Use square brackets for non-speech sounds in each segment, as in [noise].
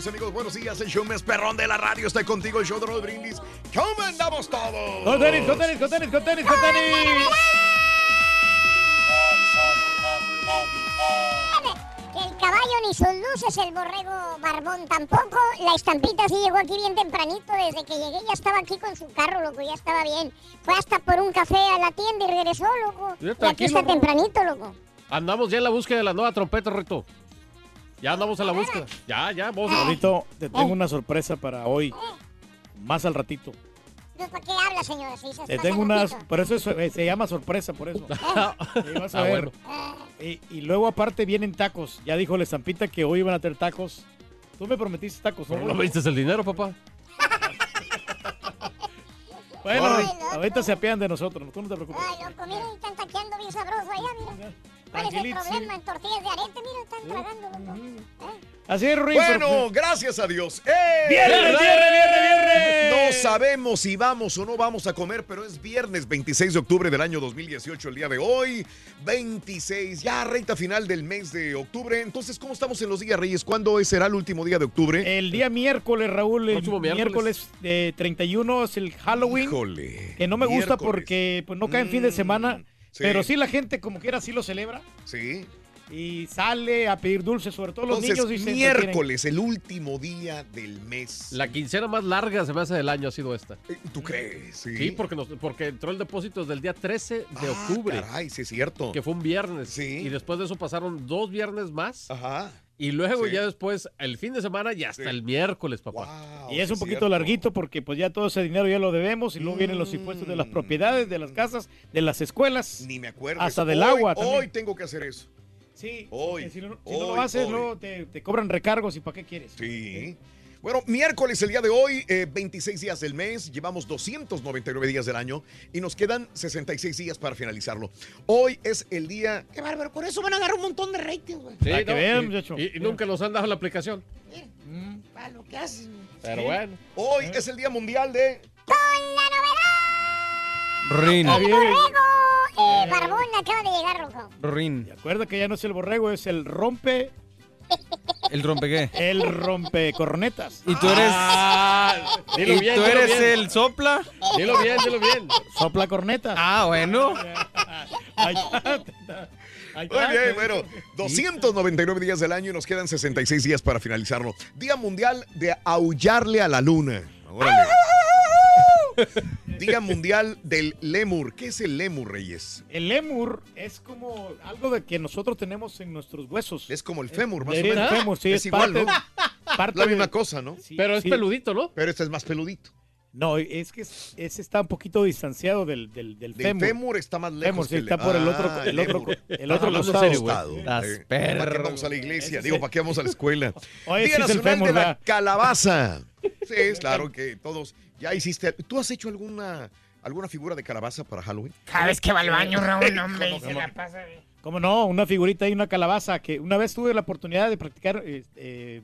Mis amigos. Buenos días, el show más perrón de la radio. Está contigo, el show de Raúl Brindis. ¿Cómo andamos todos? Con tenis, con tenis, con tenis, con tenis, con tenis. El caballo ni sus luces, el borrego barbón tampoco. La estampita sí llegó aquí bien tempranito. Desde que llegué ya estaba aquí con su carro, loco. Ya estaba bien. Fue hasta por un café a la tienda y regresó, loco. Y aquí aquí, está loco. tempranito, loco. Andamos ya en la búsqueda de la nueva trompeta, Rito. Ya andamos en la búsqueda. Ya, ya, vamos. a- Ahorita te tengo una sorpresa para hoy. Más al ratito. ¿para qué habla, señora? Si se Te tengo unas. calentito. Por eso es- eh, se llama sorpresa, por eso. [laughs] Y vas a Ah, ver. bueno. Y, y luego, aparte, vienen tacos. Ya dijo la estampita que hoy iban a tener tacos. Tú me prometiste tacos, ¿Pero ¿no? no me diste el dinero, papá? [laughs] Bueno, Ay, ahorita se apean de nosotros. Tú no te preocupes. Ay, loco, mira, están taqueando bien sabroso allá, mira. ¿Cuál es el problema? En tortillas de arete, mira, están tragando, loco. ¿Eh? Así es, Ruin. Bueno, gracias a Dios. ¡Eh! ¡Viernes, viernes, viernes, viernes! No sabemos si vamos o no vamos a comer, pero es viernes 26 de octubre del año 2018, el día de hoy. 26, ya recta final del mes de octubre. Entonces, ¿cómo estamos en los días, Reyes? ¿Cuándo será el último día de octubre? El día miércoles, Raúl, el Próximo miércoles, miércoles. de 31 es el Halloween. Híjole. Que no me gusta porque pues, no cae en fin de Mm, semana. Sí. Pero sí la gente como quiera sí lo celebra. Sí. Y sale a pedir dulces, sobre todo los niños. dicen, entretienen. miércoles, el último día del mes. La quincena más larga se me hace del año ha sido esta. Eh, ¿Tú crees? Sí. Sí, porque, nos- porque entró el depósito desde el día 13 de Ah, octubre, Caray, sí es cierto. que fue un viernes. Sí. Y después de eso pasaron dos viernes más. Ajá. Y luego Sí. ya después, el fin de semana y hasta Sí. el miércoles, papá. Wow, Y es un poquito cierto. larguito porque pues ya todo ese dinero ya lo debemos y luego vienen los impuestos de las Mm. propiedades, de las casas, de las escuelas. Ni me acuerdo. Hasta del hoy, agua también. Hoy tengo que hacer eso. Sí, Hoy, si no, si no lo haces, luego te, te cobran recargos y ¿para qué quieres? Sí. Bueno, miércoles el día de hoy, eh, 26 días del mes, llevamos 299 días del año y nos quedan 66 días para finalizarlo. Hoy es el día... ¡Qué bárbaro! Por eso van a agarrar un montón de rating, güey. Sí, Para que no, vean, y- muchacho. y, y nunca nos han dado la aplicación. Para lo que hacen. Pero Sí. bueno. Hoy es el día mundial de... Rin. Está bien. Borrego eh, Barbón acaba de llegar, loco. Rin. Y acuerda que ya no es el borrego, es el rompe, El rompe qué. el rompe cornetas. Y tú eres. Ah, dilo y bien, tú dilo eres bien. el sopla. Dilo bien, dilo bien. Sopla cornetas. Ah, bueno. Ahí está. Ahí Muy está. bien, bueno, 299 días del año y nos quedan 66 días para finalizarlo. Día mundial de aullarle a la luna. Órale. [laughs] Día Mundial del Lemur. ¿Qué es el Lemur, Reyes? El lemur es como algo de que nosotros tenemos en nuestros huesos. Es como el fémur, más o menos. el fémur, sí, es es igual, parte- ¿no? parte La de- misma cosa, ¿no? Sí, Pero es sí. peludito, ¿no? Pero este es más peludito. No, es que es- ese está un poquito distanciado del, del, del Del fémur. fémur está más lejos. Fémur, sí, que el- está por el otro, Ah, el otro, lemur. el otro hablando costado. serio, Eh, perro. ¿Para qué vamos a la iglesia? Ese Digo. ¿para qué vamos a la escuela? [laughs] Oye, Día es el Nacional fémur, de la ¿verdad? Calabaza. Sí, es claro que todos ya hiciste. ¿Tú has hecho alguna alguna figura de calabaza para Halloween? Cada vez que va al baño, Raúl, [laughs] hombre, y se la pasa. de- ¿Cómo no? Una figurita y una calabaza que una vez tuve la oportunidad de practicar eh, eh,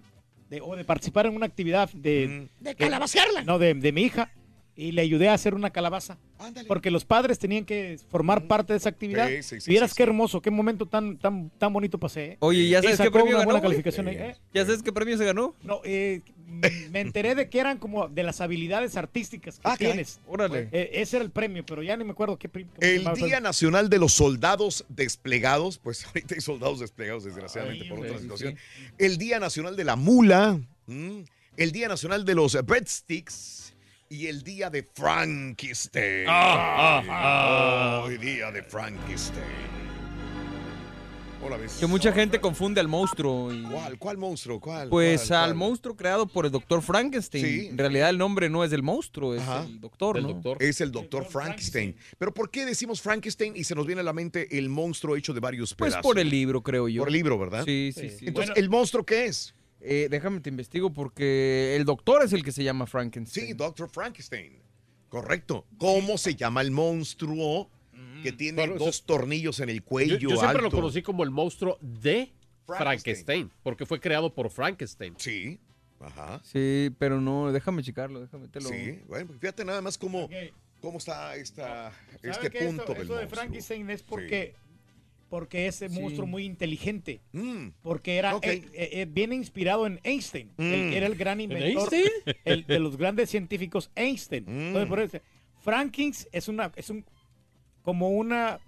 de- o de participar en una actividad de, Mm. De calabacearla. no, de, de mi hija y le ayudé a hacer una calabaza. Ándale. Porque los padres tenían que formar parte de esa actividad. Sí, sí, sí, Vieras sí, qué sí. hermoso, qué momento tan, tan, tan bonito pasé. ¿eh? Oye, ¿ya sabes qué premio ganó? calificación ahí. ¿eh? ¿Ya sabes qué premio se ganó? No, eh, me enteré de que eran como de las habilidades artísticas que Ah, caray. tienes. Órale. Eh, ese era el premio, pero ya ni me acuerdo qué premio. El. Día Nacional de los Soldados Desplegados, pues [laughs] ahorita hay soldados desplegados desgraciadamente Ay, por otra sí, situación. El Día Nacional de la Mula, mm, el Día Nacional de los Breadsticks y el Día de Frankenstein. Hoy Día de Frankenstein. Hola, ¿ves? Que mucha gente confunde al monstruo. y- ¿Cuál? ¿Cuál monstruo? ¿Cuál? Pues ¿Cuál? al ¿Cuál? monstruo creado por el doctor Frankenstein. Sí. En realidad el nombre no es del monstruo, es Ajá. el doctor, ¿no? doctor. Es el doctor Doctor Frankenstein. Frankenstein. Pero ¿por qué decimos Frankenstein y se nos viene a la mente el monstruo hecho de varios Pues pedazos? por el libro, creo yo. Por el libro, ¿verdad? Sí, sí, sí. Entonces, Bueno. ¿el monstruo qué es? Eh, déjame te investigo porque el doctor es el que se llama Frankenstein. Sí, Doctor Frankenstein. Correcto. ¿Cómo se llama el monstruo que tiene Bueno, dos tornillos en el cuello yo siempre lo conocí como el monstruo de Frankenstein. Frankenstein, porque fue creado por Frankenstein. Sí. Ajá. Sí, pero no, déjame checarlo, déjame te lo... Sí. Bueno, pues fíjate nada más cómo, cómo está esta, ¿Sabe este punto Esto, del de. Frankenstein es porque, porque es un Sí. monstruo muy inteligente. Mm, Porque era Ok. eh, eh, eh, viene inspirado en Einstein, Mm. era el gran inventor Einstein? [laughs] el- de los grandes científicos Einstein. Mm. Entonces, por eso, Frankins es una es un como una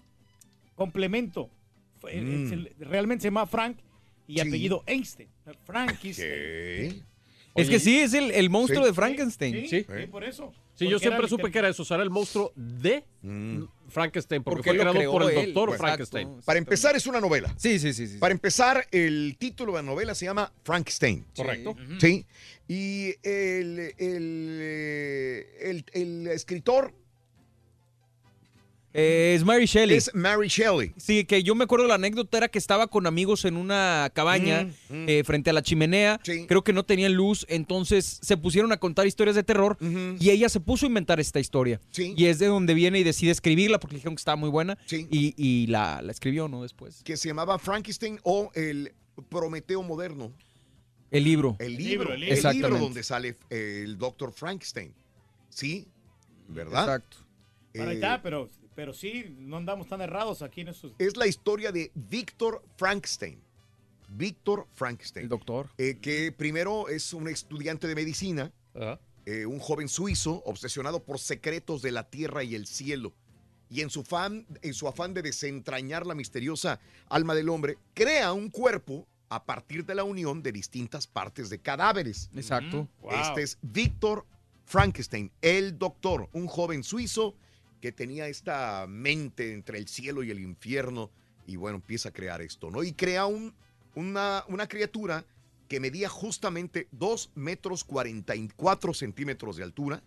complemento. Mm. realmente se llama Frank y Sí. apellido Einstein. Frankis. ok. Es que sí, es el, el monstruo Sí. de Frankenstein. Sí, Sí. sí, por eso. Sí, yo siempre supe literal- que era eso, o sea, era el monstruo de Mm. Frankenstein, porque, Porque fue creado por el él. doctor Exacto, Frankenstein. Para empezar, es una novela. Sí, sí, sí. sí. Para empezar, el título de la novela se llama Frankenstein. Correcto. Sí. Y el, el, eh, el- el escritor Eh, es Mary Shelley. es Mary Shelley. Sí, que yo me acuerdo la anécdota era que estaba con amigos en una cabaña Mm, mm. eh, frente a la chimenea. Sí. Creo que no tenían luz, entonces se pusieron a contar historias de terror y ella se puso a inventar esta historia. Sí. Y es de donde viene y decide escribirla porque le dijeron que estaba muy buena Sí. y, y la, la escribió, ¿no? Después. que se llamaba Frankenstein o el Prometeo moderno. El libro. El libro, libro, el el libro. libro, Exactamente. donde sale eh, el Dr. Frankenstein. ¿Sí? ¿Verdad? Exacto. Para Eh, allá, pero, pero sí, no andamos tan errados aquí en estos. es la historia de Víctor Frankenstein. Víctor Frankenstein. El doctor. eh, que primero es un estudiante de medicina, eh, un joven suizo obsesionado por secretos de la tierra y el cielo. Y en su, fan, en su afán de desentrañar la misteriosa alma del hombre, crea un cuerpo a partir de la unión de distintas partes de cadáveres. Exacto. Wow. Este es Víctor Frankenstein, el doctor, un joven suizo que tenía esta mente entre el cielo y el infierno y bueno, empieza a crear esto, ¿no? Y crea un, una, una criatura que medía justamente 2 metros 44 centímetros de altura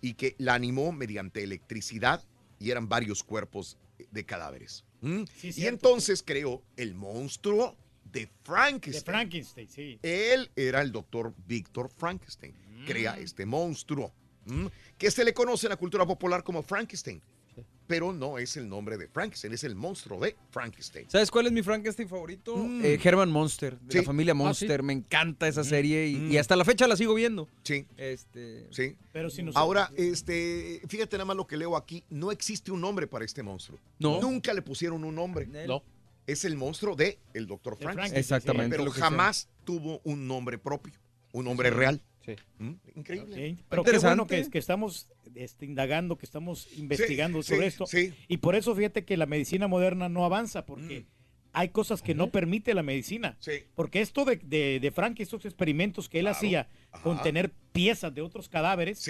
y que la animó mediante electricidad y eran varios cuerpos de cadáveres. ¿Mm? Sí, y cierto. entonces creó el monstruo de De Frankenstein. Frankenstein, sí. Él era el doctor Víctor Frankenstein. Mm. Crea este monstruo. Que se le conoce en la cultura popular como Frankenstein. Pero no es el nombre de Frankenstein, es el monstruo de Frankenstein. ¿Sabes cuál es mi Frankenstein favorito? Mm. Eh, Herman Monster, de Sí. la familia Ah, sí. Monster. Me encanta esa serie y, Mm. y hasta la fecha la sigo viendo. Sí, Este, sí. Pero si nos Ahora, este, fíjate nada más lo que leo aquí. No existe un nombre para este monstruo. No. Nunca le pusieron un nombre. No. Es el monstruo de el doctor. Frankenstein, Exactamente. Pero jamás tuvo un nombre propio, un nombre real. Sí. ¿Mm? Increíble. Pero qué bueno que, que estamos este, indagando, que estamos investigando Sí, sobre sí, esto. Sí. Y por eso fíjate que la medicina moderna no avanza, porque hay cosas que no permite la medicina. Porque esto de, de, de Frank, estos experimentos que él hacía con tener piezas de otros cadáveres,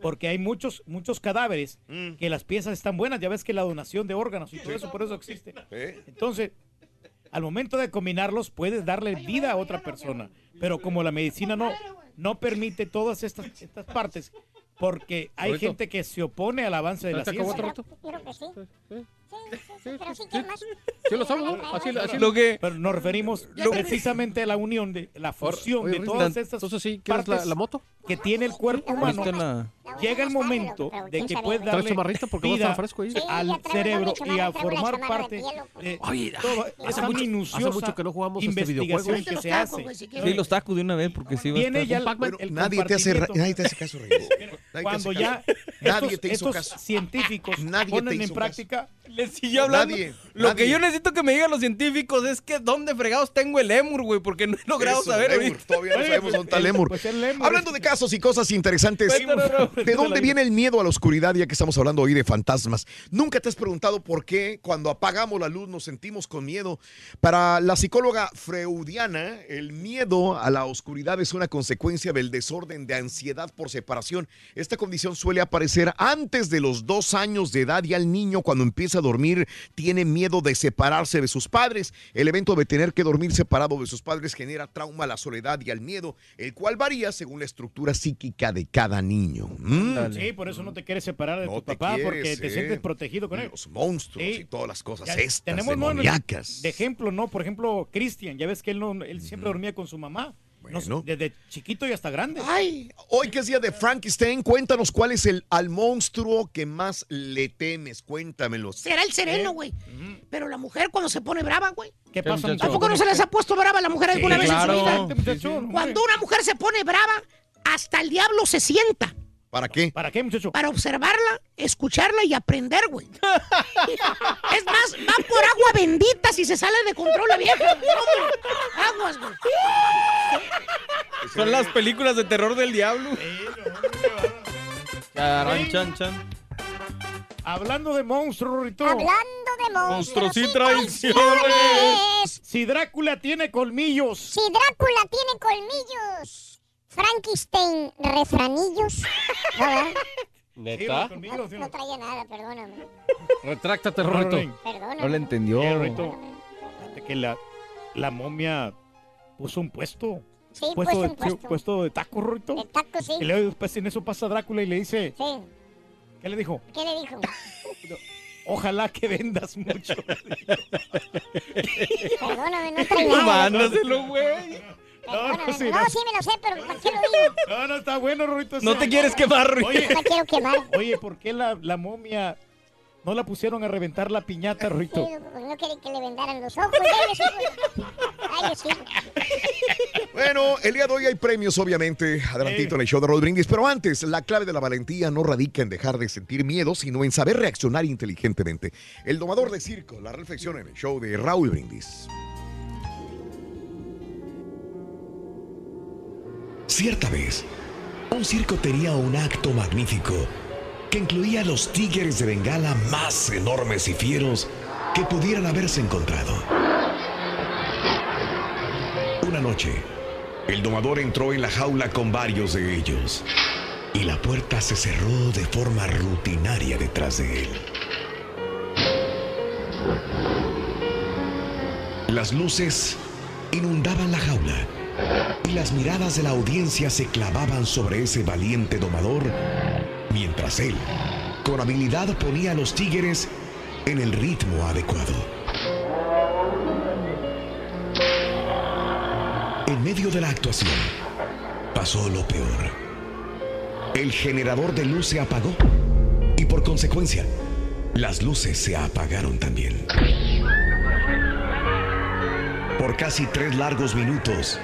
porque hay muchos, muchos cadáveres Mm. que las piezas están buenas, ya ves que la donación de órganos y todo eso, por eso existe. Entonces, al momento de combinarlos, puedes darle vida a otra persona. Pero como la medicina no, no permite todas estas, estas partes, porque hay Correcto. gente que se opone al avance de la ¿Ya se acabó ciencia. otro que sí. Sí, sí, sí, pero sí que más. Sí lo sabes, ¿no? Así, así Lo que pero nos referimos precisamente a la unión de la fusión Oye, de todas estas entonces sí, ¿quieres la- partes la moto? que tiene el cuerpo humano. La- Llega el momento de que puedes ¿Traes darle chamarrita? Porque va a vida estar fresco ahí. Sí, al cerebro y a formar parte de toda hace esa minuciosa mucho que no jugamos este investigación videojuego. que se hace. Sí, los tacos de una vez, porque sí Viene estar- ya Nadie te hace, nadie te hace caso, Cuando ya estos, científicos [laughs] ponen en práctica Le sigue hablando. Nadie, Lo nadie. que yo necesito que me digan los científicos es que dónde fregados tengo el lemur, güey, porque no he logrado Eso, saber lemur. Todavía no sabemos pues, dónde está el- [laughs] Lemur. pues el lemur Hablando de casos y cosas interesantes, Cuéntanos, ¿de dónde viene el miedo a la oscuridad ya que estamos hablando hoy de fantasmas? ¿Nunca te has preguntado por qué cuando apagamos la luz nos sentimos con miedo? Para la psicóloga freudiana, el miedo a la oscuridad es una consecuencia del desorden de ansiedad por separación. Esta condición suele aparecer antes de los dos años de edad y al niño cuando empieza a dormir tiene miedo de separarse de sus padres. El evento de tener que dormir separado de sus padres genera trauma a la soledad y al miedo, el cual varía según la estructura psíquica de cada niño. Mm. Sí, por eso no te quieres separar de No tu papá quieres, porque te eh. sientes protegido con él. Los monstruos Sí. y todas las cosas Ya estas tenemos ¿no? demoníacas. de ejemplo, ¿no? Por ejemplo, Cristian, ya ves que él, no, él siempre dormía con su mamá. No Bueno. desde chiquito y hasta grande. Ay, hoy que es día de Frankenstein, cuéntanos cuál es el al monstruo que más le temes. Cuéntamelo. Será el sereno, güey. Pero la mujer cuando se pone brava, güey. ¿Qué pasa, ¿A muchacho? poco no se les ha puesto brava a la mujer alguna Sí, vez claro. en su vida? Muchacho, hombre. Cuando una mujer se pone brava, hasta el diablo se sienta. ¿Para qué? ¿Para qué, muchacho? Para observarla, escucharla y aprender, güey. [laughs] es más, va por agua bendita si se sale de control la vieja. Aguas, güey. Son las películas de terror del diablo. Charan, chan, chan. Hablando de monstruos, Rito. Hablando de monstruos Monstruos y traiciones. Si Drácula tiene colmillos. Si Drácula tiene colmillos, Frankenstein refranillos. ¿Neta? No, no traía nada, perdóname. Retráctate, Rorrito. Perdóname. No le entendió. Eh, que la, la momia puso un puesto. Sí, puesto, un puesto. puesto de tacos, Rito. De taco, sí. Y luego después en eso pasa Drácula y le dice, Sí. ¿qué le dijo? ¿Qué le dijo? Ojalá que vendas mucho. Perdóname, no traía nada. Mándaselo, güey. Perdóname. sí, No, no. sí me lo sé, pero ¿para qué lo digo? No, no, está bueno, Rito. No te quieres quemar, Rito. Oye, No la quiero quemar. oye, ¿por qué la, la momia no la pusieron a reventar la piñata, Sí, Rito? pues no quería que le vendaran los ojos. Ay, yo sí, Ay, yo sí. Bueno, el día de hoy hay premios, obviamente, adelantito en el show de Rod Brindis, pero antes, la clave de la valentía no radica en dejar de sentir miedo, sino en saber reaccionar inteligentemente. El domador de circo, la reflexión en el show de Raúl Brindis. Cierta vez, un circo tenía un acto magnífico que incluía los tigres de Bengala más enormes y fieros que pudieran haberse encontrado. Una noche, el domador entró en la jaula con varios de ellos y la puerta se cerró de forma rutinaria detrás de él. Las luces inundaban la jaula y las miradas de la audiencia se clavaban sobre ese valiente domador mientras él, con habilidad, ponía a los tigres en el ritmo adecuado. En medio de la actuación, pasó lo peor. El generador de luz se apagó y por consecuencia, las luces se apagaron también. Por casi tres largos minutos,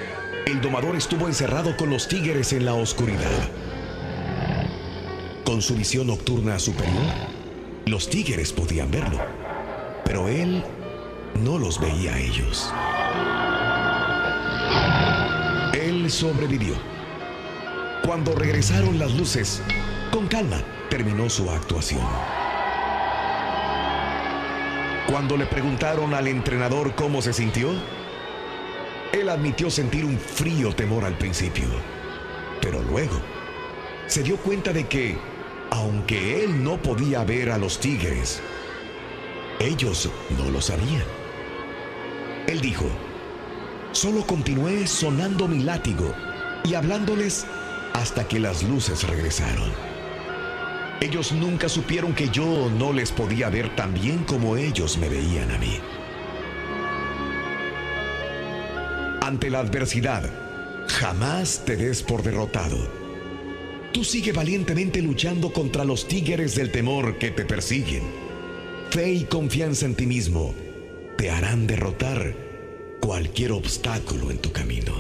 el domador estuvo encerrado con los tigres en la oscuridad. Con su visión nocturna superior, los tigres podían verlo, pero él no los veía a ellos. Él sobrevivió. Cuando regresaron las luces, con calma terminó su actuación. Cuando le preguntaron al entrenador cómo se sintió, él admitió sentir un frío temor al principio, pero luego se dio cuenta de que, aunque él no podía ver a los tigres, ellos no lo sabían. Él dijo, solo continué sonando mi látigo y hablándoles hasta que las luces regresaron. Ellos nunca supieron que yo no les podía ver tan bien como ellos me veían a mí. Ante la adversidad, jamás te des por derrotado. Tú sigue valientemente luchando contra los tigres del temor que te persiguen. Fe y confianza en ti mismo te harán derrotar cualquier obstáculo en tu camino.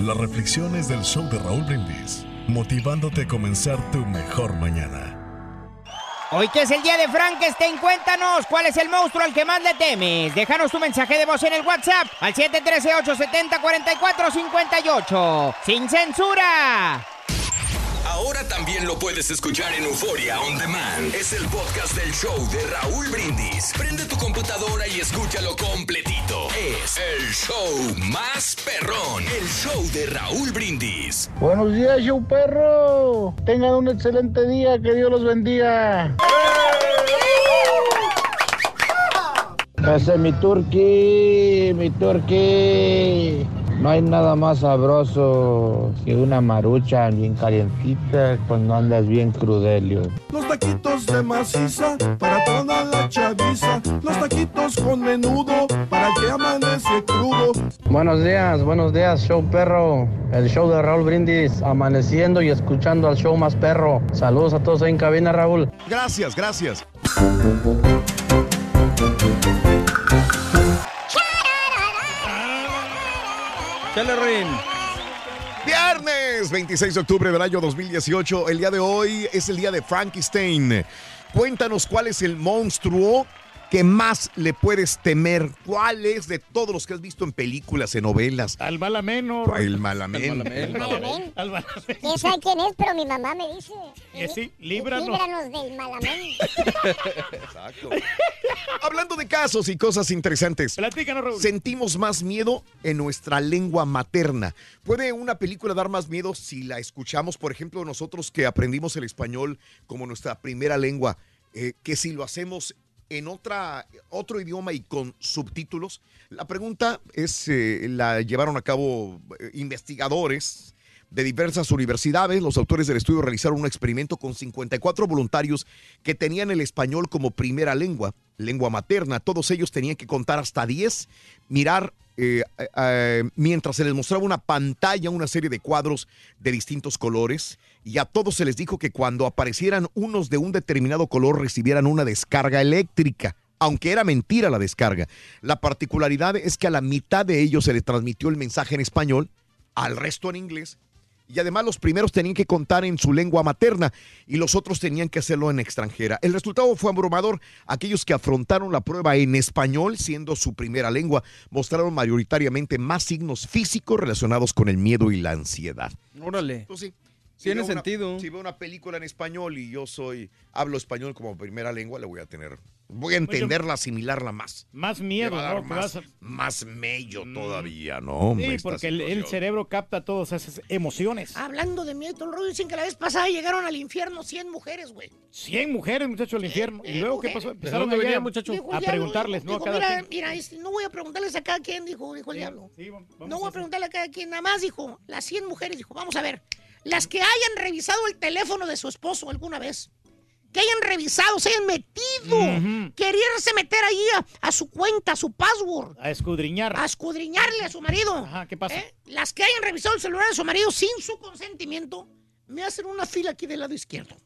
Las reflexiones del show de Raúl Brindis, motivándote a comenzar tu mejor mañana. Hoy que es el día de Frankenstein, cuéntanos cuál es el monstruo al que más le temes. Déjanos tu mensaje de voz en el WhatsApp al 713-870-4458. ¡Sin censura! También lo puedes escuchar en Euforia On Demand. Es el podcast del show de Raúl Brindis. Prende tu computadora y escúchalo completito. Es el show más perrón. El show de Raúl Brindis. Buenos días, show perro. Tengan un excelente día, que Dios los bendiga. Ese es mi turqui, mi turqui. No hay nada más sabroso que una marucha bien calientita cuando andas bien crudelio. Los taquitos de maciza para toda la chaviza. Los taquitos con menudo para que amanece crudo. Buenos días, buenos días, show perro. El show de Raúl Brindis, amaneciendo y escuchando al show más perro. Saludos a todos ahí en cabina, Raúl. Gracias, gracias. Chale, Rin. Viernes 26 de octubre del año 2018. El día de hoy es el día de Frankenstein. Cuéntanos cuál es el monstruo que más le puedes temer. ¿Cuál es de todos los que has visto en películas, en novelas? Al malameno. El malamén. ¿El malamén? ¿Quién sabe quién es? Pero mi mamá me dice. Que sí, líbranos. Líbranos del malamén. Exacto. Hablando de casos y cosas interesantes. Platícanos, Raúl. Sentimos más miedo en nuestra lengua materna. ¿Puede una película dar más miedo si la escuchamos, por ejemplo, nosotros que aprendimos el español como nuestra primera lengua, eh, que si lo hacemos en otra, otro idioma y con subtítulos? La pregunta es, eh, la llevaron a cabo eh, investigadores de diversas universidades. Los autores del estudio realizaron un experimento con 54 voluntarios que tenían el español como primera lengua, lengua materna. Todos ellos tenían que contar hasta 10, mirar eh, mientras se les mostraba una pantalla, una serie de cuadros de distintos colores, y a todos se les dijo que cuando aparecieran unos de un determinado color recibieran una descarga eléctrica. Aunque era mentira la descarga. La particularidad es que a la mitad de ellos se les transmitió el mensaje en español, al resto en inglés, y además los primeros tenían que contar en su lengua materna y los otros tenían que hacerlo en extranjera. El resultado fue abrumador. Aquellos que afrontaron la prueba en español, siendo su primera lengua, mostraron mayoritariamente más signos físicos relacionados con el miedo y la ansiedad. Órale. Sí. Tiene una- sentido. si veo una película en español y yo soy, hablo español como primera lengua, le voy a tener, voy a entenderla, asimilarla más. Más miedo, a ¿no? Más, a- más mello todavía, ¿no? Sí, porque el, cerebro capta todas esas emociones. Hablando de miedo, todo el rollo, dicen que la vez pasada llegaron al infierno 100 mujeres, güey. 100 mujeres, muchachos, al infierno. ¿Y luego qué pasó? Empezaron dónde allá venía, muchacho? Dijo a preguntarles, ¿no? A dijo, cada mira, quien. mira, este, no voy a preguntarles a cada quien, dijo, dijo el diablo. no voy a preguntarle a cada quien, nada más dijo, las 100 mujeres, dijo, vamos a ver, las que hayan revisado el teléfono de su esposo alguna vez, que hayan revisado, se hayan metido, quererse meter ahí a, a su cuenta, a su password, A escudriñar. a escudriñarle a su marido. Ajá, ¿qué pasa? ¿eh? Las que hayan revisado el celular de su marido sin su consentimiento, me hacen una fila aquí del lado izquierdo.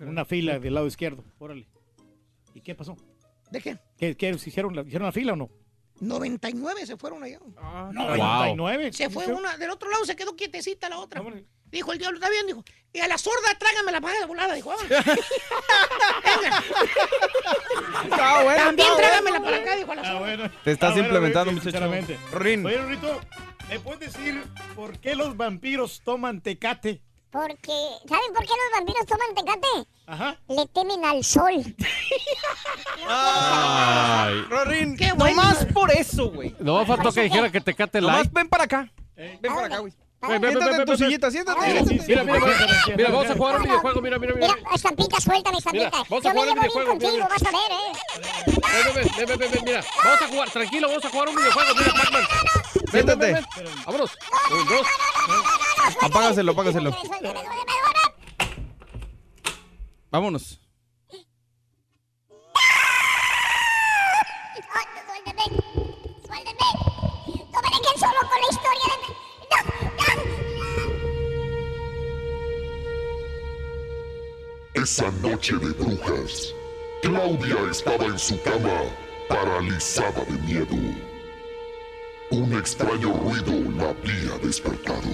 Una fila del lado izquierdo. Órale. ¿Y qué pasó? ¿De qué? ¿Qué, qué, ¿se hicieron, la, ¿Hicieron la fila o no? 99 se fueron allá. No, 99. Se fue una, del otro lado se quedó quietecita la otra. Dijo el diablo, está bien, dijo. Y a la sorda, trágame la paga de volada, dijo. [laughs] Está bueno, También bueno. la para acá, dijo a la sorda. bueno. Te estás implementando, muchacho. sinceramente. Rin. Oye, Rito, ¿me puedes decir por qué los vampiros toman tecate? Porque, ¿saben por qué los vampiros toman tecate? Ajá. Le temen al sol. Ay. [laughs] Rorín, Qué bueno. nomás por eso, güey. No faltó que dijera que te cate Nomás ven para acá. Ven para acá, güey. Ven, ven, ven, Siéntate en tu sillita, siéntate. Mira, mira, mira, vamos a jugar un videojuego, mira, mira, mira. Mira, estampita, suéltame, estampita. Yo me llevo bien contigo, vas a ver, ¿eh? Ven, ven, ven, ven, mira. Vamos a jugar, tranquilo, vamos a jugar un videojuego, mira, Pac-Man. Siéntate. Vámonos. Un, dos. Apágaselo, apágaselo. Vámonos. Suéltame, suéltame. No me dejen solo con la historia de... Esa noche de brujas, Claudia estaba en su cama, paralizada de miedo. Un extraño ruido la había despertado.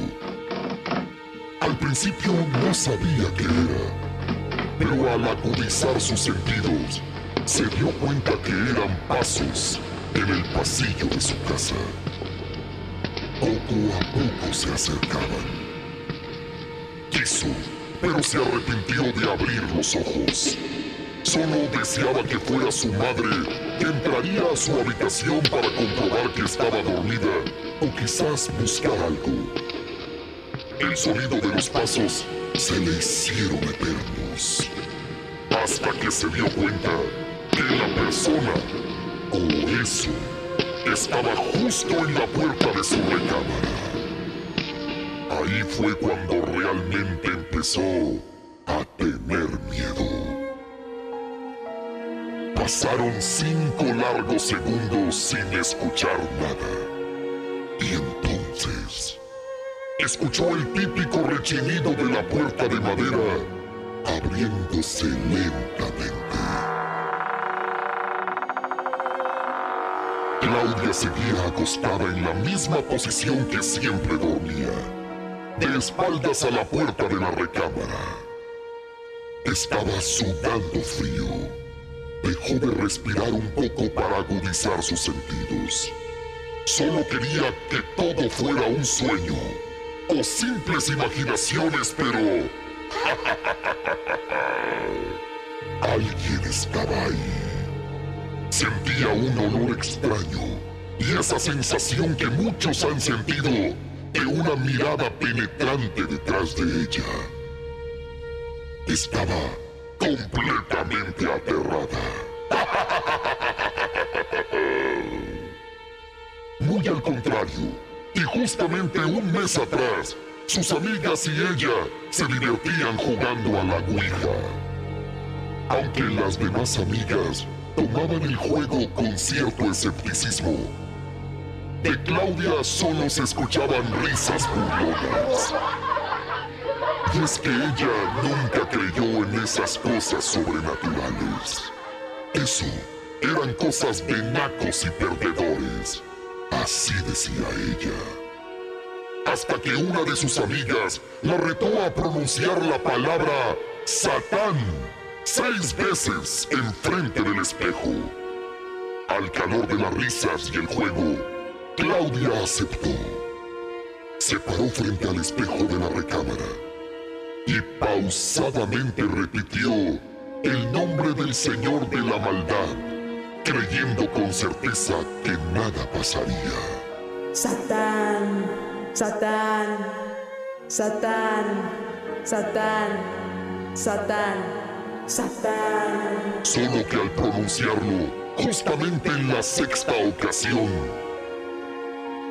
Al principio no sabía qué era, pero al agudizar sus sentidos, se dio cuenta que eran pasos en el pasillo de su casa. Poco a poco se acercaban. Quiso, pero se arrepintió de abrir los ojos. Solo deseaba que fuera su madre, que entraría a su habitación para comprobar que estaba dormida o quizás buscar algo. El sonido de los pasos se le hicieron eternos. Hasta que se dio cuenta que la persona, o eso, estaba justo en la puerta de su recámara. Ahí fue cuando realmente empezó a tener miedo. Pasaron cinco largos segundos sin escuchar nada. Y entonces escuchó el típico rechinido de la puerta de madera abriéndose lentamente. Claudia seguía acostada en la misma posición que siempre dormía, de espaldas a la puerta de la recámara. Estaba sudando frío. Dejó de respirar un poco para agudizar sus sentidos. Solo quería que todo fuera un sueño o simples imaginaciones, pero... [laughs] Alguien estaba ahí. Sentía un olor extraño y esa sensación que muchos han sentido de una mirada penetrante detrás de ella. Estaba completamente aterrada. [laughs] Muy al contrario, y justamente un mes atrás, sus amigas y ella se divertían jugando a la Ouija. Aunque las demás amigas tomaban el juego con cierto escepticismo, de Claudia solo se escuchaban risas burlonas. Y es que ella nunca creyó en esas cosas sobrenaturales. Eso eran cosas de nacos y perdedores. Así decía ella. Hasta que una de sus amigas la retó a pronunciar la palabra Satán seis veces enfrente del espejo. Al calor de las risas y el juego, Claudia aceptó. Se paró frente al espejo de la recámara y pausadamente repitió el nombre del Señor de la maldad, creyendo con certeza que nada pasaría. Satán, Satán, Satán, Satán, Satán, Satán. Solo que al pronunciarlo, justamente en la sexta ocasión,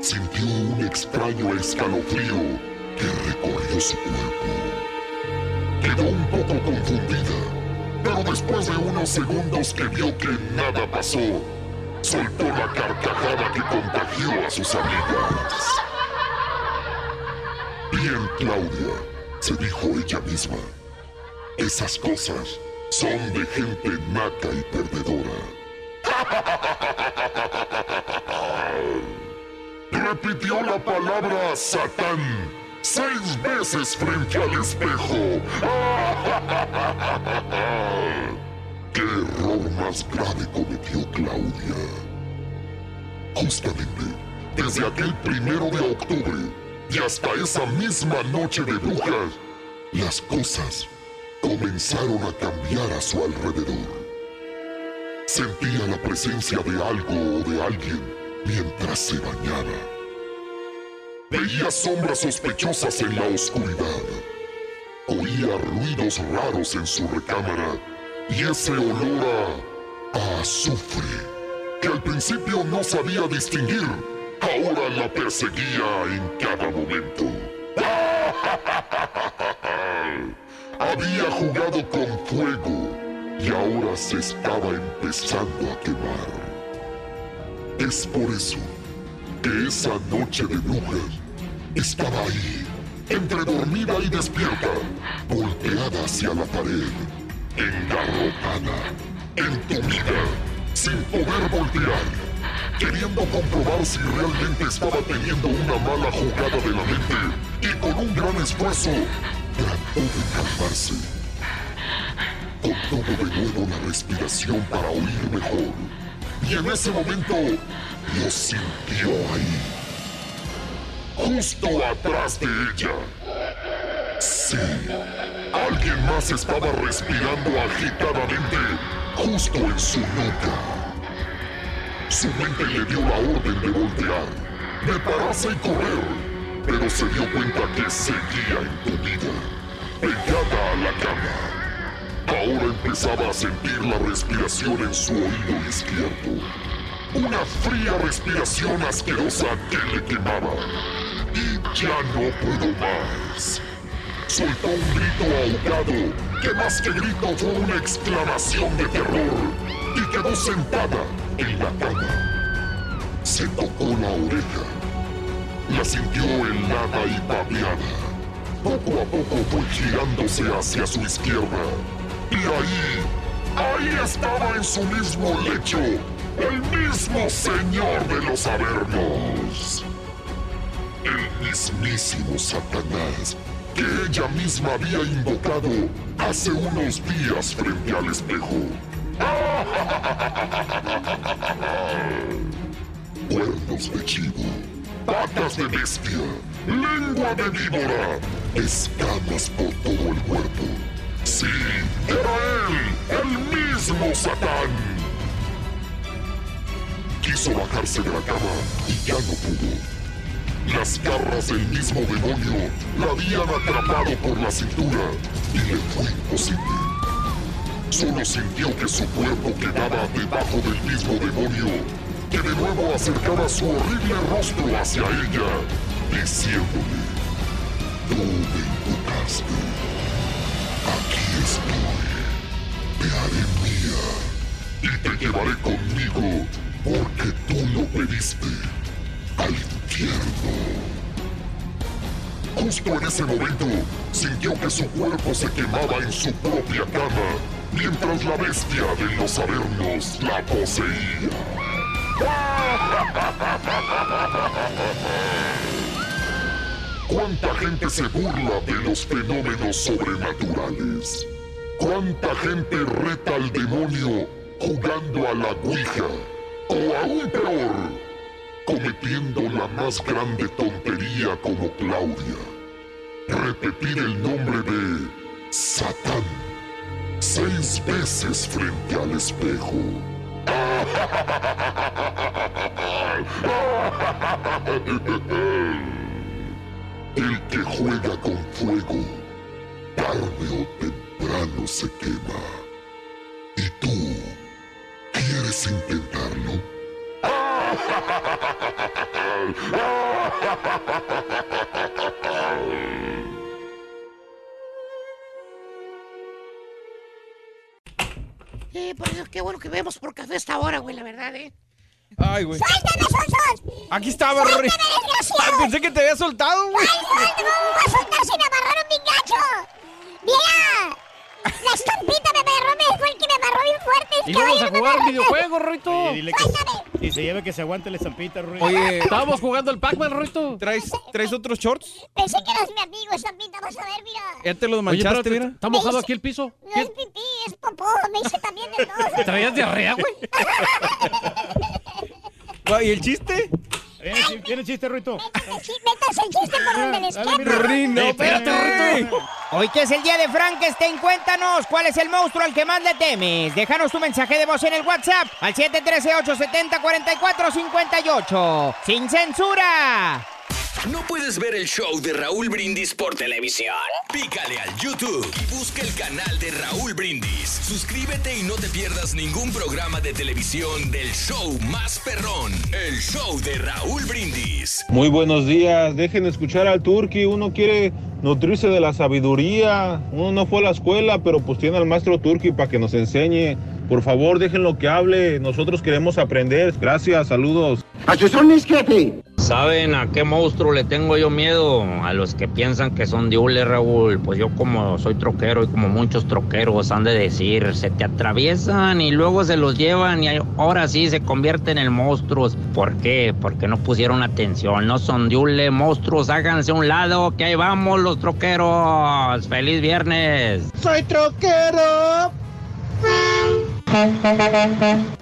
sintió un extraño escalofrío que recorrió su cuerpo. Quedó un poco confundida, pero después de unos segundos que vio que nada pasó, soltó la carcajada que contagió a sus amigas. Bien, Claudia, se dijo ella misma. Esas cosas son de gente naca y perdedora. [laughs] Repitió la palabra Satán seis veces frente al espejo. [laughs] ¿Qué error más grave cometió Claudia? Justamente, desde aquel primero de octubre y hasta esa misma noche de brujas, las cosas comenzaron a cambiar a su alrededor. Sentía la presencia de algo o de alguien mientras se bañaba. Veía sombras sospechosas en la oscuridad. Oía ruidos raros en su recámara y ese olor a, a azufre que al principio no sabía distinguir, ahora la perseguía en cada momento. [laughs] Había jugado con fuego y ahora se estaba empezando a quemar. Es por eso que esa noche de brujas estaba ahí, entre dormida y despierta, volteada hacia la pared, engarrotada, entumida, sin poder voltear, queriendo comprobar si realmente estaba teniendo una mala jugada de la mente y con un gran esfuerzo trató de calmarse. Contuvo de nuevo la respiración para oír mejor y en ese momento lo sintió ahí, justo atrás de ella. Sí, alguien más estaba respirando agitadamente justo en su nuca. Su mente le dio la orden de voltear, de pararse y correr, pero se dio cuenta que seguía entumida, pegada a la cama. Ahora empezaba a sentir la respiración en su oído izquierdo. Una fría respiración asquerosa que le quemaba. Y ya no pudo más. Soltó un grito ahogado que más que grito fue una exclamación de terror y quedó sentada en la cama. Se tocó la oreja. La sintió helada y babeada. Poco a poco fue girándose hacia su izquierda. Y ahí, ahí estaba en su mismo lecho, el mismo señor de los Avernos. El mismísimo Satanás que ella misma había invocado hace unos días frente al espejo. [laughs] Cuernos de chivo, patas de bestia, lengua de víbora, escamas por todo el cuerpo. Sí, era él, el mismo Satán. Quiso bajarse de la cama y ya no pudo. Las garras del mismo demonio la habían atrapado por la cintura y le fue imposible. Solo sintió que su cuerpo quedaba debajo del mismo demonio, que de nuevo acercaba su horrible rostro hacia ella, diciéndole, tú me invocaste, aquí estoy, te haré mía y te llevaré conmigo porque tú lo pediste al infierno. Justo en ese momento, sintió que su cuerpo se quemaba en su propia cama, mientras la bestia de los Avernos la poseía. ¿Cuánta gente se burla de los fenómenos sobrenaturales? ¿Cuánta gente reta al demonio jugando a la Ouija? O aún peor, cometiendo la más grande tontería como Claudia. Repetir el nombre de Satán seis veces frente al espejo. El que juega con fuego, tarde o temprano se quema. ¿Y tú quieres intentarlo? Eh, pues qué bueno que vemos por café esta hora, güey, la verdad, ¿eh? Ay, güey. ¡Suéltame, Sonsos! Aquí estaba, Rory. Ay, pensé que te había soltado, güey. ¡Ay, suéltame! ¿Cómo me voy a soltar si me amarraron bien gacho? ¡Mira! La estampita me amarró, me fue el que me amarró bien fuerte. Y vamos a jugar un videojuego. Oye, dile que, y se lleve que se aguante la estampita, Rui. Oye, estábamos jugando el Pac-Man, Rorito. ¿Traes, ¿Traes otros shorts? Pensé que eras mi amigo, estampita, vas a ver, mira. Ya te los manchaste, mira. ¿Está mojado aquí el piso? No es pipí, es popó, me hice también de todo. ¿Traías diarrea, güey? [laughs] ¿Y el chiste? Viene, chi- viene chiste, Ruito. Métase el chiste por donde les quepa. Rino, espérate, Hoy que es el día de Frankenstein, cuéntanos cuál es el monstruo al que más le temes. Déjanos tu mensaje de voz en el WhatsApp al 713-870-4458. ¡Sin censura! ¿No puedes ver el show de Raúl Brindis por televisión? Pícale al YouTube y busca el canal de Raúl Brindis. Suscríbete y no te pierdas ningún programa de televisión del show más perrón, el show de Raúl Brindis. Muy buenos días, dejen escuchar al Turqui, uno quiere nutrirse de la sabiduría, uno no fue a la escuela, pero pues tiene al maestro Turqui para que nos enseñe. Por favor, déjenlo que hable, nosotros queremos aprender. Gracias, saludos. ¿Saben a qué monstruo le tengo yo miedo? A los que piensan que son diules, Raúl. Pues yo como soy troquero y como muchos troqueros han de decir, se te atraviesan y luego se los llevan y ahora sí se convierten en monstruos. ¿Por qué? Porque no pusieron atención. No son diules, monstruos. Háganse a un lado, que ahí vamos los troqueros. ¡Feliz viernes! Soy troquero.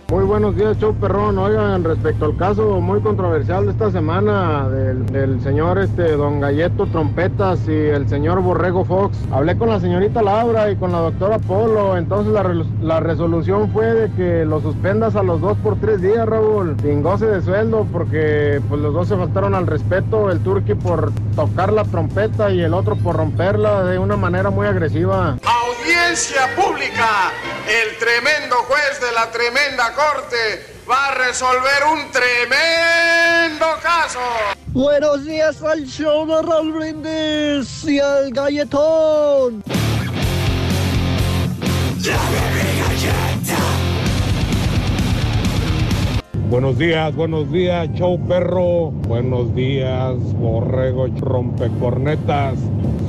Muy buenos días, show perrón. Oigan, respecto al caso muy controversial de esta semana del, señor este Don Galleto Trompetas y el señor Borrego Fox, hablé con la señorita Laura y con la doctora Polo. Entonces la, la resolución fue de que lo suspendas a los dos por tres días, Raúl, sin goce de sueldo, porque pues los dos se faltaron al respeto. El turqui por tocar la trompeta y el otro por romperla de una manera muy agresiva. Audiencia pública. El tremendo juez de la tremenda corte va a resolver un tremendo caso. Buenos días al show de Raúl Brindis y al galletón. Buenos días, buenos días, show perro. Buenos días, borrego rompecornetas.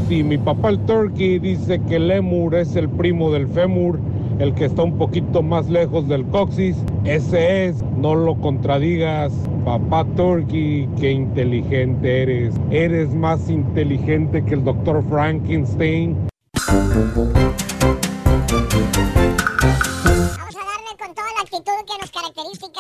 Si mi papá el turkey dice que el lemur es el primo del fémur, el que está un poquito más lejos del coxis, ese es, no lo contradigas. Papá turkey, qué inteligente eres. Eres más inteligente que el doctor Frankenstein.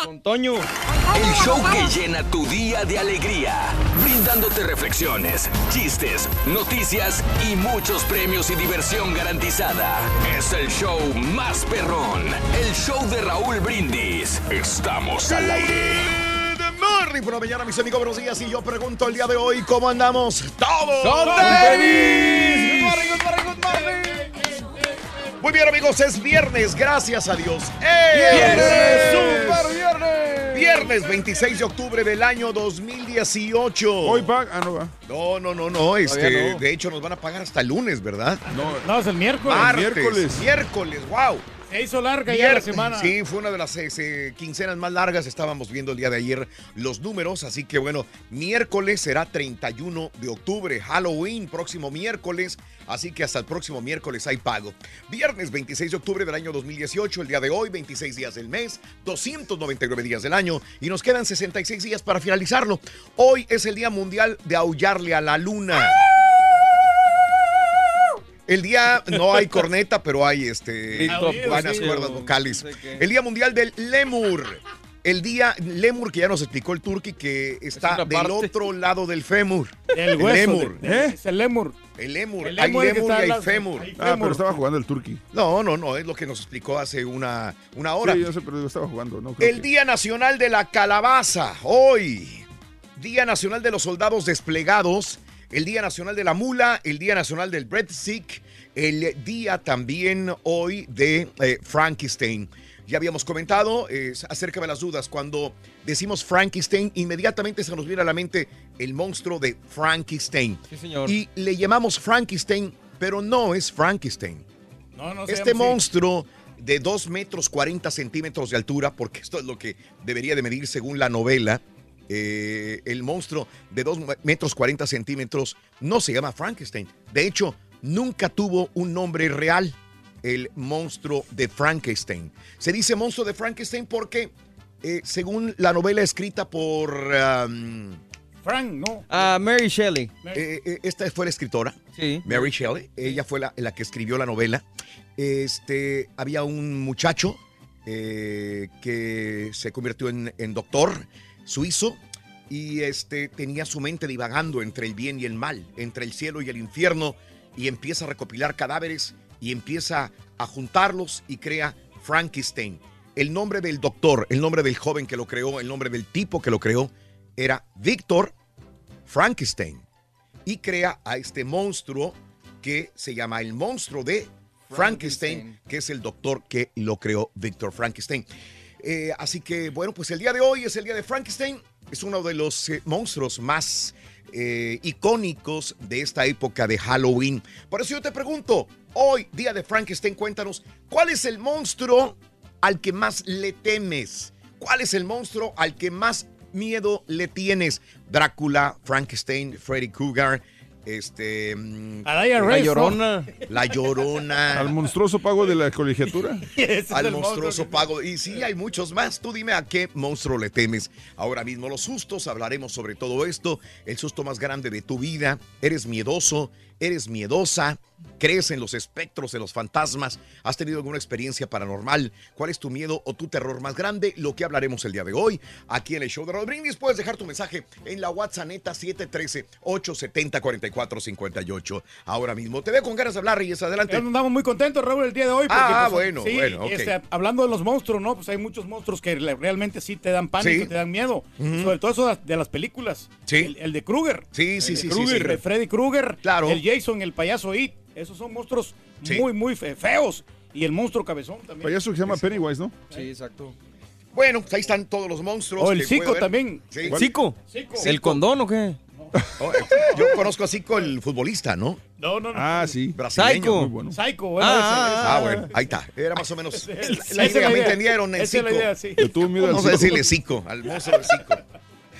Con Toño. El show que llena tu día de alegría, brindándote reflexiones, chistes, noticias y muchos premios y diversión garantizada. Es el show más perrón, el show de Raúl Brindis. Estamos al aire. Morning por la mañana, mis amigos, buenos días. Y yo pregunto el día de hoy, ¿cómo andamos? ¡Todos! Morning. Muy bien, amigos, es viernes, gracias a Dios. ¡Eh! ¡Viernes! ¡Super viernes! Viernes 26 de octubre del año 2018. Hoy paga, no va. No, no, no, no. Este, no. De hecho, nos van a pagar hasta el lunes, ¿verdad? No, es el miércoles. Martes, Miércoles. miércoles, wow. Se hizo larga ya la Vier- semana. Sí, fue una de las eh, eh, quincenas más largas. Estábamos viendo el día de ayer los números. Así que bueno, miércoles será 31 de octubre. Halloween, próximo miércoles. Así que hasta el próximo miércoles hay pago. Viernes 26 de octubre del año 2018. El día de hoy, 26 días del mes, 299 días del año. Y nos quedan 66 días para finalizarlo. Hoy es el Día Mundial de Aullarle a la Luna. El día no hay corneta, pero hay este Grito, buenas sí. cuerdas vocales. No sé qué. El Día Mundial del Lemur. El día Lemur que ya nos explicó el Turqui que está del otro lado del fémur. El hueso. Lemur. de- Es el lemur. El lemur. El hay lemur y hay lado- fémur. hay Ah, pero estaba jugando el turqui. No, no, no, es lo que nos explicó hace una, una hora. Sí, yo sé, pero yo estaba jugando. No, creo El que- Día Nacional de la Calabaza, hoy. Día Nacional de los Soldados Desplegados, el Día Nacional de la Mula, el Día Nacional del Breadstick, el día también hoy de eh, Frankenstein. Ya habíamos comentado eh, acerca de las dudas. Cuando decimos Frankenstein, inmediatamente se nos viene a la mente el monstruo de Frankenstein. Sí, señor. Y le llamamos Frankenstein, pero no es Frankenstein. No, no Este así. monstruo de 2 metros 40 centímetros de altura, porque esto es lo que debería de medir según la novela, eh, el monstruo de 2 metros 40 centímetros no se llama Frankenstein. De hecho, nunca tuvo un nombre real, el monstruo de Frankenstein. Se dice monstruo de Frankenstein porque, eh, según la novela escrita por... um, Frank, no. Ah, Mary Shelley. eh, eh, esta fue la escritora, Sí. Mary Shelley. Ella fue la, la que escribió la novela. Este, había un muchacho eh, que se convirtió en, en doctor suizo y este, tenía su mente divagando entre el bien y el mal, entre el cielo y el infierno, y empieza a recopilar cadáveres y empieza a juntarlos y crea Frankenstein. El nombre del doctor, el nombre del joven que lo creó, el nombre del tipo que lo creó, era Víctor Frankenstein. Y crea a este monstruo que se llama el monstruo de Frankenstein, que es el doctor que lo creó, Víctor Frankenstein. Eh, así que, bueno, pues el día de hoy es el día de Frankenstein. Es uno de los eh, monstruos más eh, icónicos de esta época de Halloween. Por eso yo te pregunto, hoy, día de Frankenstein, cuéntanos, ¿cuál es el monstruo al que más le temes? ¿Cuál es el monstruo al que más miedo le tienes? Drácula, Frankenstein, Freddy Krueger. Este. mm, Araya Reyes, ¿no? La llorona. [laughs] Al monstruoso pago de la colegiatura. [laughs] al monstruoso pago. Y sí, hay muchos más. Tú dime a qué monstruo le temes. Ahora mismo los sustos, hablaremos sobre todo esto. El susto más grande de tu vida. Eres miedoso, eres miedosa. ¿Crees en los espectros, en los fantasmas? ¿Has tenido alguna experiencia paranormal? ¿Cuál es tu miedo o tu terror más grande? Lo que hablaremos el día de hoy aquí en el show de Raúl Brindis. Puedes dejar tu mensaje en la WhatsApp neta 713-870-4458. Ahora mismo te veo con ganas de hablar, Reyes. Adelante. Andamos muy contentos, Raúl, el día de hoy. porque, Ah, pues, bueno, sí, bueno, este, hablando de los monstruos, ¿no? Pues hay muchos monstruos que realmente sí te dan pánico, Sí. te dan miedo. Sobre todo eso de las- películas. Sí. El, el de Krueger. Sí, sí, El de sí, sí, Krueger, sí. El Freddy Krueger. Claro. El Jason, el payaso It. Esos son monstruos Sí. muy, muy fe- feos. Y el monstruo cabezón también. Payaso que se llama Pennywise, ¿no? Sí, exacto. Bueno, pues ahí están todos los monstruos. O el que Zico también. Sí. ¿El Zico? Zico. ¿El condón o qué? Oh, eh, Yo conozco a Zico, el futbolista, ¿no? No, no, no. Ah, sí. Brasileño. Psycho. Muy bueno. Psycho, bueno, Ah, ese- Ah, bueno, ahí está. Era más o menos [laughs] la idea, la ¿me idea. entendieron? El Esa es la Zico. idea, sí. Le tuvo miedo al Vamos a Zico. decirle Zico, al monstruo de Zico.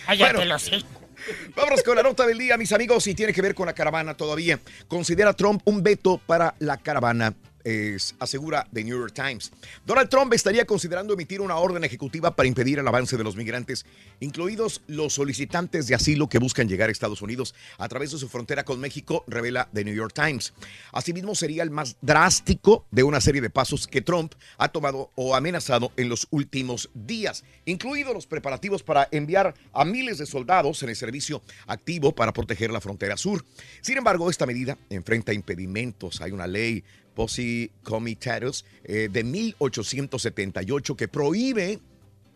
Cállate Bueno. los hocico. Vámonos con la nota del día, mis amigos, y tiene que ver con la caravana todavía. Considera Trump un veto para la caravana. Asegura The New York Times. Donald Trump estaría considerando emitir una orden ejecutiva para impedir el avance de los migrantes, incluidos los solicitantes de asilo que buscan llegar a Estados Unidos a través de su frontera con México, revela The New York Times. Asimismo, sería el más drástico de una serie de pasos que Trump ha tomado o amenazado en los últimos días, incluidos los preparativos para enviar a miles de soldados en el servicio activo para proteger la frontera sur. Sin embargo, esta medida enfrenta impedimentos. Hay una ley Posse Comitatus eh, de 1878 que prohíbe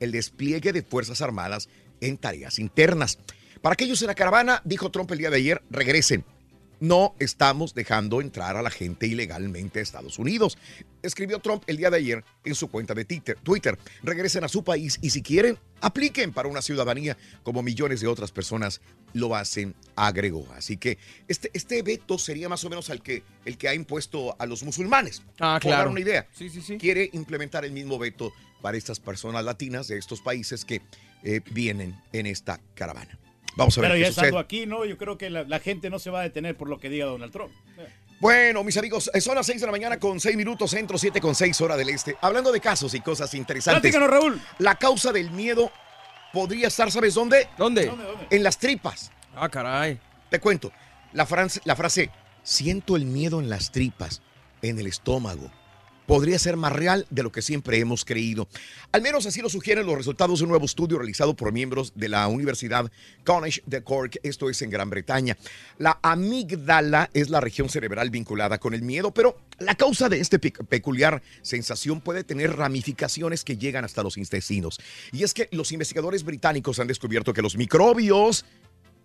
el despliegue de Fuerzas Armadas en tareas internas. Para aquellos en la caravana, dijo Trump el día de ayer, regresen. No estamos dejando entrar a la gente ilegalmente a Estados Unidos. Escribió Trump el día de ayer en su cuenta de Twitter. Twitter. Regresen a su país y si quieren, apliquen para una ciudadanía como millones de otras personas lo hacen, agregó. Así que este, este veto sería más o menos el que, el que ha impuesto a los musulmanes. Ah, Por dar claro. una idea. Sí, sí, sí. Quiere implementar el mismo veto para estas personas latinas de estos países que eh, vienen en esta caravana. Vamos a ver Pero qué ya sucede. estando aquí, ¿no? Yo creo que la, la gente no se va a detener por lo que diga Donald Trump. Bueno, mis amigos, eh, son las 6 de la mañana con 6 minutos, centro 7 con 6 hora del este. Hablando de casos y cosas interesantes. Platícanos, Raúl. La causa del miedo podría estar, ¿sabes dónde? ¿Dónde? En las tripas. Ah, caray. Te cuento. La, frase- la frase, siento el miedo en las tripas, en el estómago, podría ser más real de lo que siempre hemos creído. Al menos así lo sugieren los resultados de un nuevo estudio realizado por miembros de la Universidad College de Cork, esto es en Gran Bretaña. La amígdala es la región cerebral vinculada con el miedo, pero la causa de esta peculiar sensación puede tener ramificaciones que llegan hasta los intestinos. Y es que los investigadores británicos han descubierto que los microbios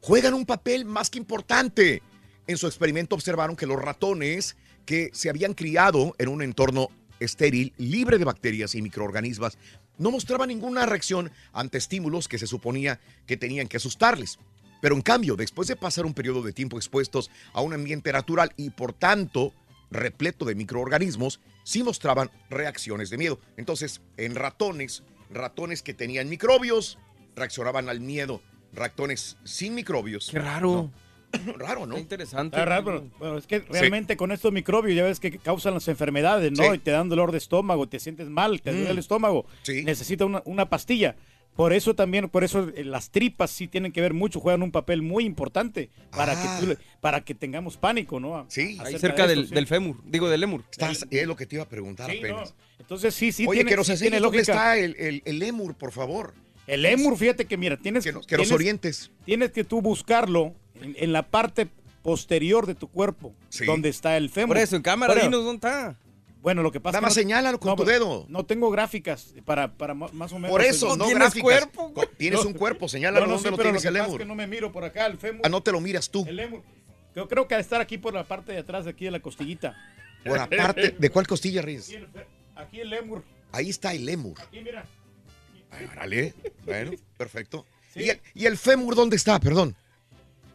juegan un papel más que importante. En su experimento observaron que los ratones que se habían criado en un entorno estéril, libre de bacterias y microorganismos, no mostraban ninguna reacción ante estímulos que se suponía que tenían que asustarles. Pero en cambio, después de pasar un periodo de tiempo expuestos a un ambiente natural y por tanto repleto de microorganismos, sí mostraban reacciones de miedo. Entonces, en ratones, ratones que tenían microbios, reaccionaban al miedo. Ratones sin microbios. Qué raro. [coughs] Raro, ¿no? interesante. Está raro, pero, pero es que realmente con estos microbios ya ves que causan las enfermedades, ¿no? Sí. Y te dan dolor de estómago, te sientes mal, te duele Mm. el estómago. Necesita una, una pastilla. Por eso también, por eso eh, las tripas sí tienen que ver mucho, juegan un papel muy importante para, Ah. que, tú le- para que tengamos pánico, ¿no? Sí. Ahí cerca del, del fémur, digo del lemur. Estás, es lo que te iba a preguntar Sí, apenas. no. Entonces sí, sí Oye, tiene, que nos sí enseñes tiene dónde lógica. está el, el, el lemur, por favor. El lémur, fíjate que mira, tienes que, nos tienes- orientes. Tienes que tú buscarlo en, en la parte posterior de tu cuerpo, Sí. donde está el fémur. Por eso, en cámara, Bueno, dinos dónde está. Bueno, lo que pasa Nada más es que no- señálalo con no, tu pero dedo. No tengo gráficas para, para más o menos. Por eso, no ¿Tienes gráficas. cuerpo? Tienes No. un cuerpo, señálalo No, no, dónde sí, lo pero tienes que el pasa es que no me miro por acá, el fémur. Ah, no te lo miras tú. El lémur. Yo creo que ha de estar aquí por la parte de atrás de aquí de la costillita. Por aparte, ¿de cuál costilla, Reyes? Aquí el, fe- aquí el lémur. Ahí está el lémur. Aquí, mira. Árale. Bueno, perfecto. ¿Y, el, y el fémur dónde está? Perdón.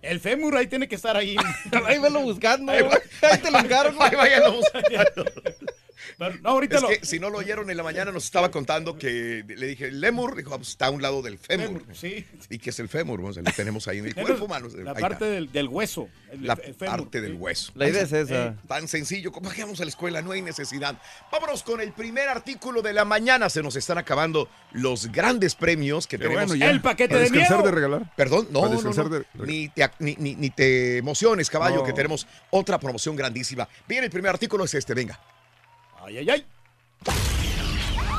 El fémur ahí tiene que estar ahí. [laughs] Ahí velo buscando. Ahí, va- Ahí te lo encargo. Ahí buscando. [laughs] Pero, no, ahorita Es lo. que si no lo oyeron en la mañana nos estaba contando que le dije, el lémur, dijo, "Ah, pues está a un lado del fémur. Sí. ¿Y qué es el fémur? Bueno, lo tenemos ahí en el cuerpo humano. La parte del, del hueso. el- La el fémur. parte del hueso. La idea es esa. Eh, Tan sencillo como vamos a la escuela, no hay necesidad. Vámonos con el primer artículo de la mañana. Se nos están acabando los grandes premios que Qué tenemos. bueno, ya. El paquete de descansar miedo. de regalar. Perdón, no, no, no. descansar de Ni, te, ni, ni- ni te emociones, caballo, No. que tenemos otra promoción grandísima. Bien, el primer artículo es este, venga. Ay, ay, ay.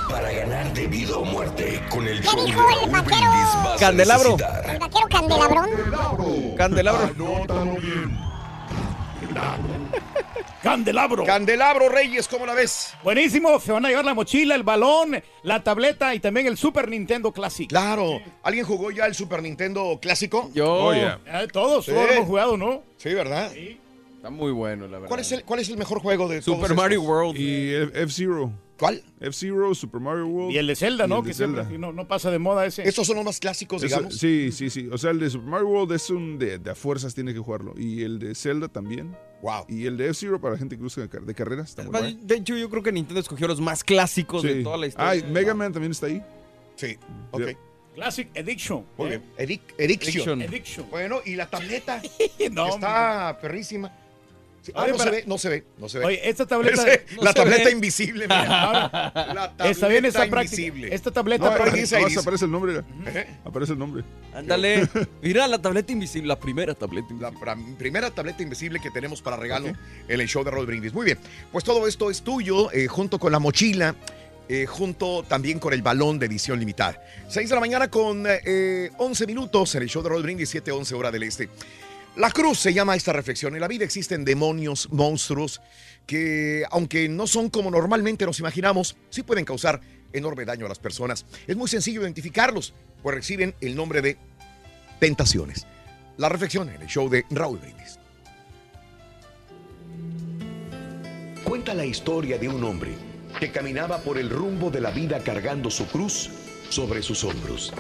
Para ganar de vida o muerte con el ¿Qué show de dijo el vaquero? Brindis Candelabro. El vaquero candelabrón. Candelabro. Candelabro. Candelabro Reyes, ¿cómo la ves? Buenísimo, se van a llevar la mochila, el balón, la tableta y también el Super Nintendo Classic. Claro. ¿Alguien jugó ya el Super Nintendo clásico? Yo. Oh, yeah. Eh, todos, Sí. todos hemos jugado, ¿no? Sí, ¿verdad? Está muy bueno, la verdad. ¿Cuál es el, cuál es el mejor juego de todos Super Mario estos? World. Y F- F-Zero. ¿Cuál? F-Zero, Super Mario World. Y el de Zelda, ¿no? el de Que siempre Zelda. no, no pasa de moda ese. Estos son los más clásicos, Eso- digamos. sí, sí, sí. O sea, el de Super Mario World es un de, de a fuerzas tiene que jugarlo. Y el de Zelda también. Wow. Y el de F-Zero para gente que gusta de, car- de carreras. Está muy bueno. De hecho, yo creo que Nintendo escogió los más clásicos de toda la historia. Ah, Mega Man también está ahí. Sí, ok. Yeah. Classic Addiction. Muy ¿eh? bien. Edic-. Addiction. Addiction. Bueno, y la tableta [laughs] No, está perrísima. Sí, ah, Oye, no se ve, no se ve, no se ve. Oye, esta tableta. [laughs] Ese- no la tableta ve. invisible, mira. [laughs] La tableta Está bien práctica. invisible. Esta tableta No, práctica- aparece el nombre. ¿Eh? Aparece el nombre. Ándale. [laughs] Mira la tableta invisible, la primera tableta La invisible. pra- primera tableta invisible que tenemos para regalo en el show de Roll Brindis. Muy bien, pues todo esto es tuyo, eh, junto con la mochila, eh, junto también con el balón de edición limitada. 6 de la mañana con eh, 11 minutos en el show de Roll Brindis, 7-11 hora del este. La cruz se llama esta reflexión. En la vida existen demonios, monstruos, que aunque no son como normalmente nos imaginamos, sí pueden causar enorme daño a las personas. Es muy sencillo identificarlos, pues reciben el nombre de tentaciones. La reflexión en el show de Raúl Brindis. Cuenta la historia de un hombre que caminaba por el rumbo de la vida cargando su cruz sobre sus hombros.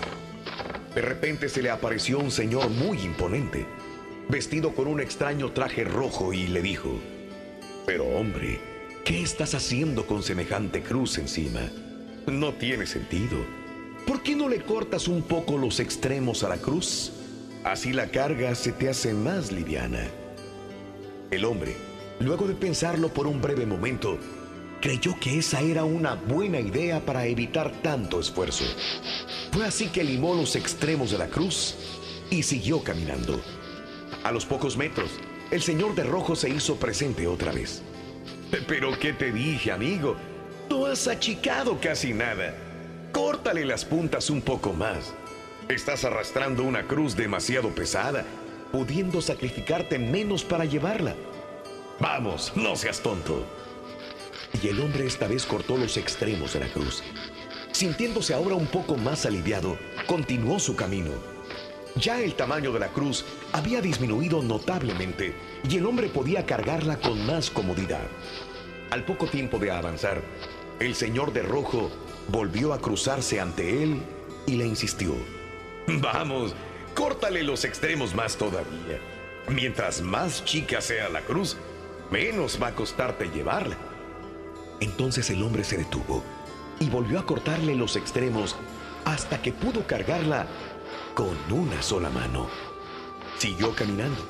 De repente se le apareció un señor muy imponente, vestido con un extraño traje rojo y le dijo, Pero hombre, ¿qué estás haciendo con semejante cruz encima? No tiene sentido. ¿Por qué no le cortas un poco los extremos a la cruz? Así la carga se te hace más liviana. El hombre, luego de pensarlo por un breve momento, creyó que esa era una buena idea para evitar tanto esfuerzo. Fue así que limó los extremos de la cruz y siguió caminando. A los pocos metros, el señor de rojo se hizo presente otra vez. Pero ¿qué te dije, amigo? No has achicado casi nada. Córtale las puntas un poco más. Estás arrastrando una cruz demasiado pesada, pudiendo sacrificarte menos para llevarla. Vamos, no seas tonto. Y el hombre esta vez cortó los extremos de la cruz. Sintiéndose ahora un poco más aliviado, continuó su camino. Ya el tamaño de la cruz había disminuido notablemente y el hombre podía cargarla con más comodidad. Al poco tiempo de avanzar, el señor de rojo volvió a cruzarse ante él y le insistió. Vamos, córtale los extremos más todavía. Mientras más chica sea la cruz, menos va a costarte llevarla. Entonces el hombre se detuvo y volvió a cortarle los extremos hasta que pudo cargarla con una sola mano. Siguió caminando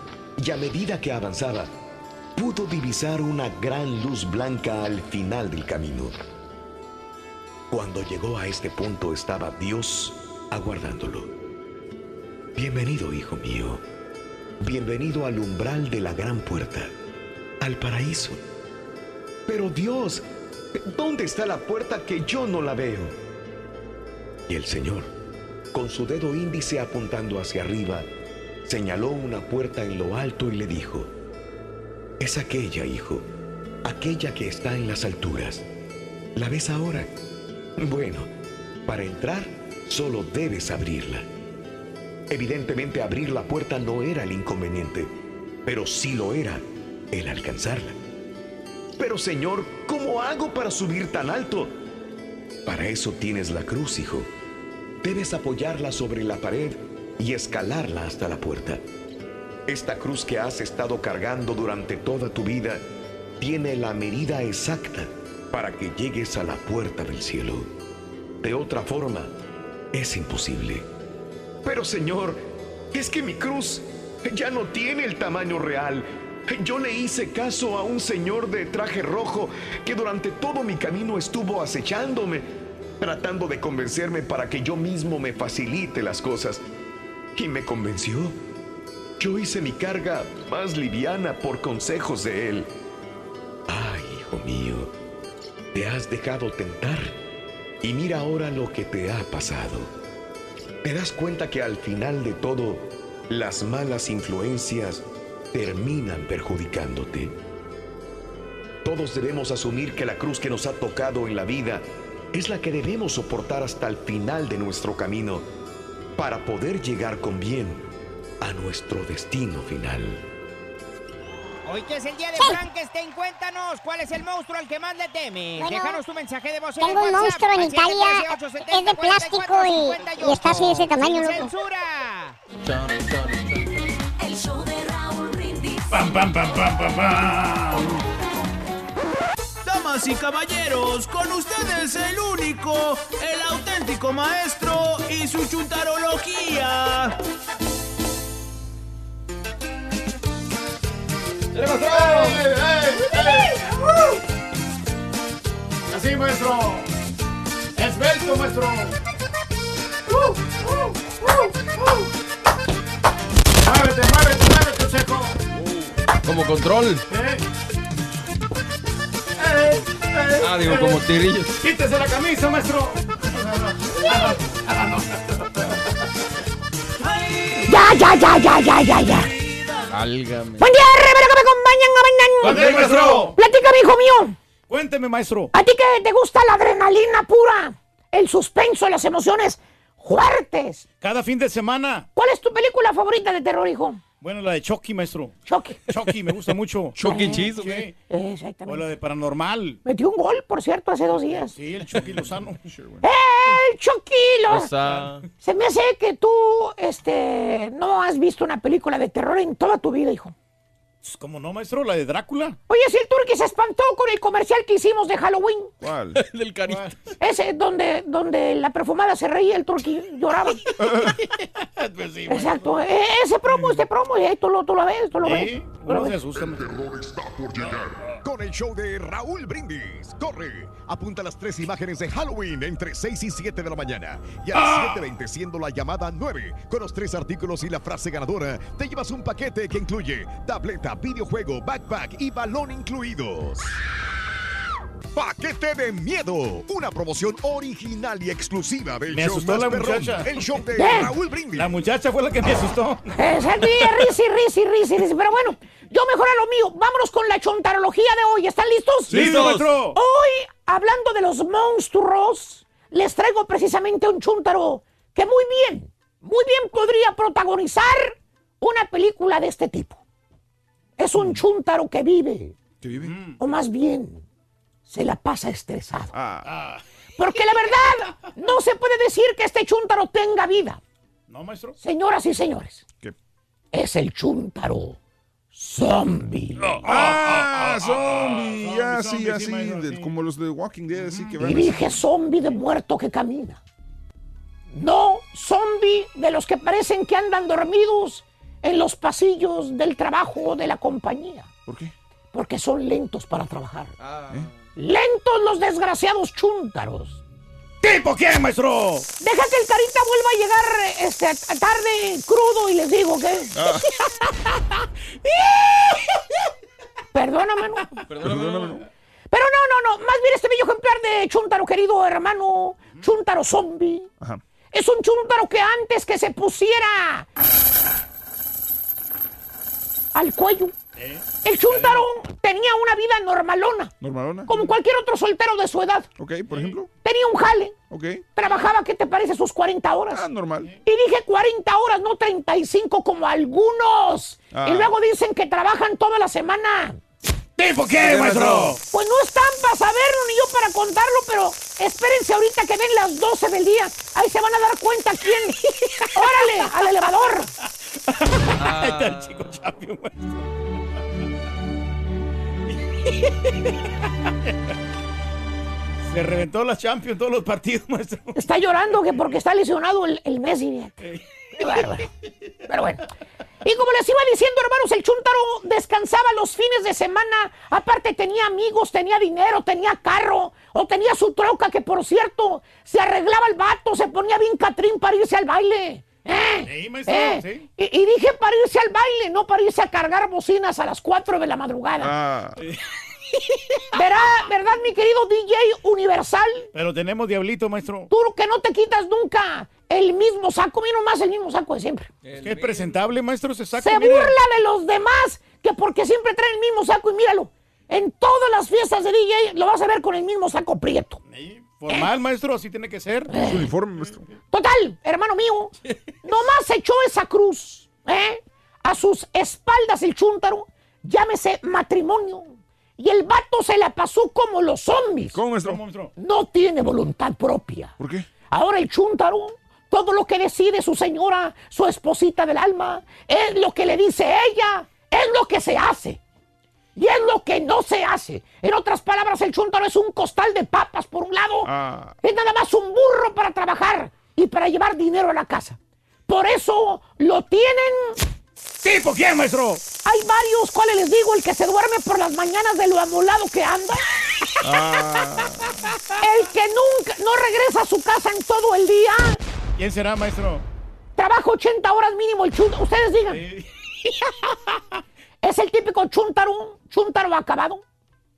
y a medida que avanzaba, pudo divisar una gran luz blanca al final del camino. Cuando llegó a este punto estaba Dios aguardándolo. Bienvenido, hijo mío. Bienvenido al umbral de la gran puerta, al paraíso. Pero Dios, ¿dónde está la puerta que yo no la veo? Y el Señor con su dedo índice apuntando hacia arriba, señaló una puerta en lo alto y le dijo, es aquella, hijo, aquella que está en las alturas. ¿La ves ahora? Bueno, para entrar solo debes abrirla. Evidentemente abrir la puerta no era el inconveniente, pero sí lo era el alcanzarla. Pero Señor, ¿cómo hago para subir tan alto? Para eso tienes la cruz, hijo. Debes apoyarla sobre la pared y escalarla hasta la puerta. Esta cruz que has estado cargando durante toda tu vida tiene la medida exacta para que llegues a la puerta del cielo. De otra forma, es imposible. Pero Señor, es que mi cruz ya no tiene el tamaño real. Yo le hice caso a un señor de traje rojo que durante todo mi camino estuvo acechándome, tratando de convencerme para que yo mismo me facilite las cosas. Y me convenció. Yo hice mi carga más liviana por consejos de él. Ay, hijo mío, te has dejado tentar y mira ahora lo que te ha pasado. ¿Te das cuenta que al final de todo, las malas influencias terminan perjudicándote? Todos debemos asumir que la cruz que nos ha tocado en la vida es la que debemos soportar hasta el final de nuestro camino para poder llegar con bien a nuestro destino final. Hoy que es el día de Frankenstein, cuéntanos cuál es el monstruo al que más le temes. Bueno, Déjanos tu mensaje de voz en el Tengo un WhatsApp. monstruo en al Italia, 713-870-4458. es de plástico y, y está así de ese tamaño, Sin loco. censura. El show de Raúl Brindis. Pam, pam, pam, pam, pam, pam. Damas y caballeros, con ustedes el único, el auténtico maestro y su chuntarología. Así, maestro. Esbelto, maestro. Muévete, muévete, muévete, seco. Como control. Ah, digo, como tirillos. Quítese la camisa, maestro. Ya, ya, ya, ya, ya, ya, ya. Álgame. Buen día, Rivera, que me acompañan a bailar. Cuénteme, maestro. Platícame, hijo mío. Cuénteme, maestro. ¿A ti que te gusta la adrenalina pura? El suspenso, las emociones fuertes. Cada fin de semana. ¿Cuál es tu película favorita de terror, hijo? Bueno, la de Chucky, maestro. Chucky. Chucky, me gusta mucho. [laughs] Chucky Cheese. Exactamente. O la de Paranormal. Metió un gol, por cierto, hace dos días. Sí, el Chucky Lozano. [laughs] ¡Eh, Chucky! Lo- O sea, Se me hace que tú, este, no has visto una película de terror en toda tu vida, hijo. ¿Cómo no, maestro? La de Drácula. Oye, si el turqui se espantó con el comercial que hicimos de Halloween. ¿Cuál? [laughs] del carita. Ese donde, donde la perfumada se reía, el turqui lloraba. [laughs] Pues sí, Exacto. E- ese promo, este promo, y ahí tú lo, tú lo ves, tú lo ves. Tú lo ves. asusta. maestro. terror está por llegar. Con el show de Raúl Brindis. Corre. Apunta las tres imágenes de Halloween entre 6 y 7 de la mañana. Y a las 7.20 siendo la llamada 9. Con los tres artículos y la frase ganadora, te llevas un paquete que incluye tableta, videojuego, backpack y balón incluidos. Paquete de miedo. Una promoción original y exclusiva del Me show asustó la perrón, muchacha. El show de. [laughs] Raúl Brindis. La muchacha fue la que me asustó. Exacto, y risi, risi, risi, risi. Pero bueno, yo mejor a lo mío. Vámonos con la chontarología de hoy. ¿Están listos? ¡Listo, maestro! Hoy, hablando de los monstruos, les traigo precisamente un chúntaro que muy bien, muy bien podría protagonizar una película de este tipo. Es un chúntaro que vive, ¿Qué vive? o más bien, se la pasa estresado. Ah, Porque la verdad, no se puede decir que este chúntaro tenga vida. ¿No, maestro? Señoras y señores, ¿qué? es el chúntaro zombie. Ah, zombie. Ya, zombie, sí, zombie, así. sí, sí. Como los de Walking Dead, así que Y dije zombie de muerto que camina. No zombie de los que parecen que andan dormidos en los pasillos del trabajo de la compañía. ¿Por qué? Porque son lentos para trabajar. ¿Eh? Lentos los desgraciados chúntaros. ¿Tipo quién, maestro? Deja que el carita vuelva a llegar este, tarde crudo y les digo que... Ah. [laughs] Perdóname, ¿no? Perdóname, no. Pero no, no, no. Más bien este bello ejemplar de Chuntaro, querido hermano. Chuntaro zombie. Ajá. Es un chúntaro que antes que se pusiera al cuello. El chúntaro tenía una vida normalona, ¿Normalona? como cualquier otro soltero de su edad. Ok, por ejemplo. Tenía un jale, Ok. trabajaba, ¿qué te parece? Sus 40 horas. Ah, normal. Y dije 40 horas, no 35 como algunos. Ah. Y luego dicen que trabajan toda la semana. ¿Tipo qué, maestro? Pues no están para saberlo ni yo para contarlo, pero espérense ahorita que den las 12 del día. Ahí se van a dar cuenta quién. [laughs] ¡Órale! ¡Al elevador! Ahí está el chico champion, maestro. Se reventó la Champions todos los partidos, maestro. Está llorando que porque está lesionado el, el Messi. Qué bárbaro. Pero bueno. Y como les iba diciendo, hermanos, el Chuntaro descansaba los fines de semana. Aparte tenía amigos, tenía dinero, tenía carro. O tenía su troca, que por cierto, se arreglaba el vato, se ponía bien catrín para irse al baile. ¿Eh? Sí, maestro, ¿Eh? sí. Y, y dije para irse al baile, no para irse a cargar bocinas a las 4 de la madrugada. Ah. [laughs] ¿Verá, ¿Verdad, mi querido DJ Universal? Pero tenemos diablito, maestro. Tú que no te quitas nunca el mismo saco, mira nomás el mismo saco de siempre. Es que es presentable, maestro, se saca. Se mire. burla de los demás que porque siempre traen el mismo saco y míralo. En todas las fiestas de DJ lo vas a ver con el mismo saco prieto. Formal, maestro, así tiene que ser. Su uniforme, maestro. Total, hermano mío, nomás echó esa cruz, ¿eh? A sus espaldas el chúntaro, llámese matrimonio. Y el vato se la pasó como los zombies. ¿Cómo, maestro? No tiene voluntad propia. ¿Por qué? Ahora el chúntaro, todo lo que decide su señora, su esposita del alma, es lo que le dice ella, es lo que se hace. Y es lo que no se hace. En otras palabras, el chúntaro es un costal de papas por un lado. Ah. Es nada más un burro para trabajar y para llevar dinero a la casa. Por eso lo tienen... ¿Tipo quién, maestro? Hay varios, ¿cuáles les digo? El que se duerme por las mañanas de lo amolado que anda. Ah. El que nunca, no regresa a su casa en todo el día. ¿Quién será, maestro? Trabaja 80 horas mínimo el chúntaro. Ustedes digan. [laughs] es el típico chúntaro, chúntaro acabado.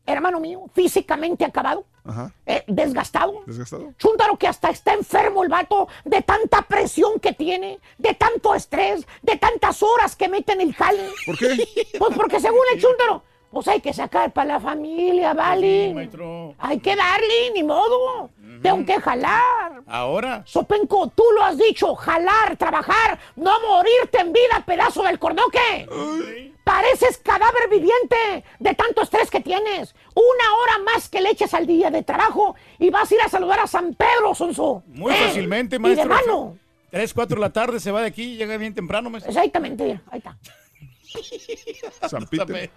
Hermano mío, físicamente acabado, Ajá. eh, desgastado. ¿Desgastado? Chúntaro que hasta está enfermo el vato de tanta presión que tiene, de tanto estrés, de tantas horas que mete en el jale. ¿Por qué? [laughs] Pues porque según el chúntaro, pues hay que sacar para la familia, ¿vale? Sí. Hay que darle, ni modo. Tengo que jalar. Ahora. Sopenco, tú lo has dicho, jalar, trabajar, no morirte en vida, pedazo del cordoque. Pareces cadáver viviente de tanto estrés que tienes. Una hora más que le eches al día de trabajo y vas a ir a saludar a San Pedro, Sonso. Muy Eh, fácilmente, Y maestro. de mano. Tres, cuatro de la tarde se va de aquí y llega bien temprano, maestro. Exactamente, ahí está. San Peter.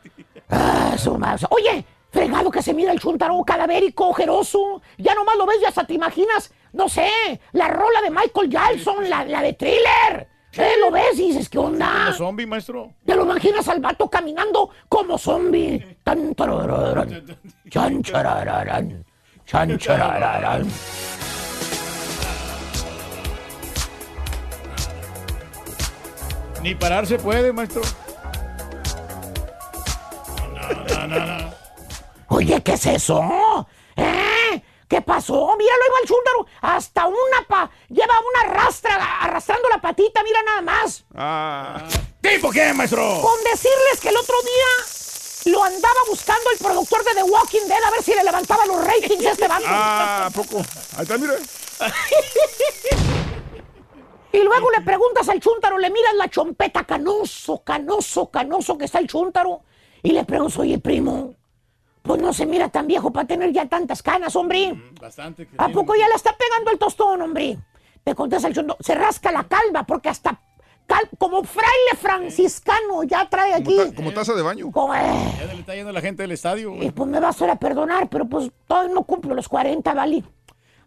Ah, su. Oye, fregado que se mira el chuntaro cadavérico, ojeroso. Ya nomás lo ves, ya hasta te imaginas, no sé, la rola de Michael Jackson, la, la de thriller. Eh, lo ves y dices, ¿qué onda? Como zombie, maestro. Te lo imaginas al vato caminando como zombie. Tan, tarararán, chan, charararán, chan, charararán. Ni parar se puede, maestro. No, no, no, no. Oye, ¿qué es eso? ¿Eh? ¿Qué pasó? Míralo, ahí va el chúntaro. Hasta una pa... Lleva una rastra arrastrando la patita, mira nada más. Ah. ¿Tipo qué, maestro? Con decirles que el otro día lo andaba buscando el productor de The Walking Dead a ver si le levantaba los ratings a este [laughs] bando. Ah, ¿a poco. Ahí está, mira. Y luego le preguntas al chúntaro, le miras la chompeta canoso, canoso, canoso que está el chúntaro. Y le preguntas, oye, primo, pues no se mira tan viejo para tener ya tantas canas, hombre. Bastante. que ¿A tiene. poco ya le está pegando el tostón, hombre? Te contesta el chúntaro, se rasca la calva porque hasta cal- como fraile franciscano ya trae Como, aquí. ta- como taza de baño. Como, eh, Ya le está yendo la gente del estadio. y pues me vas a ir a perdonar, pero pues todavía no cumplo los 40, ¿vale?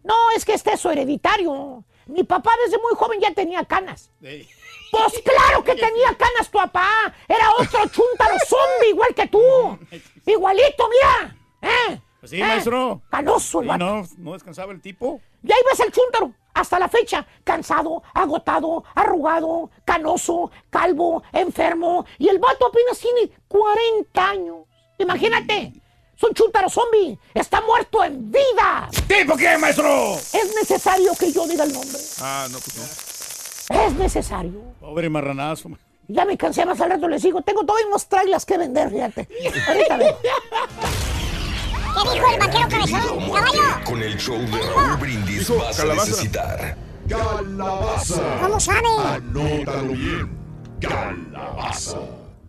No, es que este es hereditario. Mi papá desde muy joven ya tenía canas. Ey. Pues claro que [laughs] tenía canas tu papá. Era otro chúntaro zombie igual que tú. [laughs] Igualito, mira. ¿Eh? Pues sí, ¿Eh? maestro. Canoso el vato. no, no descansaba el tipo. Y ahí ves el chúntaro. Hasta la fecha, cansado, agotado, arrugado, canoso, calvo, enfermo. Y el vato apenas tiene 40 años. Imagínate. Es un chúntaro zombie. Está muerto en vida. ¿Tipo qué, maestro? Es necesario que yo diga el nombre. Ah, no, pues no. Es necesario. Pobre marranazo. Ya me cansé, más al rato les digo. Tengo todos unos trailers que vender, fíjate. Ahorita. ¿Qué dijo el vaquero cabezón? ¡Caballo! Con el show de Raúl Brindis vas a calabaza. necesitar Calabaza. ¿Cómo sabe? Anótalo bien. Calabaza.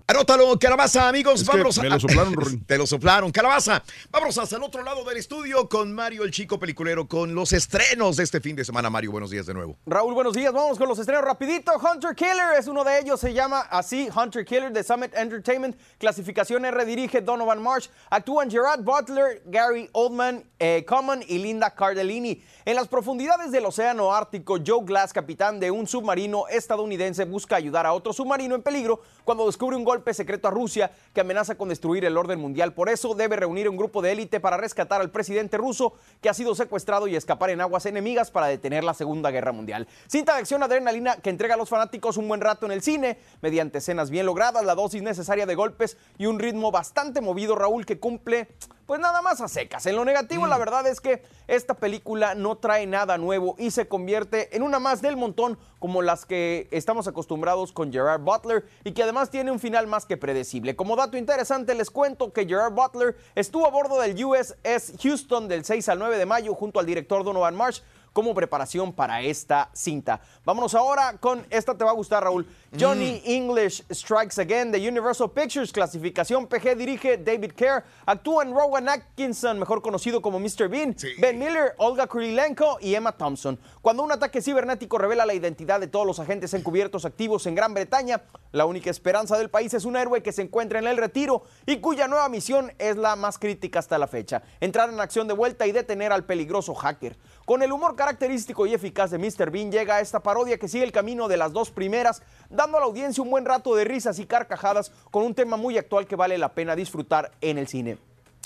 Anótalo, calabaza, amigos. Es que Vámonos me a- lo [laughs] soplaron, Rorín. Te lo soplaron, calabaza. Vámonos hasta el otro lado del estudio con Mario, el chico peliculero, con los estrenos de este fin de semana. Mario, buenos días de nuevo. Raúl, buenos días. Vamos con los estrenos rapidito. Hunter Killer es uno de ellos. Se llama así Hunter Killer de Summit Entertainment. Clasificación R dirige Donovan Marsh. Actúan Gerard Butler, Gary Oldman, eh, Common y Linda Cardellini. En las profundidades del océano Ártico, Joe Glass, capitán de un submarino estadounidense, busca ayudar a otro submarino en peligro cuando descubre un golpe secreto a Rusia que amenaza con destruir el orden mundial. Por eso debe reunir un grupo de élite para rescatar al presidente ruso que ha sido secuestrado y escapar en aguas enemigas para detener la Segunda Guerra Mundial. Cinta de acción adrenalina que entrega a los fanáticos un buen rato en el cine, mediante escenas bien logradas, la dosis necesaria de golpes y un ritmo bastante movido, Raúl, que cumple pues nada más a secas. En lo negativo, la verdad es que esta película no trae nada nuevo y se convierte en una más del montón como las que estamos acostumbrados con Gerard Butler y que además tiene un final más que predecible. Como dato interesante, les cuento que Gerard Butler estuvo a bordo del USS Houston del 6 al 9 de mayo junto al director Donovan Marsh como preparación para esta cinta. Vámonos ahora con esta te va a gustar Raúl. Johnny English Strikes Again de Universal Pictures, clasificación PG, dirige David Kerr. Actúan Rowan Atkinson, mejor conocido como Mr. Bean, Ben Miller, Olga Kurilenko y Emma Thompson. Cuando un ataque cibernético revela la identidad de todos los agentes encubiertos activos en Gran Bretaña, la única esperanza del país es un héroe que se encuentra en el retiro y cuya nueva misión es la más crítica hasta la fecha, entrar en acción de vuelta y detener al peligroso hacker. Con el humor característico y eficaz de Mr. Bean llega esta parodia que sigue el camino de las dos primeras, dando a la audiencia un buen rato de risas y carcajadas con un tema muy actual que vale la pena disfrutar en el cine.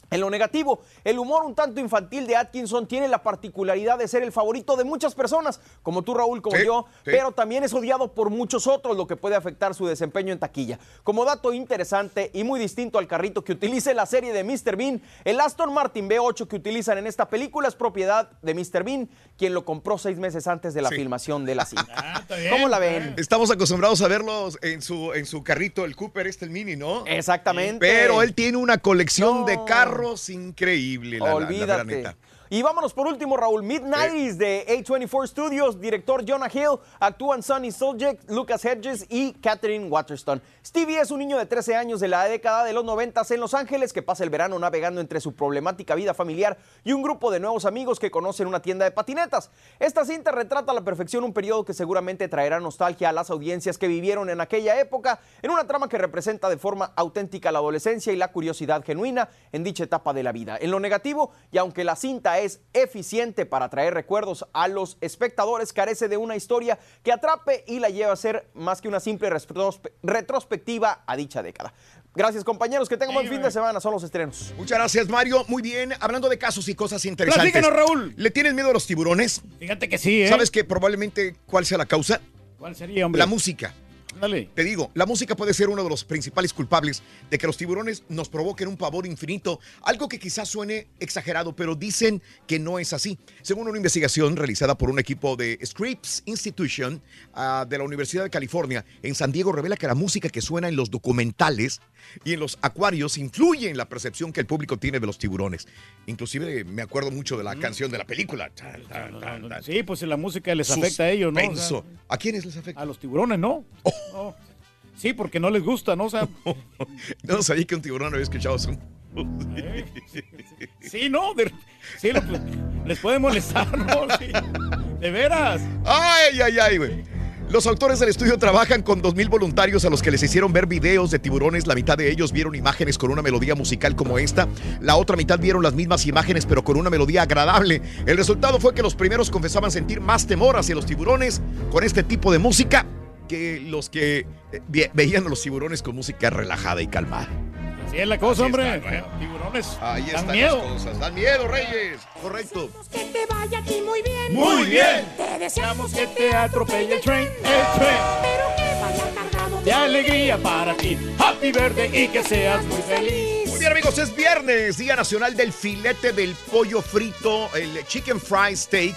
En lo negativo, el humor un tanto infantil de Atkinson tiene la particularidad de ser el favorito de muchas personas, como tú Raúl, como Sí, yo, sí. pero también es odiado por muchos otros, lo que puede afectar su desempeño en taquilla. Como dato interesante y muy distinto al carrito que utiliza en la serie de Mr. Bean, el Aston Martin B8 que utilizan en esta película es propiedad de Mr. Bean, quien lo compró seis meses antes de la filmación de la cinta. [laughs] ¿Cómo la ven? Estamos acostumbrados a verlos en su, en su carrito, el Cooper, este el mini, ¿no? Exactamente. Pero él tiene una colección de carros increíble, la, la- la mera Olvídate. neta. Y vámonos por último, Raúl. Mid-90s de A24 Studios, director Jonah Hill, actúan Sonny Soljic, Lucas Hedges y Catherine Waterston. Stevie es un niño de 13 años de la década de los 90 en Los Ángeles que pasa el verano navegando entre su problemática vida familiar y un grupo de nuevos amigos que conocen una tienda de patinetas. Esta cinta retrata a la perfección un periodo que seguramente traerá nostalgia a las audiencias que vivieron en aquella época, en una trama que representa de forma auténtica la adolescencia y la curiosidad genuina en dicha etapa de la vida. En lo negativo, y aunque la cinta es eficiente para traer recuerdos a los espectadores, carece de una historia que atrape y la lleva a ser más que una simple retrospe- retrospectiva a dicha década. Gracias compañeros, que tengan buen fin de semana, son los estrenos. Muchas gracias, Mario. Muy bien. Hablando de casos y cosas interesantes. Platícanos, Raúl. ¿Le tienes miedo a los tiburones? Fíjate que sí, ¿eh? ¿Sabes que probablemente cuál sea la causa? ¿Cuál sería, hombre? La música. Dale. Te digo, la música puede ser uno de los principales culpables de que los tiburones nos provoquen un pavor infinito, algo que quizás suene exagerado, pero dicen que no es así. Según una investigación realizada por un equipo de Scripps Institution ah, de la Universidad de California en San Diego, revela que la música que suena en los documentales y en los acuarios influye en la percepción que el público tiene de los tiburones. Inclusive me acuerdo mucho de la canción de la película. Sí, pues la música les afecta a ellos, ¿no? O sea. ¿A quiénes les afecta? a los tiburones, ¿no? No. Sí, porque no les gusta, ¿no? O sea, [laughs] No sabía que un tiburón había escuchado su... sí, ¿no? De- sí, lo- les puede molestar, ¿no? Sí. De veras. Ay, ay, ay, güey. Los autores del estudio trabajan con 2.000 voluntarios a los que les hicieron ver videos de tiburones. La mitad de ellos vieron imágenes con una melodía musical como esta. La otra mitad vieron las mismas imágenes pero con una melodía agradable. El resultado fue que los primeros confesaban sentir más temor hacia los tiburones con este tipo de música que los que eh, ve- veían a los tiburones con música relajada y calmada. Así es la cosa, Así hombre. está, ¿no? Tiburones. Ahí dan están miedo. las cosas. Dan miedo, Reyes. Correcto. Que te vaya a ti muy bien. Muy bien. Te deseamos que te atropelle el tren, el tren. Pero que vaya cargado De alegría para ti. Happy verde y que seas muy feliz. Muy bien, amigos, es viernes, Día Nacional del Filete del Pollo Frito, el Chicken Fry Steak.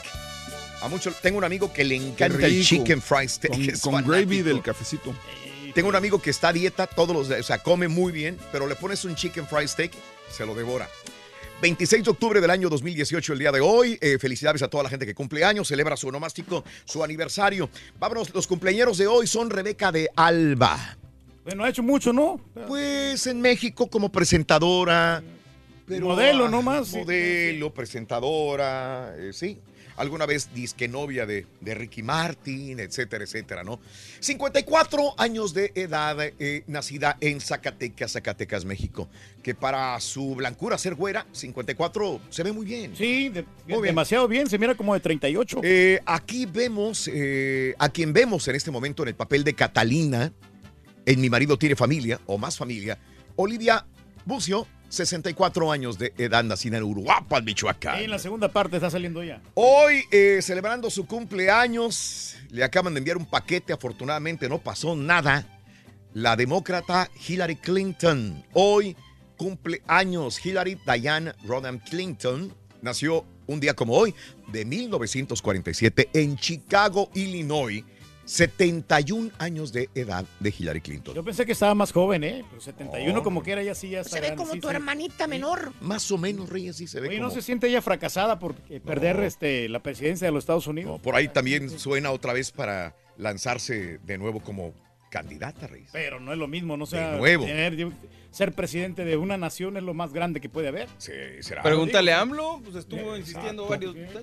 A tengo un amigo que le encanta el. Chicken Fry Steak. Con, es con gravy del cafecito. Tengo un amigo que está a dieta todos los días, o sea, come muy bien, pero le pones un Chicken Fry Steak, se lo devora. 26 de octubre del año 2018, el día de hoy. Eh, felicidades a toda la gente que cumple años, celebra su onomástico, su aniversario. Vámonos, los cumpleaños de hoy son Rebeca de Alba. Bueno, ha hecho mucho, ¿no? Pues en México como presentadora. Pero, Modelo, ah, ¿no más? Modelo, presentadora, eh, sí. Alguna vez disque novia de, de Ricky Martin, etcétera, etcétera, ¿no? 54 años de edad, eh, nacida en Zacatecas, Zacatecas, México. Que para su blancura ser güera, 54 se ve muy bien. Sí, de- Muy bien. demasiado bien, se mira como de 38. Eh, aquí vemos eh, a quien vemos en este momento en el papel de Catalina, en Mi marido tiene familia, o más familia, Olivia Bucio, 64 años de edad, nacida en Uruapan, Michoacán. Ahí en la segunda parte está saliendo ya. Hoy, eh, celebrando su cumpleaños, le acaban de enviar un paquete, afortunadamente no pasó nada. La demócrata Hillary Clinton, hoy cumple años. Hillary Diane Rodham Clinton nació un día como hoy, de 1947, en Chicago, Illinois. 71 años de edad de Hillary Clinton. Yo pensé que estaba más joven, ¿eh? Pero 71 como quiera ya sí ya está Se ve grande, como sí, tu sí. hermanita menor. Más o menos, Reyes, sí se ve Oye, como... ¿no se siente ella fracasada por eh, perder este, la presidencia de los Estados Unidos? Por ahí también suena otra vez para lanzarse de nuevo como candidata, Reyes. Pero no es lo mismo, no sea nuevo. tener- ser presidente de una nación es lo más grande que puede haber. Sí, será. Pregúntale a AMLO, pues estuvo insistiendo varios años.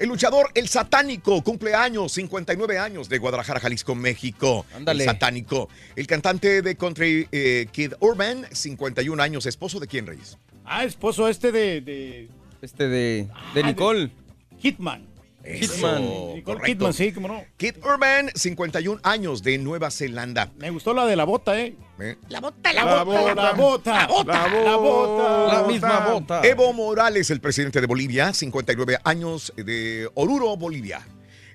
El luchador El Satánico cumple años, 59 años de Guadalajara, Jalisco, México. Ándale. El Satánico. El cantante de country eh, Kid Urban, 51 años. ¿Esposo de quién, Reyes? Ah, esposo este de... de Este de, de Nicole. Hitman. Hitman. Nicole correcto. Kidman, sí, cómo no. Kid Urban, 51 años de Nueva Zelanda. Me gustó la de la bota, ¿eh? ¿Eh? La bota, la, La bota, bota, la bota, la bota. la bota. La misma bota. Evo Morales, el presidente de Bolivia, 59 años de Oruro, Bolivia.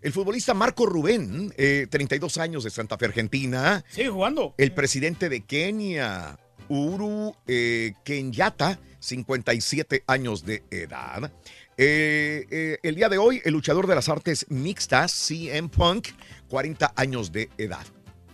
El futbolista Marco Rubén, eh, 32 años de Santa Fe, Argentina. Sigue jugando. El presidente de Kenia, Uhuru eh, Kenyatta, 57 años de edad. Eh, eh, el día de hoy, el luchador de las artes mixtas, CM Punk, 40 años de edad.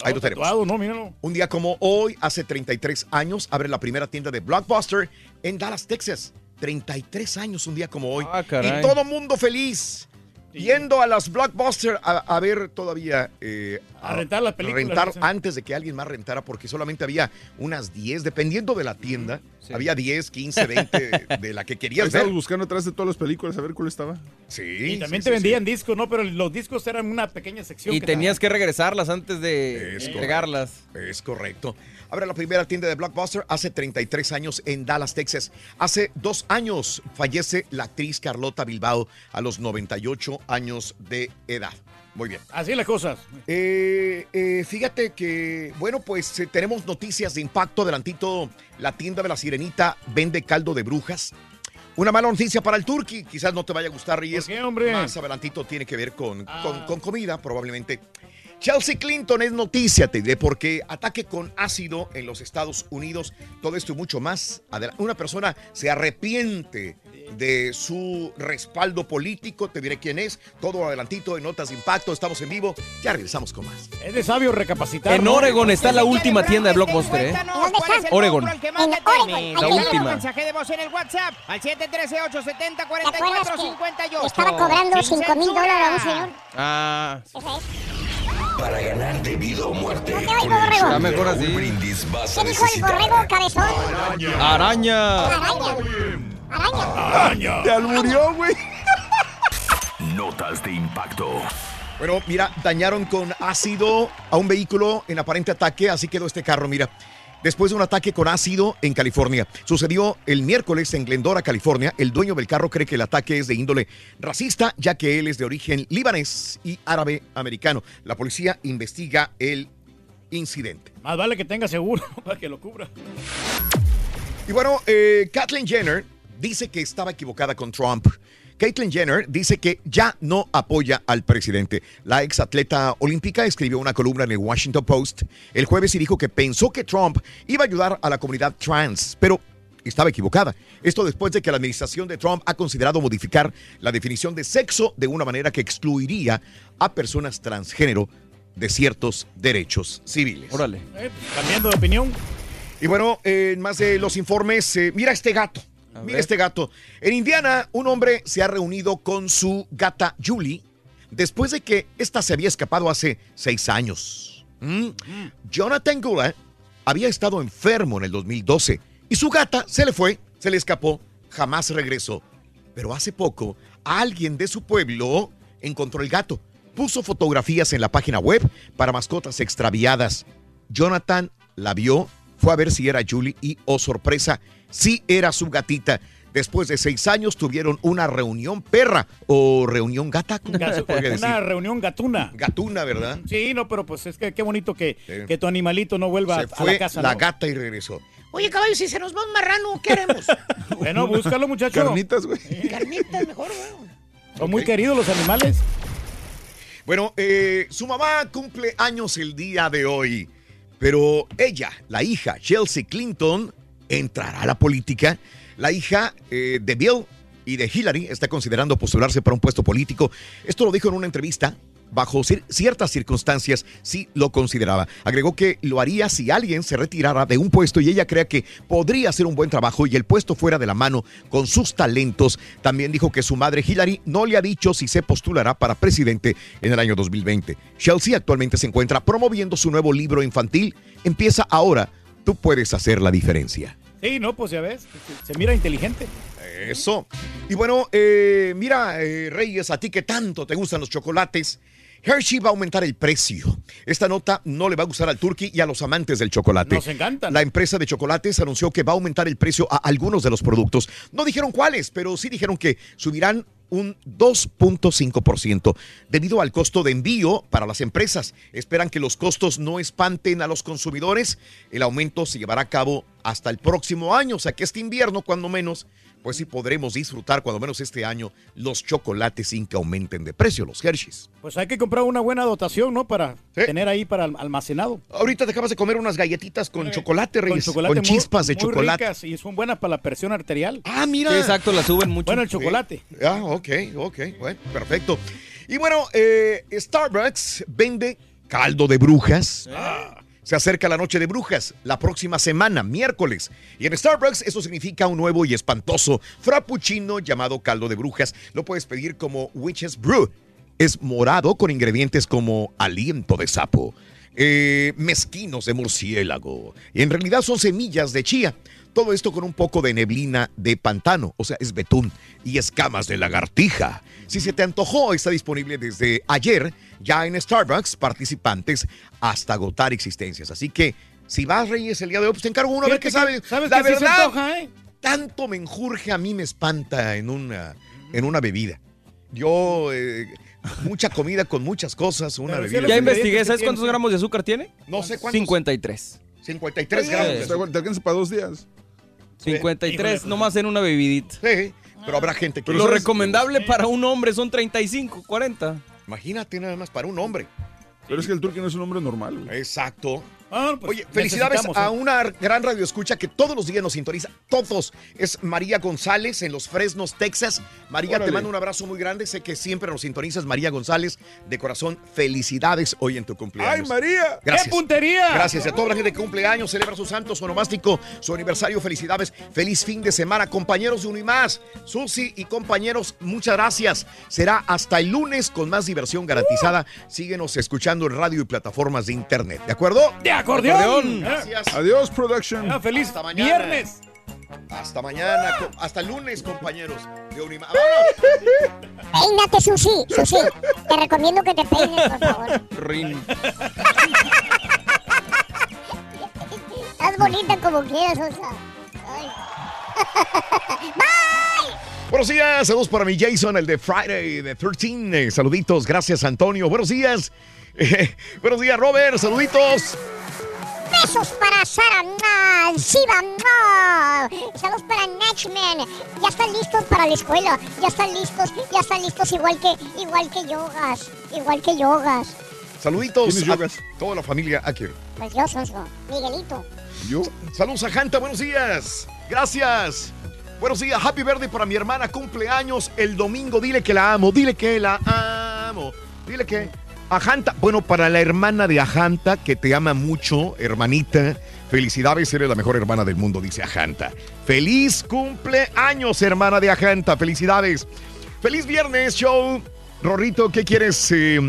Ahí lo tenemos. Tatuado, no, míralo. Un día como hoy, hace 33 años, abre la primera tienda de Blockbuster en Dallas, Texas. 33 años un día como hoy. Ah, y todo mundo feliz. Yendo a las Blockbuster a, a ver todavía... eh, A rentar las películas, Rentar antes de que alguien más rentara, porque solamente había unas 10, dependiendo de la tienda. Había 10, 15, 20 de la que querías ver. Estábamos buscando atrás de todas las películas a ver cuál estaba. Sí. Y también sí, te sí, vendían discos, ¿no? Pero los discos eran una pequeña sección. Y que tenías que regresarlas antes de Es entregarlas. Es correcto. Abre la primera tienda de Blockbuster hace 33 años en Dallas, Texas. Hace dos años fallece la actriz Carlota Bilbao a los 98 años de edad. Muy bien. Así las cosas. Eh, eh, fíjate que, bueno, pues eh, tenemos noticias de impacto. Adelantito, la tienda de la Sirenita vende caldo de brujas. Una mala noticia para el turqui. Quizás no te vaya a gustar, Reyes. ¿Por qué, hombre? Más adelantito tiene que ver con, Ah. con, con comida, probablemente. Chelsea Clinton es noticia, te diré, porque ataque con ácido en los Estados Unidos, todo esto y mucho más. Una persona se arrepiente de su respaldo político, te diré quién es, todo adelantito en Notas de Impacto, estamos en vivo, ya regresamos con más. Es de sabio recapacitar. En. Oregon está la última tienda de Blockbuster, ¿eh? Cuéntanos cuál es el Oregon. monstruo al que más le En Oregon. temes. La última. un mensaje de voz en el WhatsApp al 713-870-4458. ¿Te acuerdas que Estaba cobrando Sin 5 mil dólares a un señor. Ah, Esa es. Para ganar de vida o muerte. No te con oigo, el borrego. Está mejor así. ¿Qué dijo el borrego cabezón? araña. Araña. Araña. Te alburió, güey. notas de impacto. Bueno, mira, dañaron con ácido a un vehículo en aparente ataque, así quedó este carro, mira. Después de un ataque con ácido en California. Sucedió el miércoles en Glendora, California. El dueño del carro cree que el ataque es de índole racista, ya que él es de origen libanés y árabe americano. La policía investiga el incidente. Más vale que tenga seguro [laughs] para que lo cubra. Y bueno, eh, Kathleen Jenner dice que estaba equivocada con Trump. Caitlyn Jenner dice que ya no apoya al presidente. La exatleta olímpica escribió una columna en el Washington Post el jueves y dijo que pensó que Trump iba a ayudar a la comunidad trans, pero estaba equivocada. Esto después de que la administración de Trump ha considerado modificar la definición de sexo de una manera que excluiría a personas transgénero de ciertos derechos civiles. Órale. Eh, cambiando de opinión. Y bueno, eh, más de los informes, eh, mira este gato. Mira este gato. En Indiana, un hombre se ha reunido con su gata Julie después de que ésta se había escapado hace seis años. ¿Mm? Jonathan Gula había estado enfermo en el 2012 y su gata se le fue, se le escapó, jamás regresó. Pero hace poco, alguien de su pueblo encontró el gato. Puso fotografías en la página web para mascotas extraviadas. Jonathan la vio, fue a ver si era Julie y, oh sorpresa, sí era su gatita. Después de seis años tuvieron una reunión perra o reunión gata, ¿cómo se podría decir? Una reunión gatuna. Gatuna, ¿verdad? Sí, no, pero pues es que qué bonito que, que tu animalito no vuelva Se a- la casa. la ¿no? gata y regresó. Oye, caballo, si se nos va un marrano, ¿qué haremos? [laughs] Bueno, búscalo, muchacho. Carnitas, güey. Carnitas mejor, güey. Son muy queridos los animales. Bueno, eh, su mamá cumple años el día de hoy, pero ella, la hija Chelsea Clinton, entrará a la política. La hija eh, de Bill y de Hillary está considerando postularse para un puesto político. Esto lo dijo en una entrevista. Bajo ciertas circunstancias, sí lo consideraba. Agregó que lo haría si alguien se retirara de un puesto y ella crea que podría hacer un buen trabajo y el puesto fuera de la mano con sus talentos. También dijo que su madre Hillary no le ha dicho si se postulará para presidente en el año 2020. Chelsea actualmente se encuentra promoviendo su nuevo libro infantil. Empieza ahora. Tú puedes hacer la diferencia. Sí, no, pues ya ves. Se, mira inteligente. Eso. Y bueno, eh, mira, eh, Reyes, a ti que tanto te gustan los chocolates, Hershey va a aumentar el precio. Esta nota no le va a gustar al turkey y a los amantes del chocolate. Nos encantan. La empresa de chocolates anunció que va a aumentar el precio a algunos de los productos. No dijeron cuáles, pero sí dijeron que subirán un 2.5% debido al costo de envío para las empresas. Esperan que los costos no espanten a los consumidores. El aumento se llevará a cabo hasta el próximo año, o sea que este invierno, cuando menos, pues sí podremos disfrutar, cuando menos este año, los chocolates sin que aumenten de precio, los Hershey's. Pues hay que comprar una buena dotación, ¿no? Para tener ahí para al- almacenado. Ahorita te acabas de comer unas galletitas con chocolate, Con Reyes, con, chocolate chispas de muy chocolate. ricas y son buenas para la presión arterial. Ah, mira. Sí, exacto, la suben mucho. Bueno, el chocolate. Ah, ok, ok, bueno, perfecto. Y bueno, eh, Starbucks vende caldo de brujas. Ah, Se acerca la noche de brujas, la próxima semana, miércoles. Y en Starbucks eso significa un nuevo y espantoso frappuccino llamado caldo de brujas. Lo puedes pedir como Witch's Brew. Es morado con ingredientes como aliento de sapo, eh, mezquinos de murciélago. Y en realidad son semillas de chía. Todo esto con un poco de neblina de pantano, o sea, es betún y escamas de lagartija. Si se te antojó, está disponible desde ayer ya en Starbucks, participantes hasta agotar existencias. Así que si vas, Reyes, el día de hoy, pues te encargo uno a ver qué Fíjate sabe. que- ¿sabes La que sí se verdad, antoja, eh? tanto me enjurge, a mí me espanta en una, en una bebida. Yo, eh, mucha comida con muchas cosas, una bebida. Ya investigué, ¿sabes cuántos gramos de azúcar tiene? No sé cuántos. 53. 53 gramos. de Te te alcanza para dos días. 53 nomás en una bebidita. Sí, pero habrá gente que... Lo recomendable para un hombre son 35, 40. Imagínate nada más para un hombre. Pero es que el turqui no es un hombre normal. güey. Exacto. Ah, pues Oye, felicidades a ¿eh? una gran radio escucha que todos los días nos sintoniza. Todos. Es María González en Los Fresnos, Texas. María, Órale. te mando un abrazo muy grande. Sé que siempre nos sintonizas. María González, de corazón, felicidades hoy en tu cumpleaños. ¡Ay, María! Gracias. ¡Qué puntería! Gracias a toda la gente que cumple años, celebra su santo, su onomástico, su aniversario. Felicidades. Feliz fin de semana, compañeros de Unimás. Susi y compañeros, muchas gracias. Será hasta el lunes con más diversión garantizada. Síguenos escuchando en radio y plataformas de internet. ¿De acuerdo? ¡De acordeón! Gracias. Adiós, production. Ah, feliz Hasta mañana. viernes. Hasta mañana, hasta el lunes, compañeros de Unimás. Peínate, Susi, Susi. Te recomiendo que te peines, por favor. Rin. Estás bonita como quieras, Osa. Ay. [laughs] Bye. Buenos días, saludos para mi Jason, el de Friday the 13. Eh, saluditos, gracias Antonio. Buenos días. Eh, [laughs] buenos días, Robert. Saluditos. Besos para Sara. Siva, saludos para Nachman. Ya están listos para la escuela, ya están listos, ya están listos igual que igual que yogas, igual que yogas. Saluditos ¿Quiénes a yogas? toda la familia aquí. Pues yo, Sonso, Miguelito. Yo. Saludos a Janta, buenos días. Gracias. Buenos días, happy birthday para mi hermana, cumpleaños el domingo. Dile que la amo, dile que la amo. Dile que. Ajanta, bueno, para la hermana de Ajanta, que te ama mucho, hermanita. Felicidades, eres la mejor hermana del mundo, dice Ajanta. Feliz cumpleaños, hermana de Ajanta. Felicidades. Feliz viernes, show. Rorrito, ¿qué quieres? Eh,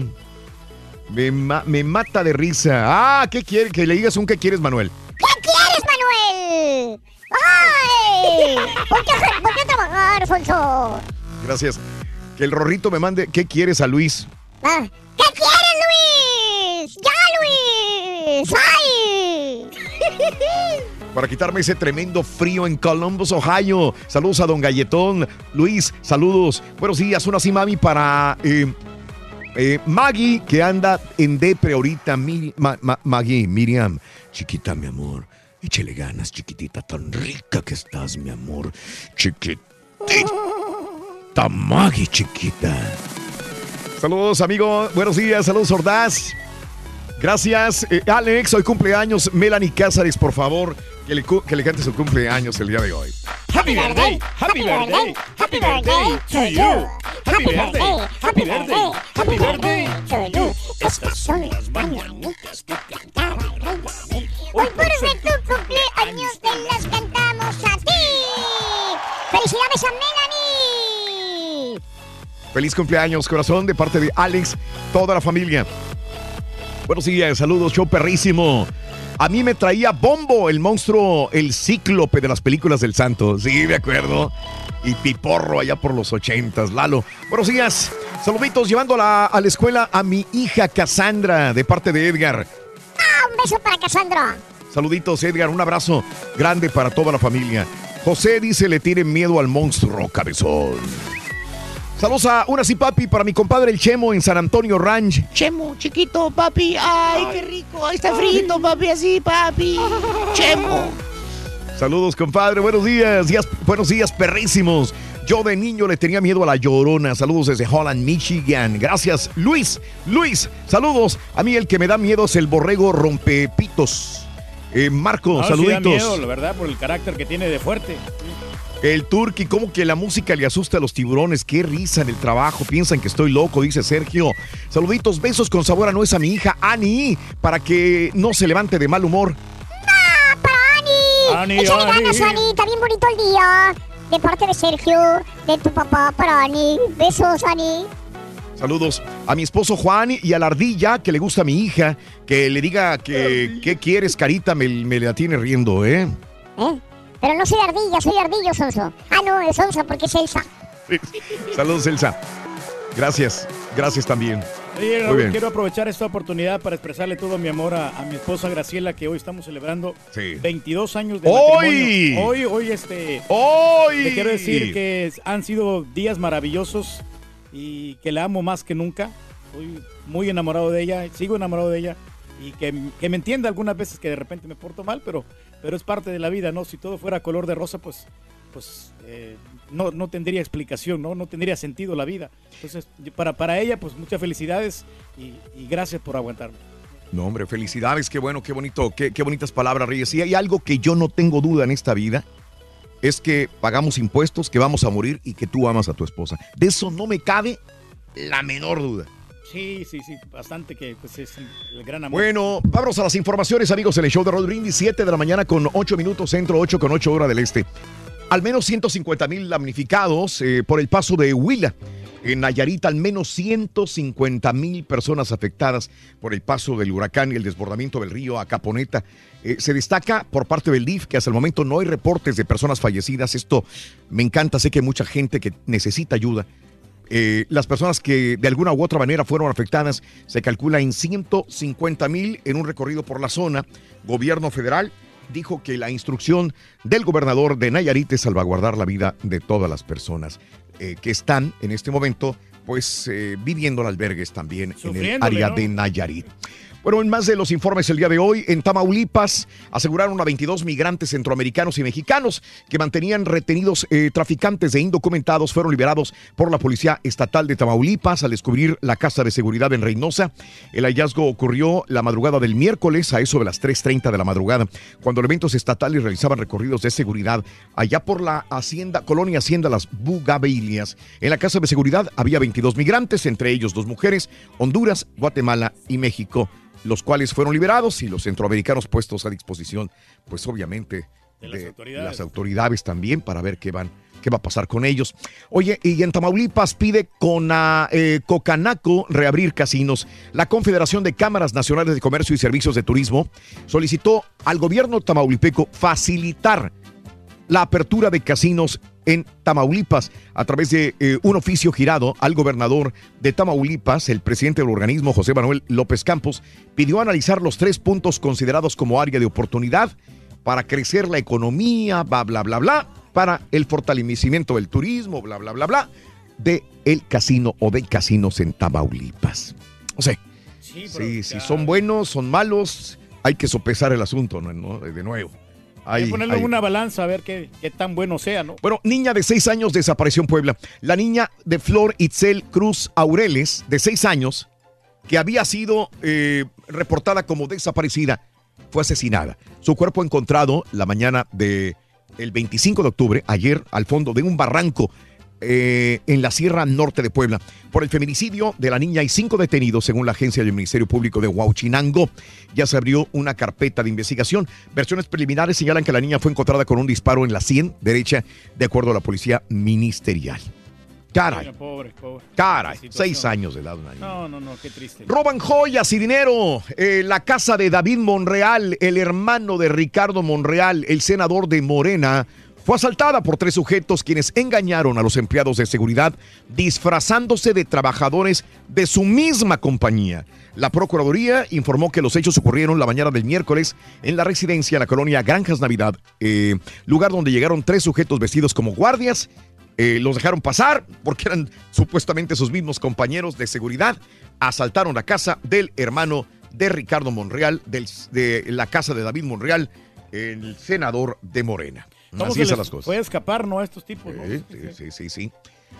me, ma- me mata de risa. Ah, ¿qué quieres? Que le digas un qué quieres, Manuel. ¿Qué quieres, Manuel? ¡Ay! Ponte a, ponte a trabajar, Alfonso. Gracias. Que el Rorrito me mande qué quieres a Luis. Ah, ¿Qué quieres, Luis? ¡Ya, Luis! ¡Ay! [laughs] para quitarme ese tremendo frío en Columbus, Ohio. Saludos a Don Galletón. Luis, saludos. Buenos días, una así, mami, para eh, eh, Maggie, que anda en depre ahorita. Mi- Ma- Ma- Maggie, Miriam, chiquita, mi amor. Échale ganas, chiquitita, tan rica que estás, mi amor. Chiquitita. Maggie, chiquita. Saludos, amigo. Buenos días, saludos, Ordaz. Gracias, eh, Alex. Hoy cumpleaños Melanie Cázares, por favor, que le, que le cante su cumpleaños el día de hoy. Happy birthday, happy birthday, happy birthday to you. Happy birthday, happy birthday, happy birthday to you. Estas son las mañanitas que cantaba el rey David. Hoy por ser tu cumpleaños te las cantamos a ti. ¡Felicidades a Melanie! Feliz cumpleaños, corazón, de parte de Alex, toda la familia. Buenos días, saludos, show perrísimo. A mí me traía Bombo, el monstruo, el cíclope de las películas del santo. Sí, me acuerdo. Y Piporro allá por los ochentas, Lalo. Buenos días, saluditos, llevando a la, a la escuela a mi hija Cassandra, de parte de Edgar. ¡Ah, un beso para Cassandra! Saluditos, Edgar, un abrazo grande para toda la familia. José dice le tiene miedo al monstruo cabezón. Saludos a una sí, papi, para mi compadre el Chemo en San Antonio Ranch. Chemo, chiquito, papi. Ay, qué rico. Ahí está frito, papi, así, papi. [laughs] Chemo. Saludos, compadre. Buenos días. días- buenos días, perrísimos. Yo de niño le tenía miedo a la llorona. Saludos desde Holland, Michigan. Gracias, Luis. Luis, saludos. A mí el que me da miedo es el borrego rompepitos. Eh, Marco, No, sí da saluditos. miedo, la verdad, por el carácter que tiene de fuerte. El Turqui, como que la música le asusta a los tiburones. Qué risa en el trabajo. Piensan que estoy loco, dice Sergio. Saluditos, besos con sabor a nuez a mi hija Ani, para que no se levante de mal humor. ¡Ah, para Ani! Ani, Échale Ani. ganas, Ani. Está bien bonito el día. De parte de Sergio, de tu papá para Ani. Besos, Ani. Saludos a mi esposo Juan y a la ardilla que le gusta a mi hija. Que le diga que qué quieres, carita, me, me la tiene riendo, ¿eh? ¿Eh? Pero no soy ardilla, soy ardillo, Sonso. Ah, no, es Sonso porque es Elsa. [laughs] Saludos, Elsa. Gracias, gracias también. Oye, Muy Raúl, bien. quiero aprovechar esta oportunidad para expresarle todo mi amor a, a mi esposa Graciela, que hoy estamos celebrando Sí. 22 años de ¡Hoy! matrimonio. Hoy, hoy, este... ¡Hoy! Le quiero decir que han sido días maravillosos y que la amo más que nunca. Estoy muy enamorado de ella, sigo enamorado de ella y que, que me entienda algunas veces que de repente me porto mal, pero, pero es parte de la vida, ¿no? Si todo fuera color de rosa, pues, pues eh, no, no tendría explicación, ¿no? No tendría sentido la vida. Entonces, para, para ella, pues muchas felicidades y, y gracias por aguantarme. No, hombre, felicidades, qué bueno, qué bonito, qué, qué bonitas palabras, Reyes. Y hay algo que yo no tengo duda en esta vida, es que pagamos impuestos, que vamos a morir y que tú amas a tu esposa. De eso no me cabe la menor duda. Sí, sí, sí, bastante que pues, es el gran amor. Bueno, vamos a las informaciones, amigos, en el show de Rod Brindis, 7 de la mañana con 8 minutos centro, 8 con 8 hora del este. Al menos 150 mil damnificados eh, por el paso de Huila. En Nayarit, al menos 150 mil personas afectadas por el paso del huracán y el desbordamiento del río Acaponeta. Eh, se destaca por parte del DIF que hasta el momento no hay reportes de personas fallecidas. Esto me encanta, sé que hay mucha gente que necesita ayuda. Eh, las personas que de alguna u otra manera fueron afectadas se calcula en 150 mil en un recorrido por la zona. Gobierno federal dijo que la instrucción del gobernador de Nayarit es salvaguardar la vida de todas las personas eh, que están en este momento pues eh, viviendo en albergues también en el área ¿no? de Nayarit. Bueno, en más de los informes el día de hoy, en Tamaulipas aseguraron a 22 migrantes centroamericanos y mexicanos que mantenían retenidos eh, traficantes de indocumentados. Fueron liberados por la Policía Estatal de Tamaulipas al descubrir la casa de seguridad en Reynosa. El hallazgo ocurrió la madrugada del miércoles a eso de las 3.30 de la madrugada, cuando elementos estatales realizaban recorridos de seguridad allá por la hacienda, colonia Hacienda Las Bugabelias. En la casa de seguridad había 22 migrantes, entre ellos dos mujeres, Honduras, Guatemala y México los cuales fueron liberados y los centroamericanos puestos a disposición, pues obviamente, De las autoridades. las autoridades también para ver qué van. ¿Qué va a pasar con ellos? Oye, y en Tamaulipas pide con eh, Cocanaco reabrir casinos. La Confederación de Cámaras Nacionales de Comercio y Servicios de Turismo solicitó al gobierno tamaulipeco facilitar la apertura de casinos en Tamaulipas a través de eh, un oficio girado al gobernador de Tamaulipas, el presidente del organismo, José Manuel López Campos, pidió analizar los tres puntos considerados como área de oportunidad para crecer la economía, bla, bla, bla, bla, para el fortalecimiento del turismo, bla, bla, bla, bla, de el casino o de casinos en Tamaulipas. O sea, sí, si son buenos, son malos, hay que sopesar el asunto. ¿no? De nuevo. Hay que ponerlo hay- en una balanza a ver qué, qué tan bueno sea, ¿no? bueno, niña de seis años desapareció en Puebla. La niña de Flor Itzel Cruz Aureles, de seis años, que había sido eh, reportada como desaparecida, fue asesinada. Su cuerpo encontrado la mañana del 25 de octubre, ayer, al fondo de un barranco eh, en la Sierra Norte de Puebla. Por el feminicidio de la niña hay cinco detenidos, según la agencia del Ministerio Público de Huauchinango. Ya se abrió una carpeta de investigación. Versiones preliminares señalan que la niña fue encontrada con un disparo en la sien derecha, de acuerdo a la policía ministerial. Caray, Bueno, pobre, pobre. caray, seis años de edad. una niña. No, no, no, qué triste. Roban joyas y dinero. Eh, la casa de David Monreal, el hermano de Ricardo Monreal, el senador de Morena, fue asaltada por tres sujetos quienes engañaron a los empleados de seguridad disfrazándose de trabajadores de su misma compañía. La Procuraduría informó que los hechos ocurrieron la mañana del miércoles en la residencia en la colonia Granjas Navidad, eh, lugar donde llegaron tres sujetos vestidos como guardias eh, los dejaron pasar porque eran supuestamente sus mismos compañeros de seguridad. Asaltaron la casa del hermano de Ricardo Monreal, del- de la casa de David Monreal, el senador de Morena. ¿Cómo Así están las cosas. puede escapar, no, a estos tipos, ¿no? Sí, sí, sí, sí, sí.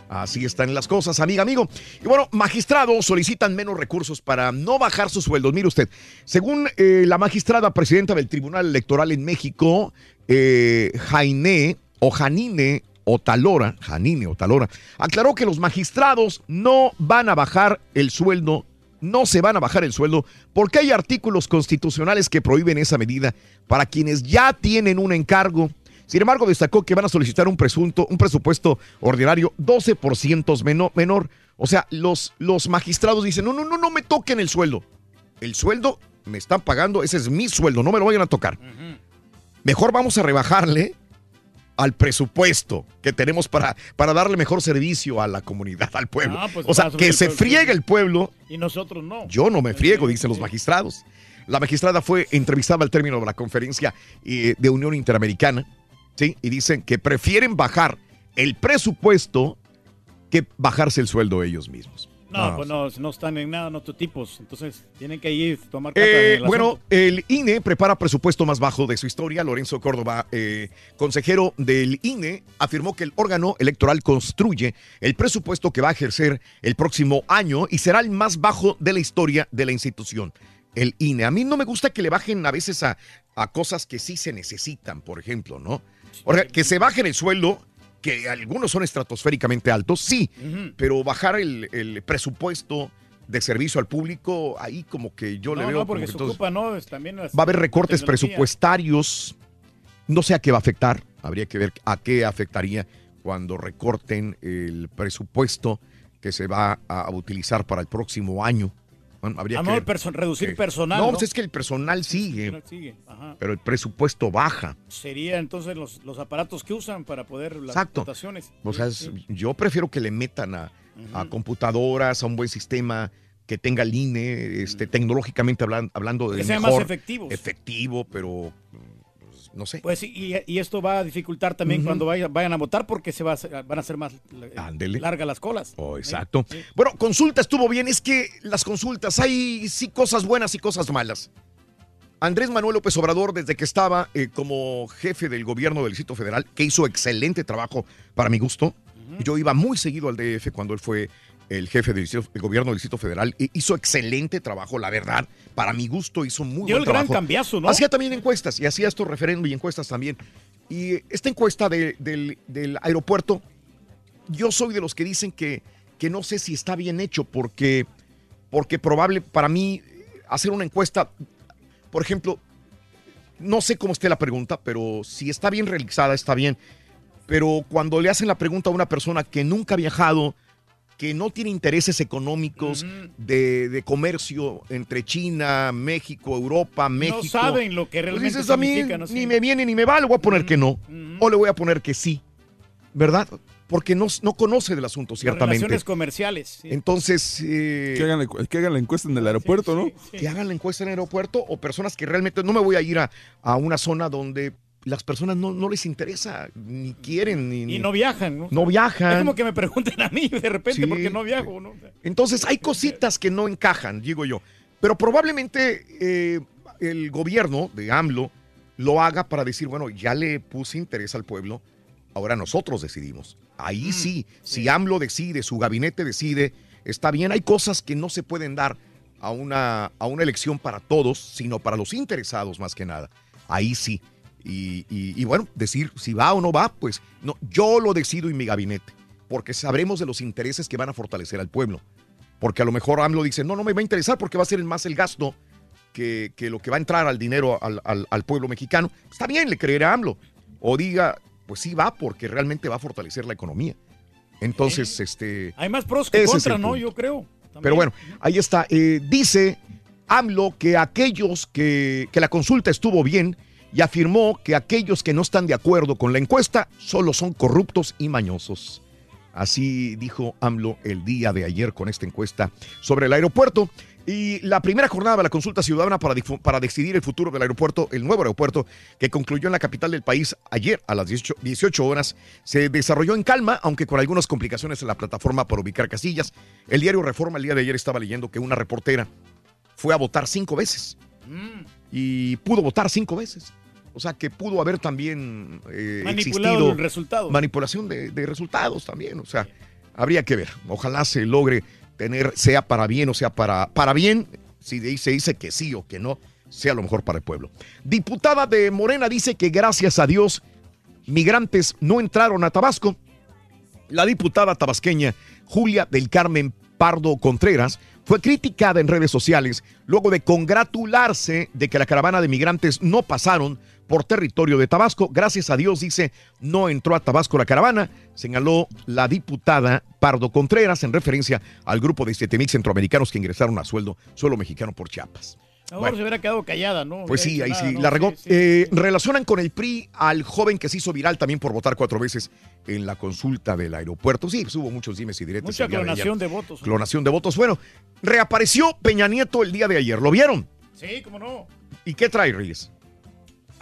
Así están las cosas, amiga, amigo. Y bueno, magistrados solicitan menos recursos para no bajar sus sueldos. Mire usted, según eh, la magistrada presidenta del Tribunal Electoral en México, eh, Jaine o Janine Otalora, Janine Otalora, aclaró que los magistrados no van a bajar el sueldo, no se van a bajar el sueldo porque hay artículos constitucionales que prohíben esa medida para quienes ya tienen un encargo. Sin embargo, destacó que van a solicitar un presunto, un presupuesto ordinario 12% menor, menor. O sea, los, los magistrados dicen, no, no, no, no me toquen el sueldo. El sueldo me están pagando, ese es mi sueldo, no me lo vayan a tocar. Mejor vamos a rebajarle al presupuesto que tenemos para, para darle mejor servicio a la comunidad, al pueblo. Ah, pues o sea, que se friegue el pueblo Y nosotros no. yo no me friego, dicen los magistrados. La magistrada fue entrevistada al término de la conferencia eh, de Unión Interamericana, ¿sí? Y dicen que prefieren bajar el presupuesto que bajarse el sueldo ellos mismos. No, pues no, no están en nada, no tipos. Entonces tienen que ir a tomar cartas Eh, en el bueno, el INE prepara presupuesto más bajo de su historia. Lorenzo Córdoba, eh, consejero del INE, afirmó que el órgano electoral construye el presupuesto que va a ejercer el próximo año y será el más bajo de la historia de la institución. El INE. A mí no me gusta que le bajen a veces a, a cosas que sí se necesitan, por ejemplo, ¿no? Que se bajen el sueldo, que algunos son estratosféricamente altos, sí, pero bajar el, el presupuesto de servicio al público, ahí como que yo le veo no, porque que se entonces- ocupa, ¿no? También Va a haber recortes presupuestarios. No sé a qué va a afectar. Habría que ver a qué afectaría cuando recorten el presupuesto que se va a utilizar para el próximo año. Bueno, habría Ah, que no, perso- reducir personal. No, No, pues es que el personal sigue, Sigue, ajá. pero el presupuesto baja. Sería entonces los, los aparatos que usan para poder las Exacto. votaciones. O sea, es- yo prefiero que le metan a, a computadoras, a un buen sistema que tenga el INE, este, tecnológicamente hablan- hablando de Que sea más efectivos. efectivo, pero no sé. Pues y, y esto va a dificultar también cuando vaya- vayan a votar porque se va a hacer- van a ser más eh, Ándele. largas las colas. Oh, exacto. Bueno, consulta estuvo bien. Es que las consultas hay sí cosas buenas y cosas malas. Andrés Manuel López Obrador, desde que estaba eh, como jefe del gobierno del Distrito Federal, que hizo excelente trabajo para mi gusto. Yo iba muy seguido al DF cuando él fue el jefe del, gobierno del Distrito Federal. e hizo excelente trabajo, la verdad. Para mi gusto hizo muy Dio buen el gran trabajo. cambiazo, ¿no? Hacía también encuestas y hacía estos referéndum y encuestas también. Y esta encuesta de- del, del aeropuerto, yo soy de los que dicen que, que no sé si está bien hecho porque, porque probable para mí hacer una encuesta, por ejemplo, no sé cómo esté la pregunta, pero si está bien realizada, está bien. Pero cuando le hacen la pregunta a una persona que nunca ha viajado, que no tiene intereses económicos de, de comercio entre China, México, Europa, México. saben lo que pues realmente dices, a mí ¿no? Sí. ni me viene ni me va, le voy a poner que no. O le voy a poner que sí. ¿Verdad? Porque no, no conoce del asunto, ciertamente. Relaciones comerciales. sí. Entonces. eh, Que hagan, la- que hagan la encuesta en el aeropuerto, ¿no? que hagan la encuesta en el aeropuerto o personas que realmente no me voy a ir a, a una zona donde las personas no, no les interesa, ni quieren, ni, Y no viajan, ¿no? No viajan. Es como que me pregunten a mí de repente Sí. porque no viajo, ¿no? Entonces hay cositas que no encajan, digo yo. Pero probablemente eh, el gobierno de AMLO lo haga para decir, bueno, ya le puse interés al pueblo, ahora nosotros decidimos. Ahí sí, si AMLO decide, su gabinete decide, está bien, hay cosas que no se pueden dar a una, a una elección para todos, sino para los interesados más que nada. Ahí sí. Y, y- y bueno, decir si va o no va, pues no, yo lo decido en mi gabinete, porque sabremos de los intereses que van a fortalecer al pueblo. Porque a lo mejor AMLO dice, no, no me va a interesar porque va a ser más el gasto que, que lo que va a entrar al dinero al, al- al pueblo mexicano. Está bien, le creerá a AMLO. O diga, pues sí va porque realmente va a fortalecer la economía. Entonces, este... Hay más pros que el ¿no? Yo creo. Pero bueno, ahí está. Eh, dice AMLO que aquellos que, que la consulta estuvo bien y afirmó que aquellos que no están de acuerdo con la encuesta solo son corruptos y mañosos. Así dijo AMLO el día de ayer con esta encuesta sobre el aeropuerto. Y la primera jornada de la consulta ciudadana para, para decidir el futuro del aeropuerto, el nuevo aeropuerto, que concluyó en la capital del país ayer a las 18, 18 horas, se desarrolló en calma, aunque con algunas complicaciones en la plataforma para ubicar casillas. El diario Reforma el día de ayer estaba leyendo que una reportera fue a votar cinco veces Mm. y pudo votar cinco veces. O sea que pudo haber también eh, Manipulado existido el resultado. manipulación de, de resultados también. O sea, habría que ver. Ojalá se logre tener, sea para bien o sea para, para bien, si se dice que sí o que no, sea lo mejor para el pueblo. Diputada de Morena dice que gracias a Dios migrantes no entraron a Tabasco. La diputada tabasqueña Julia del Carmen Pardo Contreras fue criticada en redes sociales luego de congratularse de que la caravana de migrantes no pasaron por territorio de Tabasco. Gracias a Dios, dice, no entró a Tabasco la caravana, señaló la diputada Pardo Contreras en referencia al grupo de 7 mil centroamericanos que ingresaron a sueldo, suelo mexicano por Chiapas. Ahora Bueno. se hubiera quedado callada, ¿no? Pues sí, ahí sí, la regó. Sí, sí. Eh, relacionan con el PRI al joven que se hizo viral también por votar cuatro veces en la consulta del aeropuerto. Sí, pues hubo muchos dimes y diretes. Mucha de clonación ayer. de votos. Clonación de votos. Bueno, reapareció Peña Nieto el día de ayer. ¿Lo vieron? Sí, cómo no. ¿Y qué trae, Reyes?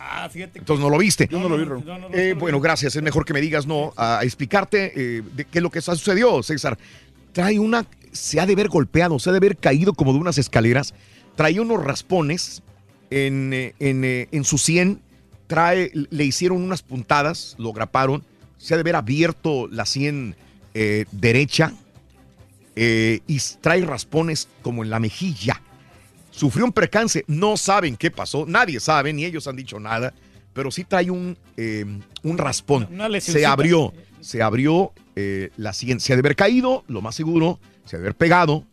Ah, fíjate. que- Entonces no lo viste. Yo no lo vi, Ron. No, no, no, Eh, no lo bueno, vi. gracias. Es mejor que me digas, no, a explicarte eh, de qué es lo que sucedió, César. Trae una, se ha de ver golpeado, se ha de haber caído como de unas escaleras. Trae unos raspones en, eh, en, en su sien. Trae, le hicieron unas puntadas, lo graparon. Se ha de haber abierto la sien eh, derecha eh, y trae raspones como en la mejilla. Sufrió un percance, no saben qué pasó, nadie sabe, ni ellos han dicho nada, pero sí trae un, eh, un raspón. Una se abrió, se abrió eh, la sien, se ha de haber caído, lo más seguro, se ha de haber pegado,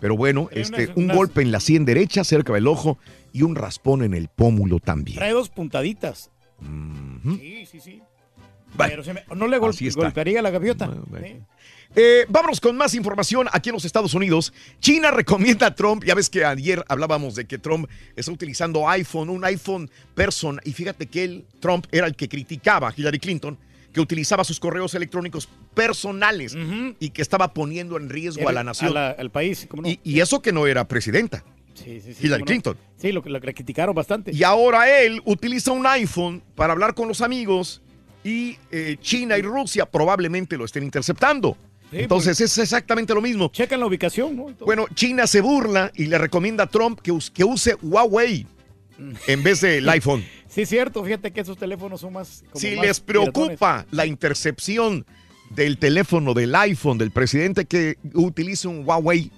pero bueno, Trae este, unas- un unas- golpe en la sien derecha, cerca del ojo, y un raspón en el pómulo también. Trae dos puntaditas. Sí, sí, sí. Bueno, Pero se me- no le gol- golpearía la gaviota. Eh, vámonos con más información aquí en los Estados Unidos. China [laughs] recomienda a Trump, ya ves que ayer hablábamos de que Trump está utilizando iPhone, un iPhone Person, y fíjate que él, Trump, era el que criticaba a Hillary Clinton, que utilizaba sus correos electrónicos personales y que estaba poniendo en riesgo a la nación. A la- al país, ¿cómo no? y, y eso que no era presidenta. Sí, sí, sí. Hillary no. Clinton. Sí, lo criticaron bastante. Y ahora él utiliza un iPhone para hablar con los amigos y eh, China y Rusia probablemente lo estén interceptando. Sí, Entonces pues. es exactamente lo mismo. Checan la ubicación, ¿no? Bueno, China se burla y le recomienda a Trump que, us- que use Huawei en vez del iPhone. Sí, cierto. Fíjate que esos teléfonos son más. como Si más les piratones. preocupa la intercepción del teléfono del iPhone del presidente que utilice un Huawei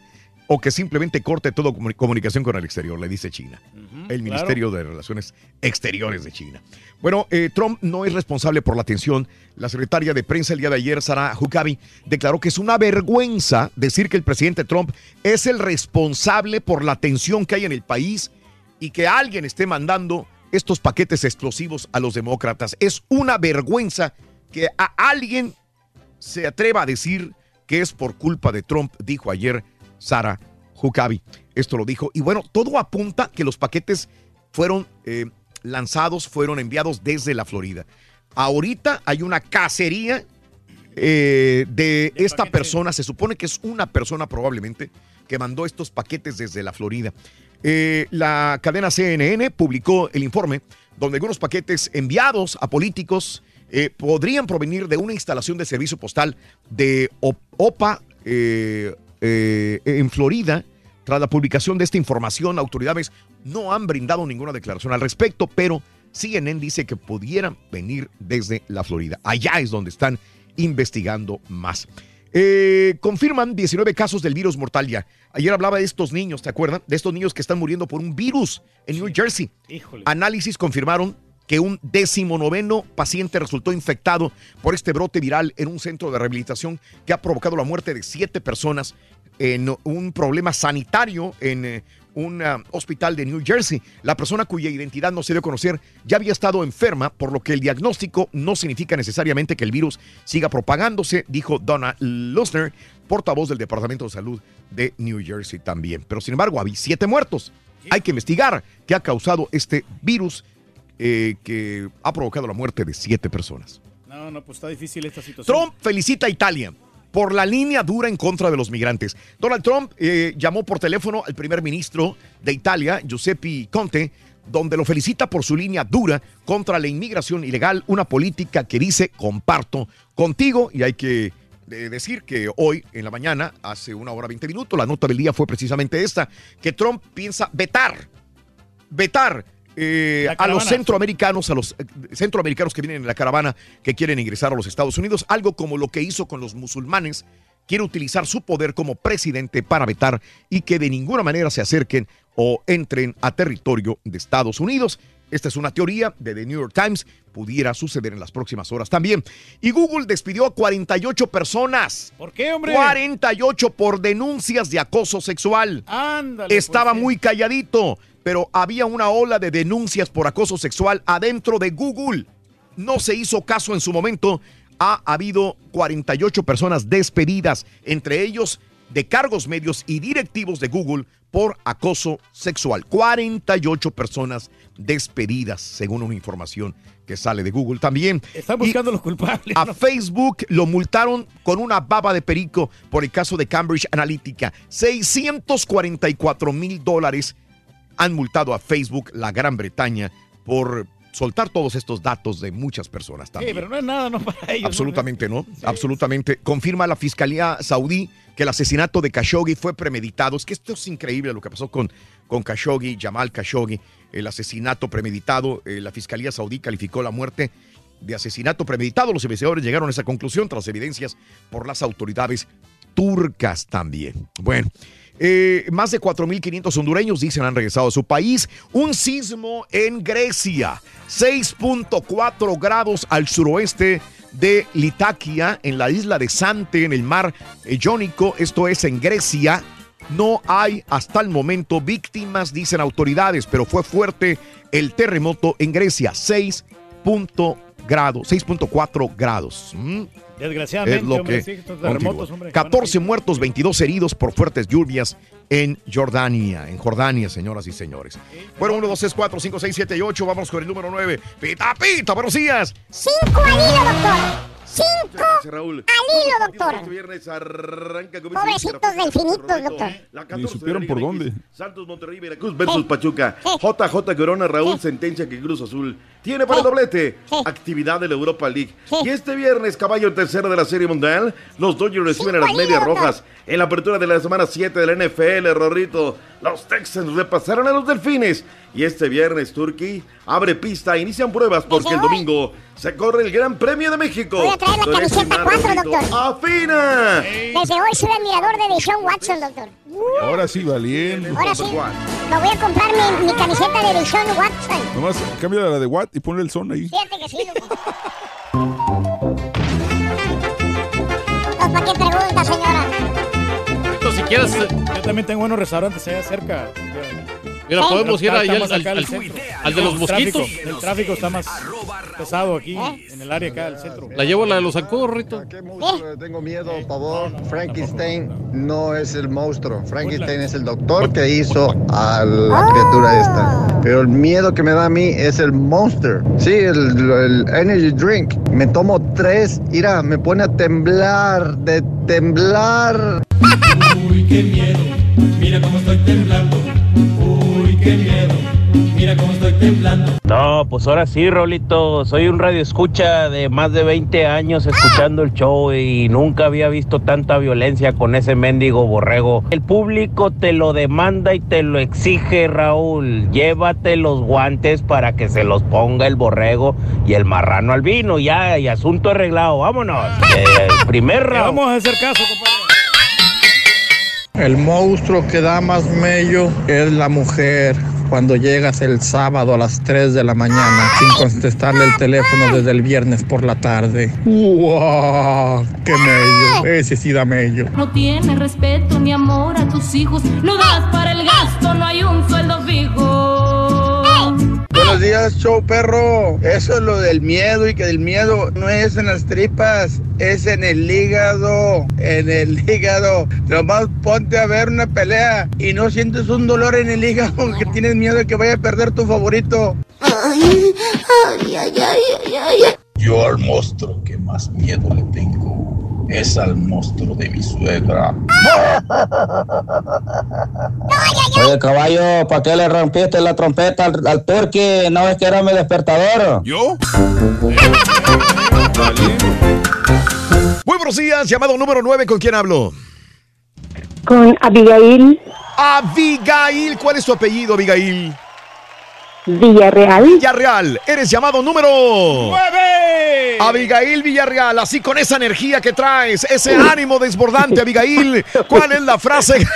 o que simplemente corte toda comu- comunicación con el exterior, le dice China. el claro. Ministerio de Relaciones Exteriores de China. Bueno, eh, Trump no es responsable por la tensión. La secretaria de prensa el día de ayer, Sarah Huckabee, declaró que es una vergüenza decir que el presidente Trump es el responsable por la tensión que hay en el país y que alguien esté mandando estos paquetes explosivos a los demócratas. Es una vergüenza que a alguien se atreva a decir que es por culpa de Trump, dijo ayer Sarah Huckabee. Esto lo dijo. Y bueno, todo apunta que los paquetes fueron eh, lanzados, fueron enviados desde la Florida. Ahorita hay una cacería eh, de esta persona, se supone que es una persona probablemente que mandó estos paquetes desde la Florida. Eh, la cadena CNN publicó el informe donde algunos paquetes enviados a políticos eh, podrían provenir de una instalación de servicio postal de OPA en Florida. Tras la publicación de esta información, autoridades no han brindado ninguna declaración al respecto, pero CNN dice que pudieran venir desde la Florida. Allá es donde están investigando más. Eh, confirman 19 casos del virus mortal ya. Ayer hablaba de estos niños, ¿te acuerdan? De estos niños que están muriendo por un virus en New Jersey. Híjole. Análisis confirmaron que un decimonoveno paciente resultó infectado por este brote viral en un centro de rehabilitación que ha provocado la muerte de siete personas en un problema sanitario en eh, un ah, hospital de New Jersey. La persona cuya identidad no se dio a conocer ya había estado enferma, por lo que el diagnóstico no significa necesariamente que el virus siga propagándose, dijo Donna Lusner, portavoz del Departamento de Salud de New Jersey también. Pero sin embargo, había siete muertos. Hay que investigar qué ha causado este virus eh, que ha provocado la muerte de siete personas. No, no, pues está difícil esta situación. Trump felicita a Italia por la línea dura en contra de los migrantes. Donald Trump eh, llamó por teléfono al primer ministro de Italia, Giuseppe Conte, donde lo felicita por su línea dura contra la inmigración ilegal, una política que dice comparto contigo y hay que eh, decir que hoy en la mañana, hace una hora 20 minutos, la nota del día fue precisamente esta, que Trump piensa vetar, vetar eh, a los centroamericanos, a los eh, centroamericanos que vienen en la caravana que quieren ingresar a los Estados Unidos, algo como lo que hizo con los musulmanes, quiere utilizar su poder como presidente para vetar y que de ninguna manera se acerquen o entren a territorio de Estados Unidos. Esta es una teoría de The New York Times, pudiera suceder en las próximas horas también. Y Google despidió a 48 personas. ¿Por qué, hombre? 48 por denuncias de acoso sexual. Ándale. Estaba pues, muy calladito, pero había una ola de denuncias por acoso sexual adentro de Google. No se hizo caso en su momento. Ha habido 48 personas despedidas, entre ellos de cargos medios y directivos de Google por acoso sexual. 48 personas despedidas, según una información que sale de Google también. Están Y buscando los culpables. a ¿no? Facebook lo multaron con una baba de perico por el caso de Cambridge Analytica. 644 mil dólares han multado a Facebook, la Gran Bretaña, por soltar todos estos datos de muchas personas Sí, también. pero no es nada, no para ellos. Absolutamente no, absolutamente. Confirma la Fiscalía Saudí que el asesinato de Khashoggi fue premeditado. Es que esto es increíble lo que pasó con, con Khashoggi, Jamal Khashoggi, el asesinato premeditado. Eh, la Fiscalía Saudí calificó la muerte de asesinato premeditado. Los investigadores llegaron a esa conclusión tras evidencias por las autoridades turcas también. Bueno. Eh, más de 4.500 hondureños dicen han regresado a su país. Un sismo en Grecia, 6.4 grados al suroeste de Litakia, en la isla de Sante, en el mar Jónico, esto es en Grecia. No hay hasta el momento víctimas, dicen autoridades, pero fue fuerte el terremoto en Grecia, 6. Grados, 6.4 grados. ¿Mm? Desgraciadamente, Es lo hombre, que sí, terremotos, hombre. 14 muertos, 22 heridos por fuertes lluvias en Jordania, en Jordania, señoras y señores. Bueno, 1, 2, 3, 4, 5, 6, 7 y 8. Vamos con el número 9. Pita, pita, buenos días. Cinco al hilo, doctor. Cinco Raúl. Al hilo, doctor. Este viernes arranca con Pobrecitos delfinitos, doctor. La Ni 14 supieron de por dónde. Santos, Monterrey, Veracruz versus Pachuca. JJ Corona, Raúl sentencia que Cruz Azul tiene para el doblete. Actividad de la Europa League. Y este viernes, caballo tercero de la Serie Mundial, los Dodgers reciben a las Medias Rojas. En la apertura de la semana 7 de la NFL, Rorrito, los Texans repasaron a los Delfines. Y este viernes, Turkey abre pista, inician pruebas porque el domingo se corre el Gran Premio de México. Voy a traer la camiseta Mar, 4, Rorrito, doctor. ¡Afina! Desde hoy soy admirador de Deshaun Watson, doctor. Ahora sí, valiendo. Ahora sí, me voy a comprar mi, mi camiseta de Deshaun Watson. Nomás cambia la de Watt y ponle el son ahí. Fíjate que sí, doctor. ¿Para qué pregunta, señora? si quieres. Yo también tengo buenos restaurantes allá cerca. Mira, podemos ir ahí al, de los El mosquitos. tráfico- El tráfico está más pesado aquí, en el área acá del centro. La llevo la de los zancudos, Rito. Tengo miedo, pavor. Frankenstein no es el monstruo. Frankenstein es el doctor que hizo a la criatura esta. Pero el miedo que me da a mí es el monster. Sí, el, el energy drink. Me tomo tres. Mira, me pone a temblar, de temblar. [laughs] Uy, qué miedo, mira cómo estoy temblando. Uy, qué miedo, mira cómo estoy temblando. No, pues ahora sí, Rolito. Soy un radio escucha de más de 20 años escuchando el show y nunca había visto tanta violencia con ese mendigo borrego. El público te lo demanda y te lo exige, Raúl. Llévate los guantes para que se los ponga el borrego y el marrano al vino. Ya, y asunto arreglado. Vámonos. [laughs] Eh, primer round. Vamos a hacer caso, compadre. El monstruo que da más mello es la mujer. Cuando llegas el sábado a las 3 de la mañana sin contestarle el teléfono desde el viernes por la tarde. ¡Wow! ¡Qué mello! Ese sí da mello. No tienes respeto ni amor a tus hijos, no das para el gasto, no hay un sueldo fijo. Buenos días, show perro. Eso es lo del miedo y que el miedo no es en las tripas, es en el hígado. En el [laughs] hígado. Nomás ponte a ver una pelea y no sientes un dolor en el hígado que tienes miedo de que vaya a perder tu favorito. Ay, ay, ay, ay, ay, Yo al monstruo que más miedo le tengo es al monstruo de mi suegra. Oye, caballo, ¿para qué le rompiste la trompeta al, al turqui? ¿No ves que era mi despertador? ¿Yo? [laughs] Muy buenos días, llamado número 9, ¿con quién hablo? Con Abigail Abigail, ¿cuál es tu apellido, Abigail? Villarreal. Villarreal, eres llamado número 9. Abigail Villarreal, así con esa energía que traes, ese ánimo desbordante, Abigail. ¿Cuál es la frase? [laughs]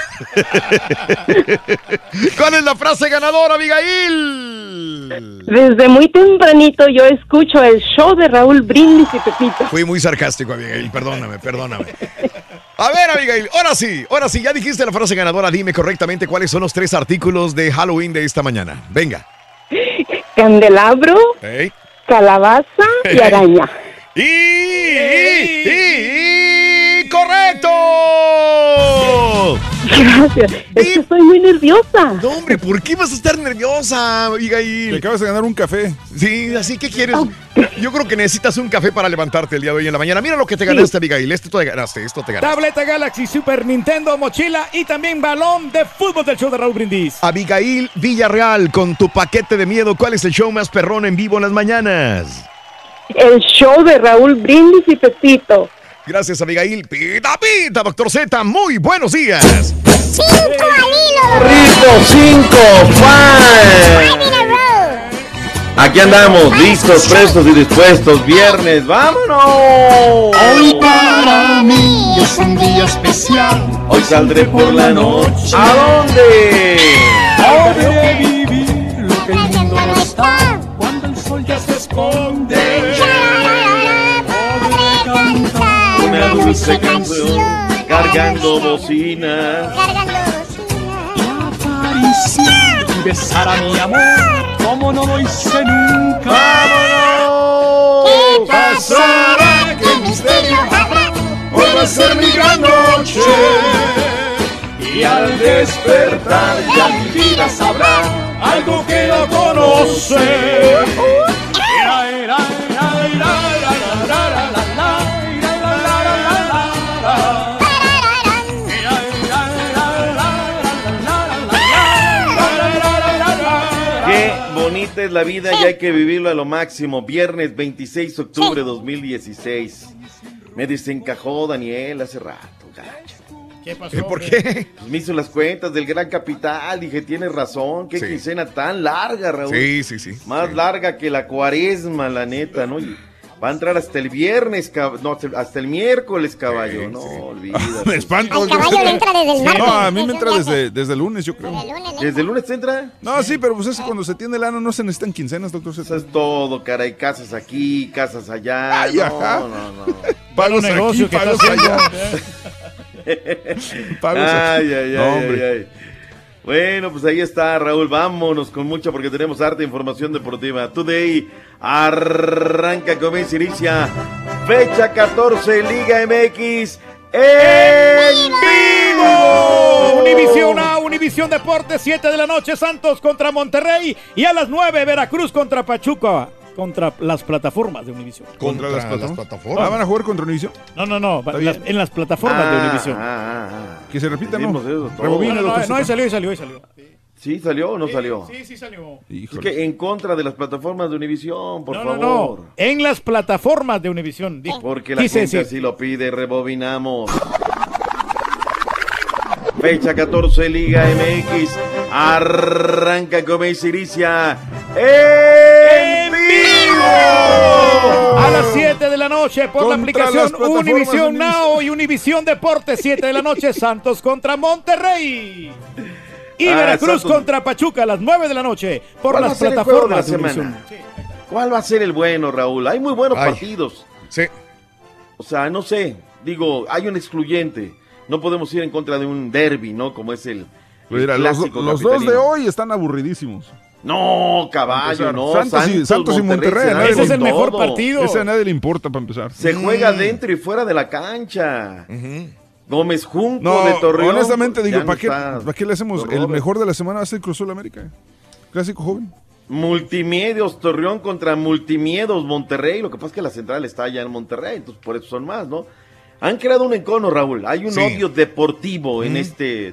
¿Cuál es la frase ganadora, Abigail? Desde muy tempranito yo escucho el show de Raúl Brindis y Pepito. Fui muy sarcástico, Abigail, perdóname, perdóname. A ver, Abigail, ahora sí, ahora sí, ya dijiste la frase ganadora, dime correctamente cuáles son los tres artículos de Halloween de esta mañana. Venga. [laughs] Candelabro, Ey. calabaza y araña. ¡Y! y, y- ¡Correcto! [laughs] Gracias. Es que estoy muy nerviosa. No, hombre, ¿por qué vas a estar nerviosa, Abigail? Te acabas de ganar un café. Sí, así que quieres. Yo creo que necesitas un café para levantarte el día de hoy en la mañana. Mira lo que te ganaste, Abigail. Esto te ganaste, esto te ganaste. Tableta Galaxy, Super Nintendo, mochila y también balón de fútbol del show de Raúl Brindis. Abigail Villarreal, con tu paquete de miedo, ¿cuál es el show más perrón en vivo en las mañanas? El show de Raúl Brindis y Pepito. Gracias, Abigail. Pita, pita, doctor Z. Muy buenos días. ¡Cinco al hilo! Rico 5, Aquí andamos, listos, prestos y dispuestos. Viernes, vámonos. Hoy para mí es un día especial. Hoy saldré por la noche. ¿A dónde? Podré vivir lo que el mundo no está. Cuando el sol ya se esconde. Una dulce canción, cargando bocina. y besar a mi amor como no lo hice nunca. ¿Qué pasará? ¿Qué misterio habrá? Hoy va a ser mi gran noche. Y al despertar ya mi vida sabrá algo que no conoce. La vida y hay que vivirlo a lo máximo. Viernes 26 de octubre de 2016. Me desencajó Daniel hace rato, gacho. ¿Qué pasó? ¿Por qué? Pues me hizo las cuentas del gran capital. Dije, tienes razón. Qué Sí. quincena tan larga, Raúl. Sí, sí, sí. Más larga que la cuaresma, la neta, ¿no? Y va a entrar hasta el viernes, cab- no, hasta el miércoles, caballo. No, olvídate. Me espanto. Al caballo le entra desde el martes. No, a mí me entra desde, desde el lunes, yo creo. ¿Desde el lunes te entra? No, sí, pero pues es cuando se tiene el ano no se necesitan quincenas, doctor. Eso es todo, caray. Casas aquí, casas allá. Ay, no, ajá. no, no. [laughs] Pagos Bueno, negocio aquí, pagos allá. [laughs] Pagos ay, aquí. ay, No, hombre. ay, ay. Bueno, pues ahí está, Raúl. Vámonos con mucha porque tenemos harta información deportiva. Today arranca, comienza, inicia. Fecha 14, Liga MX. ¡En vivo! Univisión A, Univisión Deportes, 7 de la noche, Santos contra Monterrey y a las 9, Veracruz contra Pachuca, contra las plataformas de Univisión. Contra, las, las plataformas. Ah, ¿Van a jugar contra Univision? No, no, no, las- en las plataformas de Ah, Univisión. ah, ah, Que se repita, ¿no? Rebobina, No, no, no, ahí salió, ahí salió, ahí salió. ¿Sí salió o no salió? Sí, sí salió. Es que en contra de las plataformas de Univisión, por no, no, favor. no, en las plataformas de Univisión. dijo. Porque la Quise gente así lo pide, rebobinamos. Fecha 14, Liga MX. Arranca comienza inicia. ¡En vivo! A las 7 de la noche por la Contra aplicación Univisión Univis- Now y Univisión Deportes, 7 de la noche, [laughs] Santos contra Monterrey. Y Ah, Veracruz Santos. contra Pachuca a las 9 de la noche por ¿Cuál va a las plataformas de Univisión. semana? ¿Cuál va a ser el bueno, Raúl? Hay muy buenos Ay. partidos. Sí. O sea, no sé. Digo, hay un excluyente. No podemos ir en contra de un derby, ¿no? Como es el, el Mira, los, clásico los dos de hoy están aburridísimos. No, caballo, no. Santos y- Santos y Monterrey, Ese es el mejor todo. partido. Ese a nadie le importa para empezar. Se juega dentro y fuera de la cancha. Gómez Junco No, de Torreón. honestamente digo, no ¿para qué. ¿para qué le hacemos? El mejor de la semana va a ser Cruz Azul América. Clásico joven. Multimedios Torreón contra Multimiedos Monterrey. Lo que pasa es que la central está allá en Monterrey, entonces por eso son más, ¿no? Han creado un encono, Raúl. Hay un Sí. odio deportivo en este.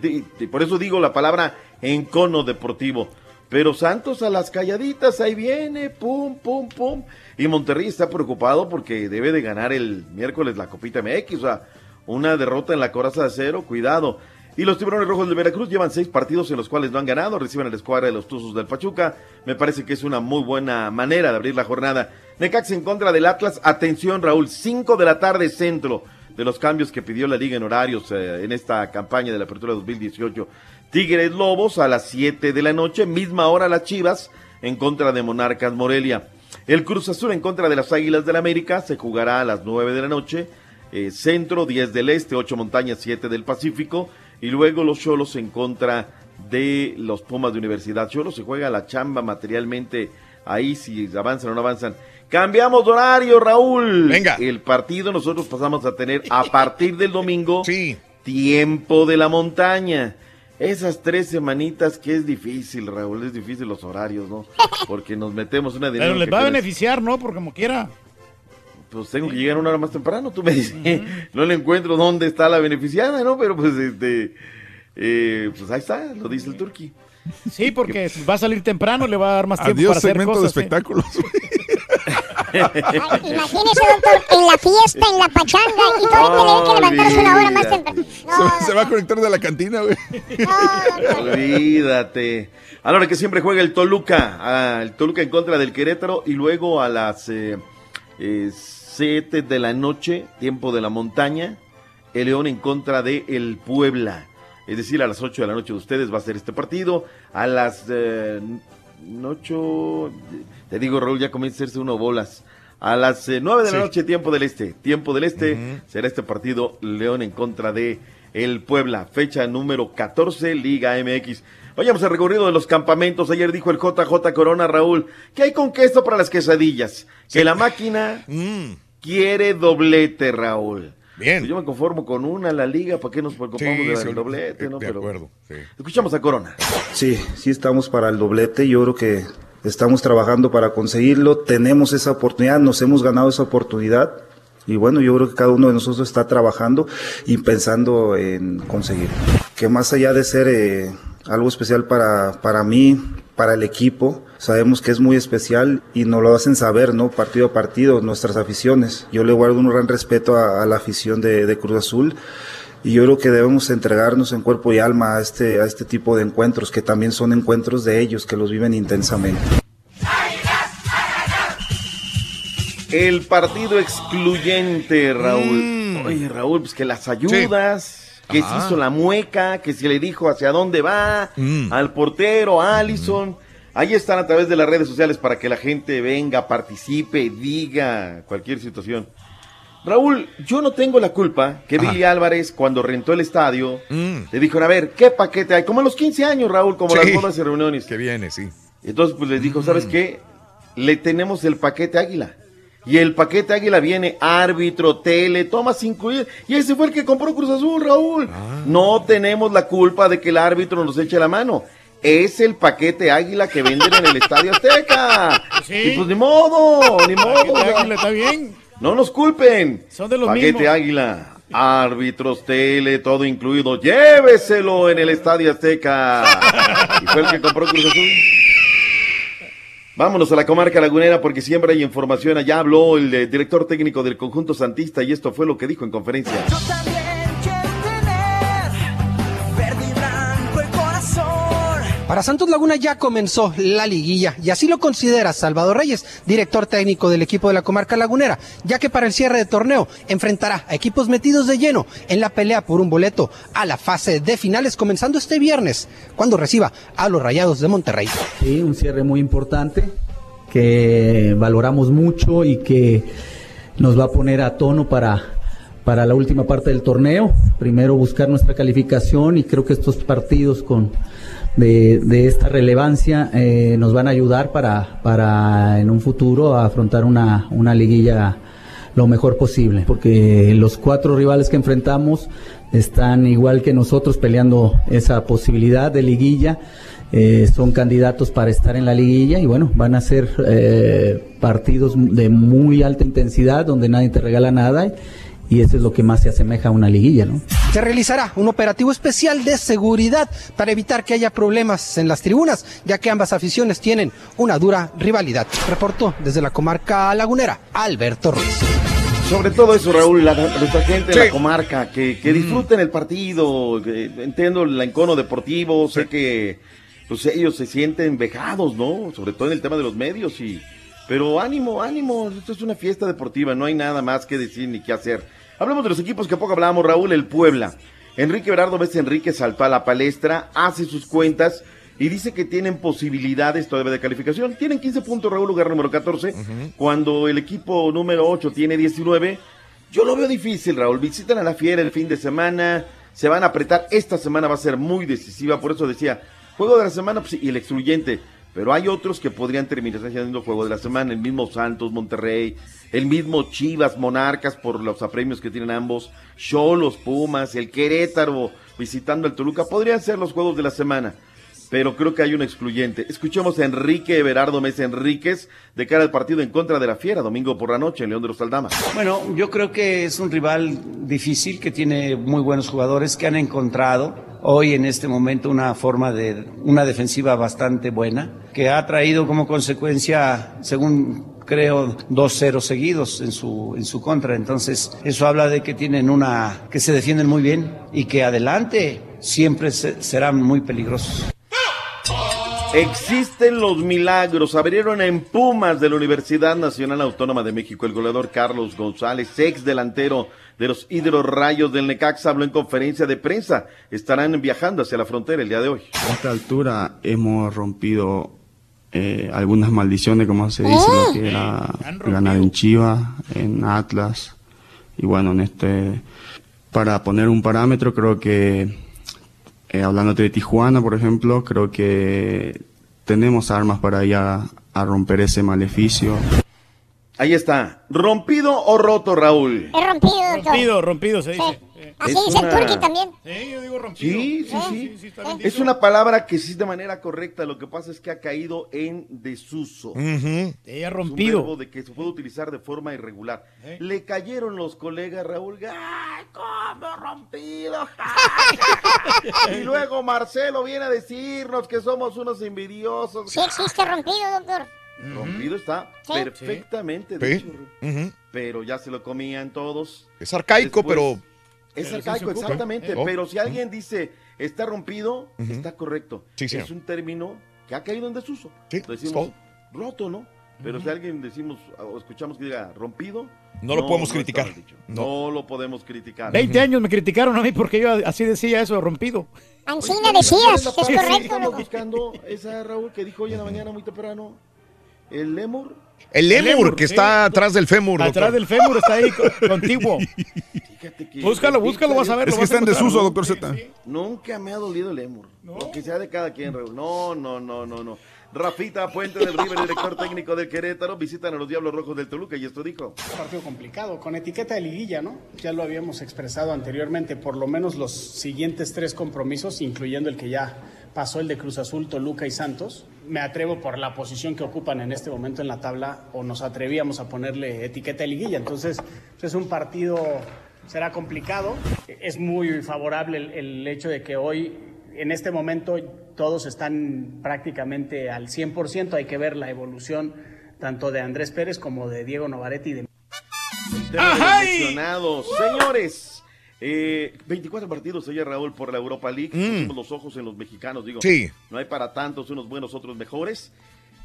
Por eso digo la palabra encono deportivo. Pero Santos a las calladitas, ahí viene, pum, pum, pum. Y Monterrey está preocupado porque debe de ganar el miércoles la Copita MX. O sea, una derrota en la coraza de acero, cuidado. Y los tiburones rojos de Veracruz llevan seis partidos en los cuales no han ganado, reciben la escuadra de los Tuzos del Pachuca. Me parece que es una muy buena manera de abrir la jornada. Necax en contra del Atlas. Atención, Raúl, 5 de la tarde centro de los cambios que pidió la liga en horarios eh, en esta campaña de la apertura 2018. Tigres Lobos a las 7 de la noche, misma hora las Chivas en contra de Monarcas Morelia. El Cruz Azul en contra de las Águilas del América se jugará a las 9 de la noche. eh, centro, 10 del Este, 8 Montañas, 7 del Pacífico. Y luego los Cholos en contra de los Pumas de Universidad. Cholos se juega la chamba materialmente ahí si avanzan o no avanzan. Cambiamos de horario, Raúl. Venga. El partido nosotros pasamos a tener a partir del domingo [laughs] tiempo de la montaña. Esas tres semanitas que es difícil, Raúl, es difícil los horarios, ¿no? [laughs] Porque nos metemos una Pero dinámica les va a beneficiar, ¿no? Porque como quiera. pues tengo que llegar una hora más temprano, tú me dices. [laughs] No le encuentro dónde está la beneficiada, ¿no? Pero pues este, eh, pues ahí está, lo dice el turqui. Sí, porque va a salir temprano, le va a dar más tiempo Adiós, para hacer segmento de cosas. ¿eh? [laughs] Imagínese, doctor, en la fiesta, en la pachanga, y todavía le hay que levantarse una hora más temprano. se, se va a conectar de la cantina, güey. Olvídate. A la hora que siempre juega el Toluca, ah, el Toluca en contra del Querétaro y luego a las 7 de la noche, tiempo de la montaña, el León en contra de el Puebla. Es decir, a las 8 de la noche de ustedes va a ser este partido. A las eh, 8, te digo Raúl, ya comienza a hacerse uno bolas. A las 9 de la noche, tiempo del este. Tiempo del este será este partido León en contra de el Puebla. Fecha número 14, Liga MX. Vayamos al recorrido de los campamentos. Ayer dijo el JJ Corona Raúl que hay con queso para las quesadillas. Que la máquina quiere doblete, Raúl. Bien. Yo me conformo con una, la liga, ¿para qué nos preocupamos Sí, del sí, doblete? ¿no? de Pero- acuerdo, sí. Escuchamos a Corona. Sí, sí estamos para el doblete. Yo creo que estamos trabajando para conseguirlo. Tenemos esa oportunidad, nos hemos ganado esa oportunidad. Y bueno, yo creo que cada uno de nosotros está trabajando y pensando en conseguirlo. Que más allá de ser eh, algo especial para, para mí, para el equipo, Sabemos que es muy especial y nos lo hacen saber, ¿no? Partido a partido, nuestras aficiones. Yo le guardo un gran respeto a, a la afición de, de Cruz Azul y yo creo que debemos entregarnos en cuerpo y alma a este, a este tipo de encuentros, que también son encuentros de ellos, que los viven intensamente. El partido excluyente, Raúl. Oye, Raúl, pues que las ayudas, que Ajá. se hizo la mueca, que se le dijo hacia dónde va, al portero, a Allison. Ahí están a través de las redes sociales para que la gente venga, participe, diga cualquier situación. Raúl, yo no tengo la culpa que Billy Álvarez, cuando rentó el estadio, le dijeron, a ver, ¿qué paquete hay? Como a los 15 años, Raúl, como Sí. las bodas y reuniones. Que viene, sí. Entonces, pues les dijo, ¿sabes qué? Le tenemos el paquete Águila. Y el paquete Águila viene árbitro, tele, tomas incluidas. Y ese fue el que compró Cruz Azul, Raúl. No tenemos la culpa de que el árbitro nos eche la mano. Es el paquete Águila que venden en el Estadio Azteca. [laughs] Y pues ni modo, ni modo. Águila, está bien. No nos culpen. Son de los paquete mismos. Águila. Árbitros, tele, todo incluido. Lléveselo en el Estadio Azteca. Y fue el que compró Cruz Azul. Vámonos a la comarca lagunera porque siempre hay información. Allá habló el eh, director técnico del conjunto Santista y esto fue lo que dijo en conferencia. Para Santos Laguna ya comenzó la liguilla y así lo considera Salvador Reyes, director técnico del equipo de la comarca lagunera, ya que para el cierre de torneo enfrentará a equipos metidos de lleno en la pelea por un boleto a la fase de finales comenzando este viernes, cuando reciba a los Rayados de Monterrey. Sí, un cierre muy importante que valoramos mucho y que nos va a poner a tono para, para la última parte del torneo. Primero buscar nuestra calificación y creo que estos partidos con de, de esta relevancia eh, nos van a ayudar para, para en un futuro afrontar una, una liguilla lo mejor posible, porque los cuatro rivales que enfrentamos están igual que nosotros peleando esa posibilidad de liguilla. Eh, son candidatos para estar en la liguilla y bueno, van a ser eh, partidos de muy alta intensidad donde nadie te regala nada y eso es lo que más se asemeja a una liguilla, ¿no? Se realizará un operativo especial de seguridad para evitar que haya problemas en las tribunas, ya que ambas aficiones tienen una dura rivalidad. Reportó desde la comarca lagunera, Alberto Ruiz. Sobre todo eso, Raúl, la, nuestra gente de la comarca, que, que disfruten el partido. que entiendo el encono deportivo, sé que pues, ellos se sienten vejados, ¿no? Sobre todo en el tema de los medios. y Pero ánimo, ánimo, esto es una fiesta deportiva, no hay nada más que decir ni qué hacer. Hablemos de los equipos que poco hablábamos, Raúl, el Puebla. Enrique Berardo Ves Enrique saltó a la palestra, hace sus cuentas y dice que tienen posibilidades todavía de calificación. Tienen 15 puntos, Raúl, lugar número 14. Cuando el equipo número 8 tiene 19, yo lo veo difícil, Raúl. Visitan a la Fiera el fin de semana, se van a apretar. Esta semana va a ser muy decisiva, por eso decía, juego de la semana pues, y el excluyente. Pero hay otros que podrían terminar siendo juego de la semana. El mismo Santos, Monterrey, el mismo Chivas, Monarcas, por los apremios que tienen ambos. Cholos, Pumas, el Querétaro visitando al Toluca. Podrían ser los juegos de la semana. Pero creo que hay un excluyente. Escuchemos a Enrique Everardo Mesa Enríquez de cara al partido en contra de la Fiera, domingo por la noche en León de los Aldama. Bueno, yo creo que es un rival difícil que tiene muy buenos jugadores que han encontrado hoy en este momento una forma de una defensiva bastante buena que ha traído como consecuencia, según creo, dos ceros seguidos en su en su contra. Entonces eso habla de que tienen una que se defienden muy bien y que adelante siempre se- serán muy peligrosos. Existen los milagros. Abrieron en Pumas de la Universidad Nacional Autónoma de México. El goleador Carlos González, ex delantero de los Rayos del Necaxa, habló en conferencia de prensa. Estarán viajando hacia la frontera el día de hoy. A esta altura hemos rompido eh, algunas maldiciones, como se dice, lo que era ganar en Chivas, en Atlas. Y bueno, en este, para poner un parámetro, creo que, eh, hablándote de Tijuana, por ejemplo, creo que tenemos armas para ir a, a romper ese maleficio. Ahí está. ¿Rompido o roto, Raúl? Es rompido, doctor. Rompido, rompido se dice. Así Es dice el una- Turqui también. Sí, yo digo rompido. Sí, sí, ¿Eh? sí. Es una palabra que sí de manera correcta, lo que pasa es que ha caído en desuso. Ujú. Ella Es un rompido. verbo de que se puede utilizar de forma irregular. ¿Eh? Le cayeron los colegas Raúl. ¡Ay, cómo rompido! [laughs] y luego Marcelo viene a decirnos que somos unos envidiosos. Sí existe rompido, doctor. Rompido está Sí. perfectamente Sí. dicho. Pero ya se lo comían todos. Es arcaico, Después- pero Es sí arcaico, exactamente. Eh. Pero si alguien dice está rompido, está correcto. Sí, señor. es un término que ha caído en desuso. Sí, decimos todo. roto, ¿no? Pero si alguien decimos o escuchamos que diga rompido, No lo podemos criticar. No. No. lo podemos criticar. 20 años me criticaron a mí porque yo así decía eso, rompido. ¿Cuál es decías, es correcto. Estamos buscando esa Raúl que dijo hoy en la mañana muy temprano. El lemur. el lémur, que sí. está atrás del fémur. Atrás doctor. del fémur está ahí co- contiguo. [laughs] Fíjate que Búscalo, búscalo, vas a ver. Es que está en desuso, doctor Z. Nunca me ha dolido el lemur. Lo que sea de cada quien, Raúl. No, no, no, no, no. Rafita Puente del River, director técnico del Querétaro, visitan a los Diablos Rojos del Toluca y esto dijo. Un partido complicado, con etiqueta de liguilla, ¿no? Ya lo habíamos expresado anteriormente, por lo menos los siguientes tres compromisos, incluyendo el que ya pasó, el de Cruz Azul, Toluca y Santos. Me atrevo por la posición que ocupan en este momento en la tabla, o nos atrevíamos a ponerle etiqueta de liguilla. Entonces, es un partido, será complicado. Es muy favorable el, el hecho de que hoy, en este momento, todos están prácticamente al 100%. Hay que ver la evolución tanto de Andrés Pérez como de Diego Novaretti y de lesionados. Señores, eh, 24 partidos ayer, Raúl, por la Europa League. Mm. Los ojos en los mexicanos, digo. Sí. No hay para tantos, unos buenos, otros mejores.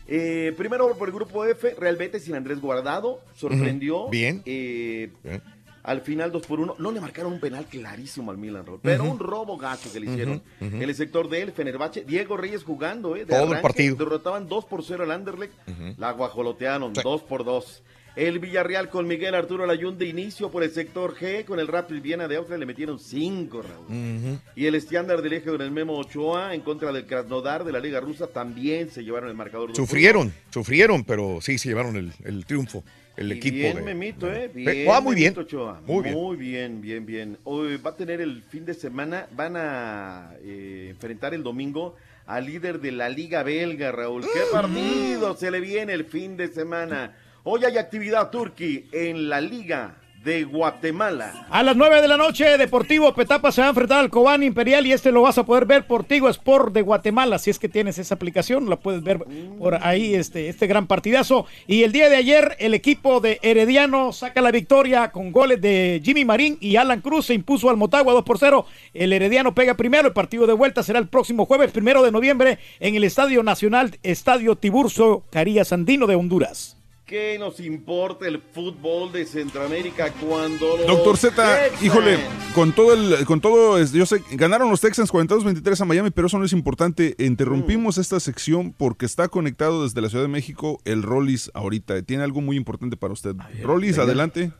Eh, primero por el grupo F, Real Betis sin Andrés Guardado. Sorprendió. Bien. Eh, Bien. Al final 2 por 1. No le marcaron un penal clarísimo al Milan, Raúl. Pero un robo gacho que le hicieron. En el sector de él, Fenerbahce. Diego Reyes jugando, ¿eh? de Todo el partido. Derrotaban 2 por 0 al Anderlecht. La guajolotearon, Sí. 2 por 2. El Villarreal con Miguel Arturo Layún de inicio por el sector G. Con el Rapid Viena de Austria le metieron 5, Raúl. Y el estándar del eje con el Memo Ochoa en contra del Krasnodar de la Liga Rusa también se llevaron el marcador. Sufrieron, sufrieron, pero sí se llevaron el, el triunfo. El y equipo bien, de. Memito, ¿eh? Bien, Ah, muy bien. Ochoa. Muy bien. Muy bien, bien, bien. Hoy va a tener el fin de semana, van a eh, enfrentar el domingo al líder de la Liga Belga, Raúl. ¿Qué Mm. partido se le viene el fin de semana? Hoy hay actividad turqui en la Liga de Guatemala. A las 9 de la noche, Deportivo Petapa se va a enfrentar al Cobán Imperial y este lo vas a poder ver por Tigo Sport de Guatemala. Si es que tienes esa aplicación, la puedes ver por ahí, este, este gran partidazo. Y el día de ayer, el equipo de Herediano saca la victoria con goles de Jimmy Marín y Alan Cruz. Se impuso al Motagua 2 por 0. El Herediano pega primero. El partido de vuelta será el próximo jueves, primero de noviembre, en el Estadio Nacional, Estadio Tiburcio Carías Andino de Honduras. ¿Qué nos importa el fútbol de Centroamérica cuando los Doctor Z, Texans- híjole, con todo el, con todo, yo sé, ganaron los Texans 42-23 a Miami, pero eso no es importante. Interrumpimos Mm. esta sección porque está conectado desde la Ciudad de México el Rollis ahorita. Tiene algo muy importante para usted. Rollis, adelante.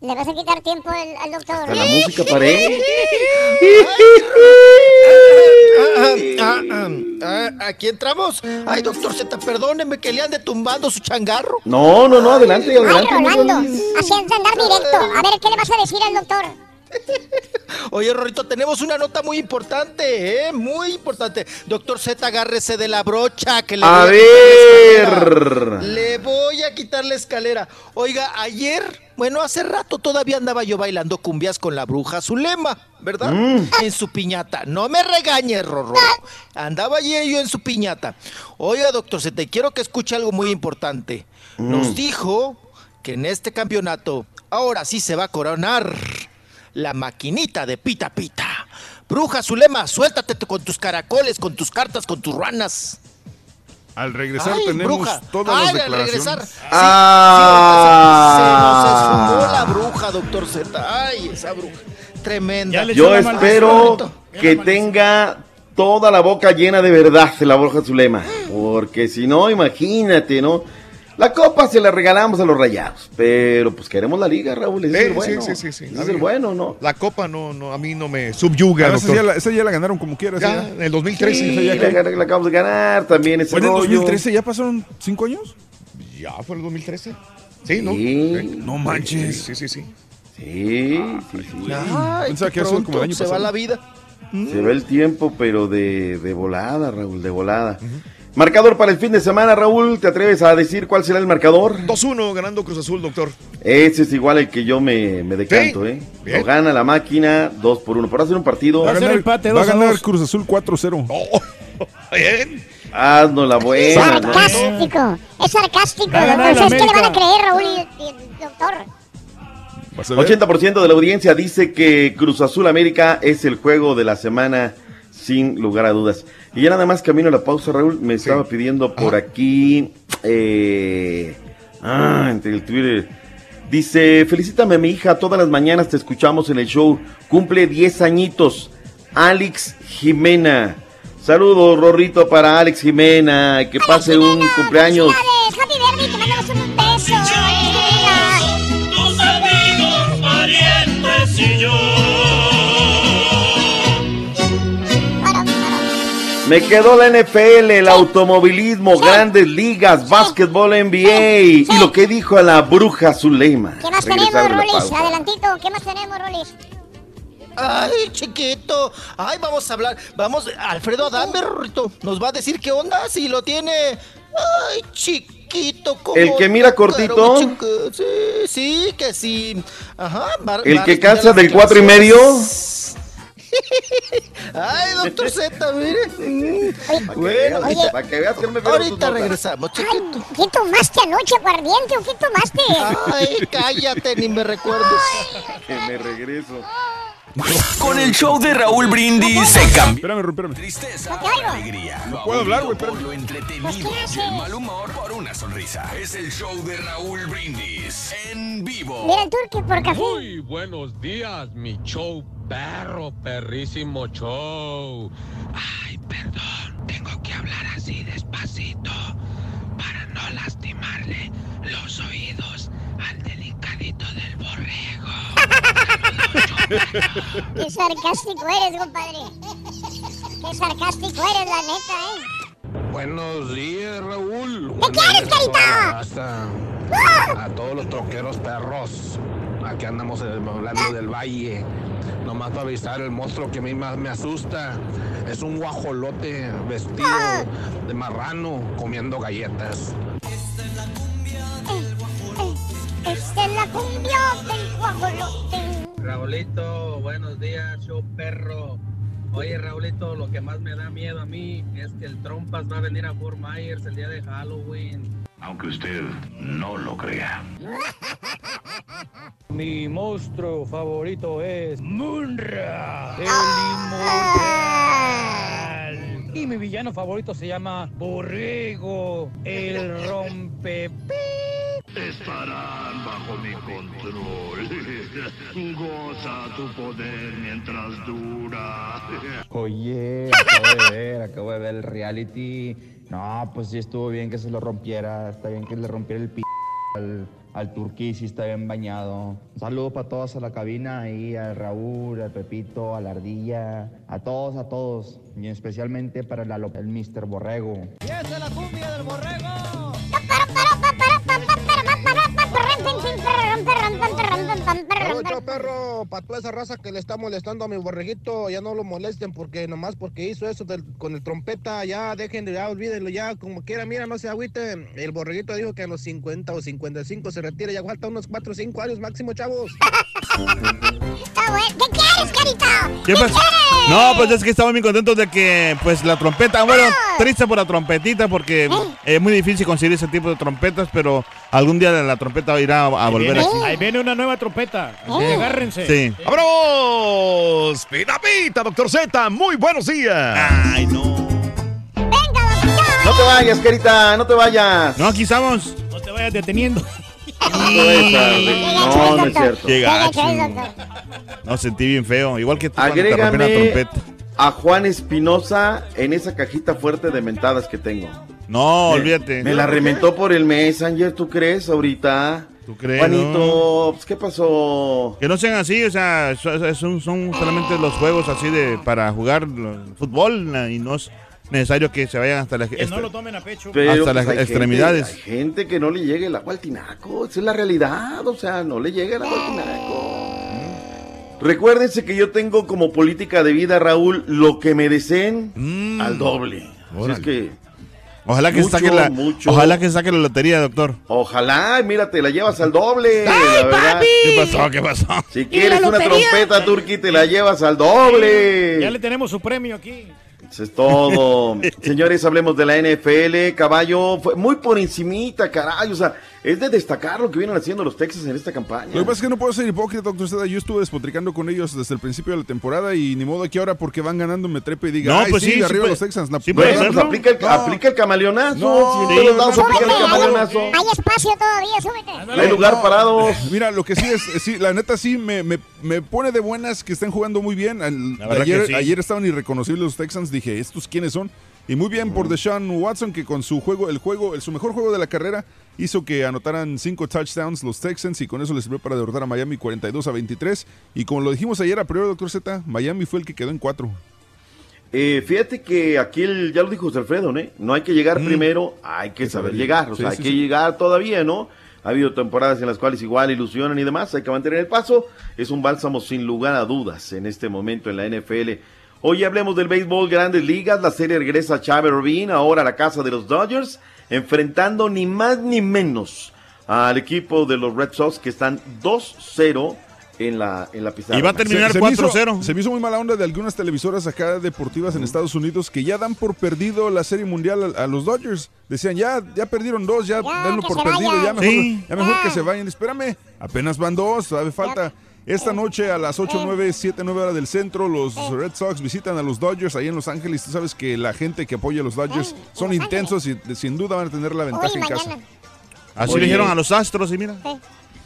¿Le vas a quitar tiempo al, al doctor? Hasta la música paré. Ah, ah, ah, aquí entramos. Ay, doctor Z, perdóneme que le ande tumbando su changarro. No, no, no, adelante, Ay, adelante. Rolando, Rolando. así es de andar directo. A ver, ¿qué le vas a decir al doctor? [laughs] Oye, Rorito, tenemos una nota muy importante, ¿eh? Muy importante. Doctor Z, agárrese de la brocha que le A voy la ver. Le voy a quitar la escalera. Oiga, ayer, bueno, hace rato todavía andaba yo bailando cumbias con la bruja Zulema, ¿verdad? Mm. En su piñata. No me regañes, Rorro. Andaba allí yo en su piñata. Oiga, doctor Z, quiero que escuche algo muy importante. Nos Mm. dijo que en este campeonato ahora sí se va a coronar la maquinita de pita pita. Bruja Zulema, suéltate con tus caracoles, con tus cartas, con tus ranas. Al regresar Ay, tenemos bruja. todas Ay, las al declaraciones. regresar. Sí, Ah. sí, se, se nos esfumó la bruja, doctor Z. Ay, esa bruja. Tremenda. Yo espero que tenga toda la boca llena de verdad la Borja Zulema. Porque si no, imagínate, ¿no? La copa se la regalamos a los rayados. Pero pues queremos la liga, Raúl. Es el Sí, bueno. sí, sí, sí, sí. Es el bueno, ¿no? La copa no, no, a mí no me subyuga, Ah, esa, ya la, esa ya la ganaron como quieras. Ya, en el 2013. Sí, Esa ya la, la- acabamos de ganar también ese ¿Fue en el rollo. 2013? ¿Ya pasaron cinco años? Ya fue el 2013. Sí, ¿no? Sí. No manches. Sí, sí, sí. Sí, sí, sí. Ay, Pensaba que eso como el pronto año se va pasado. la vida. Se ve el tiempo, pero de, de volada, Raúl, de volada. Marcador para el fin de semana, Raúl. ¿Te atreves a decir cuál será el marcador? 2-1 ganando Cruz Azul, doctor. Ese es igual el que yo me, me decanto, ¿eh? bien. Lo gana la máquina 2 por 1. Para hacer un partido, Va a ganar, empate, va a ganar. Cruz Azul 4-0. [laughs] Bien. haznos la buena. ¿no? Sarcástico. Es sarcástico. Doctor. ¿Sabes qué le van a creer, Raúl y, y el doctor? Vas a ver. 80% de la audiencia dice que Cruz Azul América es el juego de la semana sin lugar a dudas. Y ya nada más camino a la pausa, Raúl, me estaba pidiendo por aquí, eh, ah, entre el Twitter, dice, felicítame a mi hija, todas las mañanas te escuchamos en el show, cumple 10 añitos, Alex Jimena. Saludos, Rorrito, para Alex Jimena, que pase un cumpleaños. Happy birthday, te mandamos un beso. Alex Tus amigos, parientes y yo. Me quedó la NFL, el automovilismo, grandes ligas, básquetbol NBA y lo que dijo a la bruja Zuleima. ¿Qué más Regresar tenemos, Rolis? Adelantito, ¿qué más tenemos, Rolis? Ay, chiquito. Ay, vamos a hablar. Vamos, Alfredo Adame, Rorrito, nos va a decir qué onda si lo tiene. Ay, chiquito. como El que mira cortito. Sí, sí, que sí. Ajá. va- El que las del cuatro y medio. [laughs] Ay, doctor Z, mire. Bueno, Para que veas, para que veas que no me ahorita regresamos, chiquito. ¿Qué tomaste anoche, aguardiente o qué tomaste? Ay, cállate, ni me recuerdes. Que me regreso. Con el show de Raúl Brindis se cambia. Espérame, espérame. Tristeza No te alegría. No puedo hablar, güey, espérame. lo entretenido Pues, ¿qué y el mal humor por una sonrisa. Es el show de Raúl Brindis en vivo. Mira el turque por café. Muy buenos días, mi show perro, perrísimo show. Ay, perdón, tengo que hablar así despacito para no lastimarle los oídos al delicadito del borrego. Qué sarcástico eres, compadre. Qué sarcástico eres, la neta, ¿eh? Buenos días, Raúl. ¿Qué quieres, carita? A todos los troqueros perros. Aquí andamos eh, hablando del valle. Nomás para avisar el monstruo que a mí más me asusta. Es un guajolote vestido de marrano comiendo galletas. Esta. Raulito, buenos días, show perro. Oye, Raulito, lo que más me da miedo a mí es que el Trompas va a venir a Fort Myers el día de Halloween. Aunque usted no lo crea. [laughs] Mi monstruo favorito es Munra, el inmortal. Y mi villano favorito se llama Borrego, el rompe. Estarán bajo mi control. [laughs] Goza tu poder mientras dura. Oye, acabo de ver, acabo de ver el reality. No, pues sí estuvo bien que se lo rompiera. Está bien que le rompiera el p al, al turquí, sí está bien bañado. Un saludo para todos a la cabina ahí, al Raúl, al Pepito, a la Ardilla, a todos, a todos. Y especialmente para la, el Mr. Borrego. ¡Y esa es la cumbia del borrego! Mucho perro, para toda esa raza que le está molestando a mi borreguito, ya no lo molesten porque nomás porque hizo eso del- con el trompeta, ya dejen, ya olvídenlo, ya como quiera, mira, no se agüiten. El borreguito dijo que a los 50 o 55 se retira, ya falta unos 4 o 5 años máximo, chavos. [laughs] ¿Qué quieres, carita? ¿Qué pasa? No, pues es que estamos muy contentos de que, pues, la trompeta, bueno, triste por la trompetita porque es muy difícil conseguir ese tipo de trompetas, pero algún día la trompeta irá a, a volver viene, aquí. ahí viene una nueva trompeta. Que agárrense. Sí. ¡Vámonos! ¡Pita, pita, doctor Z! ¡Muy buenos días! ¡Ay, no! No te vayas, carita, no te vayas. No, aquí estamos. No te vayas deteniendo. No No, no es cierto. Qué gacho. No, sentí bien feo. Igual que tú cuando te la Agrégame trompeta. a Juan Espinosa en esa cajita fuerte de mentadas que tengo. No, Me- olvídate. Me la rementó por el Messenger, ¿tú crees ahorita? ¿Tú crees? Juanito, pues, ¿qué pasó? Que no sean así, o sea, so- son, son solamente los juegos así de para jugar fútbol y no es necesario que se vayan hasta las, Que no lo tomen a pecho. Pero, hasta pues, las hay extremidades. Gente, hay gente que no le llegue el agua al tinaco, esa es la realidad, o sea, no le llega el agua al tinaco. Recuérdense que yo tengo como política de vida, Raúl, lo que me deseen al doble. Así es que Ojalá que, Mucho, saque la, mucho. ojalá que saque la lotería, doctor. Ojalá, mira, te la llevas al doble. ¡Ay, la verdad. papi! ¿Qué pasó? ¿Qué pasó? Si quieres una trompeta, Turki, te la llevas al doble. Ya le tenemos su premio aquí. Eso es todo. [laughs] Señores, hablemos de la NFL. Caballo, fue muy por encimita, caray. O sea, es de destacar lo que vienen haciendo los Texas en esta campaña. Lo que pasa es que no puedo ser hipócrita, doctor Seda. Yo estuve despotricando con ellos desde el principio de la temporada y ni modo que ahora porque van ganando me trepe y diga, No, ay, pues sí, sí, de sí arriba puede- los Texans. La- Bueno, pues. Aplica el, No. aplica el camaleonazo. No, si en todos lados no, aplica el camaleonazo. Hay espacio todavía, súbete. Hay lugar parados. [laughs] Mira, lo que sí es, sí, la neta sí me, me, me pone de buenas que estén jugando muy bien. Al- La verdad ayer, que sí. ayer estaban irreconocibles los Texans. Dije, ¿estos quiénes son? Y muy bien por Deshaun Watson, que con su juego, el juego, el, su mejor juego de la carrera, hizo que anotaran cinco touchdowns los Texans y con eso les sirvió para derrotar a Miami 42 a 23. Y como lo dijimos ayer a priori, doctor Z, Miami fue el que quedó en cuatro. Eh, fíjate que aquí el- ya lo dijo José Alfredo, ¿no? No hay que llegar primero, hay que saber llegar. O sea, Sí, hay sí, que llegar todavía, ¿no? Ha habido temporadas en las cuales igual ilusionan y demás, hay que mantener el paso. Es un bálsamo sin lugar a dudas en este momento en la NFL. Hoy hablemos del béisbol Grandes Ligas. La serie regresa a Chávez Ravine, ahora a la casa de los Dodgers, enfrentando ni más ni menos al equipo de los Red Sox que están 2-0 en la, en la pizarra. Y va a terminar Se- se me hizo- 4-0. Se me hizo muy mala onda de algunas televisoras acá deportivas en Estados Unidos que ya dan por perdido la Serie Mundial a, a los Dodgers. Decían, ya, ya perdieron dos, ya, denlo que por perdido, vayan. ya mejor, Sí. ya mejor que se vayan. Espérame, apenas van dos, todavía falta. Esta noche a las 8, 9, 7, 9 horas del centro, los Red Sox visitan a los Dodgers ahí en Los Ángeles. Tú sabes que la gente que apoya a los Dodgers son intensos y sin duda van a tener la ventaja en casa. Así Oye. le dijeron a los Astros y mira.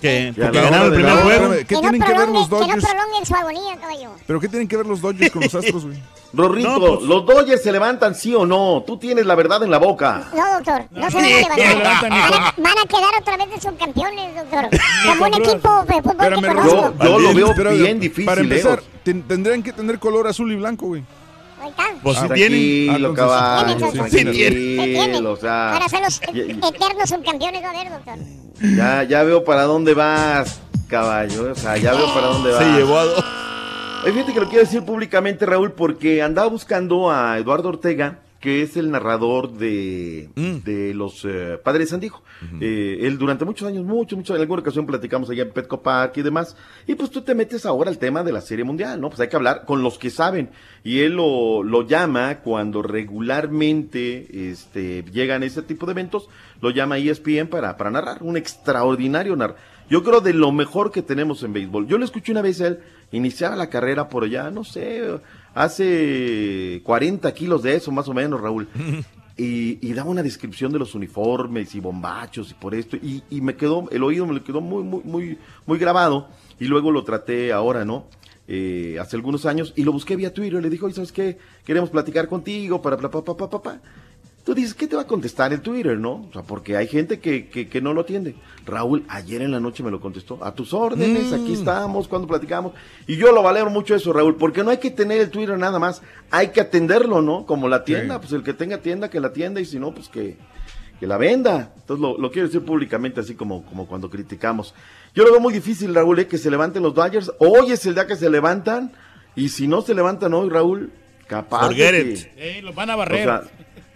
Que, ganaron el primer juego. ¿Qué Que no, tienen que ver los que no Dodgers? prolonguen su agonía, caballo. ¿Pero qué tienen que ver los Dodgers con los [laughs] Astros, güey? Rorrito, No, pues- ¿los Dodgers se levantan sí o no? Tú tienes la verdad en la boca. No, doctor, no se van a No levantar. levantan Van a, van a quedar otra vez de subcampeones, doctor. Como un equipo de fútbol que Espérame, conozco. Yo- yo lo veo Pero, bien difícil, Para empezar, eh. ten- tendrían que tener color azul y blanco, güey. Pues Ah, tienen. Tranquilo, Ah, caballo, entonces- Sí, tranquilo, ¿Qué tienen? o sea, Para ser los eternos subcampeones, va a ver, doctor. ya, ya veo para dónde vas, caballo, o sea, ya veo para dónde vas. Se llevó a dos. Fíjate que lo quiero decir públicamente, Raúl, porque andaba buscando a Eduardo Ortega, que es el narrador de, Mm. de los eh, Padres de San Diego. Eh, él durante muchos años, mucho, mucho, en alguna ocasión platicamos allá en Petco Park y demás. Y pues tú te metes ahora al tema de la Serie Mundial, ¿no? Pues hay que hablar con los que saben. Y él lo, lo llama cuando regularmente este, llegan ese tipo de eventos, lo llama ESPN para, para narrar. Un extraordinario narrador. Yo creo de lo mejor que tenemos en béisbol. Yo lo escuché una vez a él, iniciaba la carrera por allá, no sé, hace 40 kilos de eso más o menos, Raúl. [laughs] Y, y daba una descripción de los uniformes y bombachos y por esto. Y, y me quedó, el oído me quedó muy, muy, muy, muy grabado. Y luego lo traté ahora, ¿no? Eh, hace algunos años y lo busqué vía Twitter. Le dijo, oye, ¿sabes qué? Queremos platicar contigo para pa, pa, pa, pa, pa, pa". Tú dices, ¿qué te va a contestar el Twitter, no? O sea, porque hay gente que, que, que no lo atiende. Raúl, ayer en la noche me lo contestó. A tus órdenes, Mm. aquí estamos, cuando platicamos. Y yo lo valoro mucho eso, Raúl, porque no hay que tener el Twitter nada más. Hay que atenderlo, ¿no? Como la tienda, Sí. pues el que tenga tienda, que la atienda, y si no, pues que, que la venda. Entonces lo, lo quiero decir públicamente, así como, como cuando criticamos. Yo lo veo muy difícil, Raúl, ¿eh? que se levanten los Dodgers. Hoy es el día que se levantan. Y si no se levantan hoy, Raúl, capaz. de Forget que- it. Eh, los van a o barrer. sea,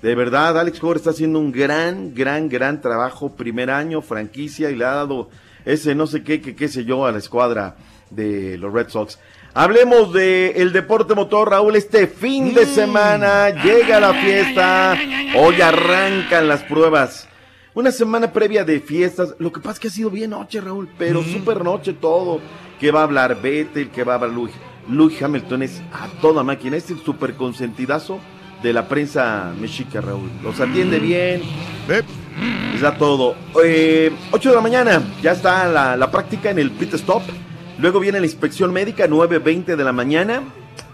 de verdad, Alex Cora está haciendo un gran, gran, gran trabajo. Primer año, franquicia, y le ha dado ese no sé qué, que qué sé yo, a la escuadra de los Red Sox. Hablemos de el deporte motor, Raúl. Este fin de semana llega la fiesta. Hoy arrancan las pruebas. Una semana previa de fiestas. Lo que pasa es que ha sido bien noche, Raúl, pero super noche todo. Que va a hablar Vettel, que va a hablar Lewis. Lewis Hamilton es a toda máquina. Es el super consentidazo de la prensa mexica, Raúl. Los atiende bien. Les da todo. Eh, 8 de la mañana, ya está la, la práctica en el pit stop. Luego viene la inspección médica, 9.20 de la mañana.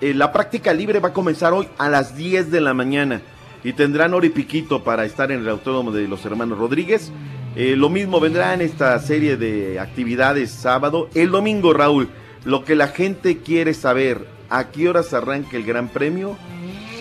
Eh, la práctica libre va a comenzar hoy a las 10 de la mañana. Y tendrán hora y piquito para estar en el autódromo de los hermanos Rodríguez. Eh, lo mismo vendrá en esta serie de actividades sábado. El domingo, Raúl, lo que la gente quiere saber, ¿a qué horas arranca el Gran Premio?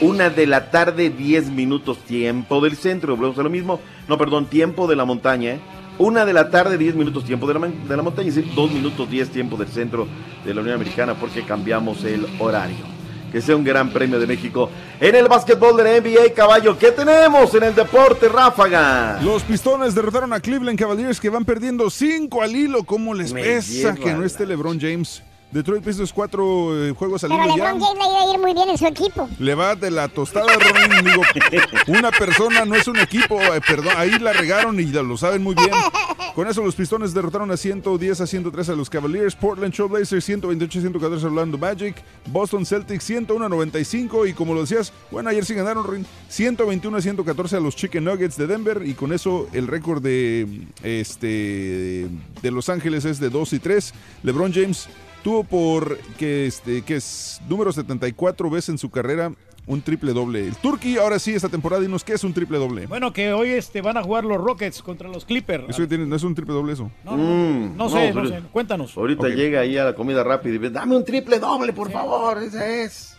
Una de la tarde, 10 minutos, tiempo del centro. Volvemos a lo mismo. No, perdón, tiempo de la montaña. ¿eh? Una de la tarde, 10 minutos tiempo de la, de la montaña, es decir, 2 minutos 10 tiempo del centro de la Unión Americana porque cambiamos el horario. Que sea un gran premio de México. En el básquetbol de la NBA, caballo, ¿qué tenemos en el deporte, Ráfaga? Los Pistones derrotaron a Cleveland Cavaliers que van perdiendo 5 al hilo. ¿Cómo les Me pesa que no esté LeBron James? Detroit Pistons 4 juegos al Pero ya. LeBron James le iba a ir muy bien en su equipo. Le va de la tostada, Ronin. Digo, una persona no es un equipo. eh, perdón, ahí la regaron y lo saben muy bien. Con eso los Pistones derrotaron a 110 a 103 a los Cavaliers. Portland Trailblazers 128 a 114 a Orlando Magic. Boston Celtics 101 a 95. Y como lo decías, bueno, ayer sí ganaron, Ronin. 121 a 114 a los Chicken Nuggets de Denver. Y con eso el récord de, este, de Los Ángeles es de 2 y 3. LeBron James tuvo por que este que es número 74 veces en su carrera un triple doble. El Turkey ahora sí esta temporada dinos qué es un triple doble. Bueno, que hoy este, van a jugar los Rockets contra los Clippers. Eso que tiene, no es un triple doble eso. No, no, no sé, no sé. Cuéntanos. Ahorita llega ahí a la comida rápida y dice, dame un triple doble, por favor, ese es.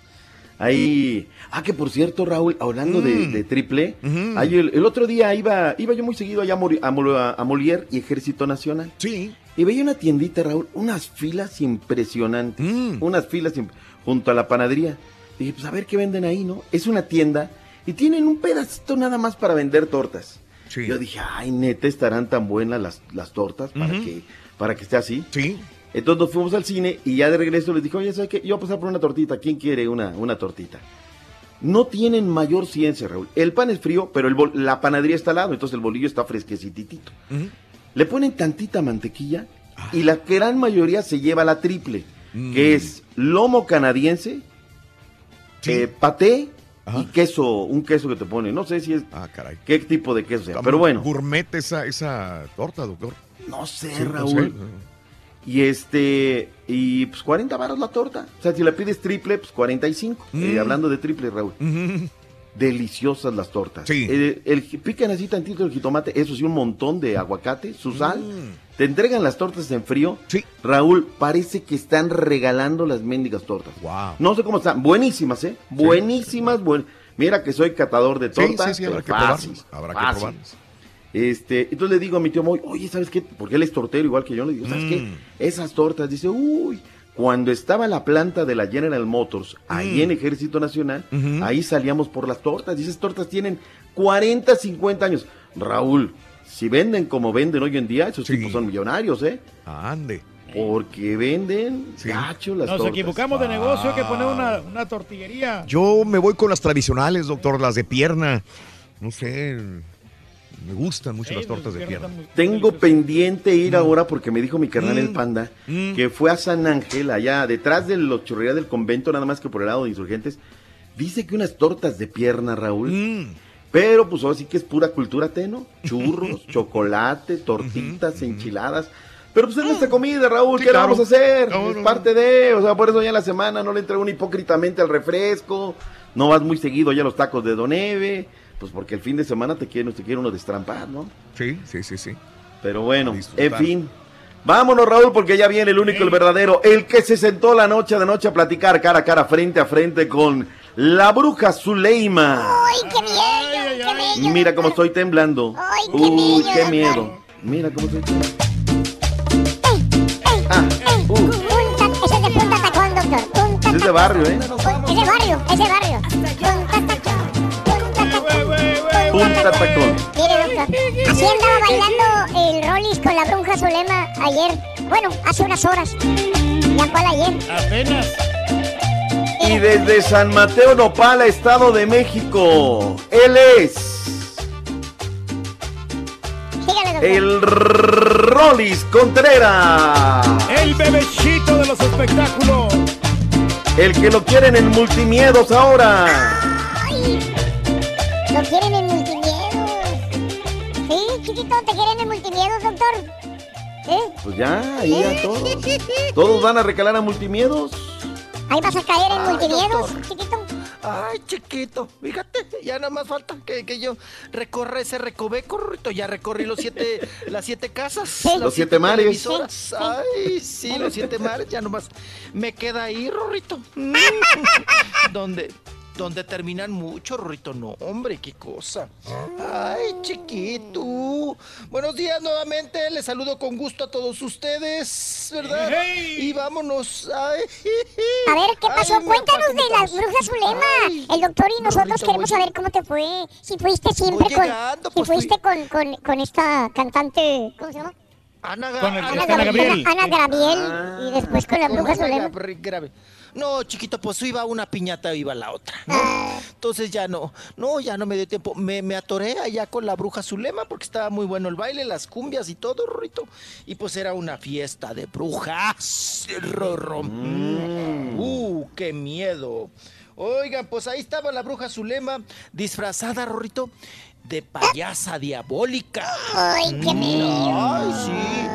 Ahí, ah, que por cierto, Raúl, hablando de, Mm. de triple, ahí el, el otro día iba, iba yo muy seguido allá a, Mori- a, Mol- a Molière y Ejército Nacional. Sí. Y veía una tiendita, Raúl, unas filas impresionantes, Mm. unas filas imp- junto a la panadería. Dije, pues a ver qué venden ahí, ¿no? Es una tienda y tienen un pedacito nada más para vender tortas. Sí. Yo dije, ay, neta, estarán tan buenas las, las tortas para, que, para que esté así. Sí. Entonces nos fuimos al cine y ya de regreso les dije, oye, ¿sabes qué? Yo voy a pasar por una tortita. ¿Quién quiere una, una tortita? No tienen mayor ciencia, Raúl. El pan es frío, pero el la panadería está al lado, entonces el bolillo está fresquecitito. Le ponen tantita mantequilla y la gran mayoría se lleva la triple, que es lomo canadiense, eh, paté y queso, un queso que te pone. No sé si es Ah, caray. qué tipo de queso sea, pero bueno. Gourmet esa, esa torta, doctor. No sé, Sí, no Raúl. sé. Y este, y pues 40 varos la torta. O sea, si la pides triple, pues 45. Eh, Mm. hablando de triple, Raúl. Deliciosas las tortas. Sí. Eh, el, pican así tantito el jitomate, eso sí, un montón de aguacate, su sal. Mm. Te entregan las tortas en frío. Sí. Raúl, parece que están regalando las mendigas tortas. Wow. No sé cómo están. Buenísimas, ¿eh? Buenísimas. buen- Mira que soy catador de tortas. sí, sí, habrá que probarlas. Habrá que probarlas. Este, entonces le digo a mi tío Moy, oye, ¿sabes qué? Porque él es tortero igual que yo. Le digo, ¿sabes Mm. qué? Esas tortas, dice, uy, cuando estaba la planta de la General Motors, ahí Mm. en Ejército Nacional, ahí salíamos por las tortas. Dice, esas tortas tienen 40, 50 años. Raúl, si venden como venden hoy en día, esos tipos son millonarios, ¿eh? Ande. Porque venden gacho las Nos tortas. equivocamos de negocio, hay que poner una, una tortillería. Yo me voy con las tradicionales, doctor, las de pierna. No sé, me gustan mucho las tortas de pierna. Tengo pendiente Mm. ir ahora porque me dijo mi carnal el panda que fue a San Ángel, allá detrás de los chorrerías del convento, nada más que por el lado de insurgentes. Dice que unas tortas de pierna, Raúl. Mm. Pero pues ahora sí que es pura cultura teno. Churros, [laughs] chocolate, tortitas, enchiladas. Pero pues es nuestra comida, Raúl. Sí, ¿Qué le vamos a hacer? No, es no, parte de, o sea, por eso ya en la semana no le entrego uno hipócritamente al refresco. No vas muy seguido ya a los tacos de Doneve. Pues porque el fin de semana te quiere, te quiere uno destrampar, ¿no? Sí, sí, sí, sí. Pero bueno, en fin. Vámonos, Raúl, porque ya viene el único, el verdadero, el que se sentó la noche de noche a platicar cara a cara, frente a frente con la bruja Zuleima. ¡Ay, qué bello! Mira cómo estoy temblando. Ay, qué Uy, qué doctor. miedo. Mira cómo estoy temblando. Ah, uh, Punta, ese es de punta tacón, doctor. Punta es de barrio, ¿eh? Es de barrio, es de barrio. Tacón. Punta tacón. Mire, doctor, así andaba bailando el Rollis con la bruja Zulema ayer. Bueno, hace unas horas. ¿Ya cuál ayer? Apenas. Y desde San Mateo Nopala, Estado de México, él es Sígale, el Rolis Contreras. El bebecito de los espectáculos. El que lo quieren en multimiedos ahora. Ay, lo quieren en multimiedos. Chiquito, ¿te quieren en multimiedos, doctor? ¿Eh? Pues ya, ahí a todos. [laughs] Todos van a recalar a multimiedos. Ahí vas a caer en Ay, multimiedos, doctor. chiquito. Ay, chiquito, fíjate, ya nada más falta que, que yo recorra ese recoveco, Rorrito. Ya recorrí los siete, [laughs] las siete casas. las Los siete mares. televisoras. Ay, sí, los siete mares, ya nomás me queda ahí, Rorrito. [laughs] Mm. Donde donde terminan mucho, Rorrito. No, hombre, qué cosa. Ay, chiquito. Buenos días nuevamente. Les saludo con gusto a todos ustedes, ¿verdad? Y vámonos. Ay, A ver, ¿qué pasó? Ay, Cuéntanos de las brujas Zulema. El doctor y nosotros Rorrito, queremos voy- saber cómo te fue. Si fuiste siempre Voy con. llegando, si pues, fuiste con, con, con esta cantante. ¿Cómo se llama? Ana, Ana Ana Gabriel. Ana Gabriel. y después con la bruja Ana Zulema. No, chiquito, pues iba a una piñata, iba a la otra. ¿no? Entonces ya no, no, ya no me dio tiempo. Me, me atoré allá con la bruja Zulema porque estaba muy bueno el baile, las cumbias y todo, Rorrito. Y pues era una fiesta de brujas. Rorro. Uh, qué miedo. Oigan, pues ahí estaba la bruja Zulema, disfrazada, Rorrito, de payasa diabólica. Ay, qué Mm, miedo. Ay, sí.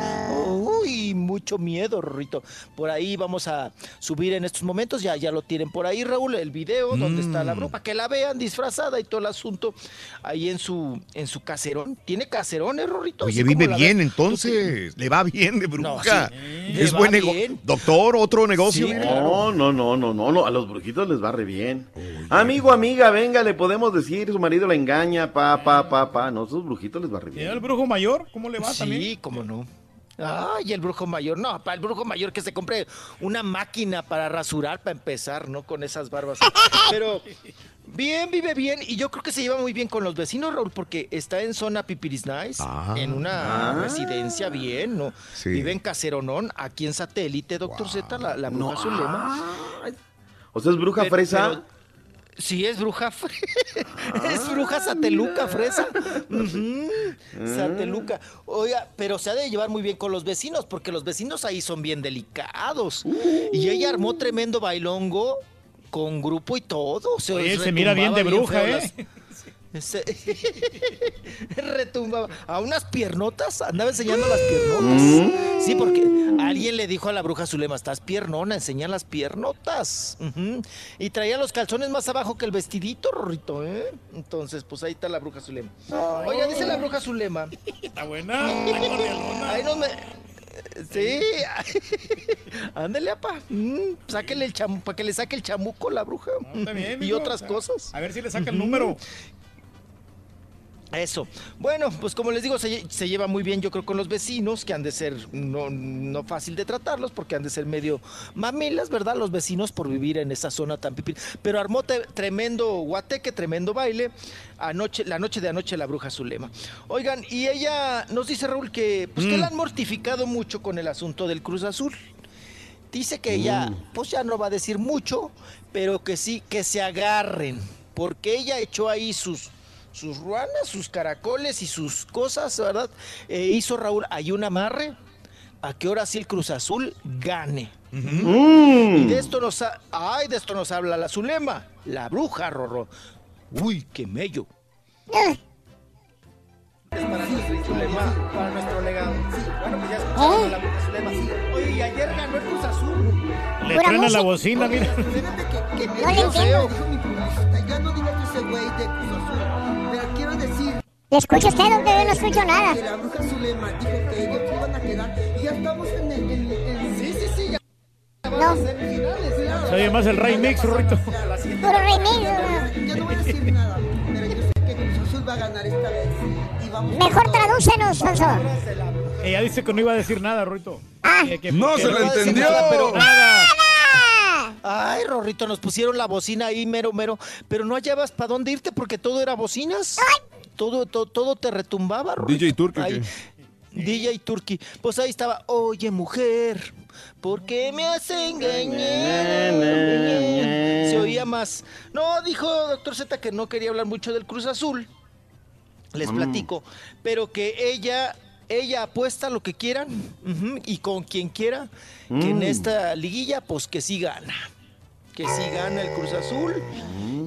Uy, mucho miedo, Rorrito. Por ahí vamos a subir en estos momentos, ya, ya lo tienen por ahí, Raúl, el video donde está la bruja, que la vean disfrazada y todo el asunto ahí en su, en su caserón. ¿Tiene caserones, Rorrito? Oye, vive bien entonces. Le va bien de bruja. sí. Es buen negocio. bien. Doctor, otro negocio. Sí. No, no, no, no, no, no, a los brujitos les va re bien. Amigo, amiga, venga, le podemos decir, su marido la engaña, pa, pa, pa, pa. No, esos brujitos les va re ¿Y el bien. brujo mayor? ¿Cómo le va Sí, también? cómo no. Ay, el brujo mayor. No, para el brujo mayor que se compre una máquina para rasurar para empezar, ¿no? Con esas barbas. [laughs] Pero bien, vive bien. Y yo creo que se lleva muy bien con los vecinos, Raúl, porque está en zona Pipiris Nice, Ah. en una Ah. residencia bien, ¿no? Sí. Vive en Caseronón, aquí en satélite, doctor Z, la, la bruja Zulema. O sea, es bruja Pero- fresa. pero- Sí, es bruja. [laughs] es bruja sateluca, fresa. [laughs] Ujú, Sateluca. Oiga, pero se ha de llevar muy bien con los vecinos, porque los vecinos ahí son bien delicados. Y ella armó tremendo bailongo con grupo y todo. Se Oye, se mira bien de bruja, ¿eh? las- Se- [laughs] Retumbaba. A unas piernotas, andaba enseñando las piernotas. Mm. Sí, porque alguien le dijo a la bruja Zulema, estás piernona, enseña las piernotas. Y traía los calzones más abajo que el vestidito, Rorrito, ¿eh? Entonces, pues ahí está la bruja Zulema. Oiga, dice la bruja Zulema. Está buena. Ahí nos me... Sí, [laughs] ándele, apa. Mm, sáquele el chamu, para que le saque el chamuco la bruja. Está bien, y otras o sea, cosas. A ver si le saca el número. Eso. Bueno, pues como les digo, se, lle- se lleva muy bien yo creo con los vecinos, que han de ser no, no fácil de tratarlos, porque han de ser medio mamilas, ¿verdad? Los vecinos por vivir en esa zona tan pipí. Pero armó te- tremendo guateque, tremendo baile, anoche, la noche de anoche la bruja Zulema. Oigan, y ella nos dice, Raúl, que, pues, que la han mortificado mucho con el asunto del Cruz Azul. Dice que ella, pues ya no va a decir mucho, pero que sí, que se agarren, porque ella echó ahí sus, sus ruanas, sus caracoles y sus cosas, ¿verdad? Eh, hizo Raúl ahí un amarre a que ahora sí el Cruz Azul gane. Y de esto nos, ha- ay, de esto nos habla la Zulema, la bruja, Rorro. Uy, qué mello. Es para nuestro Zulema, para nuestro legado. Bueno, pues ya escucharon a la bruja Zulema. Oye, y ayer ganó el Cruz Azul. Le truena la bocina, mira. No le entiendo. Ya no digas ese güey de Cruz Azul. ¿Le escucha usted, doctor? Yo no escucho nada. la bruja Zulema dijo que ellos se iban a quedar. Y ya estamos en el. En, en- sí, sí, sí. Ya claro. Se oye más el Ray Mix, Rorrito. Puro remix. Ya no voy a decir nada. Pero yo sé que Cruz Azul va a ganar esta vez. Y vamos Mejor tradúcenos, Sonso. Ella dice que no iba a decir nada, Rorrito. Que- que- No que se le entendió. nada, pero nada. Ay, Rorrito, nos pusieron la bocina ahí, mero, mero. Pero no hallabas para dónde irte porque todo era bocinas. Todo, todo, todo te retumbaba, Rorrito. DJ Turkey, Ahí. DJ Turkey. Pues ahí estaba, oye, mujer, ¿por qué me has engañado? Se oía más. No, dijo doctor Z que no quería hablar mucho del Cruz Azul. Les Mm. platico. Pero que ella, ella apuesta lo que quieran y con quien quiera que en Mm. esta liguilla, pues que sí gana. Que sí gana el Cruz Azul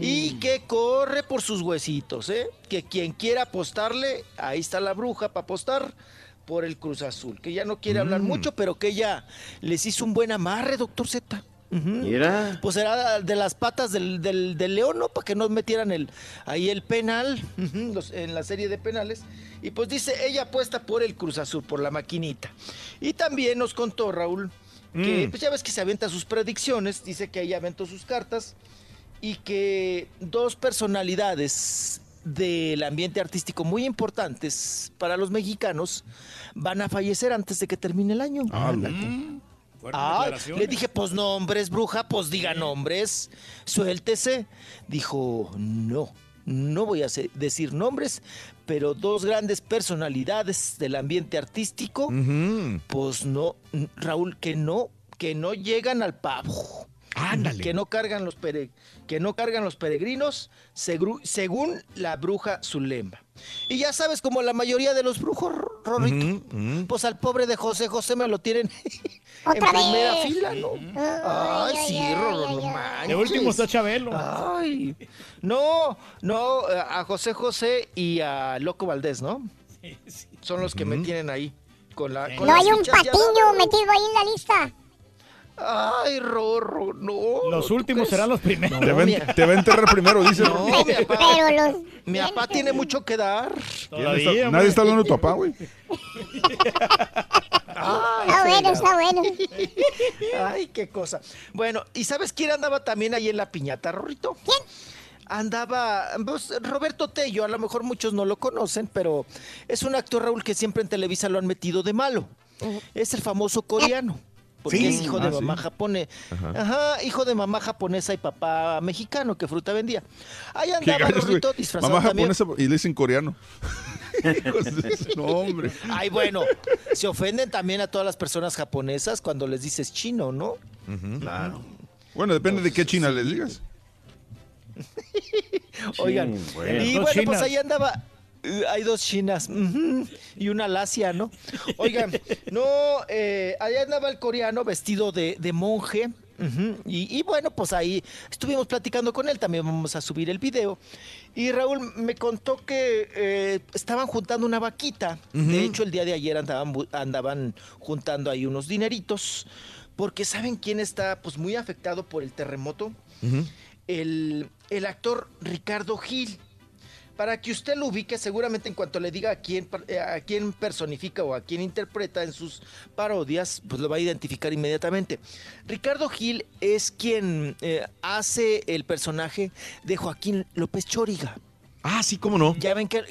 y que corre por sus huesitos, ¿eh? Que quien quiera apostarle, ahí está la bruja para apostar por el Cruz Azul. Que ya no quiere hablar Mm. mucho, pero que ella les hizo un buen amarre, doctor Z. Mira. Pues era de las patas del, del, del león, ¿no? Para que no metieran el, ahí el penal los- en la serie de penales. Y pues dice, ella apuesta por el Cruz Azul, por la maquinita. Y también nos contó Raúl que, Mm. pues ya ves que se avienta sus predicciones, dice que ella aventó sus cartas y que dos personalidades del ambiente artístico muy importantes para los mexicanos van a fallecer antes de que termine el año. Ah, le dije, pues nombres, bruja, pues diga nombres, suéltese. Dijo, no, no voy a decir nombres, pero dos grandes personalidades del ambiente artístico, pues no, Raúl, que no, que no llegan al pavo. Que no cargan los pere- que no cargan los peregrinos, segru- según la bruja Zulema. Y ya sabes, como la mayoría de los brujos, Rorrito, pues al pobre de José José me lo tienen [laughs] en ¿Otra primera vez? fila, ¿no? Ay, sí, Rorro, no manches. De último está Chabelo. Ay, no, no, a José José y a Loco Valdés, ¿no? Son los que me tienen ahí. Con la, con No hay un patiño metido ahí en la lista. Ay, Rorro, no. Los últimos serán los primeros. Te va, a- te va a enterrar primero, dice. No, mi papá, Pero los... mi papá tiene mucho que dar. ¿Quién está- nadie está hablando de tu papá, güey. Está bueno, está bueno. Ay, qué cosa. Bueno, ¿y sabes quién andaba también ahí en la piñata, Rorrito? ¿Quién? Andaba pues, Roberto Tello, a lo mejor muchos no lo conocen, pero es un actor, Raúl, que siempre en Televisa lo han metido de malo. Es el famoso coreano. Porque Sí. es hijo de Ah, sí. mamá japonesa. Ajá. Ajá. hijo de mamá japonesa y papá mexicano, que fruta vendía. Ahí andaba. Rorrito disfrazado Mamá también. japonesa y le dicen coreano. [laughs] Hijos de su- [laughs] no, hombre. Ay, bueno, se ofenden también a todas las personas japonesas cuando les dices chino, ¿no? Claro. Bueno, depende de qué China les digas. [laughs] Oigan, bueno. y bueno, pues ahí andaba. Hay dos chinas y una lacia, ¿no? Oigan, no, eh, ahí andaba el coreano vestido de, de monje. y, y bueno, pues ahí estuvimos platicando con él, también vamos a subir el video. Y Raúl me contó que eh, estaban juntando una vaquita. De hecho, el día de ayer andaban, juntando ahí unos dineritos. Porque ¿saben quién está pues muy afectado por el terremoto? el, el actor Ricardo Gil. Para que usted lo ubique, seguramente en cuanto le diga a quién, eh, quién personifica o a quién interpreta en sus parodias, pues lo va a identificar inmediatamente. Ricardo Gil es quien eh, hace el personaje de Joaquín López Chóriga. Ah, sí, cómo no. Ya ven que,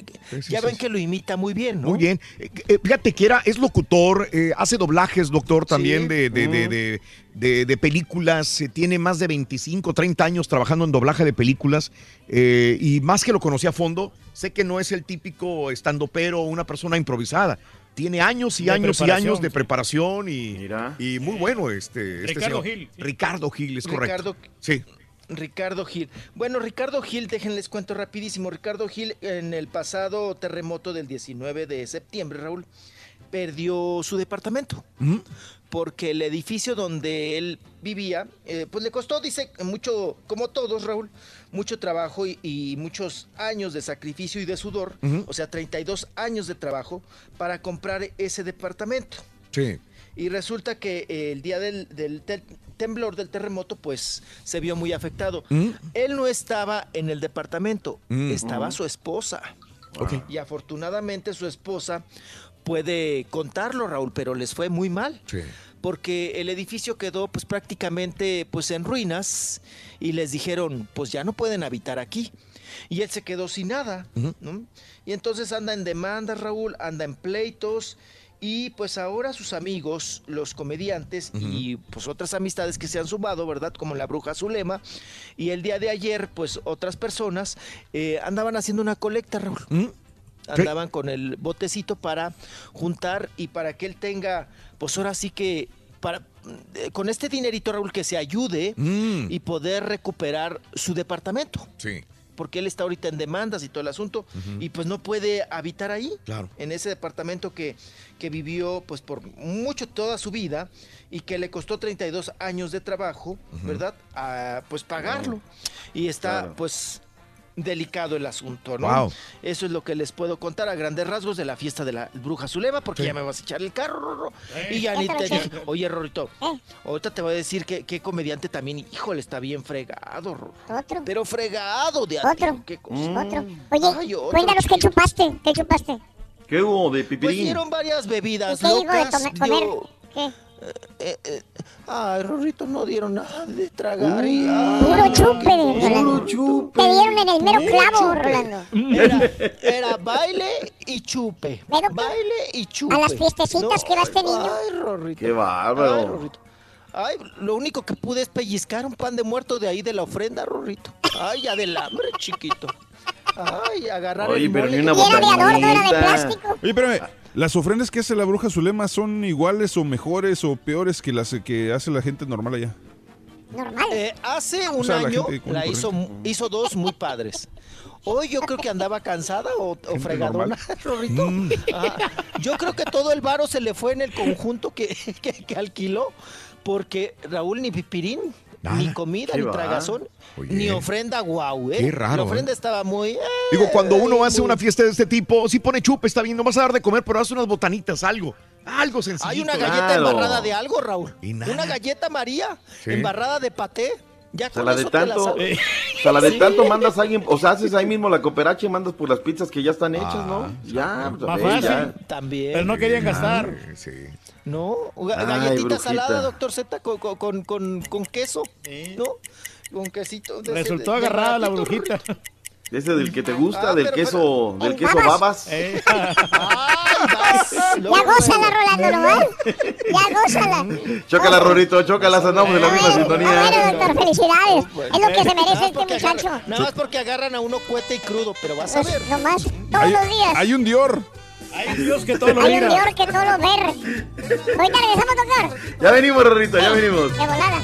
ya ven que lo imita muy bien, ¿no? Muy bien. Eh, eh, fíjate que era, es locutor, eh, hace doblajes, doctor, también Sí. de, de, de, Mm. de- de- de películas. eh, tiene más de 25, 30 años trabajando en doblaje de películas. eh, y más que lo conocí a fondo, sé que no es el típico estandopero o una persona improvisada. Tiene años y De años y años de preparación y, y muy bueno este, este Ricardo señor. Gil. Ricardo Gil, es correcto. Ricardo- Sí. Ricardo Gil. Bueno, Ricardo Gil, déjenles cuento rapidísimo. Ricardo Gil en el pasado terremoto del 19 de septiembre, Raúl, perdió su departamento. Porque el edificio donde él vivía, eh, pues le costó, dice, mucho, como todos, Raúl, mucho trabajo y, y muchos años de sacrificio y de sudor, o sea, 32 años de trabajo para comprar ese departamento. Sí. Y resulta que eh, el día del, del te- temblor, del terremoto, pues se vio muy afectado. Mm. Él no estaba en el departamento, Mm. estaba su esposa. Y afortunadamente su esposa puede contarlo, Raúl, pero les fue muy mal. Sí. Porque el edificio quedó pues prácticamente pues en ruinas y les dijeron pues ya no pueden habitar aquí. Y él se quedó sin nada. ¿no? Y entonces anda en demandas, Raúl, anda en pleitos. Y pues ahora sus amigos, los comediantes y pues otras amistades que se han sumado, ¿verdad? Como la bruja Zulema. Y el día de ayer, pues otras personas eh, andaban haciendo una colecta, Raúl. Andaban con el botecito para juntar y para que él tenga, pues ahora sí que, para, eh, con este dinerito, Raúl, que se ayude y poder recuperar su departamento. Sí. Porque él está ahorita en demandas y todo el asunto y pues no puede habitar ahí. Claro. En ese departamento que, que vivió pues por mucho toda su vida y que le costó 32 años de trabajo, ¿verdad? A, pues pagarlo. Y está Claro. pues delicado el asunto, ¿no? Wow. Eso es lo que les puedo contar a grandes rasgos de la fiesta de la bruja Zulema, porque Sí. ya me vas a echar el carro, Rorro. Eh. Y ya ni te dije, oye, Rorito, ahorita te voy a decir que qué comediante también, híjole, está bien fregado, Rorro. Otro. Pero fregado de Otro. qué cosa. Otro. Oye, Ay, otro cuéntanos qué chupaste. ¿Qué chupaste? ¿Qué hubo de Pues pipirín? dieron varias bebidas ¿Qué digo de locas. tome- comer? dio- ¿Qué? Eh, eh, Ay, Rorrito, no dieron nada de tragar. y- ay, Puro chupe, Puro Rolando. chupe. Te dieron en el mero Puro clavo, chupe. Rolando. Era, [laughs] era baile y chupe. Pero, baile y chupe. A las fiestecitas que va este niño. Ay, Rorrito. Qué bárbaro. Ay, Rorrito. Ay, lo único que pude es pellizcar un pan de muerto de ahí de la ofrenda, Rorrito. Ay, ya del hambre, chiquito. Ay, agarrar Oye, el pero mole ni una que- botanita. Oye, espérame. ¿Las ofrendas que hace la bruja Zulema son iguales o mejores o peores que las que hace la gente normal allá? Normal. Eh, hace un sea, año la hizo, hizo dos muy padres. Hoy yo creo que andaba cansada o, o fregadona, [laughs] Rorrito. Mm. Ajá. Yo creo que todo el varo se le fue en el conjunto que, [laughs] que- que alquiló, porque Raúl ni pipirín, ni comida, qué ni va. tragazón, Oye. ni ofrenda guau, ¿eh? Qué raro, La ofrenda ¿eh? estaba muy... Digo, cuando uno hace muy- una fiesta de este tipo, sí pone chupe, está bien, no vas a dar de comer, pero haz unas botanitas, algo. Algo sencillo. Hay una galleta embarrada de algo, Raúl. Y nada. Una galleta María, Sí. embarrada de paté. Ya O sea, con la de la tanto, sabes. o sea, la de Sí. tanto mandas a alguien, o sea, haces ahí mismo la cooperacha y mandas por las pizzas que ya están hechas, ¿no? Ya, pues, Más fácil. ya. También. Pero no querían gastar. No, ga- Ay, galletita brujita. salada, doctor Z, con, con, con, con- con queso, ¿no? Con quesito. de ese Resultó de- de agarrada la baratito, brujita. Ese del que te gusta, Ah, del pero- queso, pero- del queso babas. babas. Eh. [laughs] [laughs] Ya gózala, Rolando, nomás. Ya gózala. Chócala, Rorito, chócala, andamos en la misma Bueno, sintonía. doctor, felicidades. Es lo que se merece este muchacho. nada más porque agarran a uno cuete y crudo, pero vas a Pues, ver. nomás, todos Hay, los días. hay un Dior. Hay Dios que todo lo Hay un. Dior que todo lo ver. Ahorita regresamos, doctor. Ya venimos, Rorito, ya venimos. De volada.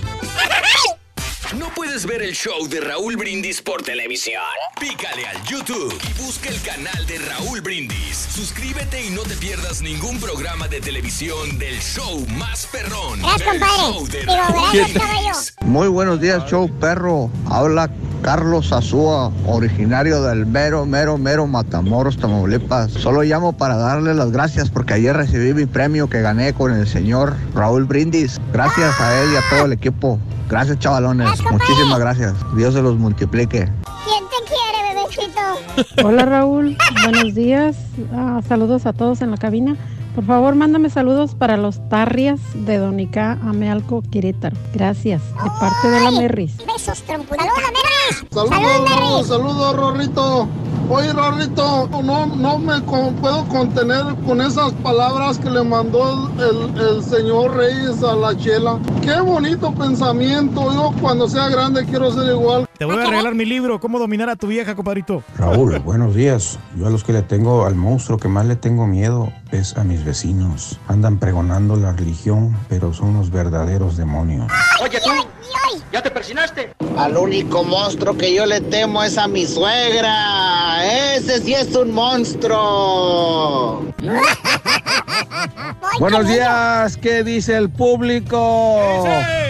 ¿No puedes ver el show de Raúl Brindis por televisión? Pícale al YouTube y busca el canal de Raúl Brindis. Suscríbete y no te pierdas ningún programa de televisión del show más perrón. Gracias, el compadre. caballo. Muy buenos días, show perro. Habla Carlos Azúa, originario del mero, mero, mero Matamoros, Tamaulipas. Solo llamo para darle las gracias porque ayer recibí mi premio que gané con el señor Raúl Brindis. Gracias a él y a todo el equipo. Gracias, chavalones. Muchísimas gracias. Dios se los multiplique. ¿Quién te quiere, bebecito? Hola Raúl, buenos días. Ah, saludos a todos en la cabina. Por favor, mándame saludos para los Tarrias de Donica, Amealco, Querétaro. Gracias, de parte de la Merris. Besos, trompudos. Saludos, Merris. Saludos, Merris. saludos, Rorrito. Oye, Rorrito, no, no me puedo contener con esas palabras que le mandó el señor Reyes a la chela. Qué bonito pensamiento. Yo cuando sea grande quiero ser igual. Te voy a regalar mi libro, Cómo dominar a tu vieja, compadrito. Raúl, buenos días. Yo a los que le tengo, al monstruo que más le tengo miedo es a mis vecinos. Andan pregonando la religión, pero son los verdaderos demonios. Oye, tú. ¿Ya te persinaste? Al único monstruo que yo le temo es a mi suegra. Ese sí es un monstruo. Buenos días, ¿qué dice el público?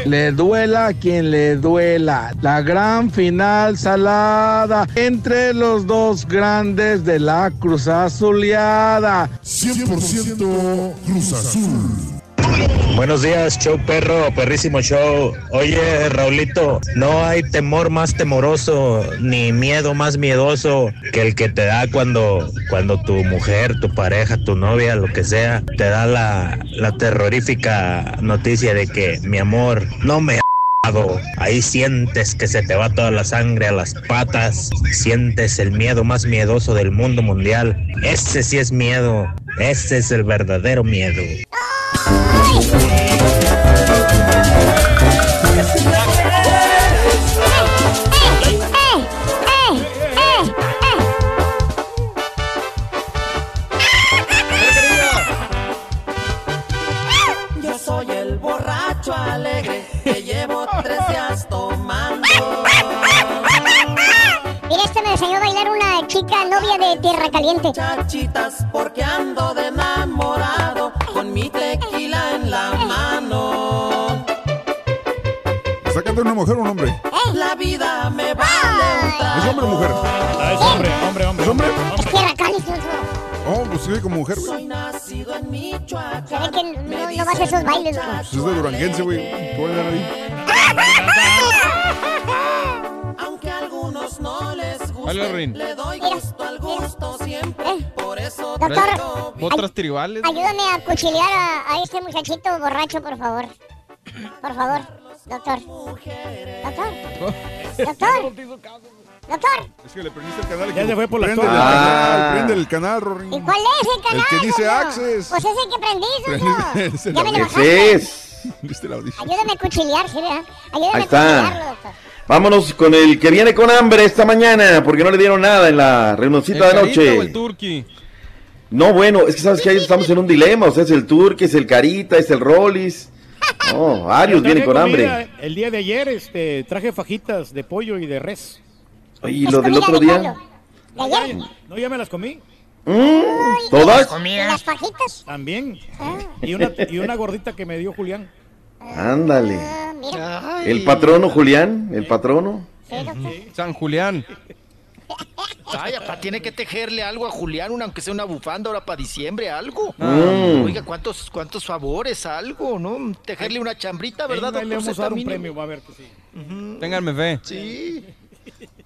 Le duela a quien le duela. La gran final salada entre los dos grandes de la Cruz Azuleada. 100% Cruz Azul. Buenos días, show perro, perrísimo show. Oye, Raulito, no hay temor más temoroso ni miedo más miedoso que el que te da cuando, cuando tu mujer, tu pareja, tu novia, lo que sea, te da la, la terrorífica noticia de que, mi amor, no me ha dado". Ahí sientes que se te va toda la sangre a las patas, sientes el miedo más miedoso del mundo mundial. Ese sí es miedo, ese es el verdadero miedo. Chica novia de Tierra Caliente. Chachitas porque ando de enamorado con mi tequila en la mano. ¿Está cantando una mujer o un hombre? La vida me vale. ¿Es hombre o mujer? Ah, es hombre, hombre, hombre. ¿Es hombre? Es Tierra Caliente. Oh, pues sí, como mujer, güey. Soy nacido en Michoacán. Se ve que no, no vas a esos bailes, güey. Pues es de Duranguense, güey. ¿Qué voy a dar ahí? Aunque algunos no les Rin. Le doy gusto al gusto siempre. Por eso Doctor, Otras tribales. ayúdame a cuchilear a, a este muchachito borracho, por favor. Por favor, doctor. Doctor. [laughs] Doctor. Doctor. Es que le prendiste el canal. Ya se fue por la Prende Ah. canal, prende el canal, Rorín. ¿Y cuál es el canal? El que dice? Access. Pues ese que prendí, [laughs] doño. [laughs] Ese Ya me lo es. bajaste. es. ¿Viste el audio? Ayúdame a cuchilear, ¿sí, verdad? Ayúdame Ahí a está. cuchilearlo, doctor. Vámonos con el que viene con hambre esta mañana, porque no le dieron nada en la reunioncita de ¿El Carita noche. o el Turqui? No, bueno, es que sabes que ahí estamos en un dilema, o sea, es el Turque, es el Carita, es el Rollis. No, [laughs] varios vienen con hambre. El día de ayer este, traje fajitas de pollo y de res. ¿Y lo del otro día? ¿De ayer? No, ya me las comí. Mm, ¿Todas? ¿Y las fajitas? También. Y una, y una gordita que me dio Julián. Ándale. Ah, El patrono Julián, el patrono. San Julián. [laughs] Ay, papá, tiene que tejerle algo a Julián, una- aunque sea una bufanda ahora para diciembre, algo. Mm. Oiga, ¿cuántos, cuántos favores, algo, ¿no? Tejerle una chambrita, ¿verdad, Ahí le vamos a dar un premio, va a ver que sí. Ténganme fe. Sí.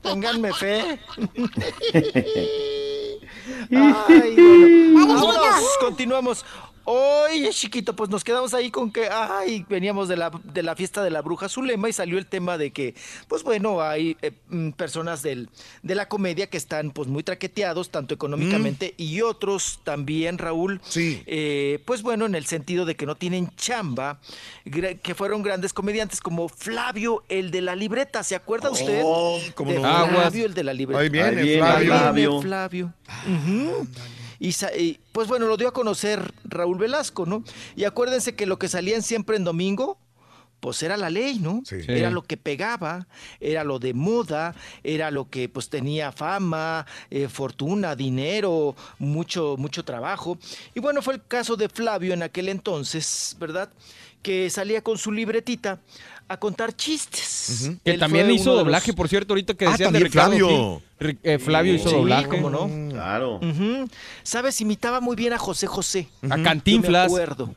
Ténganme fe. [laughs] Ay, bueno. Vámonos, continuamos. Oye, chiquito, pues nos quedamos ahí con que, ay, veníamos de la, de la fiesta de la bruja Zulema y salió el tema de que, pues bueno, hay eh, mm, personas del, de la comedia que están pues muy traqueteados, tanto económicamente, y otros también, Raúl, eh, pues bueno, en el sentido de que no tienen chamba, que fueron grandes comediantes como Flavio, el de la libreta, ¿se acuerda usted? Oh, de no. Flavio, el de la libreta. Ahí viene, Ahí Flavio. viene Flavio. Y, pues bueno, lo dio a conocer Raúl Velasco, ¿no? Y acuérdense que lo que salían siempre en domingo, pues era la ley, ¿no? Era lo que pegaba, era lo de moda, era lo que pues tenía fama, eh, fortuna, dinero, mucho, mucho trabajo. Y bueno, fue el caso de Flavio en aquel entonces, ¿verdad? Que salía con su libretita a contar chistes. Que también hizo los- doblaje, por cierto, ahorita que Ah, decían de Ricardo Flavio. Gil. Eh, Flavio hizo Sí, doblaje. cómo no. Claro. ¿Sabes? Imitaba muy bien a José José. A Cantinflas. Yo me acuerdo.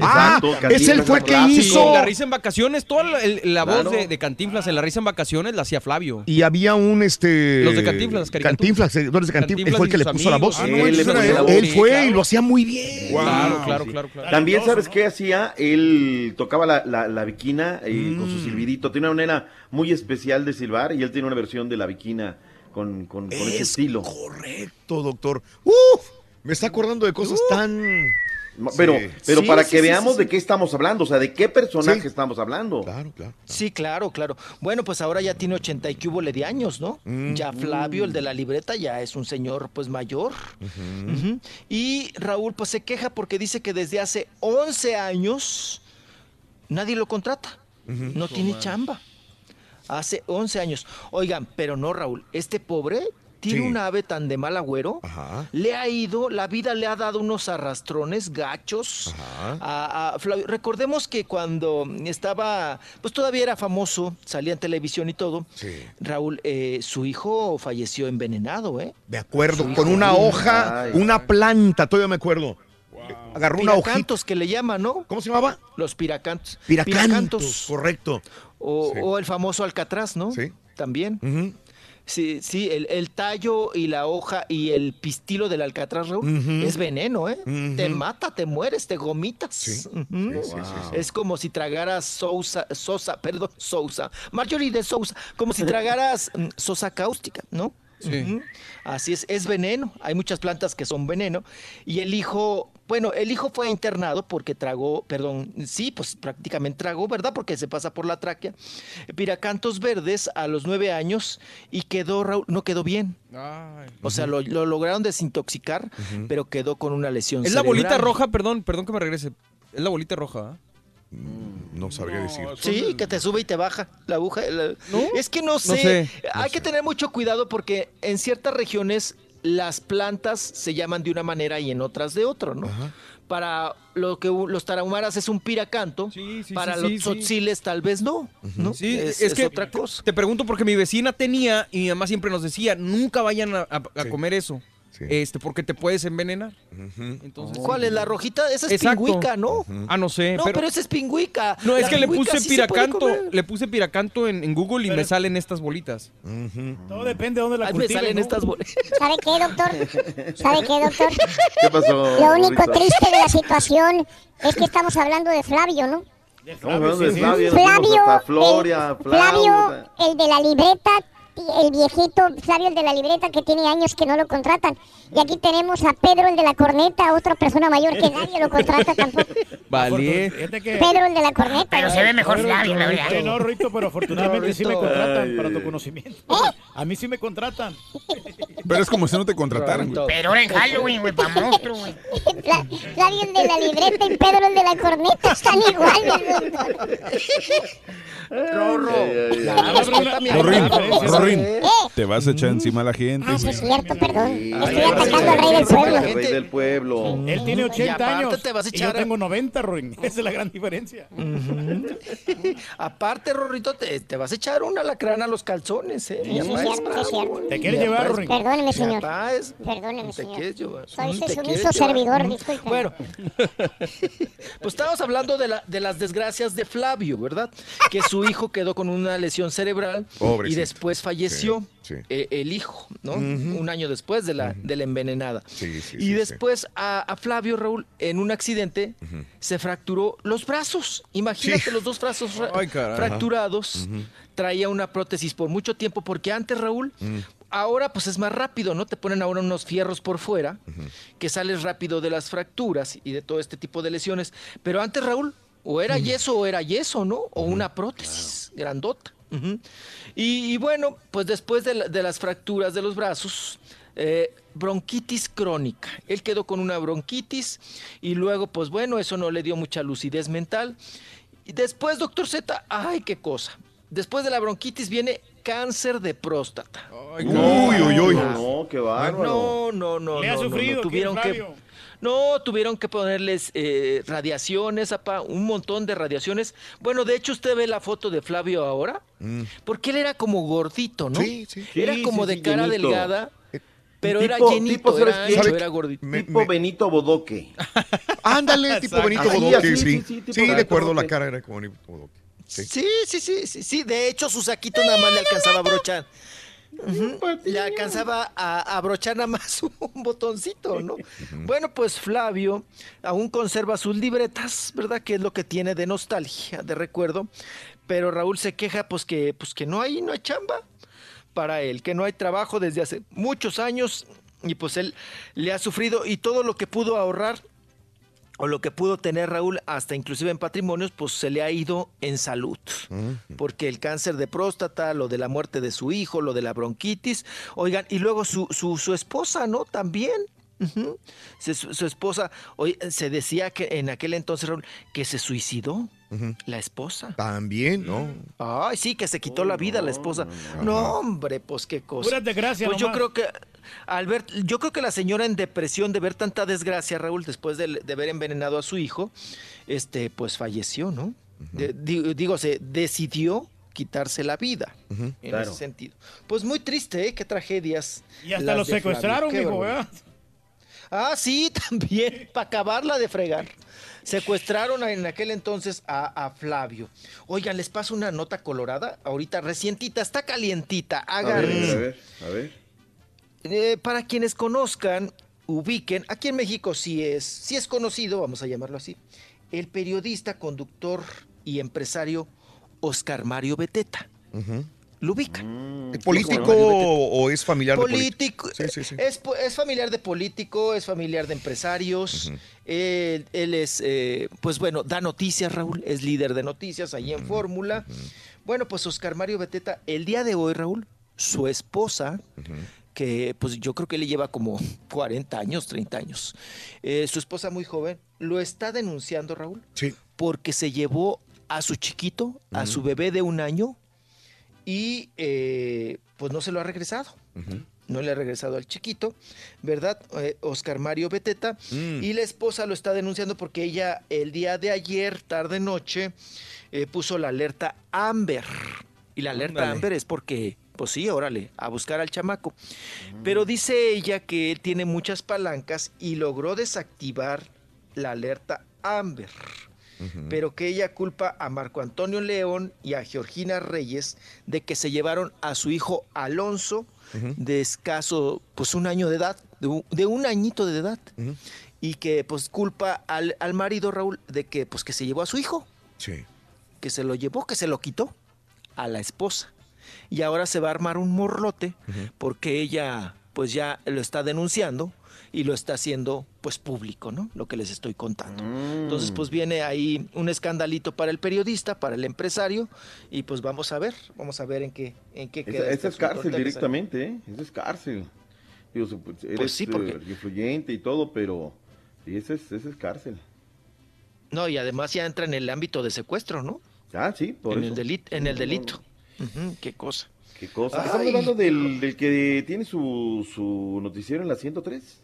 Ah, ese él fue el que hizo. La risa en vacaciones, toda la, el- la Claro. voz de, de Cantinflas en la risa en vacaciones la hacía Flavio. Y había un este. Los de Cantinflas. Cantinflas, eh, ¿no eres de Cantinflas? Él fue el que le Cantinflas puso la voz. Ah, no, Él Él, la voz. él Sí, fue claro. y lo hacía muy bien. Claro, claro, claro, claro. También, ¿sabes qué hacía? Él tocaba la, la, la viquina eh, con Mm. su silbidito. Tiene una manera muy especial de silbar y él tiene una versión de la viquina con, con, con ese Es estilo. Correcto, doctor. Uf, me está acordando de cosas tan. Pero, Sí. pero Sí, para sí, que sí, veamos sí, de qué estamos hablando, o sea, de qué personaje Sí. estamos hablando. Claro, claro. Sí, claro, claro. Bueno, pues ahora ya tiene 80 y cúbole de años, ¿no? Mm. Ya Flavio, el de la libreta, ya es un señor pues mayor. Y Raúl pues se queja porque dice que desde hace 11 años nadie lo contrata. No tiene chamba. Hace 11 años. Oigan, pero no, Raúl, este pobre tiene Sí. un ave tan de mal agüero. Ajá. Le ha ido, la vida le ha dado unos arrastrones gachos a, a Flavio. Recordemos que cuando estaba, pues todavía era famoso, salía en televisión y todo. Raúl, eh, su hijo falleció envenenado, ¿eh? De acuerdo, Su con hijo. una hoja, Ay. una planta, todavía me acuerdo. Agarró una hojita. Piracantos que le llaman, ¿no? ¿Cómo se llamaba? Los piracantos. Piracantos, correcto. O, Sí. o el famoso Alcatraz, ¿no? Sí. También. Sí, sí, el, el tallo y la hoja y el pistilo del alcatraz, Raúl, es veneno, ¿eh? Te mata, te mueres, te gomitas. Sí, sí, sí, sí. Es como si tragaras Sousa, Sosa, perdón, Sousa, Marjorie de Sousa, como si tragaras mm, sosa cáustica, ¿no? Sí. Así es, es veneno. Hay muchas plantas que son veneno. Y el hijo, bueno, el hijo fue internado porque tragó, perdón, sí, pues prácticamente tragó, ¿verdad? Porque se pasa por la tráquea. Piracantos verdes a los nueve años y quedó, Raúl, no quedó bien. O sea, lo, lo lograron desintoxicar, pero quedó con una lesión Es la bolita roja, perdón, perdón que me regrese. Es la bolita roja. ¿ah? No sabría decir. Sí, que te sube y te baja la aguja. la- Es que no sé. sé, Hay que tener mucho cuidado porque en ciertas regiones las plantas se llaman de una manera y en otras de otra, ¿no? Para lo que los tarahumaras es un piracanto, para sí, los sí, tzotziles tal vez no, ¿no? Sí, es, es, es que otra cosa. Te pregunto porque mi vecina tenía y mi mamá siempre nos decía, nunca vayan a, a- a comer eso. Este, porque te puedes envenenar. Entonces, ¿Cuál es la rojita? Esa es Exacto. pingüica, ¿no? Ah, no sé. No, pero, esa es pingüica. No, es que le puse sí piracanto, le puse piracanto en, en Google y me salen estas bolitas. Todo depende de dónde la Ahí me cultiven, salen ¿no? estas bolitas. [laughs] ¿Sabe qué, doctor? ¿Sabe qué, doctor? [laughs] ¿Qué pasó? Lo único triste de la situación es que estamos hablando de Flavio, ¿no? Estamos hablando de Flavio, nos Flavio, el- Flavio, el de la libreta, el viejito Flavio, el de la libreta que tiene años que no lo contratan. Y aquí tenemos a Pedro, el de la corneta, otra persona mayor que nadie lo contrata tampoco. [laughs] Vale. Pedro, el de la corneta. Pero se ve mejor Flavio, la verdad. No, Rito, pero afortunadamente sí me contratan Ay. para tu conocimiento. A mí sí me contratan. Pero es como si no te contrataran, güey. Pero ahora en Halloween, güey, para monstruo, güey. Fla- Flavio, el de la libreta, y Pedro, el de la corneta, están iguales. Rorro. Rorín, Rorín, ¿Eh? te vas a echar encima a la gente. Ah, sí es cierto, perdón. Estoy atacando al rey del El pueblo. rey del pueblo. Él tiene 80 Y aparte años. te vas a y yo echar tengo 90, Ruin. [laughs] Esa es la gran diferencia. [laughs] Aparte, Rorrito, te, te vas a echar una lacrana a los calzones, ¿eh? Sí, sí, cierto, cierto. ¿Te quieres llevar, Ruin? Perdóneme, señor. papá es- Perdóneme, Te señor. quieres llevar. Soy su te sumiso quieres llevar. servidor, disculpe. Bueno, [laughs] pues estábamos hablando de, la- de las desgracias de Flavio, ¿verdad? Que su hijo quedó con una lesión cerebral y Pobrecito. después falleció Sí, sí. eh, el hijo, ¿no? Un año después de la, de la envenenada. Sí, sí, y después A, a Flavio Raúl, en un accidente, se fracturó los brazos. Imagínate los dos brazos fra- Ay, caray. fracturados. Traía una prótesis por mucho tiempo, porque antes, Raúl, ahora pues es más rápido, ¿no? Te ponen ahora unos fierros por fuera, que sales rápido de las fracturas y de todo este tipo de lesiones. Pero antes, Raúl, o era yeso o era yeso, ¿no? O una prótesis grandota. Y, y bueno, pues después de, la- de las fracturas de los brazos, eh, bronquitis crónica. Él quedó con una bronquitis y luego, pues bueno, eso no le dio mucha lucidez mental. Y después, doctor Z, ay, qué cosa. Después de la bronquitis viene cáncer de próstata. Uy, uy, uy. No, qué bárbaro. No, no, no. Le ha no, no, no, sufrido, Tuvieron ¿quién, que. No, tuvieron que ponerles eh, radiaciones, apa, un montón de radiaciones. Bueno, de hecho, usted ve la foto de Flavio ahora, porque él era como gordito, ¿no? Mm. Sí, sí. Era Sí, como sí, de sí, cara llenito. delgada, pero Tipo- era llenito, tipo, ¿sabes era ancho, ¿Sabe era gordito. Me- tipo me- Benito Bodoque. [laughs] Ándale, tipo Exacto. Benito Bodoque, así, sí. sí, Sí, de acuerdo, la cara era como Benito Bodoque. Sí. Sí, sí, sí, sí, sí. De hecho, su saquito nada más le alcanzaba a brochar. Ujú, Le alcanzaba a a abrochar nada más [laughs] un botoncito, ¿no? Bueno, pues Flavio aún conserva sus libretas, ¿verdad? Que es lo que tiene de nostalgia, de recuerdo. Pero Raúl se queja, pues que, pues que no hay, no hay chamba para él, que no hay trabajo desde hace muchos años y pues él le ha sufrido y todo lo que pudo ahorrar o lo que pudo tener Raúl, hasta inclusive en patrimonios, pues se le ha ido en salud. Porque el cáncer de próstata, lo de la muerte de su hijo, lo de la bronquitis, oigan, y luego su, su, su esposa, ¿no? También. Se- su, su esposa, oye, se decía que en aquel entonces, Raúl, que se suicidó la esposa. También, ¿no? Ay, sí, que se quitó la vida la esposa. No, hombre, pues qué cosa. Puras desgracias Pues yo creo que al ver, yo creo que la señora en depresión de ver tanta desgracia, Raúl, después de, de haber envenenado a su hijo, este, pues falleció, ¿no? De- di- digo, se decidió quitarse la vida en Claro. ese sentido. Pues muy triste, ¿eh? Qué tragedias. Y hasta lo Flavio. secuestraron, hijo. Ah, sí, [laughs] también, para acabarla de fregar. Secuestraron en aquel entonces a, a Flavio. Oigan, les paso una nota colorada, ahorita recientita, está calientita, A ver, a agárrense. ver, a ver. Eh, para quienes conozcan, ubiquen, aquí en México sí es, sí es conocido, vamos a llamarlo así, el periodista, conductor y empresario Oscar Mario Beteta. ¿Lo ubican? ¿Es político o, o es familiar político. de político? Sí, sí, sí. Es, es familiar de político, es familiar de empresarios. él, él es, eh, pues bueno, da noticias, Raúl, es líder de noticias ahí en Fórmula. Bueno, pues Oscar Mario Beteta, el día de hoy, Raúl, su esposa, que pues yo creo que le lleva como 40 años, 30 años, eh, su esposa muy joven, lo está denunciando, Raúl, Sí. porque se llevó a su chiquito, a su bebé de un año, y eh, pues no se lo ha regresado. No le ha regresado al chiquito, ¿verdad? Eh, Oscar Mario Beteta. Mm. Y la esposa lo está denunciando porque ella el día de ayer, tarde noche, eh, puso la alerta Amber. Y la alerta Ándale. Amber es porque pues sí, órale, a buscar al chamaco. Pero dice ella que él tiene muchas palancas y logró desactivar la alerta Amber. Pero que ella culpa a Marco Antonio León y a Georgina Reyes de que se llevaron a su hijo Alonso de escaso, pues un año de edad, de un, de un añito de edad. Y que pues culpa al, al marido Raúl de que pues que se llevó a su hijo Sí. que se lo llevó, que se lo quitó a la esposa. Y ahora se va a armar un morlote porque ella pues ya lo está denunciando y lo está haciendo pues público, ¿no? Lo que les estoy contando. Entonces pues viene ahí un escandalito para el periodista, para el empresario y pues vamos a ver, vamos a ver en qué en qué queda esa este es cárcel directamente, ¿eh? Esa es cárcel. Digo, pues, eres sí, porque- eh, influyente y todo, pero esa es, esa es cárcel. No, y además ya entra en el ámbito de secuestro, ¿no? Ah, sí, por en eso. el delito, en el delito. Qué cosa. ¿Qué cosa? Ay. Estamos hablando del, del que tiene su, su noticiero en la 103.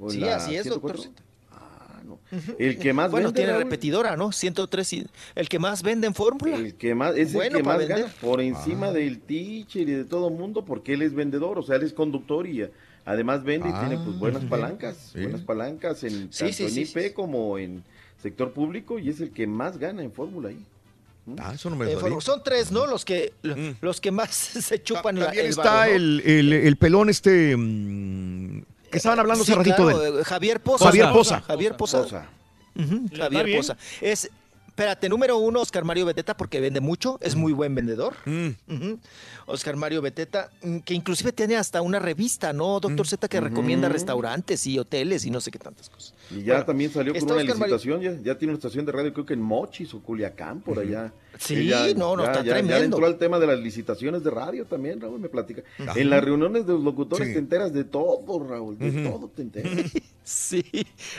¿O en Sí, la así es, 104? doctor. Ah, no. El que más bueno, vende, tiene Raúl. repetidora, ¿no? 103 y el que más vende en fórmula. El que más, es Bueno el que más vender. gana por encima Ah. del teacher y de todo mundo porque él es vendedor, o sea, él es conductor y además vende y Ah, tiene pues buenas palancas, Sí. buenas palancas en Sí, tanto sí, en sí, IP como en sector público y es el que más gana en fórmula ahí. Ah, eso no me Eh, son tres, ¿no? Los que los que más [laughs] se chupan la, También el está ¿no? el, el, el pelón este... mm, que estaban hablando Sí, hace ratito claro, de él. eh, Javier Poza. Javier Poza. Javier Poza. Poza. Ujú, ¿Le va Javier? Poza. Es, espérate, número uno, Oscar Mario Beteta, porque vende mucho, es muy buen vendedor. Ujú. Oscar Mario Beteta, mm, que inclusive tiene hasta una revista, ¿no, doctor Z, que recomienda restaurantes y hoteles y no sé qué tantas cosas. Y ya Bueno, también salió con una Oscar Mario- licitación, ya, ya tiene una estación de radio creo que en Mochis o Culiacán por allá. Sí, ya- no, no, ya- está ya- Ya tremendo. entró al tema de las licitaciones de radio también, Raúl, me platica. Ajá. En las reuniones de los locutores Sí. te enteras de todo, Raúl, de todo te enteras. [laughs] Sí,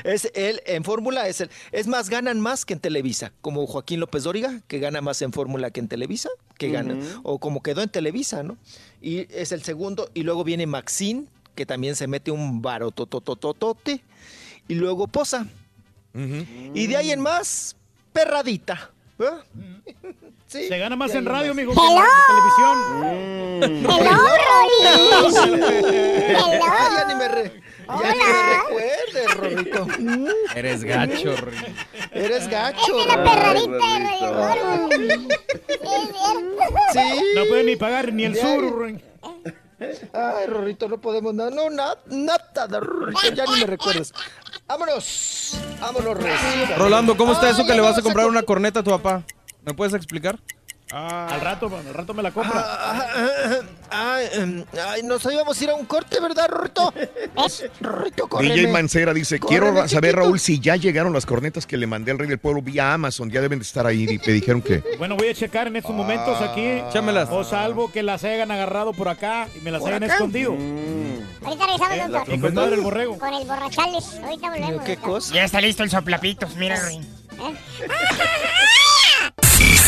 es él en fórmula es el es más ganan más que en Televisa, como Joaquín López Dóriga, que gana más en fórmula que en Televisa, que gana o como quedó en Televisa, ¿no? Y es el segundo y luego viene Maxine, que también se mete un barototototote y luego Poza. Y de ahí en más Perradita. ¿eh? [laughs] Sí, Se gana más en radio, más. amigo, que en televisión. Ay, [laughs] ya ni me, re- ya ni me recuerdes, Rorrito. [laughs] Eres gacho, Ri. Eres gacho. la Rorrito. perradita Sí. No puede ni pagar ni el sur. Ay, Rorrito, no podemos nada. No, nada, nada de Rorrito, ya ni me recuerdas. Vámonos. Vámonos, recién. Rolando, ¿cómo está eso que le vas a comprar com- una corneta a tu papá? ¿Me puedes explicar? Al rato, al rato me la compra. Ay, em, ay, nos íbamos a ir a un corte, ¿verdad, Rorrito? [laughs] Rorrito, DJ córreme. Mancera dice, Córreme, quiero saber, chiquito". Raúl, si ya llegaron las cornetas que le mandé al Rey del Pueblo vía Amazon. Ya deben de estar ahí. y Te dijeron que... Bueno, voy a checar en estos momentos aquí. Échamelas. O salvo que las hayan agarrado por acá y me las ¿Por hayan acá? escondido. Ahorita regresamos, doctor. Mi compadre el borrego. Con el borrachales. Ahorita volvemos. ¿Qué doctor. cosa? Ya está listo el soplapitos, mira, Rin. Y [laughs]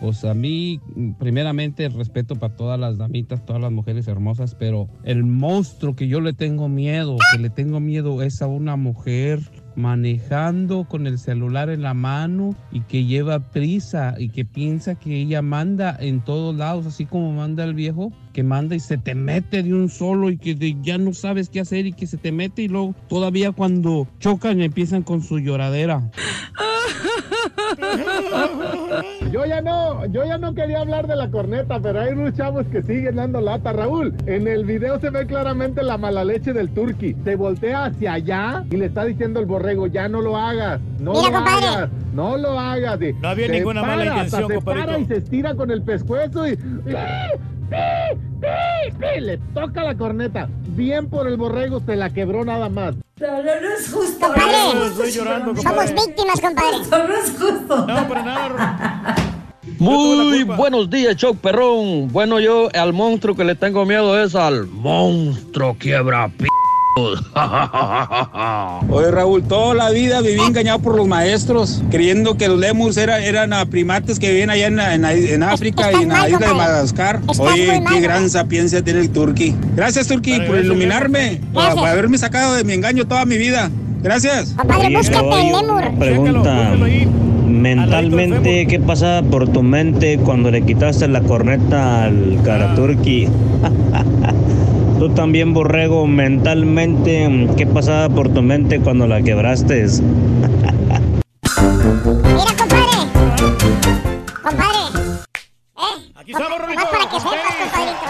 Pues a mí, primeramente, respeto para todas las damitas, todas las mujeres hermosas, pero el monstruo que yo le tengo miedo, que le tengo miedo es a una mujer manejando con el celular en la mano y que lleva prisa y que piensa que ella manda en todos lados, así como manda el viejo, que manda y se te mete de un solo y que de- ya no sabes qué hacer y que se te mete y luego todavía cuando chocan empiezan con su lloradera. [laughs] Yo ya no, yo ya no quería hablar de la corneta, pero hay unos chavos que siguen dando lata. Raúl, en el video se ve claramente la mala leche del turqui. Se voltea hacia allá y le está diciendo el borrego, ya no lo hagas, no Mira, lo compadre. hagas, no lo hagas. Y No había ninguna mala para, hasta intención, se para y se estira con el pescuezo y... ¡Pi, pi, pi! Le toca la corneta. Bien por el borrego, se la quebró nada más. No, no, no es justo. Estoy llorando, Somos compadre. víctimas, compadre. No es justo. No, para nada. [laughs] Muy buenos días, Choc Perrón. Bueno, yo al monstruo que le tengo miedo es al monstruo quiebra p [laughs] Oye Raúl, toda la vida viví engañado por los maestros, creyendo que los lemurs era- eran ah, primates que vivían allá en, en- en África y en la isla de Madagascar. Oye, qué gran sapiencia tiene el Turqui. Gracias Turqui por iluminarme, por, por haberme sacado de mi engaño toda mi vida. Gracias. Oye, Oye, una pregunta. Mentalmente, ¿qué pasaba por tu mente cuando le quitaste la corneta al Karaturki? [laughs] Tú también, borrego, mentalmente, ¿qué pasaba por tu mente cuando la quebraste? Compadre. ¿Eh? Aquí estamos, Rolito. Más para que sepas, compadrito.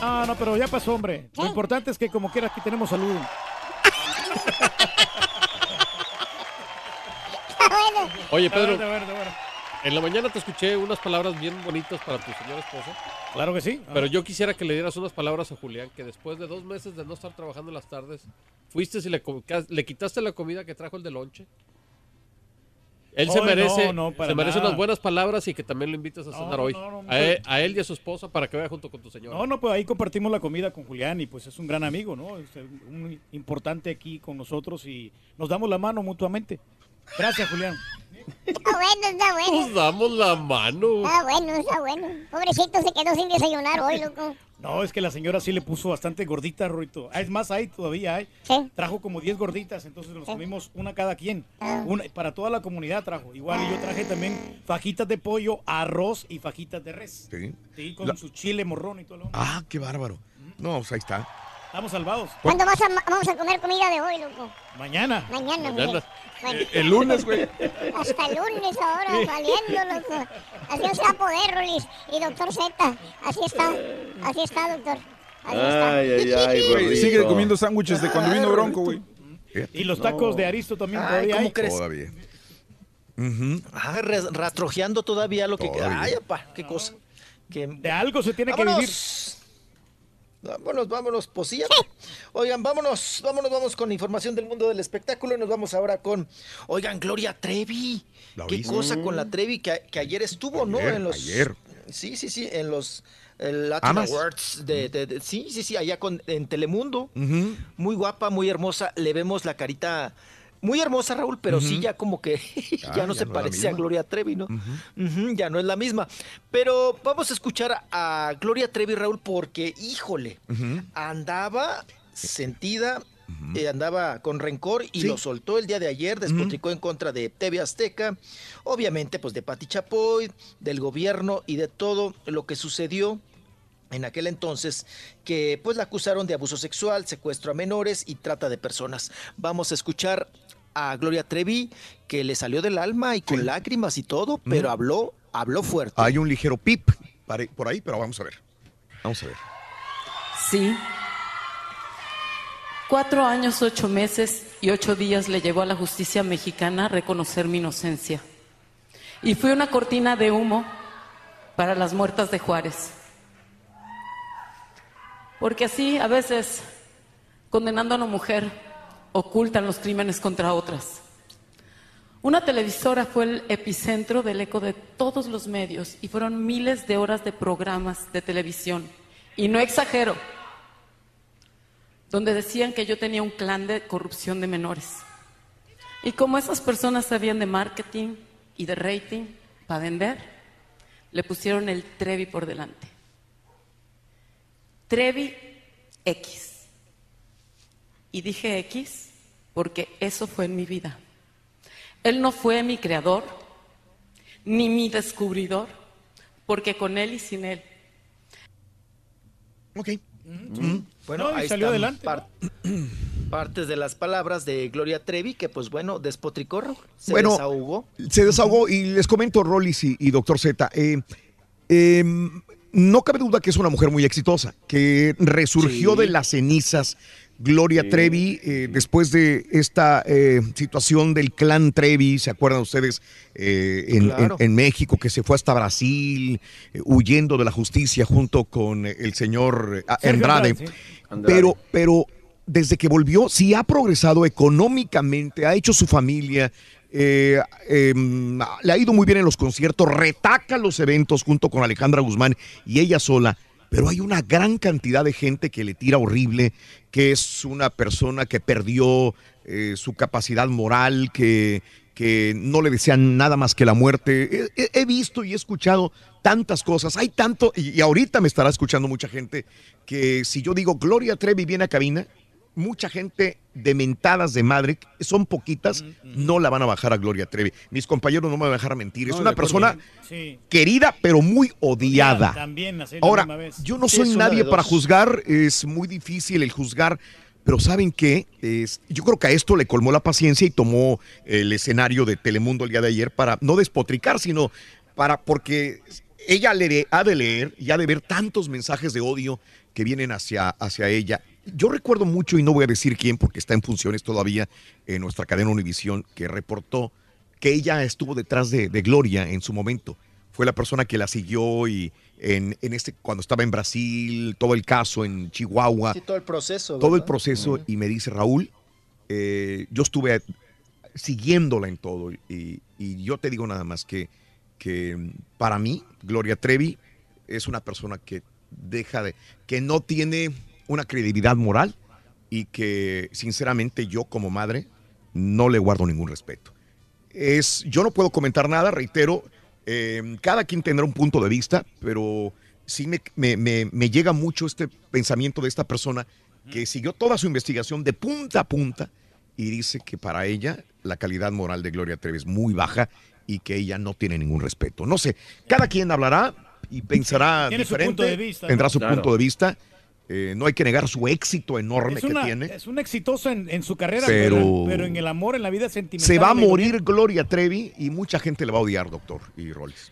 Ah, no, pero ya pasó, hombre. Lo importante es que como quiera aquí tenemos salud. [laughs] Oye, Pedro, Está bueno, está bueno. En la mañana te escuché unas palabras bien bonitas para tu señora esposa. Claro que sí. Pero yo quisiera que le dieras unas palabras a Julián, que después de dos meses de no estar trabajando en las tardes, fuiste y le, quitaste la comida que trajo el de lonche. Él se merece, no, no, para se merece nada. unas buenas palabras y que también lo invites a cenar no, hoy. a, él, a él y a su esposa para que vaya junto con tu señora. No, no, pues ahí compartimos la comida con Julián y pues es un gran amigo, ¿no? Es un importante aquí con nosotros y nos damos la mano mutuamente. Gracias, Julián. Está bueno, está bueno. Nos damos la mano. Está bueno, está bueno. Pobrecito se quedó sin desayunar hoy, loco. No, es que la señora sí le puso bastante gordita, Ruito. Ah, es más, hay todavía hay. Trajo como 10 gorditas, entonces nos comimos una cada quien. Una, para toda la comunidad trajo. Igual y yo traje también fajitas de pollo, arroz y fajitas de res. Sí. Sí, con La- su chile morrón y todo lo Ah, qué bárbaro. No, pues ahí está. Estamos salvados. ¿Cuándo vas a, vamos a comer comida de hoy, loco? Mañana. Mañana, Mañana. Eh, el lunes, güey. [laughs] Hasta el lunes ahora, Sí. saliendo, loco. Así no se va a poder, Rolis. Y doctor Z, así está. Así está, doctor. Así está. Ay, ay, ay, [laughs] Güey, sigue comiendo sándwiches de cuando vino Bronco, güey. Y los tacos de Aristo también Ay, todavía ¿cómo hay. crees? Todavía. Ah, re- rastrojeando todavía lo que Todavía. Ay, apá, qué cosa. Que... De algo se tiene que Vámonos. Vámonos, vámonos, pues sí. Oigan, vámonos, vámonos, vamos con información del mundo del espectáculo y nos vamos ahora con, oigan, Gloria Trevi. ¿La Qué cosa con la Trevi que, que ayer estuvo, ¿no? Ayer, en los, ayer. Sí, sí, sí, en los Latin. Awards de, de- de- sí, sí, sí, allá con, en Telemundo. Muy guapa, muy hermosa. Le vemos la carita muy hermosa, Raúl, pero sí ya como que [laughs] Ah, ya no ya se no parece a. Gloria Trevi, ¿no? Ya no es la misma. Pero vamos a escuchar a Gloria Trevi, Raúl, porque, híjole, andaba sentida, eh, andaba con rencor y Sí. lo soltó el día de ayer, despotricó en contra de TV Azteca, obviamente pues de Pati Chapoy, del gobierno y de todo lo que sucedió en aquel entonces que pues la acusaron de abuso sexual, secuestro a menores y trata de personas. Vamos a escuchar a Gloria Trevi que le salió del alma y con lágrimas y todo, pero habló, habló fuerte. Hay un ligero pip por ahí, pero vamos a ver. Vamos a ver. Sí. Cuatro años, ocho meses y ocho días le llevó a la justicia mexicana reconocer mi inocencia. Y fui una cortina de humo para las muertas de Juárez. Porque así, a veces, condenando a una mujer, ocultan los crímenes contra otras. Una televisora fue el epicentro del eco de todos los medios y fueron miles de horas de programas de televisión. Y no exagero, donde decían que yo tenía un clan de corrupción de menores. Y como esas personas sabían de marketing y de rating para vender, le pusieron el Trevi por delante. Trevi X. Y dije X porque eso fue en mi vida. Él no fue mi creador, ni mi descubridor, porque con él y sin él. Ok. Bueno, No, y ahí salió están adelante, par- [clears throat] partes de las palabras de Gloria Trevi que pues bueno, despotricó, se bueno, desahogó. Se desahogó y les comento, Rollis y, y Doctor Z. eh, eh, no cabe duda que es una mujer muy exitosa, que resurgió Sí. de las cenizas. Gloria Sí. Trevi, eh, después de esta eh, situación del clan Trevi, ¿se acuerdan ustedes? Eh, en, Claro. en- en México, que se fue hasta Brasil, huyendo de la justicia junto con el señor Andrade. Andrade. Pero, pero desde que volvió, sí ha progresado económicamente, ha hecho su familia, eh, eh, le ha ido muy bien en los conciertos, retaca los eventos junto con Alejandra Guzmán y ella sola. pero hay una gran cantidad de gente que le tira horrible, que es una persona que perdió eh, su capacidad moral, que, que no le desean nada más que la muerte. He visto y he escuchado tantas cosas, hay tanto, y, y ahorita me estará escuchando mucha gente, que si yo digo Gloria Trevi viene a cabina, mucha gente de mentadas de madre, son poquitas, no la van a bajar a Gloria Trevi. Mis compañeros no me van a dejar mentir. Es una persona Sí. querida, pero muy odiada. También, así la Ahora, misma vez. yo no Sí, soy nadie para juzgar, es muy difícil el juzgar, pero ¿saben qué? Es- yo creo que a esto le colmó la paciencia y tomó el escenario de Telemundo el día de ayer para no despotricar, sino para, porque ella le ha de leer y ha de ver tantos mensajes de odio que vienen hacia, hacia ella. Yo recuerdo mucho, y no voy a decir quién, porque está en funciones todavía en nuestra cadena Univisión, que reportó que ella estuvo detrás de, de Gloria en su momento. Fue la persona que la siguió y en, en este, cuando estaba en Brasil, todo el caso en Chihuahua, Sí, todo el proceso. todo el proceso, y me dice Raúl, eh, yo estuve siguiéndola en todo, y, y yo te digo nada más que, que para mí, Gloria Trevi es una persona que deja de, que no tiene una credibilidad moral y que sinceramente yo como madre no le guardo ningún respeto. Es, yo no puedo comentar nada, reitero, eh, cada quien tendrá un punto de vista, pero sí me, me- me- me llega mucho este pensamiento de esta persona que siguió toda su investigación de punta a punta y dice que para ella la calidad moral de Gloria Trevi es muy baja y que ella no tiene ningún respeto. No sé, cada quien hablará y pensará Tiene su diferente, punto de vista, tendrá ¿no? su Claro. punto de vista. Eh, no hay que negar su éxito enorme Es, que tiene. es un exitoso en, en su carrera, Pero- pero, pero en el amor, en la vida sentimental. Se va a morir Gloria Trevi y mucha gente le va a odiar, doctor y Rolis.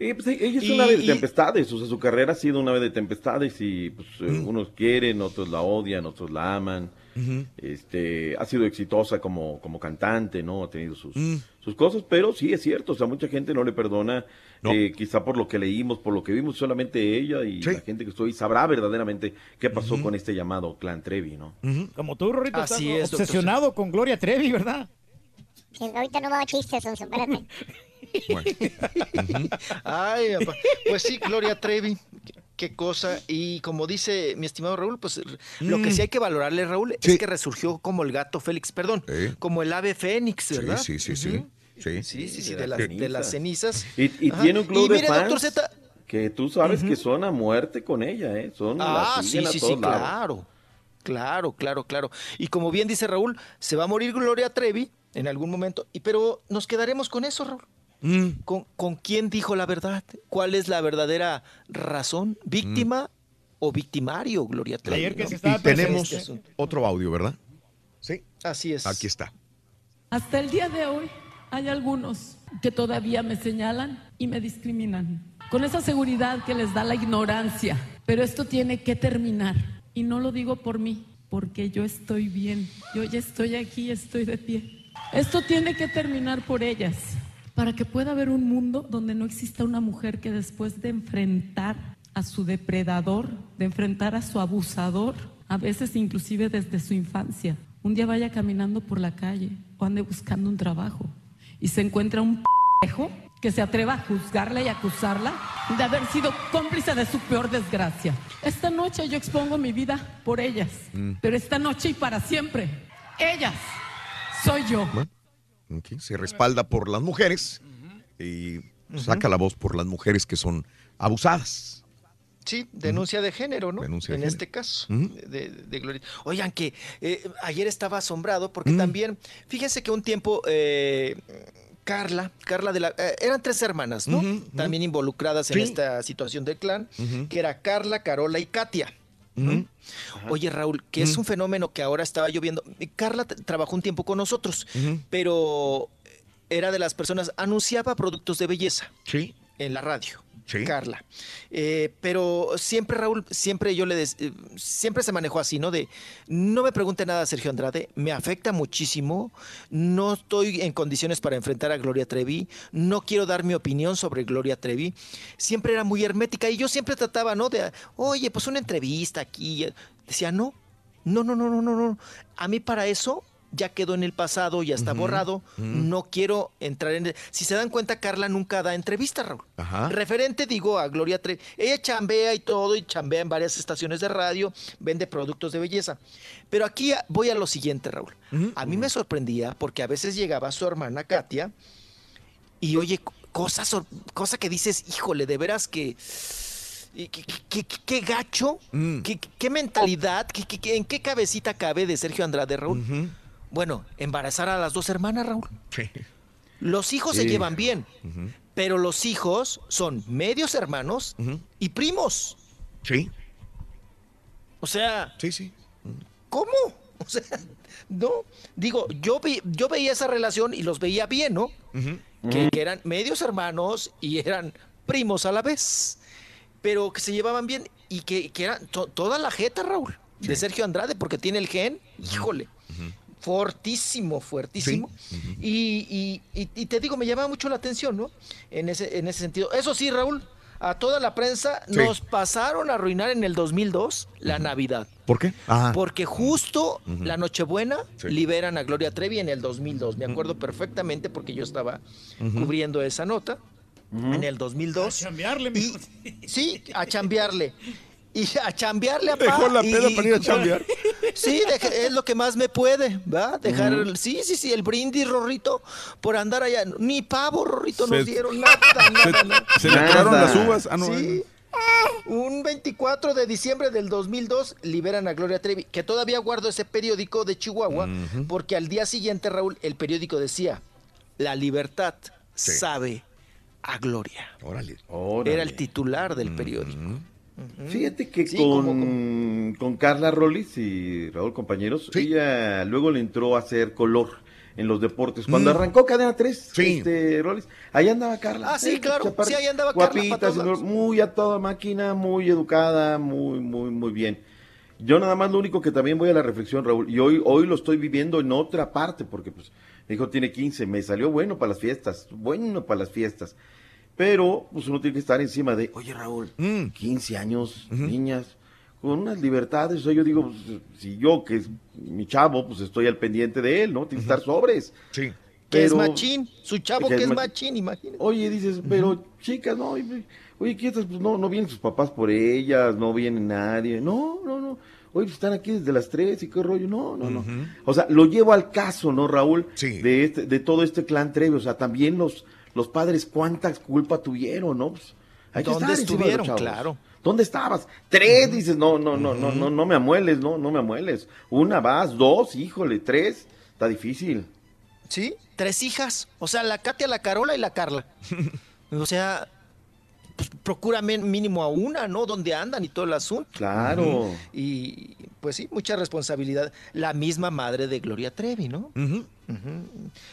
Eh, pues, ella es Y- una ave de tempestades, o sea, su carrera ha sido una ave de tempestades y pues, eh, Mm. unos quieren, otros la odian, otros la aman. Este, ha sido exitosa como, como cantante, ¿no? Ha tenido sus, Mm. sus cosas, pero sí es cierto, o sea, mucha gente no le perdona, eh, quizá por lo que leímos, por lo que vimos, solamente ella y la gente que estoy sabrá verdaderamente qué pasó con este llamado Clan Trevi, ¿no? Como tú, Rorrito, estás Así es, doctor. obsesionado con Gloria Trevi, ¿verdad? Sí, ahorita no va a chistes, espérate. [laughs] Ay, papá. pues sí, Gloria Trevi, qué, qué cosa. Y como dice mi estimado Raúl, pues lo que Mm. sí hay que valorarle, Raúl, es que resurgió como el gato Félix, perdón, como el ave Fénix, ¿verdad? Sí, sí, sí, sí. Sí, Sí, sí, sí, De de, las de las cenizas. Y, tiene un club Y de mire, doctor fans Z, que tú sabes que son a muerte con ella, ¿eh? Son, Ah, la sí, sí, sí, lados. claro. Claro, claro, claro. Y como bien dice Raúl, se va a morir Gloria Trevi en algún momento, y pero nos quedaremos con eso, Raúl. Mm. ¿Con, con quién dijo la verdad? ¿Cuál es la verdadera razón? ¿Víctima o victimario, Gloria Trevi? Ayer que no? se estaba Y tenemos Este asunto. otro audio, ¿verdad? Sí. Así es. Aquí está. Hasta el día de hoy hay algunos que todavía me señalan y me discriminan. Con esa seguridad que les da la ignorancia. Pero esto tiene que terminar. Y no lo digo por mí, porque yo estoy bien. Yo ya estoy aquí, estoy de pie. Esto tiene que terminar por ellas. Para que pueda haber un mundo donde no exista una mujer que después de enfrentar a su depredador, de enfrentar a su abusador, a veces inclusive desde su infancia, un día vaya caminando por la calle o ande buscando un trabajo y se encuentra un pejo que se atreva a juzgarla y acusarla de haber sido cómplice de su peor desgracia. Esta noche yo expongo mi vida por ellas, Mm. pero esta noche y para siempre, ellas soy yo. Se respalda por las mujeres y saca la voz por las mujeres que son abusadas. Sí, denuncia de género, ¿no? Denuncia de en género. este caso, de, de Gloria. Oigan, que eh, ayer estaba asombrado porque Mm. también, fíjense que un tiempo eh, Carla, Carla de la... eh, eran tres hermanas, ¿no? También involucradas en esta situación del clan, que era Carla, Carola y Katia. Oye, Raúl, que es un fenómeno que ahora estaba yo viendo. Carla trabajó un tiempo con nosotros, pero era de las personas, anunciaba productos de belleza Sí. en la radio. Sí. Carla. Eh, pero siempre, Raúl, siempre yo le des- eh, siempre se manejó así, ¿no? De no me pregunte nada, Sergio Andrade, me afecta muchísimo, no estoy en condiciones para enfrentar a Gloria Trevi, no quiero dar mi opinión sobre Gloria Trevi. Siempre era muy hermética y yo siempre trataba, ¿no? De, oye, pues una entrevista aquí. Decía, no, no, no, no, no, no, no. A mí para eso ya quedó en el pasado, ya está borrado. No quiero entrar en... Si se dan cuenta, Carla nunca da entrevista, Raúl. Ajá. Referente, digo, a Gloria Trevi. Ella chambea y todo, y chambea en varias estaciones de radio, vende productos de belleza. Pero aquí voy a lo siguiente, Raúl. A mí me sorprendía porque a veces llegaba su hermana Katia y oye, co- cosas, sor- cosa que dices, híjole, de veras que... ¿Qué, qué- qué- qué gacho? Mm. ¿Qué, mentalidad? ¿Qué, qué- qué- en qué cabecita cabe de Sergio Andrade, Raúl? Bueno, embarazar a las dos hermanas, Raúl. Los hijos se Sí. llevan bien, pero los hijos son medios hermanos y primos. Sí. O sea, Sí, sí. ¿cómo? O sea, no. Digo, yo, vi- yo veía esa relación y los veía bien, ¿no? que, que eran medios hermanos y eran primos a la vez, pero que se llevaban bien y que, que eran to- toda la jeta, Raúl, de Sergio Andrade, porque tiene el gen, híjole, fortísimo, fuertísimo. Y, y- y- y te digo, me llamaba mucho la atención, ¿no? En ese, en ese sentido. Eso sí, Raúl, a toda la prensa Sí. nos pasaron a arruinar en el 2002 la Navidad. ¿Por qué? Porque justo la Nochebuena Sí. liberan a Gloria Trevi en el 2002. Me acuerdo perfectamente porque yo estaba cubriendo esa nota en el 2002. A chambearle, Sí, a chambearle. Y a chambearle a [laughs] Dejó la peda para ir a chambear. [laughs] Sí, deje- es lo que más me puede, ¿va? Dejar, el- sí, sí, sí, el brindis, Rorrito, por andar allá. Ni pavo, Rorrito, Se- nos dieron nada, [laughs] nada, nada. Se le acabaron las uvas. Ah, no. Sí. Un 24 de diciembre del 2002 liberan a Gloria Trevi, que todavía guardo ese periódico de Chihuahua, porque al día siguiente, Raúl, el periódico decía, la libertad Sí. sabe a Gloria. Órale. Era el titular del periódico. Fíjate que Sí, con, como- con Carla Rollis y Raúl compañeros, ella luego le entró a hacer color en los deportes. Cuando Mm. arrancó Cadena 3, Sí. este, Rollis, ahí andaba Carla. Ah, sí, eh, claro. Sí, ahí andaba Carla Guapita, señor, lados. muy a toda máquina, muy educada, muy, muy, muy bien. Yo nada más lo único que también voy a la reflexión, Raúl, y hoy, hoy lo estoy viviendo en otra parte, porque pues mi hijo tiene 15, me salió bueno para las fiestas, bueno para las fiestas. Pero pues uno tiene que estar encima de, oye Raúl, 15 años, niñas, con unas libertades. O sea, yo digo, pues, si yo, que es mi chavo, pues estoy al pendiente de él, ¿no? Tiene que estar sobres. Sí. Que es machín, su chavo Que que, es es mach- machín, imagínate. Oye, dices, pero chicas, no, oye, quietas, pues no, no vienen sus papás por ellas, no viene nadie. No, no, no. Oye, pues están aquí desde las tres y qué rollo. No, no, no. O sea, lo llevo al caso, ¿no, Raúl? De, este, de todo este clan Trevi. O sea, también los, los padres, ¿cuánta culpa tuvieron, no? Pues, hay que ¿Dónde estar de estuvieron? Claro. ¿Dónde estabas? Tres, dices, no, no, no, no, no, no me amueles, no, no me amueles. Una vas, dos, híjole, tres, está difícil. Sí, tres hijas. O sea, la Katia, la Carola y la Carla. [laughs] O sea, pues, procura mínimo a una, ¿no? Donde andan y todo el asunto. Claro. Y pues sí, mucha responsabilidad. La misma madre de Gloria Trevi, ¿no?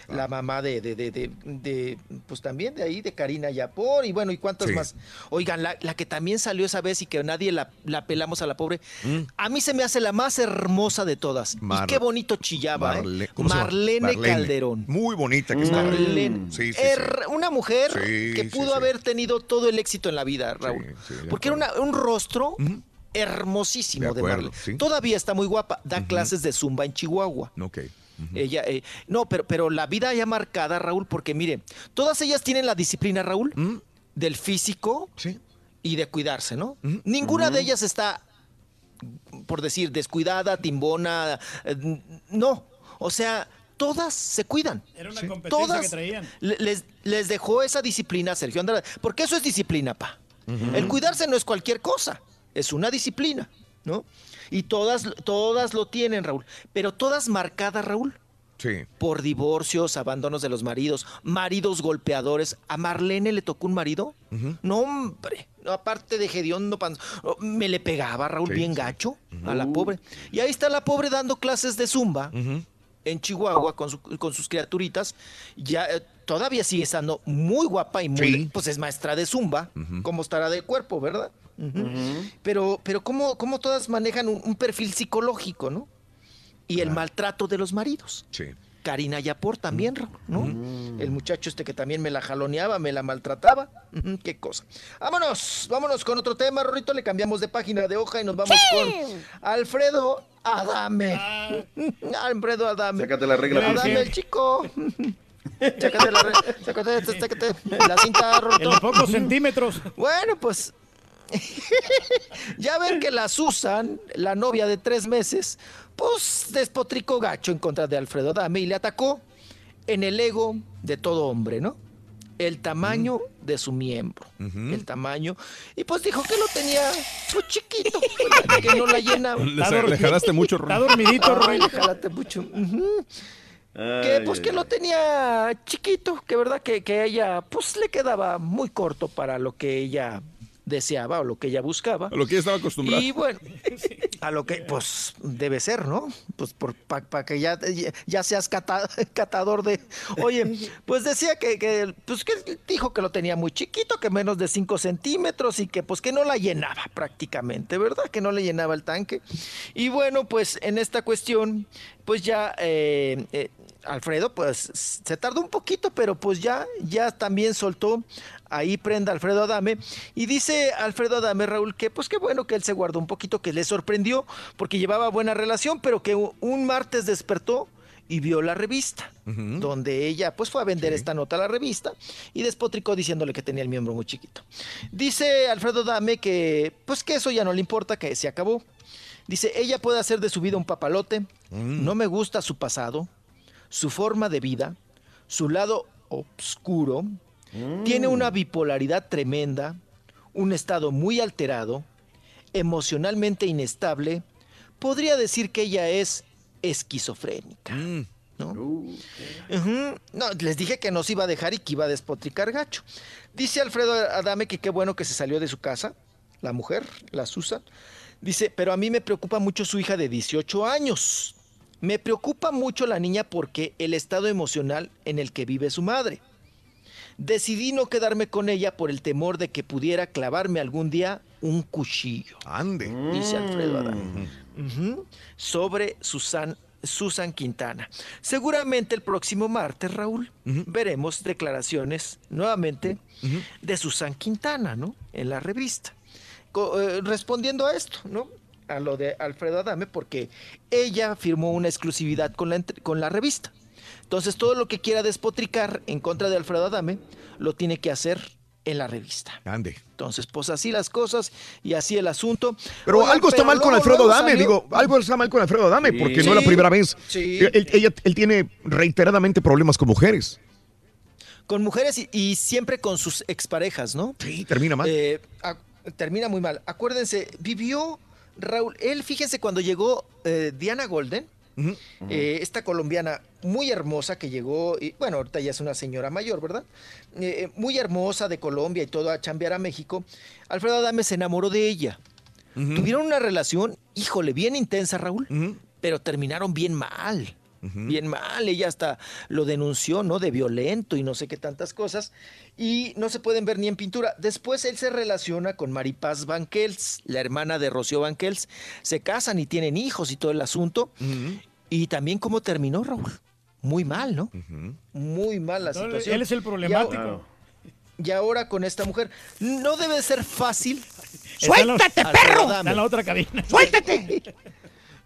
La mamá de, de, de, de- de, pues también de ahí, de Karina Yapor, y bueno, y cuántas Sí. más. Oigan, la, la que también salió esa vez y que nadie la, la pelamos a la pobre, Mm. a mí se me hace la más hermosa de todas. Mar- y qué bonito chillaba, ¿eh? Marlene, Calderón. Muy bonita que está. Marlene. Sí, sí. Er- Una mujer que pudo haber tenido todo el éxito en la vida, Raúl. Porque era una- un rostro hermosísimo De Marlene. sí. Todavía está muy guapa. Da clases de zumba en Chihuahua. Ella, eh, no, pero, pero la vida ya marcada, Raúl, porque mire, todas ellas tienen la disciplina, Raúl, Mm. del físico y de cuidarse, ¿no? Ninguna de ellas está, por decir, descuidada, timbona, eh, no. O sea, todas se cuidan. Era una competencia Todas que traían. le- les, les dejó esa disciplina a Sergio Andrade. Porque eso es disciplina, pa. El cuidarse no es cualquier cosa, es una disciplina, ¿no? Y todas, todas lo tienen, Raúl. Pero todas marcadas, Raúl, Sí. por divorcios, abandonos de los maridos, maridos golpeadores. ¿A Marlene le tocó un marido? No, hombre. No, aparte de Gediondo, Panz- oh, me le pegaba, Raúl, Sí, bien sí. gacho a la pobre. Y ahí está la pobre dando clases de zumba en Chihuahua con, su- con sus criaturitas. Ya eh, todavía sigue estando muy guapa y muy, Sí. pues es maestra de zumba. ¿Cómo estará de cuerpo, verdad? Pero, pero cómo, cómo todas manejan un, un perfil psicológico, ¿no? Y el maltrato de los maridos. Sí. Karina Yapor también, ¿no? El muchacho este que también me la jaloneaba, me la maltrataba. Qué cosa. Vámonos, vámonos con otro tema, Rorrito. Le cambiamos de página de hoja y nos vamos con Alfredo Adame. [laughs] Alfredo Adame. Sácate la regla, Adame, el chico. [laughs] Sácate la, re- sácate, sácate la cinta, Rorrito. En los pocos centímetros. Bueno, pues [laughs] ya ven que la Susan, la novia de tres meses, pues despotricó gacho en contra de Alfredo Dame y le atacó en el ego de todo hombre, ¿no? El tamaño de su miembro, el tamaño. Y pues dijo que lo tenía pues chiquito, [laughs] que no la llenaba. Le- le jalaste mucho. Está dormidito, Ron. Le jalaste mucho. Que Ay, pues ay, que lo tenía chiquito, que verdad que, que a ella pues le quedaba muy corto para lo que ella deseaba o lo que ella buscaba. A lo que ella estaba acostumbrada. Y bueno, a lo que pues debe ser, ¿no? Pues para que ya, ya seas cata- catador de... Oye, pues decía que, que, pues que dijo que lo tenía muy chiquito, que menos de 5 centímetros y que pues que no la llenaba prácticamente, ¿verdad? Que no le llenaba el tanque. Y bueno, pues en esta cuestión, pues ya... eh, eh, Alfredo, pues se tardó un poquito, pero pues ya, ya también soltó ahí prenda Alfredo Adame. Y dice Alfredo Adame, Raúl, que pues qué bueno que él se guardó un poquito, que le sorprendió, porque llevaba buena relación, pero que un martes despertó y vio la revista, donde ella pues fue a vender esta nota a la revista y despotricó diciéndole que tenía el miembro muy chiquito. Dice Alfredo Adame que pues que eso ya no le importa, que se acabó. Dice, ella puede hacer de su vida un papalote, no me gusta su pasado, su forma de vida, su lado oscuro, tiene una bipolaridad tremenda, un estado muy alterado, emocionalmente inestable, podría decir que ella es esquizofrénica. ¿no? Ujú. No, les dije que nos iba a dejar y que iba a despotricar gacho. Dice Alfredo Adame que qué bueno que se salió de su casa, la mujer, la Susan. Dice, pero a mí me preocupa mucho su hija de 18 años. Me preocupa mucho la niña porque el estado emocional en el que vive su madre. Decidí no quedarme con ella por el temor de que pudiera clavarme algún día un cuchillo. Ande. Dice Alfredo Adame. Ujú. Sobre Susan, Susan Quintana. Seguramente el próximo martes, Raúl, veremos declaraciones nuevamente de Susan Quintana, ¿no? En la revista. Co- eh, respondiendo a esto, ¿no? A lo de Alfredo Adame, porque ella firmó una exclusividad con la, con la revista. Entonces, todo lo que quiera despotricar en contra de Alfredo Adame, lo tiene que hacer en la revista. Ande. Entonces, pues así las cosas y así el asunto. Pero Oigan, algo está pero mal con Alfredo luego Dame, salió- digo, algo está mal con Alfredo Dame, porque no es la primera vez. sí. Él, ella- él tiene reiteradamente problemas con mujeres. Con mujeres y, y siempre con sus exparejas, ¿no? Sí, termina mal. Eh, a- termina muy mal. Acuérdense, vivió Raúl, él, fíjense, cuando llegó eh, Diana Golden, eh, esta colombiana muy hermosa que llegó, y bueno, ahorita ya es una señora mayor, ¿verdad? Eh, muy hermosa de Colombia y todo a chambear a México. Alfredo Adame se enamoró de ella. Tuvieron una relación, híjole, bien intensa, Raúl, pero terminaron bien mal. Bien mal, ella hasta lo denunció, ¿no? De violento y no sé qué tantas cosas. Y no se pueden ver ni en pintura. Después él se relaciona con Maripaz Banquels, la hermana de Rocío Banquels. Se casan y tienen hijos y todo el asunto. Y también cómo terminó, Raúl. Muy mal, ¿no? Muy mal la No, situación. él es el Y problemático. ahora- Y ahora con esta mujer, no debe ser fácil. La- ¡Suéltate, perro! Está en la otra cabina. ¡Suéltate! [laughs]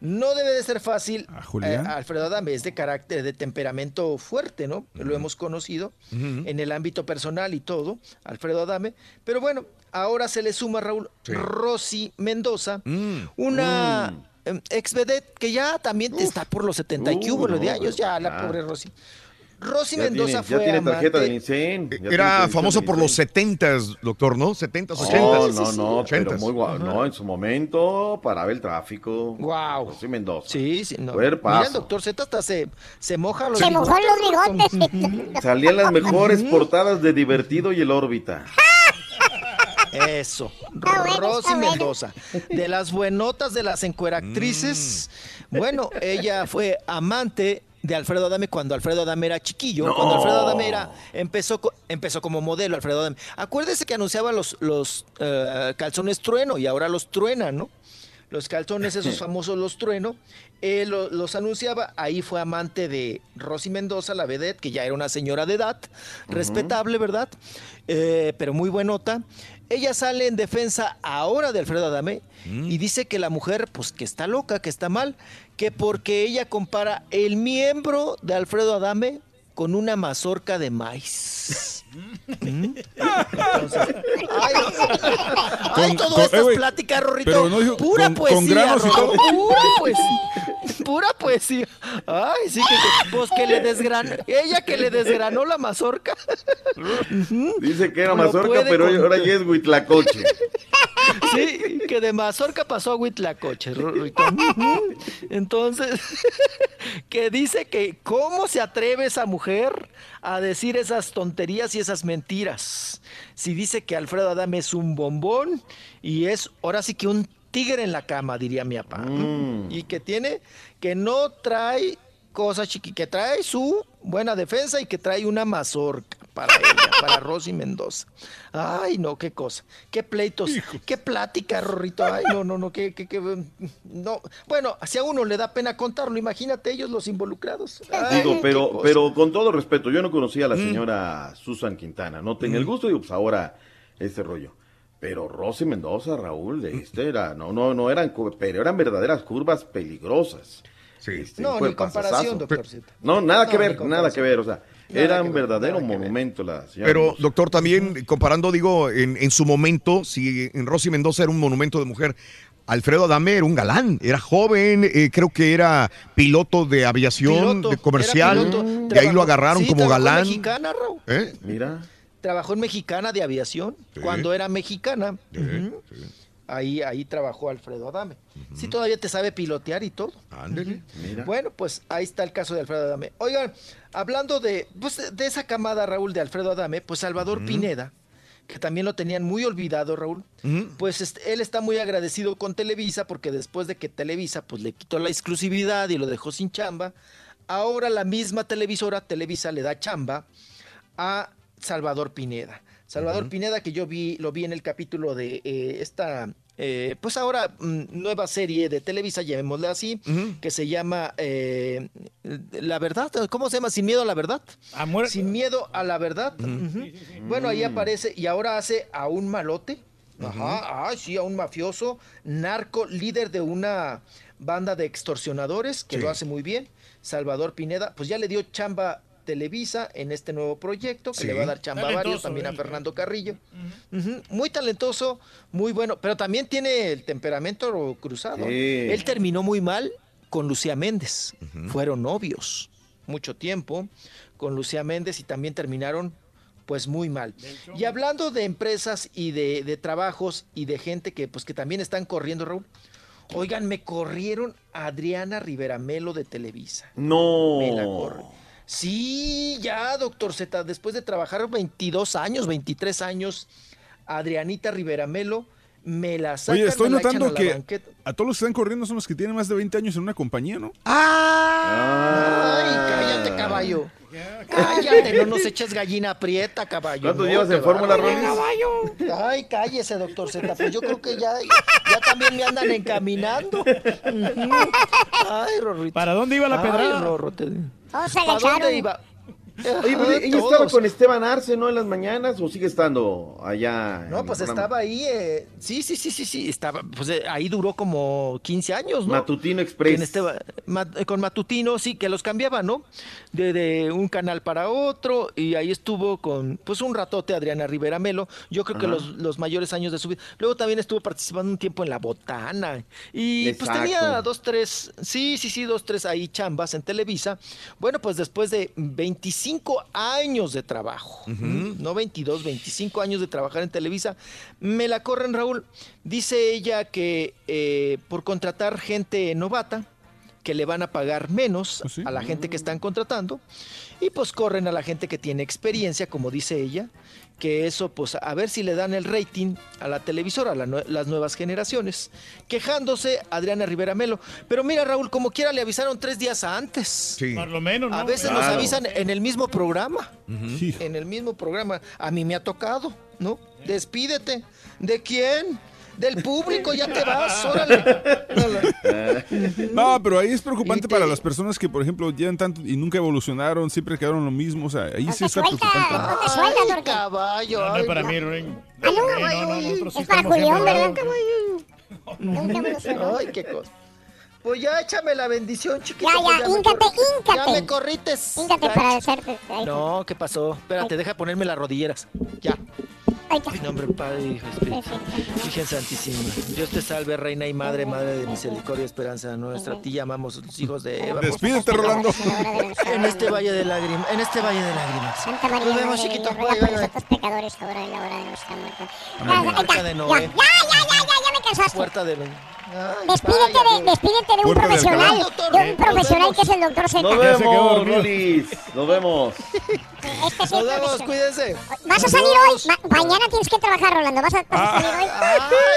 No debe de ser fácil. Julián. eh, Alfredo Adame es de carácter, de temperamento fuerte, ¿no? Lo hemos conocido en el ámbito personal y todo, Alfredo Adame. Pero bueno, ahora se le suma Raúl Rosy Mendoza, una em, ex vedette que ya también está por los 70 y Uh, de no, años, pero ya la pobre Rosy. Rosy Ya Mendoza tiene, fue ya tiene tarjeta amante- de tiene Era famoso de por los Incen. 70s, doctor, ¿no? 70s, 80s. No, no, no, pero 80s. muy guau. No, en su momento paraba el tráfico. Wow. José Mendoza. Sí, sí, no. Mira, el doctor Z hasta se, se moja los Se mojó los bigotes. [laughs] Salían las mejores portadas de Divertido y el órbita. Eso. Rosy Mendoza. De las buenotas de las encueractrices. Mm. Bueno, ella fue amante de Alfredo Adame cuando Alfredo Adame era chiquillo. No. Cuando Alfredo Adame era, empezó, empezó como modelo Alfredo Adame. Acuérdese que anunciaba los, los eh, calzones trueno y ahora los truena, ¿no? los calzones esos [laughs] famosos, los trueno, él lo- los anunciaba, ahí fue amante de Rosy Mendoza, la vedette, que ya era una señora de edad, respetable, ¿verdad? Eh, pero muy buenota. Ella sale en defensa ahora de Alfredo Adame y dice que la mujer, pues que está loca, que está mal, que porque ella compara el miembro de Alfredo Adame con una mazorca de maíz. Entonces, ay, ay, Con- todo con- esto es plática, Rorrito. pero no dijo pura con- con poesía, granos y todo. Pura poesía. Pura poesía. Ay, sí que, pues que le desgranó, ella que le desgranó la mazorca. Dice que era Lo mazorca, pero con- ahora ya es huitlacoche. Sí, que de mazorca pasó a Huitlacoche, Rorrito. Entonces, [laughs] que dice que cómo se atreve esa mujer a decir esas tonterías y esas mentiras. Si dice que Alfredo Adame es un bombón y es ahora sí que un tigre en la cama, diría mi papá. Y que tiene, que no trae cosas chiqui, que trae su buena defensa y que trae una mazorca para ella, [laughs] para Rosy Mendoza. Ay, no, qué cosa, qué pleitos, qué plática, Rorrito. Ay, no, no, no, qué, qué, qué, no. Bueno, si a uno le da pena contarlo, imagínate ellos los involucrados. Ay, Digo, pero, pero con todo respeto, yo no conocía a la Mm. señora Susan Quintana, no tenía el gusto, y pues ahora este rollo. Pero Rosy Mendoza, Raúl, de este era, no, no, no eran, pero eran verdaderas curvas peligrosas. Este, No, fue ni comparación, doctor Zeta. No, nada No, que ver, nada que ver, o sea, Nada era un ver, verdadero ver. monumento la señora Pero, doctor, también comparando, digo, en, en su momento, si en Rosy Mendoza era un monumento de mujer, Alfredo Adame era un galán, era joven, eh, creo que era piloto de aviación, Piloto, de comercial, piloto. y ahí lo agarraron sí, como trabajó en galán. Mexicana, Raúl. ¿Eh? Mira. Trabajó en Mexicana de Aviación Sí. cuando era mexicana. Sí. Ahí, ahí trabajó Alfredo Adame. Sí, todavía te sabe pilotear y todo. Ándele. Mira. Bueno, pues ahí está el caso de Alfredo Adame. Oigan, hablando de, pues, de esa camada, Raúl, de Alfredo Adame, pues Salvador. Pineda, que también lo tenían muy olvidado, Raúl, pues este, él está muy agradecido con Televisa porque después de que Televisa pues le quitó la exclusividad y lo dejó sin chamba, ahora la misma televisora, Televisa, le da chamba a Salvador Pineda. Salvador Pineda, que yo vi, lo vi en el capítulo de eh, esta, eh, pues ahora mm, nueva serie de Televisa, llamémosle así, que se llama eh, La Verdad, ¿cómo se llama? Sin miedo a la verdad. Sin miedo a la verdad. Bueno, ahí aparece y ahora hace a un malote. Ajá, ah, sí, a un mafioso, narco, líder de una banda de extorsionadores, que Sí. lo hace muy bien. Salvador Pineda, pues ya le dio chamba Televisa en este nuevo proyecto, que Sí. le va a dar chamba a varios, también a él. Fernando Carrillo. Muy talentoso, muy bueno, pero también tiene el temperamento cruzado. Sí. Él terminó muy mal con Lucía Méndez. Fueron novios mucho tiempo con Lucía Méndez y también terminaron pues muy mal. Y hablando de empresas y de, de trabajos y de gente que pues que también están corriendo, Raúl. Oigan, me corrieron a Adriana Rivera Melo de Televisa. No. Me la corren. Sí, ya, doctor Z, después de trabajar 22 años, 23 años, Adrianita Rivera Melo me la sacan, Oye, estoy me la echan notando a la que banqueta. a todos los que están corriendo son los que tienen más de 20 años en una compañía, ¿no? ¡Ay, cállate, caballo! Cállate, no nos eches gallina prieta, caballo. ¿Cuántos no, llevas en Fórmula. Rolis? caballo! Ay, cállese, doctor Z, pues yo creo que ya, ya también me andan encaminando. Ay, Rorrito. ¿Para dónde iba la Ay, pedrada? Rorro, te- se le ¿Para dónde iba? Oye, pues, ella Todos. estaba con Esteban Arce, ¿no? En las mañanas, o sigue estando allá. No, pues programa? estaba ahí, eh, sí, sí, sí, sí, sí, estaba, pues eh, ahí duró como 15 años, ¿no? Matutino Express. Esteba- eh, con Matutino, sí, que los cambiaba, ¿no? De, de un canal para otro, y ahí estuvo con, pues un ratote Adriana Rivera Melo, yo creo que los, los mayores años de su vida. Luego también estuvo participando un tiempo en La Botana, y pues tenía dos, tres, sí, sí, sí, dos, tres ahí chambas en Televisa. Bueno, pues después de 25 años de trabajo, no 22, 25 años de trabajar en Televisa, me la corren, Raúl. Dice ella que eh, por contratar gente novata, que le van a pagar menos a la gente que están contratando, y pues corren a la gente que tiene experiencia, como dice ella, que eso, pues a ver si le dan el rating a la televisora, a la las nuevas generaciones, quejándose Adriana Rivera Melo. Pero mira, Raúl, como quiera le avisaron tres días antes. Sí. Por lo menos, ¿no? A veces nos avisan en el mismo programa. En el mismo programa. A mí me ha tocado, ¿no? Despídete. ¿De quién? Del público, ya te vas, [laughs] órale. [laughs] No, pero ahí es preocupante para las personas que, por ejemplo, llevan tanto y nunca evolucionaron, siempre quedaron lo mismo. O sea, ahí sí está preocupante. No te sueltas, Ay, caballo. No, no ay, es para mí, Ring. Ah, no, no, no, es para Julián, ¿verdad? evolucionó. Ay, qué cosa. Pues ya échame la bendición, chiquito. Ya, pues ya, me híncate, corrites. híncate. Ya me corrites. Híncate Ya. para hacerte. No, ¿qué pasó? Espérate, deja ponerme las rodilleras. Ya. En nombre del Padre, Hijo Espíritu. Virgen Santísima. Dios te salve, Reina y Madre, Madre de misericordia y esperanza nuestra. A ti llamamos los hijos de Eva. Despídete, Rolando. En este valle de lágrimas. En este valle de lágrimas. Santa María, Nos vemos, chiquito. Ruega por bye, bye. nosotros pecadores, ahora y la hora de nuestra muerte. Amén. Ya. Arca de Ya, Noé. ya, ya, ya, ya, ya me cansaste. Puerta de. Ay, Despídete de, despídete de un profesional, de un nos profesional que es el doctor Z. Nos vemos. Rolis. Nos vemos. Este es Nos vemos, cuídense. ¿Vas a salir hoy? Ma- mañana tienes que trabajar, Rolando. ¿Vas a, vas a salir hoy?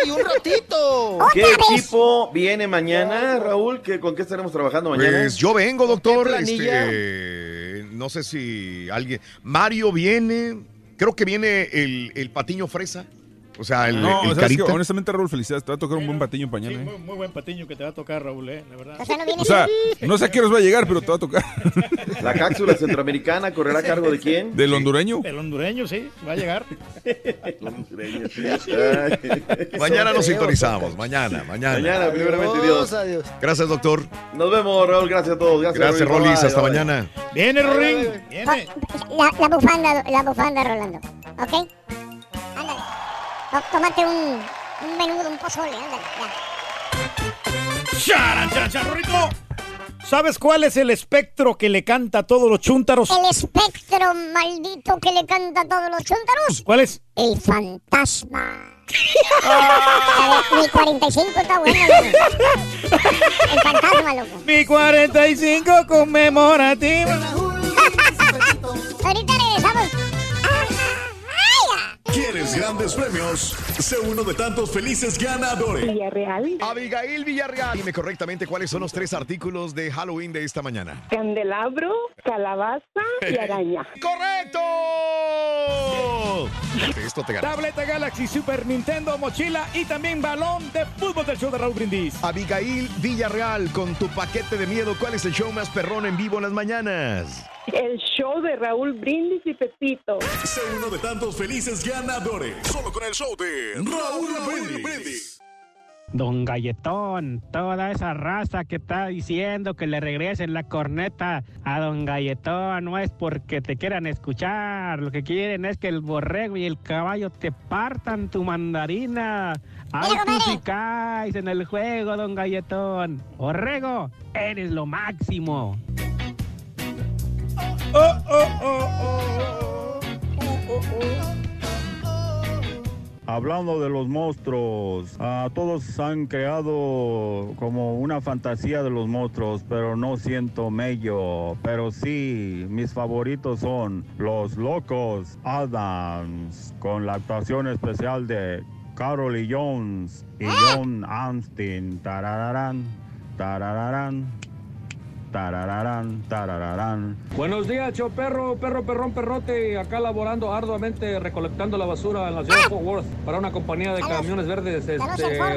¡Ay, un ratito! ¿Qué ¿Otra vez? equipo viene mañana, Raúl? ¿Qué, ¿Con qué estaremos trabajando mañana? Pues yo vengo, doctor. Este, no sé si alguien. Mario viene. Creo que viene el, el patiño fresa. O sea, el, No, honestamente, Raúl, felicidades. Te va a tocar un buen patiño Sí, mañana. muy, ¿eh? muy buen patiño que te va a tocar, Raúl, eh, la verdad. O sea, no vienes O sea, no sé a qué hora va a llegar, pero te va a tocar. [laughs] La cápsula centroamericana correrá a cargo de quién? ¿Del hondureño? El hondureño, sí, va a llegar. [laughs] Ay. [laughs] Mañana nos sintonizamos. Mañana, mañana. Mañana, primeramente Dios. adiós. Gracias, doctor. Nos vemos, Raúl. Gracias a todos. Gracias, Gracias. Rolis. Hasta bye. mañana. Viene, Ring. Viene. la, la bufanda, la bufanda, Rolando. ¿Ok? Tómate un, un menudo, un pozole, ándale. Ya. ¡Charan, charan, charan, Rorrito! ¿Sabes cuál es el espectro que le canta a todos los chúntaros? El espectro maldito que le canta a todos los chúntaros. ¿Cuál es? El fantasma. A ver, mi 45 está bueno, loco. El fantasma, loco. Mi 45 conmemorativa. [laughs] Ahorita regresamos. ¿Quieres grandes premios? Sé uno de tantos felices ganadores. Villarreal, Abigail Villarreal. Dime correctamente cuáles son los tres artículos de Halloween de esta mañana. candelabro, calabaza y araña. ¡Correcto! Esto te gana. Tableta Galaxy, Super Nintendo, mochila y también balón de fútbol del show de Raúl Brindis. Abigail Villarreal, con tu paquete de miedo, ¿cuál es el show más perrón en vivo en las mañanas? El show de Raúl Brindis y Pepito. Sé uno de tantos felices ganadores. Solo con el show de Raúl Brindis. Don Galletón, toda esa raza que está diciendo que le regresen la corneta a Don Galletón no es porque te quieran escuchar, lo que quieren es que el borrego y el caballo te partan tu mandarina. Ay, Mira, tú compadre. sí caes en el juego, Don Galletón. Borrego, eres lo máximo. Oh, oh, oh, oh, oh, oh, oh. Hablando de los monstruos, ah, todos han creado como una fantasía de los monstruos, pero no siento mello. Pero sí, mis favoritos son Los Locos Adams, con la actuación especial de Carol y Jones y John Amstein. Tarararán, tarararán, tarararán, tarararán. Buenos días, show perro, perro, perrón, perrote. Acá laborando arduamente, recolectando la basura en la ciudad de Fort Worth para una compañía de camiones verdes. Este,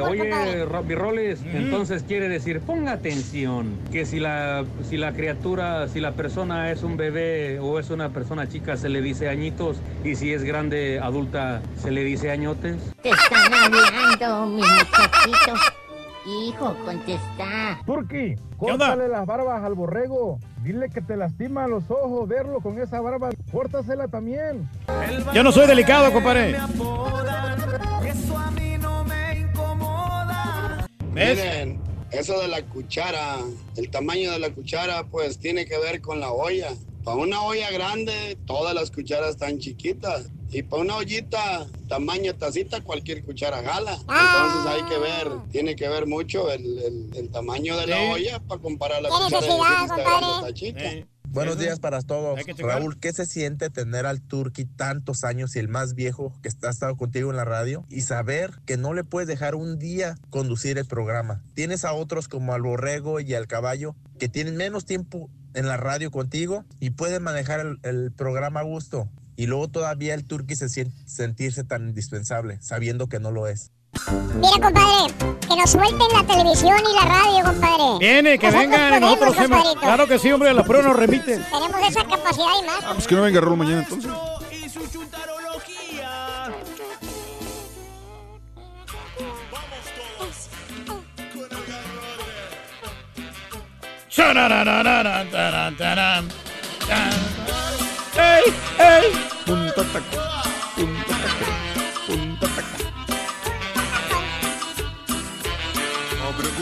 oye, compadre. Ro- Birroles, entonces quiere decir, ponga atención, que si la, si la criatura, si la persona es un bebé o es una persona chica, se le dice añitos, y si es grande, adulta, se le dice añotes. Te están hablando, mi muchachito. Hijo, contesta. Turki, córtale las barbas al borrego. Dile que te lastima los ojos verlo con esa barba. Córtasela también. Yo no soy delicado, compadre. Eso a mí no me incomoda. ¿Ves? Miren, eso de la cuchara, el tamaño de la cuchara, pues tiene que ver con la olla. Para una olla grande, todas las cucharas están chiquitas. Y para una ollita, tamaño tacita, cualquier cuchara jala. Entonces hay que ver, tiene que ver mucho el, el- el tamaño de la Sí. olla para comparar la ¿Qué cuchara compadre? está chica. Eh, Buenos días para todos. Raúl, ¿qué se siente tener al Turqui tantos años y el más viejo que está, ha estado contigo en la radio y saber que no le puedes dejar un día conducir el programa? Tienes a otros como al borrego y al caballo que tienen menos tiempo en la radio contigo y pueden manejar el, el programa a gusto. Y luego todavía el Turqui se siente sentirse tan indispensable, sabiendo que no lo es. Mira, compadre, que nos suelten la televisión y la radio, compadre. Viene, que nosotros vengan, podemos, nosotros Claro que sí, hombre, las pruebas nos remiten. Tenemos esa capacidad y más. Ah, pues que no venga Raúl mañana entonces. ¡Ey! ¡Ey! Punta taco.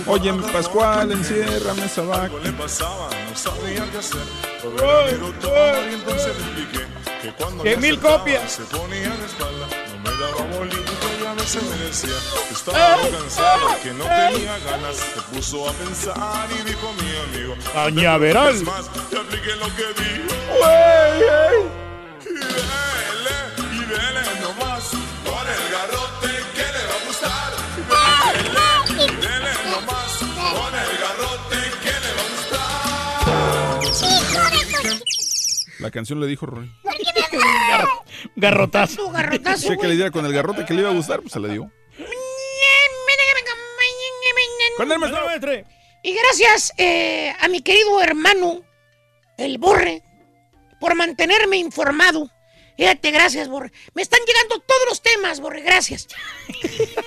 Oye, mi Pascual, enciérrame esa vaca. Algo le pasaba, no sabía qué hacer. Lo vi a mi doctor y entonces le expliqué que cuando ¡Que me mil copias! Se ponía de espalda, no me daba bolito y a veces me decía que estaba cansado, que no tenía ganas. Se puso a pensar y dijo mi amigo. Cañaveral. Es más, te apliqué lo que dijo. La canción le dijo Roy. Garrotazo. Sé que le diera con el garrote que le iba a gustar, pues se le dio. Con el maestro. Y gracias eh, a mi querido hermano, el Borre, por mantenerme informado. Fíjate, gracias, Borre. Me están llegando todos los temas, Borre, gracias.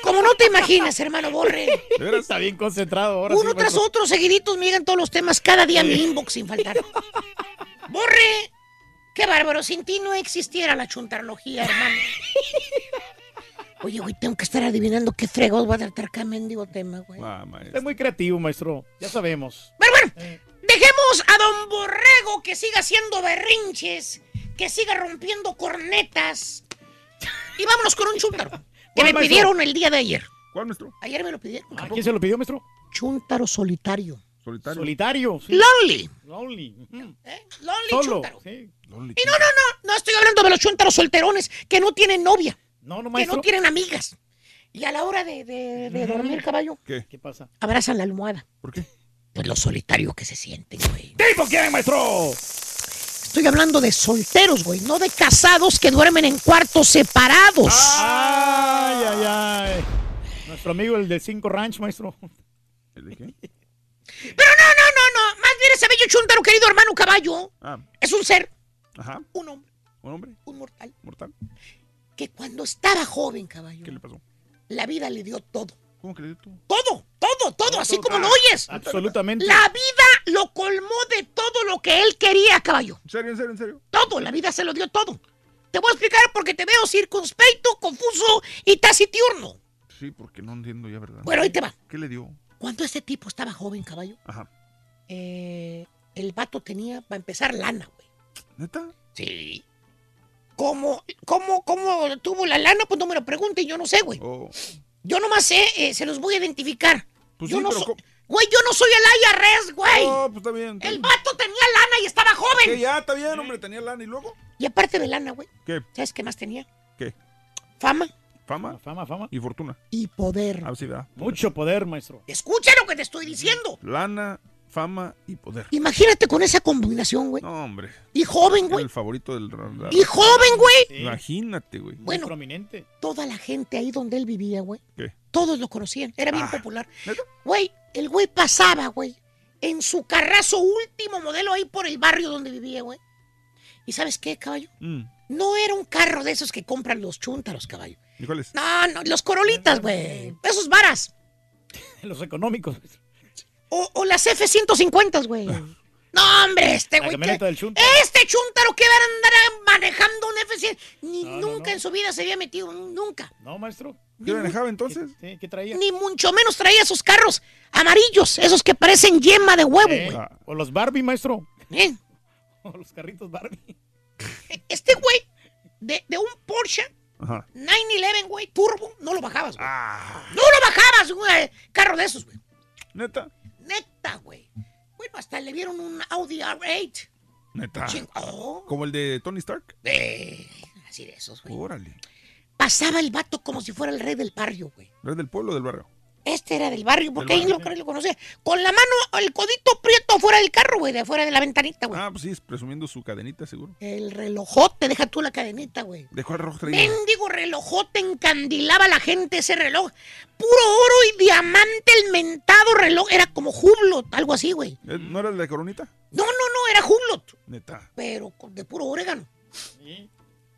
Como no te imaginas, hermano Borre. Está bien concentrado ahora. Uno sí, tras otro, seguiditos, me llegan todos los temas cada día a mi inbox sin faltar. Borre, qué bárbaro, sin ti no existiera la chuntarología, hermano. [laughs] Oye, güey, tengo que estar adivinando qué fregos va a tratar cada mendigo tema, güey. Ah, maestro. Es muy creativo, maestro. Ya sabemos. Dejemos a don Borrego que siga haciendo berrinches, que siga rompiendo cornetas. Y vámonos con un chúntaro que [laughs] ¿Cuál, me maestro? pidieron el día de ayer. ¿Cuál, maestro? Ayer me lo pidieron. ¿A quién se lo pidió, maestro? Chúntaro solitario. Solitario. Solitario. sí. Lonely. Lonely. ujú. ¿eh? Lonely Solo. chúntaro. sí. Y no, no, no, no estoy hablando de los chúntaros solterones que no tienen novia, No, no, que maestro. no tienen amigas. Y a la hora de, de- de dormir, caballo, ¿Qué? ¿Qué pasa? abrazan la almohada. ¿Por qué? Pues lo solitario que se sienten, güey. ¿Tipo quién, maestro? Estoy hablando de solteros, güey, no de casados que duermen en cuartos separados. Ay, ay, ay. Nuestro amigo, el del 5 Ranch, maestro. ¿El de qué? Pero no, no, no, no. Más bien ese bello chúntaro, querido hermano caballo, Ah, es un ser, ajá. un hombre, ¿Un hombre? un mortal, ¿Mortal? que cuando estaba joven, caballo, ¿Qué le pasó? la vida le dio todo. ¿Cómo que le dio tú? Todo, todo, todo, así como lo Ah, oyes. Absolutamente. La vida lo colmó de todo lo que él quería, caballo. ¿En serio, en serio, en serio? Todo, la vida se lo dio todo. Te voy a explicar porque te veo circunspecto, confuso y taciturno. Sí, porque no entiendo ya, ¿verdad? Bueno, ahí te va. ¿Qué le dio? Cuando este tipo estaba joven, caballo, Ajá. eh, el vato tenía, para empezar, lana, güey. ¿Neta? Sí. ¿Cómo, cómo, cómo tuvo la lana? Pues no me lo pregunten, yo no sé, güey. Oh. Yo nomás sé, eh, se los voy a identificar. Pues yo sí, no. Güey, yo no soy el IRS, güey. Oh, pues está bien. está el bien. vato tenía lana y estaba joven. Que ya, está bien, hombre, tenía lana y luego. Y aparte de lana, güey, ¿Qué? ¿sabes qué más tenía? ¿Qué? Fama ¿Fama? Fama, fama. Y fortuna. y poder. Ah, sí, ¿verdad? Mucho poder, maestro. Escucha lo que te estoy diciendo. Lana, fama y poder. Imagínate con esa combinación, güey. No, hombre. Y joven, güey. el favorito del... la- Y joven, güey. Imagínate, güey. Muy Bueno. prominente. Toda la gente ahí donde él vivía, güey. ¿Qué? Todos lo conocían. Era bien Ah, popular. ¿neta? Güey, el güey pasaba, güey. En su carrazo último modelo ahí por el barrio donde vivía, güey. ¿Y sabes qué, caballo? Mm. No era un carro de esos que compran los chúntaros, caballo. No, no, los corolitas, güey. Esos varas. [laughs] Los económicos. O, o las F-150, güey. No, hombre, este La güey. Este chúntaro que va a andar manejando un F-100. Ni No, nunca no. en su vida se había metido, nunca. ¿No, maestro? ¿Qué manejaba entonces? Sí, ¿qué traía? Ni mucho menos traía esos carros amarillos, esos que parecen yema de huevo, Eh, güey. Ah. O los Barbie, maestro. ¿Eh? [laughs] O los carritos Barbie. Este güey, de, de un Porsche Ajá. 911, güey, turbo, no lo bajabas, güey. Ah, No lo bajabas, güey. Carro de esos, güey. neta. Neta, güey. Bueno, hasta le vieron un Audi R8. Neta. Ching- oh, Como el de Tony Stark. eh, así de esos, güey. Órale. Pasaba el vato como si fuera el rey del barrio, güey. ¿Eres del pueblo o del barrio? Este era del barrio, porque ahí lo, lo conocía. Con la mano, el codito prieto afuera del carro, güey, de afuera de la ventanita, güey. Ah, pues sí, presumiendo su cadenita, seguro. El relojote, deja tú la cadenita, güey. ¿De cuál reloj traía? Mendigo relojote encandilaba a la gente ese reloj. Puro oro y diamante el mentado reloj. Era como Hublot, algo así, güey. ¿Eh, ¿No era el de coronita? No, no, no, era Hublot. Neta. Pero de puro orégano.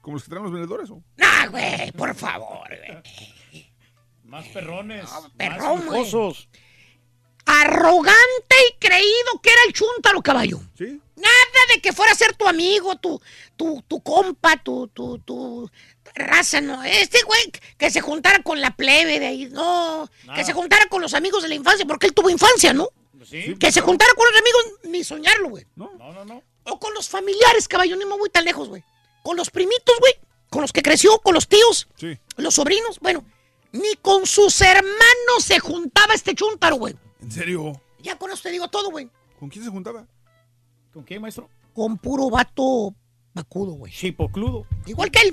¿Como los que traen los vendedores o? Ah, güey, por favor, güey. Más perrones. perrón, más güey. lujosos. Arrogante y creído que era el chúntaro, caballo. Sí. Nada de que fuera a ser tu amigo, tu, tu, tu compa, tu, tu, tu raza, no. Este güey que se juntara con la plebe de ahí, no. Nada. Que se juntara con los amigos de la infancia, porque él tuvo infancia, ¿no? Sí, Que se juntara con los amigos, ni soñarlo, güey. No, no, no. O con los familiares, caballo, ni me voy tan lejos, güey. Con los primitos, güey. Con los que creció, con los tíos, Sí. los sobrinos. Bueno, ni con sus hermanos se juntaba este chúntaro, güey. ¿En serio? Ya con eso te digo todo, güey. ¿Con quién se juntaba? ¿Con qué, maestro? Con puro vato vacudo, güey. Chipocludo. Igual que él.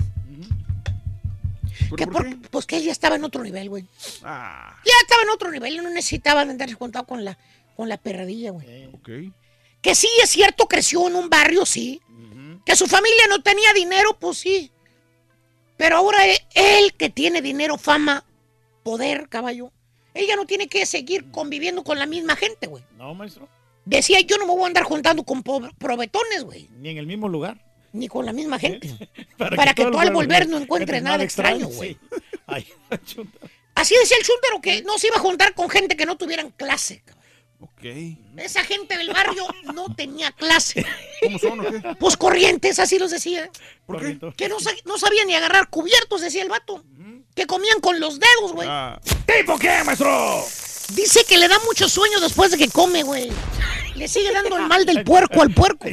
¿Pero Que por por- qué? pues que él ya estaba en otro nivel, güey. Ah, Ya estaba en otro nivel, no necesitaba andar juntado con la, con la perradilla, güey. ok. Que sí, es cierto, creció en un barrio, sí. Que su familia no tenía dinero, pues sí. Pero ahora e- él que tiene dinero, fama, poder, caballo, él ya no tiene que seguir conviviendo con la misma gente, güey. No, maestro. Decía, yo no me voy a andar juntando con probetones, güey. Ni en el mismo lugar. Ni con la misma gente. [laughs] Para, Para que tú al volver no encuentres nada extraño, güey. sí. [laughs] [laughs] Así decía el chúntaro que no se iba a juntar con gente que no tuvieran clase. cabrón. Ok. Esa gente del barrio no tenía clase. ¿Cómo son o qué? Pues corrientes, así los decía. ¿Por qué? Que no, no sabían ni agarrar cubiertos, decía el vato. Que comían con los dedos, güey. Ah, ¿Tipo qué, maestro? Dice que le da mucho sueño después de que come, güey. Le sigue dando el mal del puerco al puerco.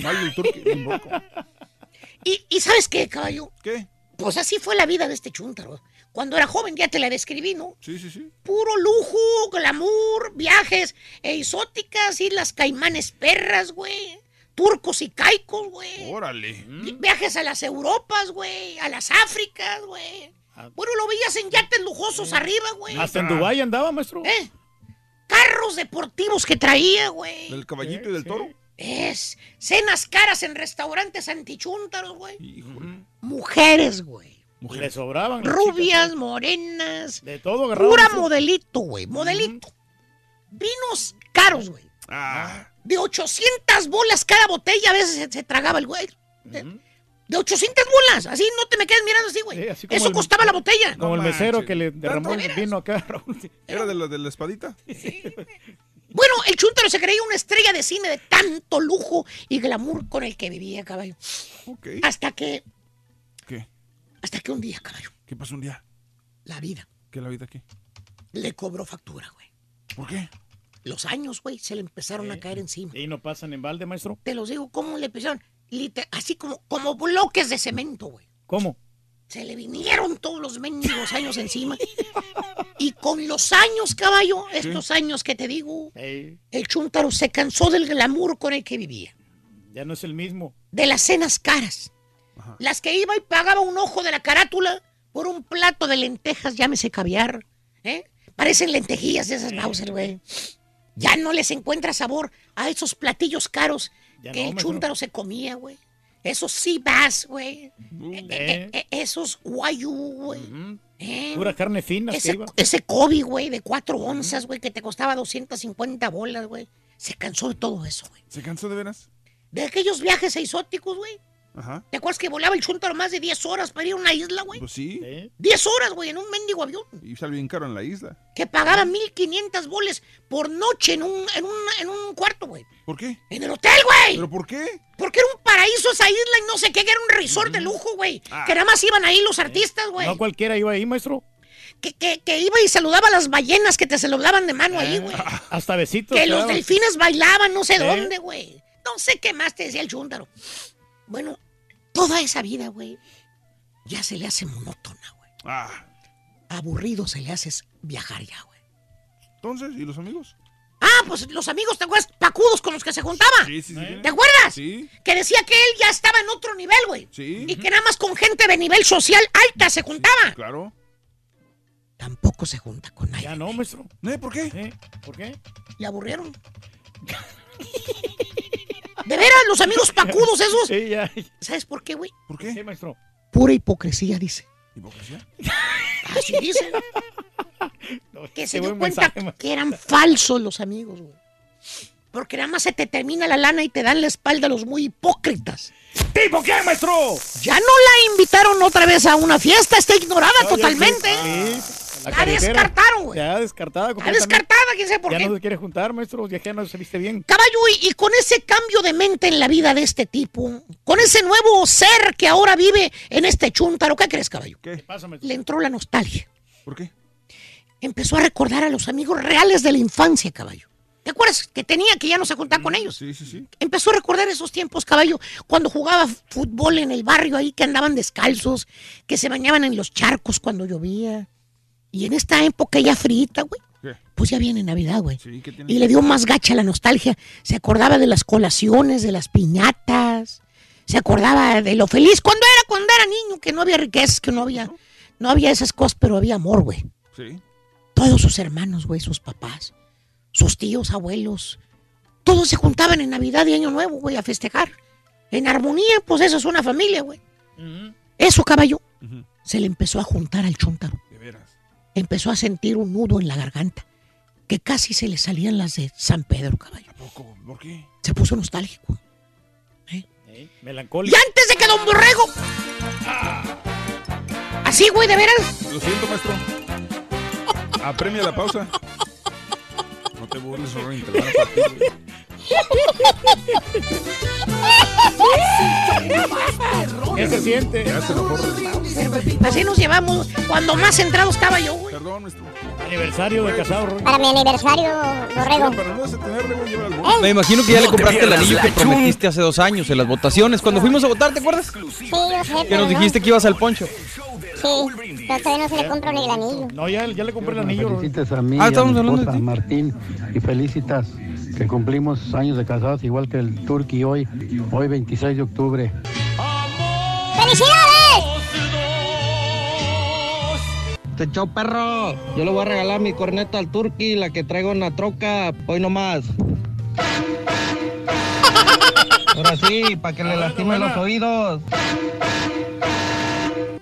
Y, y ¿sabes qué, caballo? ¿Qué? Pues así fue la vida de este chúntaro. Cuando era joven, ya te la describí, ¿no? Sí, sí, sí. Puro lujo, glamour, viajes e exóticas, islas caimanes perras, güey. Turcos y caicos, güey. Órale. Vi- Viajes a las Europas, güey. A las Áfricas, güey. Bueno, lo veías en yates lujosos arriba, güey. Hasta en Dubái andaba, maestro. ¿Eh? Carros deportivos que traía, güey. ¿Del caballito y del toro? Es. Cenas caras en restaurantes antichúntaros, güey. Híjole. Mujeres, güey. Le sobraban. Rubias, chicas, morenas. De todo agarraban. Pura modelito, güey. Modelito. Vinos caros, güey. Ah, De 800 bolas cada botella, a veces se, se tragaba el güey. De, de 800 bolas. Así no te me quedes mirando así, güey. Sí, así Eso el- costaba la botella. Como el mesero manches. que le derramó ¿De el vino acá, Raúl. ¿era de la, de la espadita? Bueno, el chúntaro se creía una estrella de cine de tanto lujo y glamour con el que vivía, caballo. Ok. Hasta que, ¿Qué? hasta que un día, caballo, ¿Qué pasó un día? la vida ¿Qué la vida qué? le cobró factura, güey. ¿Por qué? Los años, güey, se le empezaron a caer encima. Y no pasan en balde, maestro. Te los digo, ¿cómo le empezaron? Liter- así como, como bloques de cemento, güey. ¿Cómo? Se le vinieron todos los mendigos años encima. Y con los años, caballo, estos años que te digo, Ey, el chúntaro se cansó del glamour con el que vivía. ya no es el mismo. De las cenas caras. Las que iba y pagaba un ojo de la carátula por un plato de lentejas, llámese caviar. ¿eh? Parecen lentejillas de esas Mauser, güey. Ya no les encuentra sabor a esos platillos caros Ya que no, el chúntaro se comía, güey. Esos sea bass, güey. Eh, eh, Eh. eh, esos guayú, güey. ¿eh? Pura carne fina que Ese, iba. ese Kobe, güey, de cuatro onzas, güey, que te costaba 250 bolas, güey. Se cansó de todo eso, güey. ¿Se cansó de veras? De aquellos viajes exóticos, güey. Ajá. ¿Te acuerdas que volaba el chúntaro más de 10 horas para ir a una isla, güey? Pues sí. ¿Eh? 10 horas, güey, en un mendigo avión. Y sale bien caro en la isla. Que pagaba 1500 boles por noche en un, en un, en un cuarto, güey. ¿Por qué? En el hotel, güey. ¿Pero por qué? Porque era un paraíso esa isla y no sé qué, que era un resort de lujo, güey. Ah. Que nada más iban ahí los artistas, güey. No cualquiera iba ahí, maestro. Que, que, que iba y saludaba a las ballenas que te saludaban de mano ahí, güey. [laughs] Hasta besitos. Que los delfines bailaban no sé ¿Eh? dónde, güey. No sé qué más te decía el chúntaro. Bueno, toda esa vida, güey, ya se le hace monótona, güey. Ah. Aburrido se le hace viajar ya, güey. Entonces, ¿y los amigos? Ah, pues los amigos, ¿te acuerdas? Pacudos con los que se juntaba. Sí, sí, sí. ¿Te acuerdas? Sí, Que decía que él ya estaba en otro nivel, güey. sí. Y que nada más con gente de nivel social alta se juntaba. Claro. tampoco se junta con nadie. Ya no, maestro. ¿Eh? ¿Por qué? ¿Eh? ¿Por qué? Le aburrieron. [laughs] De veras, los amigos pacudos esos. Sí, ya. ¿Sabes por qué, güey? ¿Por qué? Sí, maestro. Pura hipocresía, dice. ¿Hipocresía? Así dicen. que se dio cuenta mensaje, que eran falsos los amigos, güey. Porque nada más se te termina la lana y te dan la espalda los muy hipócritas. ¿Tipo qué, maestro? Ya no la invitaron otra vez a una fiesta, está ignorada No, ya totalmente. Carretera. descartaron, güey. Ya descartada. Está descartada, quién sabe por ya qué. no se quiere juntar, maestro. Ya que no se viste bien. Caballo, y, y con ese cambio de mente en la vida de este tipo, con ese nuevo ser que ahora vive en este chúntaro, ¿qué crees, caballo? ¿Qué maestro? Le entró la nostalgia. ¿Por qué? Empezó a recordar a los amigos reales de la infancia, caballo. ¿Te acuerdas que tenía que ya no se juntaba con ellos? Sí, sí, sí. Empezó a recordar esos tiempos, caballo, cuando jugaba fútbol en el barrio ahí, que andaban descalzos, que se bañaban en los charcos cuando llovía. Y en esta época ya frita, güey, pues ya viene Navidad, güey. Y le dio más gacha la nostalgia. Se acordaba de las colaciones, de las piñatas. Se acordaba de lo feliz cuando era, cuando era niño, que no había riquezas, que no había, no había esas cosas, pero había amor, güey. Sí. Todos sus hermanos, güey, sus papás, sus tíos, abuelos, todos se juntaban en Navidad y Año Nuevo, güey, a festejar. En armonía, pues eso es una familia, güey. Eso, caballo, se le empezó a juntar al chúntaro. Empezó a sentir un nudo en la garganta, que casi se le salían las de San Pedro, caballo. ¿Poco? ¿Por qué? Se puso nostálgico. Ey, Y Melancólico. antes de que Don Borrego. Así, güey, de veras. Lo siento, maestro. Apremia la pausa. No te burles, Rorín, te la van a partir, güey. [laughs] ¿Qué se siente? Ya se. Así nos llevamos. Cuando más centrado estaba yo, güey. Perdón, maestro. Aniversario de casado, Roy. Para mi aniversario, Borrego. Pero no vas a tenerle, güey, lleva al bote. Me imagino que ya le compraste el anillo que prometiste hace dos años en las votaciones. Cuando fuimos a votar, ¿te acuerdas? Sí, yo sé, Que nos no. dijiste que ibas al poncho. Sí, pero todavía no se le compra ni el anillo. No, ya, ya le compré el anillo. Felicitas a mí, Ah, y a estamos mi hablando de esposa, ti. Martín, y felicitas que cumplimos años de casados igual que el Turqui hoy, hoy 26 de octubre. ¡Felicidades! Te chao perro, yo le voy a regalar mi corneta al Turqui, la que traigo en la troca, hoy nomás. [laughs] Ahora sí, para que le lastimen los oídos.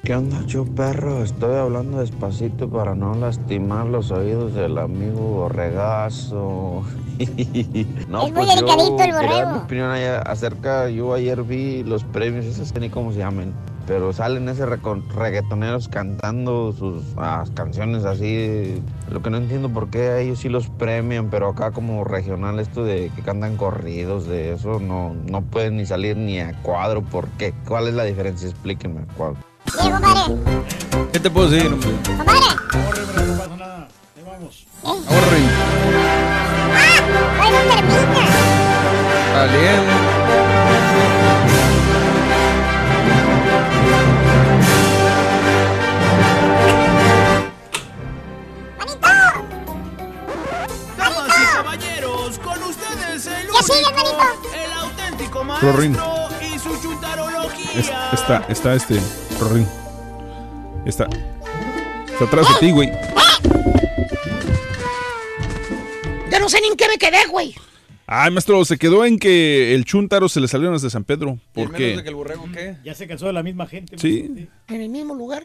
¿Qué onda, yo perro? Estoy hablando despacito para no lastimar los oídos del amigo borregazo. [laughs] no, Es muy delicadito el borrego. mi opinión acerca, yo ayer vi los premios, esos que ni cómo se llaman, pero salen recon- reggaetoneros cantando sus ah, canciones así. Lo que no entiendo por qué ellos sí los premian, pero acá como regional esto de que cantan corridos, de eso no, no pueden ni salir ni a cuadro. ¿Por qué? ¿Cuál es la diferencia? Explíqueme cuál. Compadre, ¿Qué te puedo decir, hombre? compadre. Corre, hombre, no pasa nada. Ahí vamos. Ahorre. ¡Ah! ¡Ay, no termina! Saliendo. Damas y caballeros, con ustedes el ¿Qué sigue, único, hermanito? el auténtico maestro y su chuntarología. Es- está, está este, Rorín. Está. Está atrás de ti, güey. Ya no sé ni en qué me quedé, güey. Ay, maestro, se quedó en que el chúntaro se le salieron las de San Pedro. ¿Por menos qué? de que el borrego, ¿qué? Ya se cansó de la misma gente. Sí. En el mismo lugar.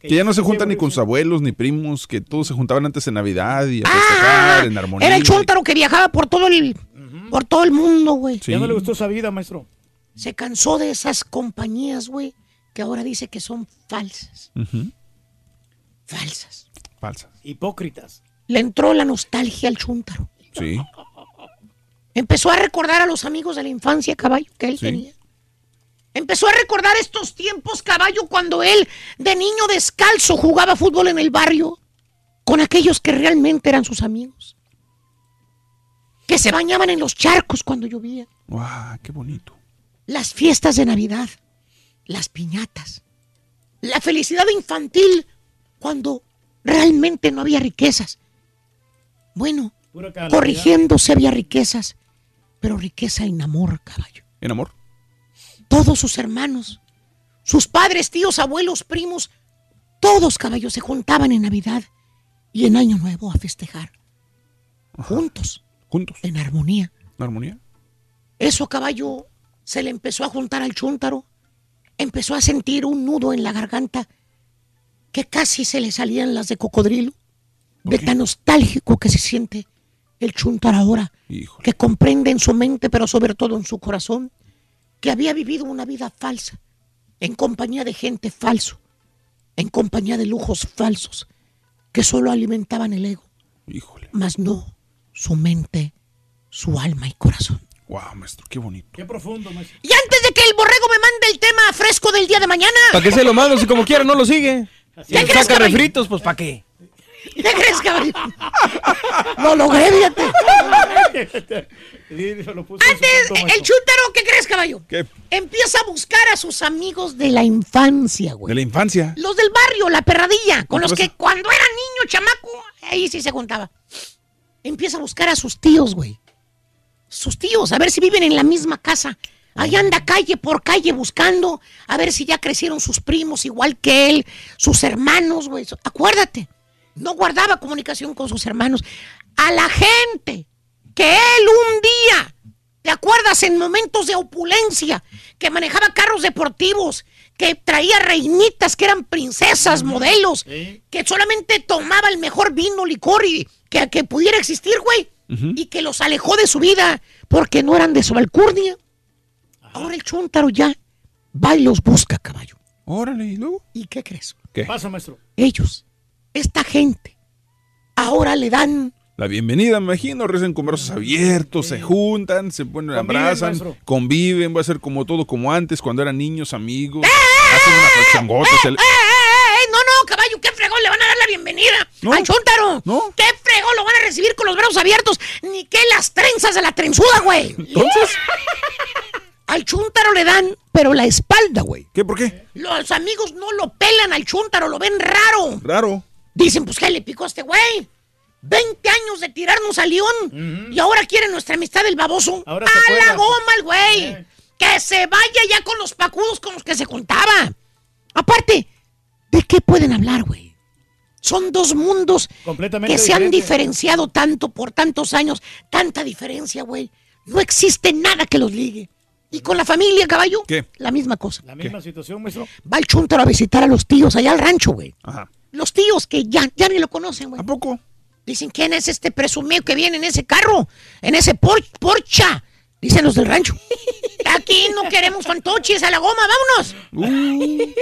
Que ya no se juntan ni con sus abuelos ni primos, que todos se juntaban antes en Navidad y a festejar en armonía. Ah, Era el chúntaro que viajaba por todo el, por todo el mundo, güey. Sí. Ya no le gustó esa vida, maestro. Se cansó de esas compañías, güey, que ahora dice que son falsas. Falsas. Falsa. Hipócritas. Le entró la nostalgia al chúntaro. Sí. Empezó a recordar a los amigos de la infancia, caballo, que él Sí. tenía. Empezó a recordar estos tiempos, caballo, cuando él, de niño descalzo, jugaba fútbol en el barrio con aquellos que realmente eran sus amigos. Que se bañaban en los charcos cuando llovía. ¡Guau! ¡Qué bonito! Las fiestas de Navidad, las piñatas, la felicidad infantil cuando realmente no había riquezas. Bueno, calamidad. corrigiéndose había riquezas, pero riqueza en amor, caballo. ¿En amor? Todos sus hermanos, sus padres, tíos, abuelos, primos, Todos, caballos, se juntaban en Navidad y en Año Nuevo a festejar. Juntos. Juntos. En armonía. ¿En armonía? Eso, caballo, se le empezó a juntar al chúntaro. Empezó a sentir un nudo en la garganta que casi se le salían las de cocodrilo. De tan nostálgico que se siente el chúntaro ahora. Que comprende en su mente, pero sobre todo en su corazón, que había vivido una vida falsa, en compañía de gente falso, en compañía de lujos falsos, que solo alimentaban el ego. Híjole. Mas no su mente, su alma y corazón. Wow, maestro, qué bonito. Qué profundo, maestro. Y antes de que el borrego me mande el tema fresco del día de mañana. ¿Para qué se lo mando si como quiera no lo sigue? Si ¿Qué él crees, saca caballo? refritos, pues ¿para qué? ¿Qué crees, caballo? Lo logré, fíjate. Antes, el chúntaro, ¿qué crees, caballo? ¿Qué? Empieza a buscar a sus amigos de la infancia, güey. De la infancia. Los del barrio, la perradilla, con ¿Qué los pasa? que cuando era niño, chamaco, ahí sí se juntaba. Empieza a buscar a sus tíos, güey. Sus tíos, a ver si viven en la misma casa. Ahí anda calle por calle buscando, a ver si ya crecieron sus primos igual que él, sus hermanos, güey. Acuérdate, no guardaba comunicación con sus hermanos. A la gente que él un día, ¿te acuerdas? En momentos de opulencia, que manejaba carros deportivos, que traía reinitas que eran princesas, modelos, que solamente tomaba el mejor vino, licor y que, que pudiera existir, güey. Y que los alejó de su vida porque no eran de su alcurnia. Ahora el chúntaro ya va y los busca, caballo. Órale, ¿y luego? ¿Y qué crees? ¿Qué? Pasa, maestro. Ellos, esta gente, ahora le dan La bienvenida, me imagino, rezan con brazos abiertos, se juntan, se ponen, Conviven, abrazan, maestro. conviven, va a ser como todo como antes, cuando eran niños, ¡Eh, amigos, hacen una pachangota, se le- ¡Eh, eh, eh! No, no, caballo, qué fregón le van a dar la bienvenida No. al chúntaro. No. ¿Qué fregón lo van a recibir con los brazos abiertos? Ni que las trenzas de la trenzuda, güey. Entonces, Al chúntaro le dan, pero la espalda, güey. ¿qué? ¿Por qué? Los amigos no lo pelan al chúntaro, lo ven raro. Raro. Dicen, pues, ¿qué le picó a este güey? 20 años de tirarnos a León. Y ahora quiere nuestra amistad del baboso. Ahora se a la goma el güey. Que se vaya ya con los pacudos con los que se juntaba. Aparte, ¿de qué pueden hablar, güey? Son dos mundos Completamente que se han diferenciado tanto por tantos años. Tanta diferencia, güey. No existe nada que los ligue. Y con la familia, caballo, ¿Qué? la misma cosa. La misma situación, maestro. Va el chúntaro a visitar a los tíos allá al rancho, güey. Ajá. Los tíos que ya, ya ni lo conocen, güey. ¿A poco? Dicen, ¿quién es este presumido que viene en ese carro? En ese por porcha. Dicen los del rancho. Aquí no queremos fantoches a la goma, vámonos. Uh,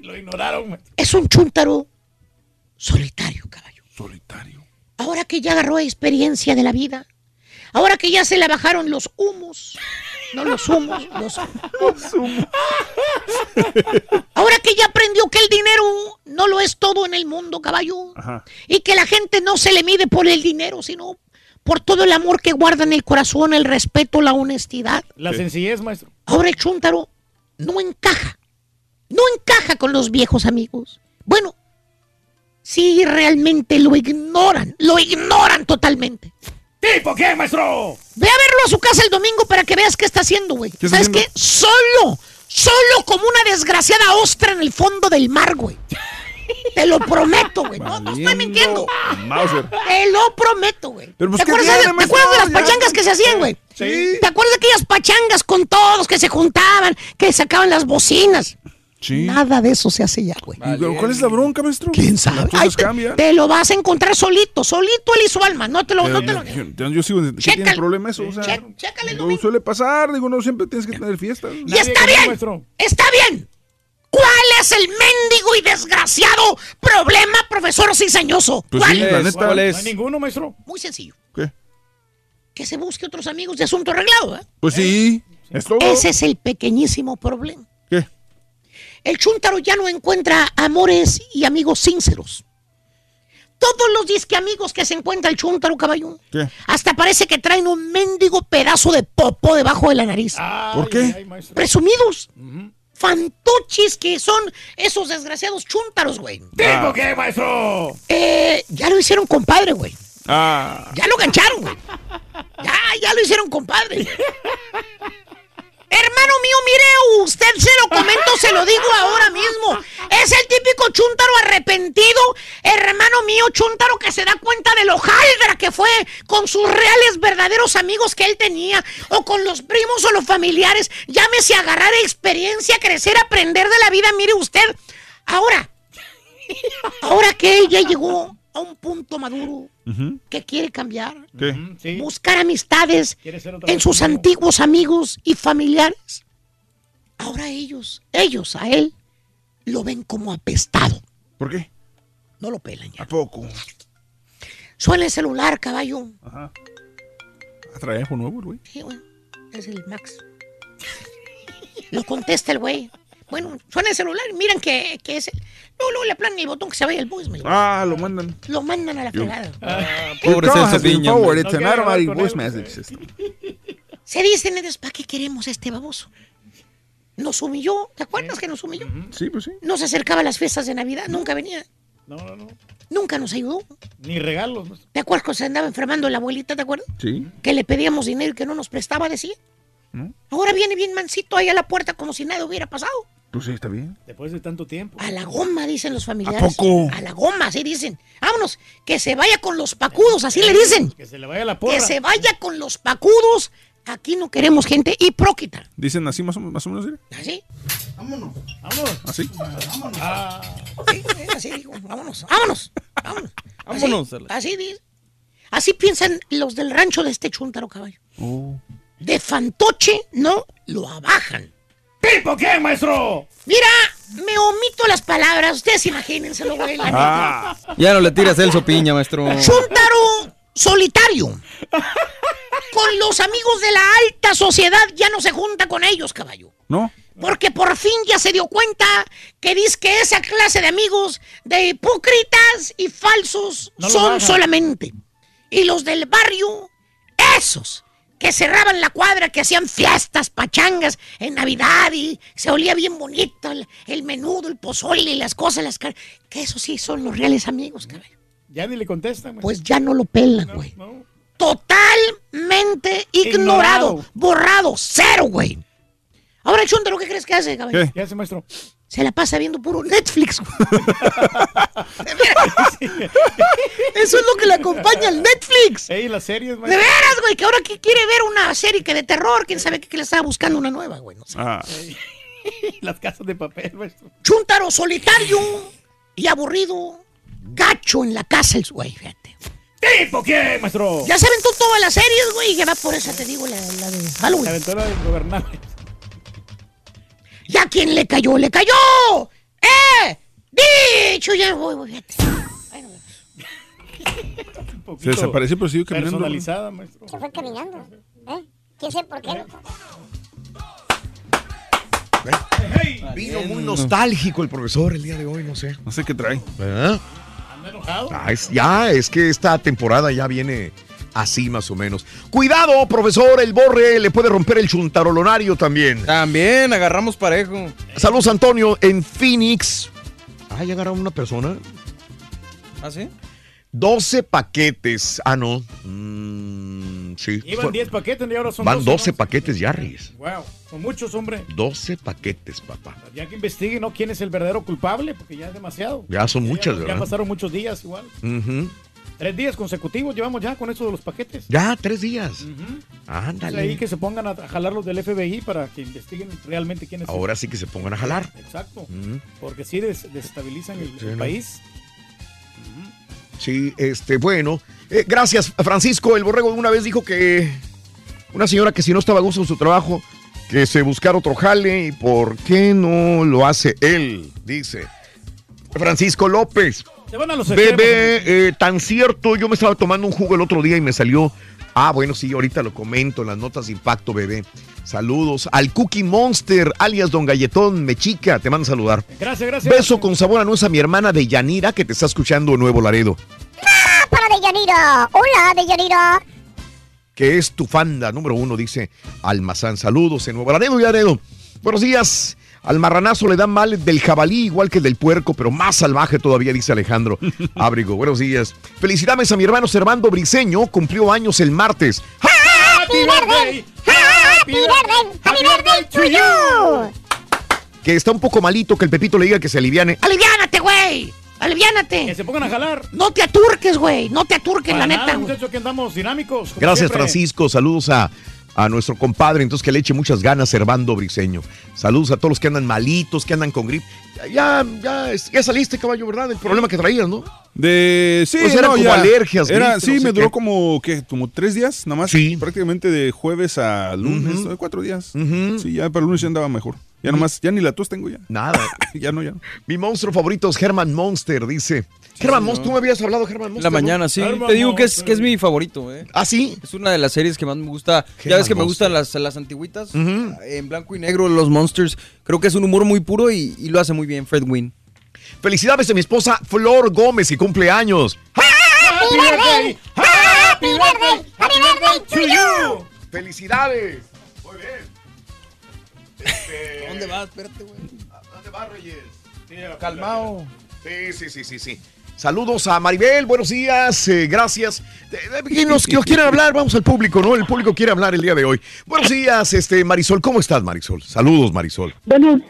Lo ignoraron. Es un chúntaro solitario, caballo. solitario. Ahora que ya agarró experiencia de la vida, ahora que ya se le bajaron los humos, no los humos, los humos. Ahora que ya aprendió que el dinero no lo es todo en el mundo, caballo. Ajá. Y que la gente no se le mide por el dinero, sino por todo el amor que guarda en el corazón, el respeto, la honestidad. La sencillez, maestro. Ahora el chúntaro no encaja. No encaja con los viejos amigos. Bueno, sí realmente lo ignoran. Lo ignoran totalmente. ¿Tipo qué, maestro? Ve a verlo a su casa el domingo para que veas qué está haciendo, güey. ¿Qué está ¿Sabes haciendo? qué? Solo, solo como una desgraciada ostra en el fondo del mar, güey. Te lo prometo, güey. No, no estoy mintiendo. Mauser. Te lo prometo, güey. Pues, ¿Te, ¿qué acuerdas de, tiene, te acuerdas de las pachangas que se hacían, güey? Sí. ¿Te acuerdas de aquellas pachangas con todos que se juntaban, que sacaban las bocinas? Sí. Nada de eso se hace ya, güey. ¿Y pero ¿Cuál es la bronca, maestro? ¿Quién sabe? Ay, te, te lo vas a encontrar solito, solito él y su alma. No te lo, Pero no te lo. yo, yo- sigo. ¿Qué tiene Chécale. problema eso? O sea, Che- no suele pasar. Digo, no siempre tienes que tener fiestas. Y está bien, maestro. está bien. ¿Cuál es el mendigo y desgraciado problema, profesor cizañoso? Pues ¿Cuál? sí, la neta. ¿Cuál No es? hay ninguno, maestro. Muy sencillo. ¿Qué? Que se busque otros amigos de asunto arreglado, ¿eh? Pues sí. Es todo. Ese es el pequeñísimo problema. ¿Qué? El chúntaro ya no encuentra amores y amigos sinceros. Todos los disque amigos que se encuentra el chúntaro, caballo, ¿Qué? hasta parece que traen un mendigo pedazo de popo debajo de la nariz. ¿Por qué? Ay. Presumidos. Fantoches que son esos desgraciados chúntaros, güey. ¿Tipo qué, maestro? Eh, ya lo hicieron compadre, güey. Ah. Ya lo gancharon, güey. Ya, ya lo hicieron compadre. [laughs] Hermano mío, mire, usted se lo comento, se lo digo ahora mismo. Es el típico único chúntaro arrepentido, hermano mío, chúntaro que se da cuenta de lo jaldra que fue con sus reales verdaderos amigos que él tenía, o con los primos o los familiares. Llámese a agarrar experiencia, crecer, aprender de la vida. Mire usted, ahora, [laughs] ahora que él ya llegó a un punto maduro que quiere cambiar, ¿Qué? buscar amistades en sus antiguos amigos y familiares. Ahora ellos, ellos a él, lo ven como apestado. ¿Por qué? No lo pelan ya. ¿A poco? Suena el celular, caballo. Ajá. Trae iPhone nuevo, güey. Sí, güey. Es el Max. Lo contesta el güey. Bueno, suena el celular. Miran que, que es el. Luego, luego le aplanan el botón que se vaya el voicemail. Ah, lo mandan. Lo mandan a la fregada. Pobre Celso Piña, forwarded No to an automatic voice message system. Se dicen ellos, ¿para qué queremos a este baboso? Nos humilló. ¿Te acuerdas que nos humilló? Sí, pues sí. No se acercaba a las fiestas de Navidad. Nunca venía. No, no, no. Nunca nos ayudó. Ni regalos. maestro. ¿Te acuerdas que se andaba enfermando la abuelita? ¿Te acuerdas? Sí. Que le pedíamos dinero y que no nos prestaba, decía. ¿No? Ahora viene bien mansito ahí a la puerta como si nada hubiera pasado. Pues sí, está bien. Después de tanto tiempo. A la goma, dicen los familiares. ¿A poco? A la goma, así dicen. Vámonos, que se vaya con los pacudos, así le dicen. Que se le vaya la porra. Que se vaya con los pacudos. Aquí no queremos gente hipróquita. Dicen así más o, más o menos. ¿sí? ¿Así? Vámonos. ¿Así? Ah, Sí, eh, así digo. Vámonos, vámonos. Vámonos. Así, Vámonos. Así, dice. Así piensan los del rancho de este chuntaro caballo. Oh. De fantoche no lo abajan. ¿Tipo qué, maestro? Mira, me omito las palabras. Ustedes imagínenselo, güey. la neta. Ah, Ya no le tiras Celso Piña, maestro. Chuntaro solitario. Con los amigos de la alta sociedad ya no se junta con ellos, caballo. ¿no? Porque por fin ya se dio cuenta que dice que esa clase de amigos de hipócritas y falsos No son solamente. Y los del barrio, esos que cerraban la cuadra, que hacían fiestas, pachangas en Navidad y se olía bien bonito el, el menudo, el pozole y las cosas, las que esos sí son los reales amigos, caballo. Ya ni le contestan. Pues ya no lo pelan, güey. No. Totalmente ignorado, Ignorado. borrado, cero, güey. Ahora, Chuntaro, ¿qué crees que hace, caballo? ¿Qué? ¿Qué hace, maestro? Se la pasa viendo puro Netflix. güey. [laughs] De veras. Eso es lo que le acompaña al Netflix. Ey, las series, De maestro. veras, güey, que ahora que quiere ver una serie que de terror, quién sabe qué que le estaba buscando una nueva, güey. No sé. Ah, [laughs] Las casas de papel, maestro. Chuntaro solitario y aburrido, gacho en la casa el güey, fíjate. ¿Tipo qué, maestro? Ya se aventó todas las series, güey, y que va por esa, te digo, la, la de La Halloween. aventura del gobernador. ¿Ya quién le cayó? ¡Le cayó! ¡Eh! Dicho ya voy, [laughs] poquito se desapareció, pero siguió caminando. Personalizada, maestro. Se fue caminando. ¿Eh? ¿Quién sabe por qué? no? Vino muy nostálgico el profesor el día de hoy, no sé. No sé qué trae. ¿Verdad? Ah, es- ya, es que esta temporada ya viene así más o menos. Cuidado, profesor, el borre le puede romper el chuntarolonario también. También agarramos parejo. Saludos, Antonio, en Phoenix. Ah, ya agarraron una persona. ¿Ah, sí? 12 paquetes. Ah, no. Mm, sí. Iban 10 paquetes y ahora son Van 12, 12 ¿no? paquetes ya, Reyes. Wow, son muchos, hombre. 12 paquetes, papá. Ya que investiguen, ¿no? ¿Quién es el verdadero culpable? Porque ya es demasiado. Ya son muchas, ya, ¿verdad? Ya pasaron muchos días igual. Ujú. Tres días consecutivos llevamos ya con eso de los paquetes. Ya, tres días. Entonces, Ándale. ahí que se pongan a, jalar los del FBI para que investiguen realmente quiénes son. Ahora sí que se pongan a jalar. Exacto. Ujú. Porque sí des- desestabilizan el, Sí, el ¿no? país. Sí, este, bueno. Eh, gracias, Francisco. El borrego una vez dijo que una señora que si no estaba a gusto en su trabajo, que se buscara otro jale y por qué no lo hace él, dice. Francisco López. Se van a los. Bebé, eh, tan cierto, yo me estaba tomando un jugo el otro día y me salió. Ah, bueno, sí, ahorita lo comento en las notas de impacto, bebé. Saludos al Cookie Monster, alias Don Galletón, Mechica, te mando a saludar. Gracias, gracias. Beso con sabor a nuez a mi hermana de Yanira que te está escuchando en Nuevo Laredo, ¡Ah, para Deyanira! ¡Hola, Deyanira! que es tu fanda número uno, dice Almazán. Saludos en Nuevo Laredo y Laredo. Buenos días. Al marranazo le dan mal del jabalí igual que el del puerco, pero más salvaje todavía, dice Alejandro [laughs] Ábrigo. Buenos días. Felicidades a mi hermano Servando Briseño, cumplió años el martes. ¡Happy birthday! ¡Happy birthday! ¡Happy birthday to you! Que está un poco malito, que el Pepito le diga que se aliviane. ¡Aliviánate, güey. Aliviánate. Que se pongan a jalar. No te aturques, güey. No te aturques, Para la nada, neta, güey. muchachos, que andamos dinámicos. Gracias, siempre. Francisco. Saludos a, a nuestro compadre. Entonces, que le eche muchas ganas, Servando Briseño. Saludos a todos los que andan malitos, que andan con grip. Ya, ya, ya saliste, caballo, ¿verdad? El problema que traías, ¿no? De sí, Pues eran no, como ya. alergias, Era, gripe, sí, no sé me duró qué. como ¿qué? como tres días, nada más. Sí. Prácticamente de jueves a lunes, ¿no? cuatro días. Sí, ya para el lunes ya andaba mejor. Ya nomás, ya ni la tos tengo ya. Nada. [laughs] ya no, ya. no. Mi monstruo favorito es Herman Monster, dice. Herman Monster, tú me habías hablado En Monster. la mañana, sí. Te digo que es, que es mi favorito, ¿eh? ¿Ah, sí? Es una de las series que más me gusta. ya ves que me gustan las, las antiguitas. En blanco y negro, los Monsters. Creo que es un humor muy puro y, y lo hace muy bien Fred Wynn. Felicidades a mi esposa Flor Gómez y cumpleaños. Happy birthday. Happy birthday. Happy birthday to you. ¡Felicidades! Muy bien. [laughs] ¿Dónde vas? Espérate, güey. ¿Dónde vas, Reyes? Calmao. Sí, sí, sí, sí, sí. Saludos a Maribel, buenos días, eh, gracias. Eh, eh, ¿Quién nos, que nos quieren hablar? Vamos al público, ¿no? El público quiere hablar el día de hoy. Buenos días, este Marisol, ¿cómo estás, Marisol? Saludos, Marisol. Buenos,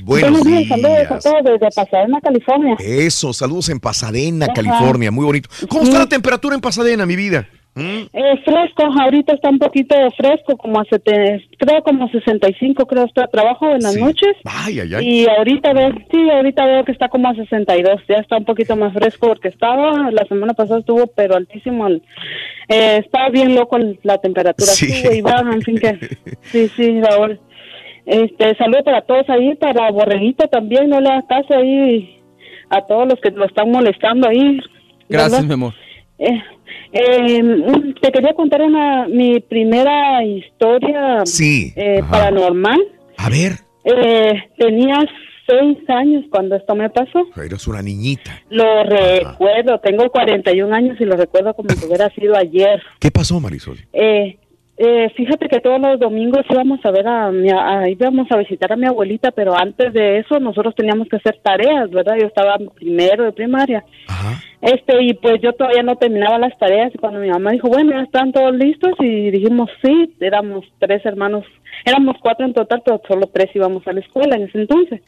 Buenos días, saludos a todos desde Pasadena, California. Eso, saludos en Pasadena, Ajá. California, muy bonito. ¿Cómo está la temperatura en Pasadena, mi vida? ¿Mm? Eh, fresco, ahorita está un poquito fresco, como a sete- creo como 65, creo está trabajo en las noches. Ay, ay, ay. Y ahorita veo, sí, ahorita veo que está como a 62, ya está un poquito más fresco porque estaba, la semana pasada estuvo pero altísimo, eh, estaba bien loco la temperatura, Sí. sube y baja, en fin que, [laughs] sí, sí, Raúl. Este, saludo para todos ahí, para Borreguito también, no le hagas caso ahí a todos los que lo están molestando ahí. Gracias, ¿verdad? mi amor. Eh, eh, te quería contar una mi primera historia Sí, eh, ajá. paranormal. A ver, Eh, tenía seis años cuando esto me pasó. eres una niñita. Lo recuerdo, tengo 41 años y lo recuerdo como si hubiera sido ayer. ¿Qué pasó, Marisol? Eh, eh, fíjate que todos los domingos íbamos a ver a mi, a- íbamos a visitar a mi abuelita, pero antes de eso nosotros teníamos que hacer tareas, ¿verdad? Yo estaba primero de primaria. Este, y pues yo todavía no terminaba las tareas y cuando mi mamá dijo, bueno, ya están todos listos y dijimos, sí, éramos tres hermanos, éramos cuatro en total, pero solo tres íbamos a la escuela en ese entonces.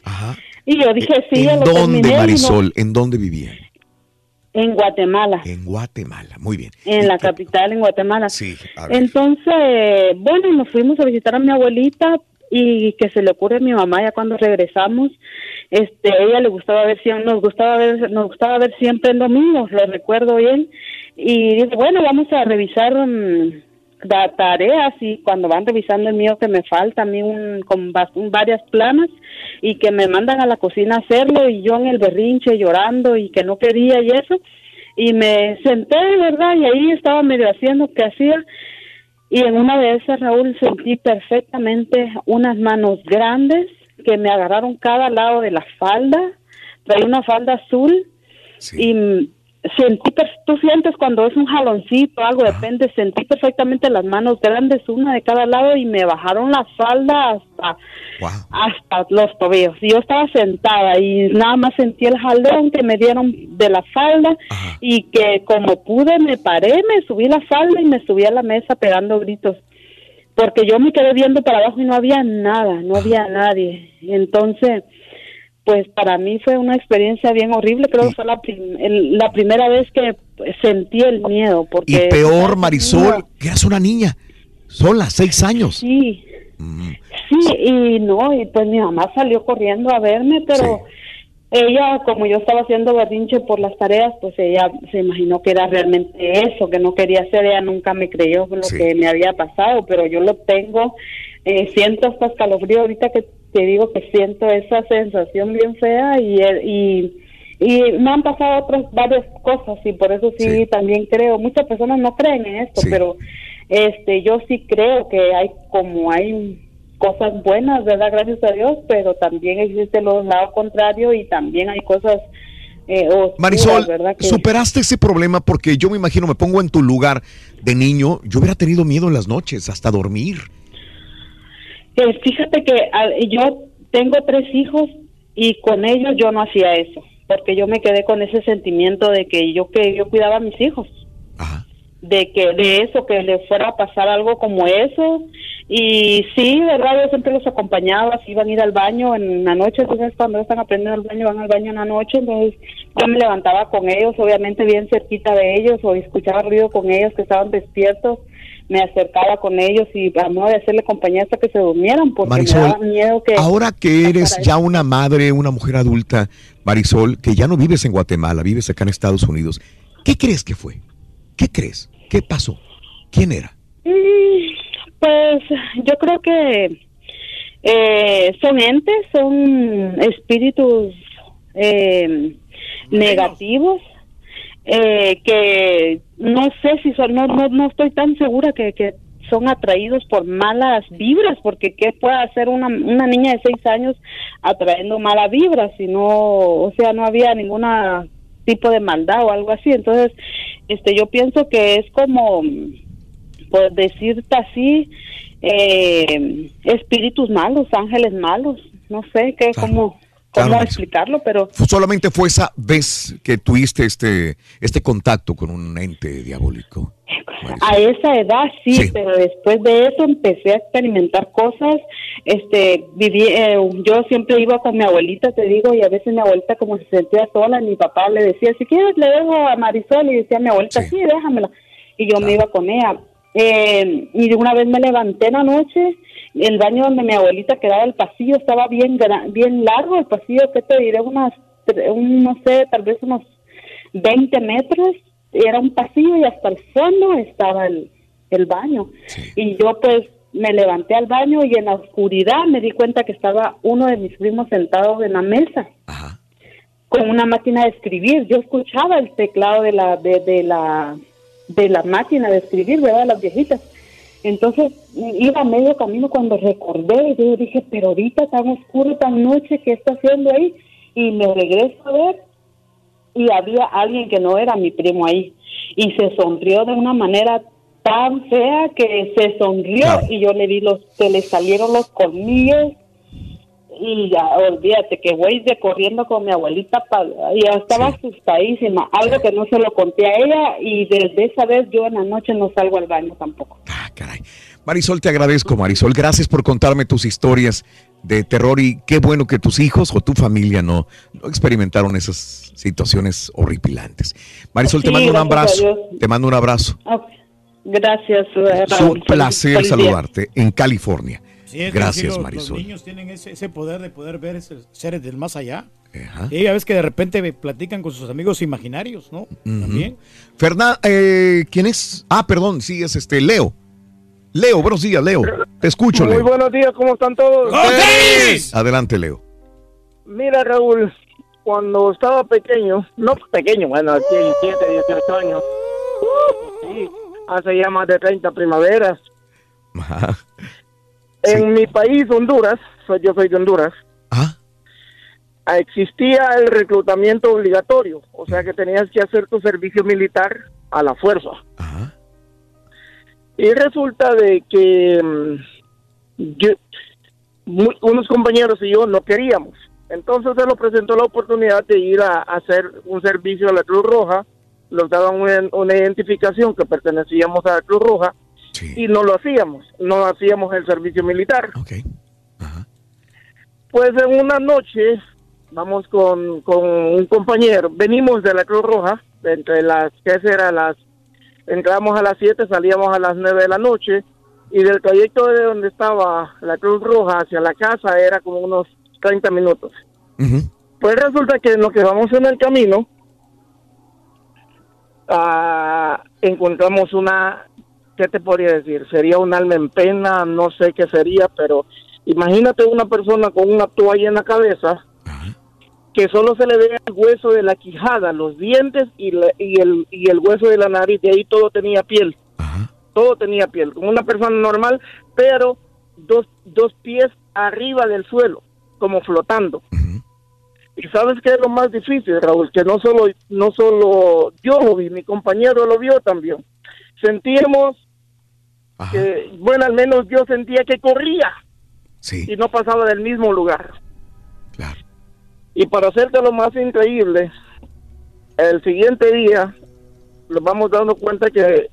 Y yo dije, sí, ya ¿En lo dónde, terminé. y no- Marisol? ¿En dónde vivían? En Guatemala. En Guatemala, muy bien. en la capital, en Guatemala. Sí, a ver. Entonces, bueno, nos fuimos a visitar a mi abuelita y que se le ocurre a mi mamá ya cuando regresamos, este, ella le gustaba ver siempre, nos gustaba ver, nos gustaba ver siempre el domingo, lo recuerdo bien, y dice, bueno, vamos a revisar mm, la tareas y cuando van revisando el mío que me falta a mí un, con varias planas y que me mandan a la cocina a hacerlo y yo en el berrinche llorando y que no quería y eso, y me senté, ¿verdad? Y ahí estaba medio haciendo que hacía. Y en una de esas, Raúl, sentí perfectamente unas manos grandes que me agarraron cada lado de la falda. Traía una falda azul y sentí, per- tú sientes cuando es un jaloncito, algo depende, sentí perfectamente las manos grandes, una de cada lado y me bajaron la falda hasta, hasta los tobillos. Y yo estaba sentada y nada más sentí el jalón que me dieron de la falda y que como pude me paré, me subí la falda y me subí a la mesa pegando gritos. Porque yo me quedé viendo para abajo y no había nada, no había nadie. Entonces, pues para mí fue una experiencia bien horrible. Creo que fue la, prim- el- la primera vez que sentí el miedo. Porque Y peor, Marisol, que eras una niña, sola, seis años. Sí. Sí, y no, y pues mi mamá salió corriendo a verme, pero ella, como yo estaba haciendo berrinche por las tareas, pues ella se imaginó que era realmente eso, que no quería hacer, ella nunca me creyó lo que me había pasado, pero yo lo tengo, eh, siento hasta escalofrío ahorita que te digo que siento esa sensación bien fea y, y, y me han pasado otras varias cosas y por eso sí, también creo, muchas personas no creen en esto, pero este yo sí creo que hay como hay cosas buenas, ¿verdad? Gracias a Dios, pero también existe el lado contrario y también hay cosas eh, oscuras, Marisol, ¿verdad? Que- superaste ese problema porque yo me imagino, me pongo en tu lugar de niño, yo hubiera tenido miedo en las noches, hasta dormir. Eh, fíjate que ah, yo tengo tres hijos y con ellos yo no hacía eso, porque yo me quedé con ese sentimiento de que yo que yo cuidaba a mis hijos. de que de eso que le fuera a pasar algo como eso. Y sí verdad yo siempre los acompañaba si iban a ir al baño en la noche entonces cuando están aprendiendo el baño van al baño en la noche entonces yo me levantaba con ellos obviamente bien cerquita de ellos o escuchaba ruido con ellos que estaban despiertos me acercaba con ellos y a modo de hacerle compañía hasta que se durmieran porque Marisol, me daba miedo que ahora que eres ya una madre, una mujer adulta, Marisol, que ya no vives en Guatemala, vives acá en Estados Unidos, ¿qué crees que fue? ¿Qué crees? ¿Qué pasó? ¿Quién era? Mm, Pues yo creo que eh, son entes, son espíritus eh, negativos eh, que no sé si son, no, no, no estoy tan segura que, que son atraídos por malas vibras, porque ¿qué puede hacer una, una niña de seis años atrayendo malas vibras? Si no, o sea, no había ninguna tipo de maldad o algo así. Entonces, este, yo pienso que es como, por decirte así, eh, espíritus malos, ángeles malos, no sé qué, cómo, Claro, cómo Marisol. explicarlo, pero Solamente fue esa vez que tuviste este, este contacto con un ente diabólico. a esa edad sí, pero después de eso empecé a experimentar cosas. Este, viví, eh, yo siempre iba con mi abuelita, te digo, y a veces mi abuelita como se sentía sola, mi papá le decía, si quieres le dejo a Marisol, y decía mi abuelita, sí, déjamela. Y yo me iba con ella. Eh, y una vez me levanté en la noche, el baño donde mi abuelita quedaba, el pasillo estaba bien bien largo, el pasillo, ¿qué te diré? Unas, un, no sé, tal vez unos 20 metros, era un pasillo y hasta el fondo estaba el, el baño. Y yo pues me levanté al baño y en la oscuridad me di cuenta que estaba uno de mis primos sentado en la mesa con una máquina de escribir. Yo escuchaba el teclado de la de, de la de la máquina de escribir, ¿verdad? Las viejitas. Entonces iba a medio camino cuando recordé y yo dije, pero ahorita tan oscuro, tan noche, ¿qué está haciendo ahí? Y me regreso a ver y había alguien que no era mi primo ahí y se sonrió de una manera tan fea que se sonrió y yo le vi los que le salieron los colmillos y ya olvídate que voy de corriendo con mi abuelita pa- y ya estaba asustadísima algo que no se lo conté a ella y desde esa vez yo en la noche no salgo al baño tampoco Marisol, te agradezco, Marisol. Gracias por contarme tus historias de terror y qué bueno que tus hijos o tu familia no, no experimentaron esas situaciones horripilantes. Marisol, te mando un abrazo. Te mando un abrazo. Ok. gracias eh, Es Raúl. un placer saludarte en California. Sí, es que Gracias, los- Marisol. Los niños tienen ese, ese poder de poder ver esos seres del más allá. Y a veces que de repente me platican con sus amigos imaginarios, ¿no? También. Fernán, eh, ¿quién es? Ah, perdón, sí, es este Leo. Leo, buenos días, Leo. Te escucho, Muy Leo. buenos días, ¿cómo están todos? Adelante, Leo. Mira, Raúl, cuando estaba pequeño, no pequeño, bueno, 17, 18 años, sí, hace ya más de 30 primaveras. En mi país, Honduras, soy- yo soy de Honduras, ah, existía el reclutamiento obligatorio, o sea que tenías que hacer tu servicio militar a la fuerza. Y resulta de que mm, yo- unos compañeros y yo no queríamos. Entonces se nos presentó la oportunidad de ir a, a hacer un servicio a la Cruz Roja. Nos daban una, una identificación que pertenecíamos a la Cruz Roja y no lo hacíamos. No hacíamos el servicio militar. Pues en una noche vamos con, con un compañero. Venimos de la Cruz Roja, entre las, ¿qué será? Las, entramos a las 7, salíamos a las 9 de la noche y del trayecto de donde estaba la Cruz Roja hacia la casa era como unos 30 minutos. Pues resulta que en lo que vamos en el camino, ah, encontramos una, ¿qué te podría decir? Sería un alma en pena, no sé qué sería, pero imagínate una persona con una toalla en la cabeza, que solo se le ve el hueso de la quijada, los dientes y, la- y, el, y el hueso de la nariz, de ahí todo tenía piel. Todo tenía piel, como una persona normal, pero dos, dos pies arriba del suelo, como flotando. Y sabes qué es lo más difícil, Raúl, que no solo, no solo yo lo vi, mi compañero lo vio también. Sentíamos que, bueno, al menos yo sentía que corría y no pasaba del mismo lugar. Y para hacerte lo más increíble, el siguiente día nos vamos dando cuenta que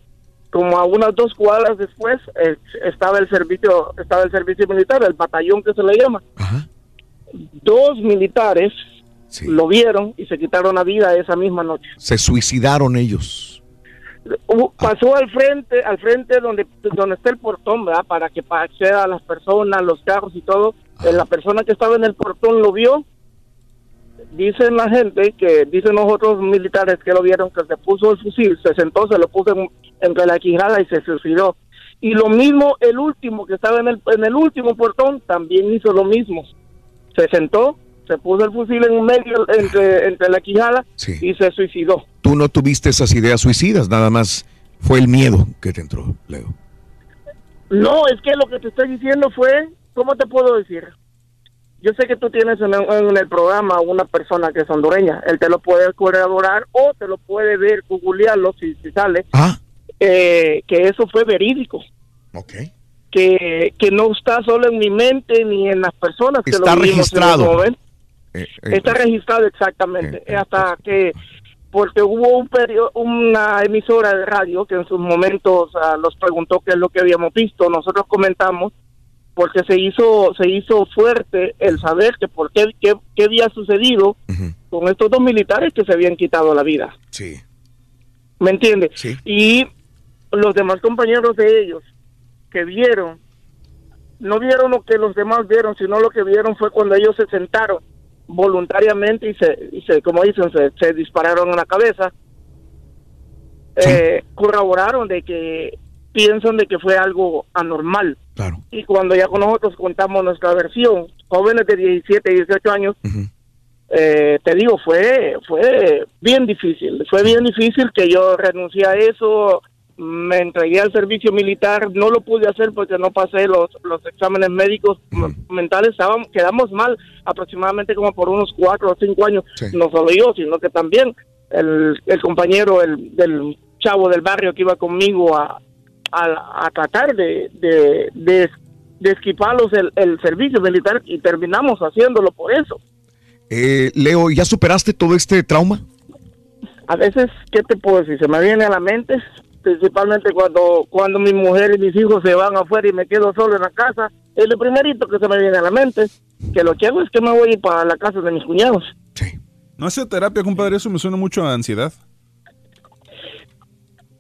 como a unas dos cuadras después eh, estaba el servicio estaba el servicio militar, el batallón que se le llama. Dos militares lo vieron y se quitaron la vida esa misma noche. Se suicidaron ellos. Hubo- pasó al frente, al frente donde donde está el portón, ¿verdad? Para que acceda a las personas, los carros y todo. Eh, La persona que estaba en el portón lo vio. Dicen la gente que dicen los otros militares que lo vieron que se puso el fusil, se sentó, se lo puso en- entre la quijada y se suicidó. Y lo mismo el último que estaba en el en el último portón también hizo lo mismo. Se sentó, se puso el fusil en medio entre entre la quijada y se suicidó. Tú no tuviste esas ideas suicidas, nada más fue el miedo que te entró, Leo. No, es que lo que te estoy diciendo fue, ¿cómo te puedo decir? Yo sé que tú tienes en el, en el programa una persona que es hondureña, él te lo puede corroborar o te lo puede ver, googlearlo si, si sale, eh, que eso fue verídico. Que, que no está solo en mi mente ni en las personas que Está lo en registrado. Eh, eh, Está registrado exactamente. Hasta que, porque hubo un perio- una emisora de radio que en sus momentos ah, nos preguntó qué es lo que habíamos visto. Nosotros comentamos porque se hizo se hizo fuerte el saber que por qué, qué, qué había sucedido con estos dos militares que se habían quitado la vida. Sí. ¿Me entiendes? Y los demás compañeros de ellos que vieron, no vieron lo que los demás vieron, sino lo que vieron fue cuando ellos se sentaron voluntariamente y se, y se como dicen, se, se dispararon en la cabeza. Eh, corroboraron de que piensan de que fue algo anormal. Y cuando ya con nosotros contamos nuestra versión, jóvenes de 17 y 18 años, eh, te digo, fue, fue bien difícil. Fue bien difícil que yo renuncié a eso, me entregué al servicio militar, no lo pude hacer porque no pasé los, los exámenes médicos mentales, estábamos, quedamos mal aproximadamente como por unos cuatro o cinco años, no solo yo, sino que también el, el compañero el, del chavo del barrio que iba conmigo a, a, a tratar de, de, de, de esquivarlos el, el servicio militar y terminamos haciéndolo por eso. Eh, Leo, ¿ya superaste todo este trauma? a veces, ¿qué te puedo decir? Se me viene a la mente, principalmente cuando, cuando mi mujer y mis hijos se van afuera y me quedo solo en la casa. Es lo primerito que se me viene a la mente. Que lo que hago es que me voy para la casa de mis cuñados. No hace terapia, compadre, eso me suena mucho a ansiedad.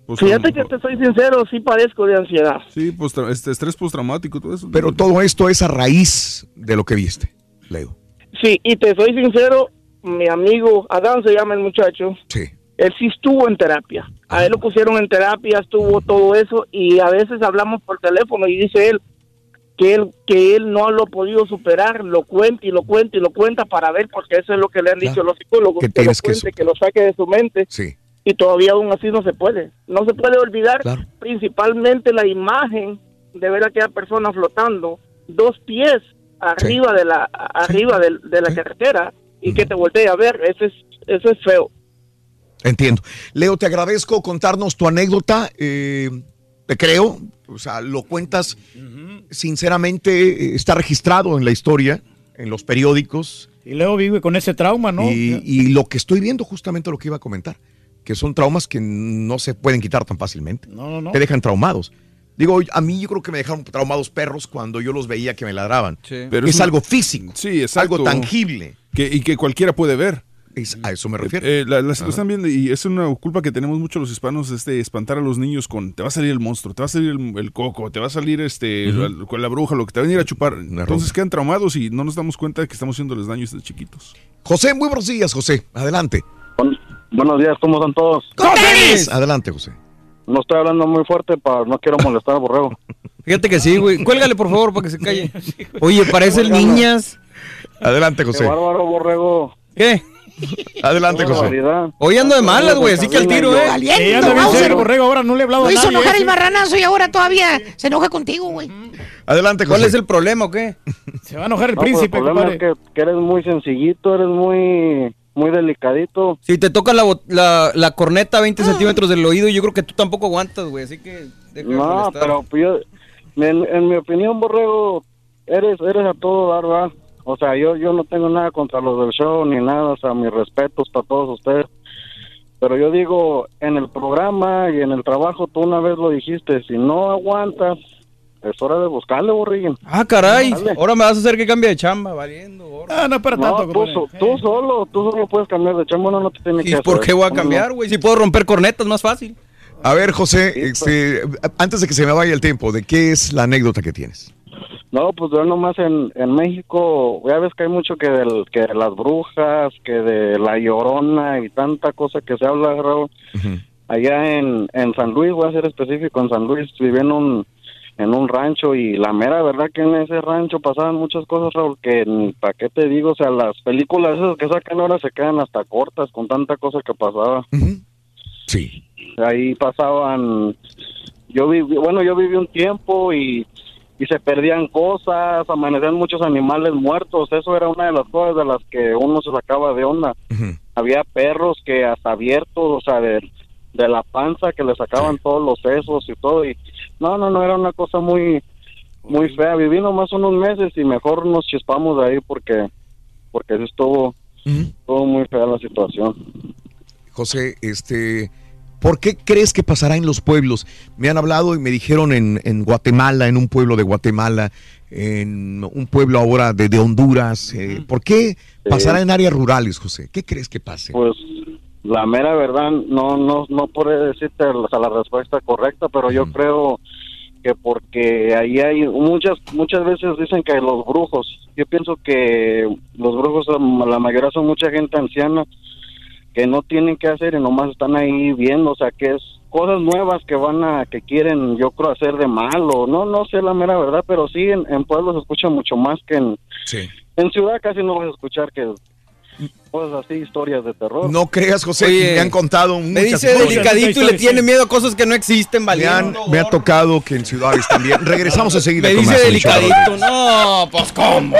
Pues, Fíjate que te soy sincero, sí padezco de ansiedad. Sí, postra- este estrés postraumático, todo eso. Pero todo esto es a raíz de lo que viste, Leo. Sí, y te soy sincero, mi amigo Adán se llama el muchacho. Sí. Él sí estuvo en terapia. A él lo pusieron en terapia, estuvo todo eso y a veces hablamos por teléfono y dice él que él que él no lo ha podido superar, lo cuenta y lo cuenta y lo cuenta para ver porque eso es lo que le han dicho los psicólogos, Que lo que cuente, que lo saque de su mente. Sí. Y todavía aún así no se puede. No se puede olvidar principalmente la imagen de ver a aquella persona flotando dos pies arriba de la arriba del- de, la carretera y que te voltee a ver, eso es eso es feo. Entiendo. Leo, te agradezco contarnos tu anécdota. eh, te creo. O sea, lo cuentas sinceramente. eh, Está registrado en la historia, en los periódicos. Y Leo vive con ese trauma, ¿no? Y, y lo que estoy viendo, justamente lo que iba a comentar, que son traumas que no se pueden quitar tan fácilmente. No, no, no. Te dejan traumados. Digo, a mí yo creo que me dejaron traumados perros cuando yo los veía que me ladraban. Pero es un- algo físico. Sí, es algo tangible. Que, y que cualquiera puede ver. A eso me refiero. Eh, la- Ajá. lo están viendo y es una culpa que tenemos mucho los hispanos, este, espantar a los niños con, te va a salir el monstruo, te va a salir el, el coco, te va a salir este, Ujú. la- con la bruja, lo que te va a venir a chupar. Entonces quedan traumados y no nos damos cuenta de que estamos haciéndoles daño desde chiquitos. José, muy buenos días, José. Adelante. Buenos días, ¿cómo están todos? Adelante, José. No estoy hablando muy fuerte para no quiero molestar al borrego. [laughs] Fíjate que sí, güey. Cuélgale, por favor, para que se calle. [laughs] Oye, parecen niñas. Adelante, Qué bárbaro, borrego. ¿Qué? Adelante, José. barbaridad. Hoy ando de malas, güey, así que al tiro, ¿eh? Valiente, Sí, anda bien Bowser. serio, borrego, ahora no le he hablado Lo a hizo nadie. enojar ¿eh? el marranazo y ahora todavía se enoja contigo, güey. Adelante, ¿Cuál es el problema o qué? Se va a enojar el No, pues, príncipe, el problema compadre. es que, que eres muy sencillito, eres muy muy delicadito. Si te toca la, bot- la, la corneta a 20 centímetros del oído, yo creo que tú tampoco aguantas, güey. Así que. deja de No, molestar. pero pues, yo, en, en mi opinión, borrego, eres eres a todo dar, ¿verdad? O sea, yo yo no tengo nada contra los del show ni nada, o sea, mis respetos para todos ustedes. Pero yo digo, en el programa y en el trabajo, tú una vez lo dijiste, si no aguantas, es hora de buscarle, borriguín. Ah, caray. Dale. Ahora me vas a hacer que cambie de chamba, valiendo. Ah, no para No, tanto, tú, so- tú solo, tú solo puedes cambiar de chamba, no, no te tiene que ¿Y hacer. por qué voy a ¿Cómo no? cambiar, güey? Si puedo romper cornetas, más fácil. A ver, José, este, antes de que se me vaya el tiempo, ¿de qué es la anécdota que tienes? No, pues yo nomás en, en México, ya ves que hay mucho que, del, que de las brujas, que de la llorona y tanta cosa que se habla, Raúl. Allá en, en San Luis, voy a ser específico, en San Luis viví en un, en un rancho y la mera verdad que en ese rancho pasaban muchas cosas, Raúl, que ni para qué te digo, o sea, las películas esas que sacan ahora se quedan hasta cortas con tanta cosa que pasaba. Sí. Ahí pasaban, yo viví, bueno, yo viví un tiempo y, y se perdían cosas, amanecían muchos animales muertos, eso era una de las cosas de las que uno se sacaba de onda. Había perros que hasta abiertos, o sea, de, de la panza que le sacaban todos los sesos y todo, y no, no, no, era una cosa muy, muy fea. Viví nomás unos meses y mejor nos chispamos de ahí porque, porque estuvo, estuvo muy fea la situación. José, este, ¿por qué crees que pasará en los pueblos? Me han hablado y me dijeron en, en Guatemala, en un pueblo de Guatemala, en un pueblo ahora de, de Honduras. eh, ¿Por qué pasará en áreas rurales, José? ¿Qué crees que pase? Pues la mera verdad, no, no, no puedo decirte sea, la respuesta correcta, pero yo creo que porque ahí hay muchas, muchas veces dicen que los brujos, yo pienso que los brujos, la mayoría son mucha gente anciana que no tienen que hacer y nomás están ahí viendo, o sea, que es cosas nuevas que van a, que quieren, yo creo, hacer de malo, no, no sé la mera verdad, pero sí, en, en pueblos se escucha mucho más que en, en ciudad casi no vas a escuchar que cosas así, historias de terror. No creas, José, Oye, me han contado Me muchas dice cosas. delicadito y le tiene miedo a cosas que no existen, Me, han- valiendo. me ha tocado que en ciudades también. Regresamos enseguida. Me con dice más delicadito. No, pues cómo.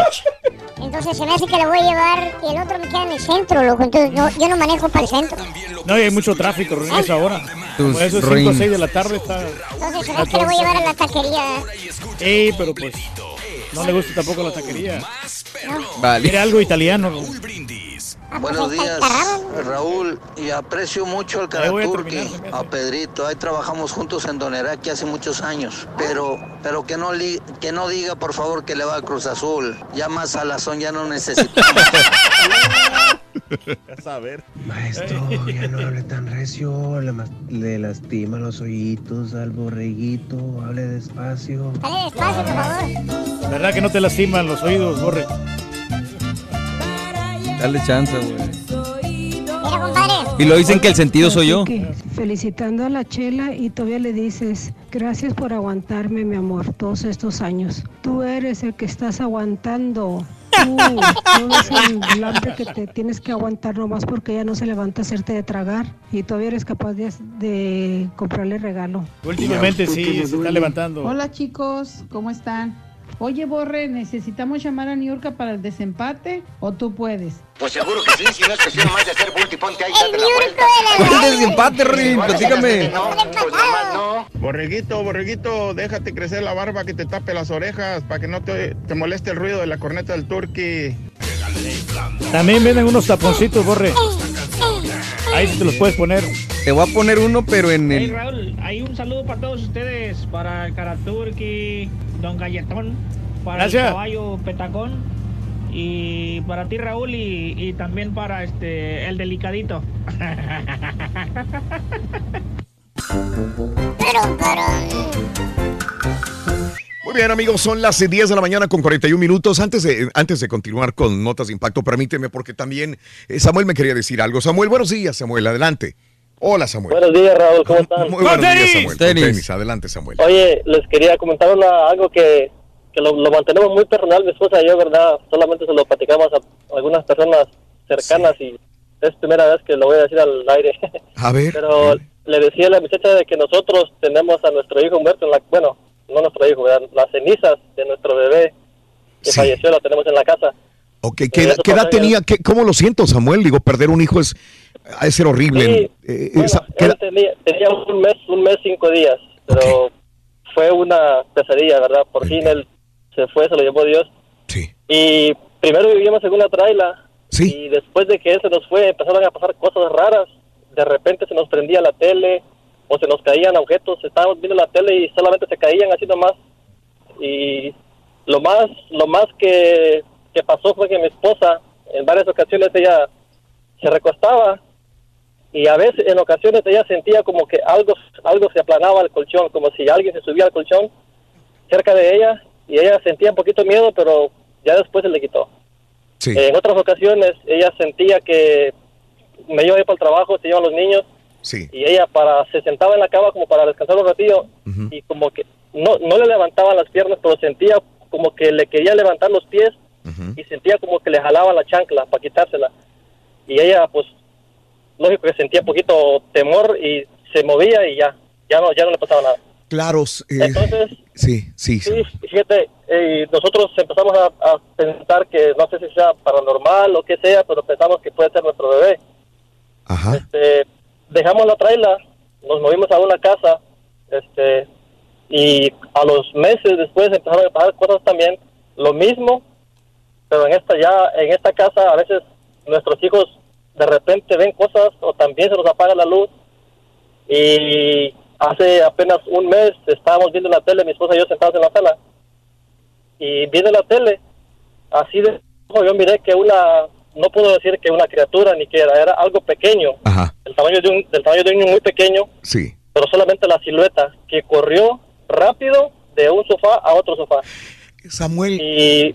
Entonces se me hace que lo voy a llevar y el otro me queda en el centro, loco. Entonces no- yo no manejo para el centro. No, y hay mucho tráfico, esa hora. Tus Por eso 5 o Rin. 6 de la tarde está... Entonces se me hace que lo voy a llevar a la taquería. Ey, pero pues... No le gusta tampoco la taquería. Vale. Quiere algo italiano. ¿no? Buenos días, Raúl, y aprecio mucho al voy a Pedrito, ahí trabajamos juntos en Doneraki hace muchos años, pero pero que no li- que no diga por favor que le va a Cruz Azul, ya más salazón ya no necesitamos. [laughs] A ver. Maestro, ya no hable tan recio, le, lastima los oídos al borreguito, hable despacio. Dale despacio, por favor. ¿Verdad que no te lastiman los oídos, Borre? Dale chance, güey. Mira, compadre. Y lo dicen que el sentido soy yo. Felicitando a la chela y todavía le dices, gracias por aguantarme, mi amor, todos estos años. Tú eres el que estás aguantando. Tú, no es el hambre que te tienes que aguantar nomás porque ella no se levanta a hacerte de tragar y todavía eres capaz de, de comprarle regalo. Últimamente sí, se está levantando. Hola chicos, ¿cómo están? Oye, Borre, ¿necesitamos llamar a Niurka para el desempate o tú puedes? Pues seguro que sí, si no es cuestión más de hacer bulto y ponte ahí, date la vuelta. ¿Cuál desempate, Rin? Platícame. Borreguito, borreguito, déjate crecer la barba que te tape las orejas para que no te, te moleste el ruido de la corneta del turqui. También venden unos taponcitos, Borre. Ahí sí te los puedes poner. Te voy a poner uno, pero en Hey el. Raúl, hay un saludo para todos ustedes, para el Karaturki, Don Galletón, para Gracias. el caballo Petacón y para ti Raúl y, y también para este el delicadito. [laughs] Muy bien, amigos, son las 10 de la mañana con 41 minutos. Antes de, antes de continuar con notas de impacto, permíteme, porque también eh, Samuel me quería decir algo. Samuel, buenos días, Samuel, adelante. Hola, Samuel. Buenos días, Raúl, ¿cómo están? Muy buenos días, Samuel. Tenis. tenis, adelante, Samuel. Oye, les quería comentar una- algo que, que lo, lo mantenemos muy personal, mi esposa y yo, ¿verdad? Solamente se lo platicamos a algunas personas cercanas y es primera vez que lo voy a decir al aire. A ver. [laughs] Pero le decía a la muchacha de que nosotros tenemos a nuestro hijo muerto en la... Bueno, no nuestro hijo, ¿verdad? Las cenizas de nuestro bebé que falleció lo tenemos en la casa. Ok, ¿qué, edad- qué edad tenía? ¿Qué- ¿Cómo lo siento, Samuel? Digo, perder un hijo es, de ser horrible. Sí, Eh, Bueno, esa- ¿qué él tenía, tenía un mes, un mes, cinco días, pero fue una pesadilla, ¿verdad? Por fin él se fue, se lo llevó Dios. Y primero vivíamos en una traila. Y después de que él se nos fue, empezaron a pasar cosas raras de repente se nos prendía la tele o se nos caían objetos, estábamos viendo la tele y solamente se caían así nomás. Y lo más, lo más que, que pasó fue que mi esposa, en varias ocasiones ella se recostaba y a veces, en ocasiones ella sentía como que algo, algo se aplanaba al colchón, como si alguien se subía al colchón cerca de ella y ella sentía un poquito miedo, pero ya después se le quitó. En otras ocasiones ella sentía que me iba a ir para el trabajo, se iban los niños Sí. y ella para se sentaba en la cama como para descansar un ratillo y como que no no le levantaba las piernas pero sentía como que le quería levantar los pies y sentía como que le jalaba la chancla para quitársela. Y ella pues lógico que sentía un poquito temor y se movía y ya ya no ya no le pasaba nada. Claro, eh, entonces sí, sí, sí. fíjate eh, nosotros empezamos a, a pensar que no sé si sea paranormal o qué sea pero pensamos que puede ser nuestro bebé. Este, dejamos la traila, nos movimos a una casa, este, y a los meses después empezaron a pasar cosas también, lo mismo, pero en esta ya, en esta casa a veces nuestros hijos de repente ven cosas o también se nos apaga la luz y hace apenas un mes estábamos viendo la tele, mi esposa y yo sentados en la sala y viendo la tele, así de yo miré que una no puedo decir que una criatura ni que era, era algo pequeño, el tamaño de un, del tamaño de un niño muy pequeño, Sí. pero solamente la silueta que corrió rápido de un sofá a otro sofá. Samuel. Y,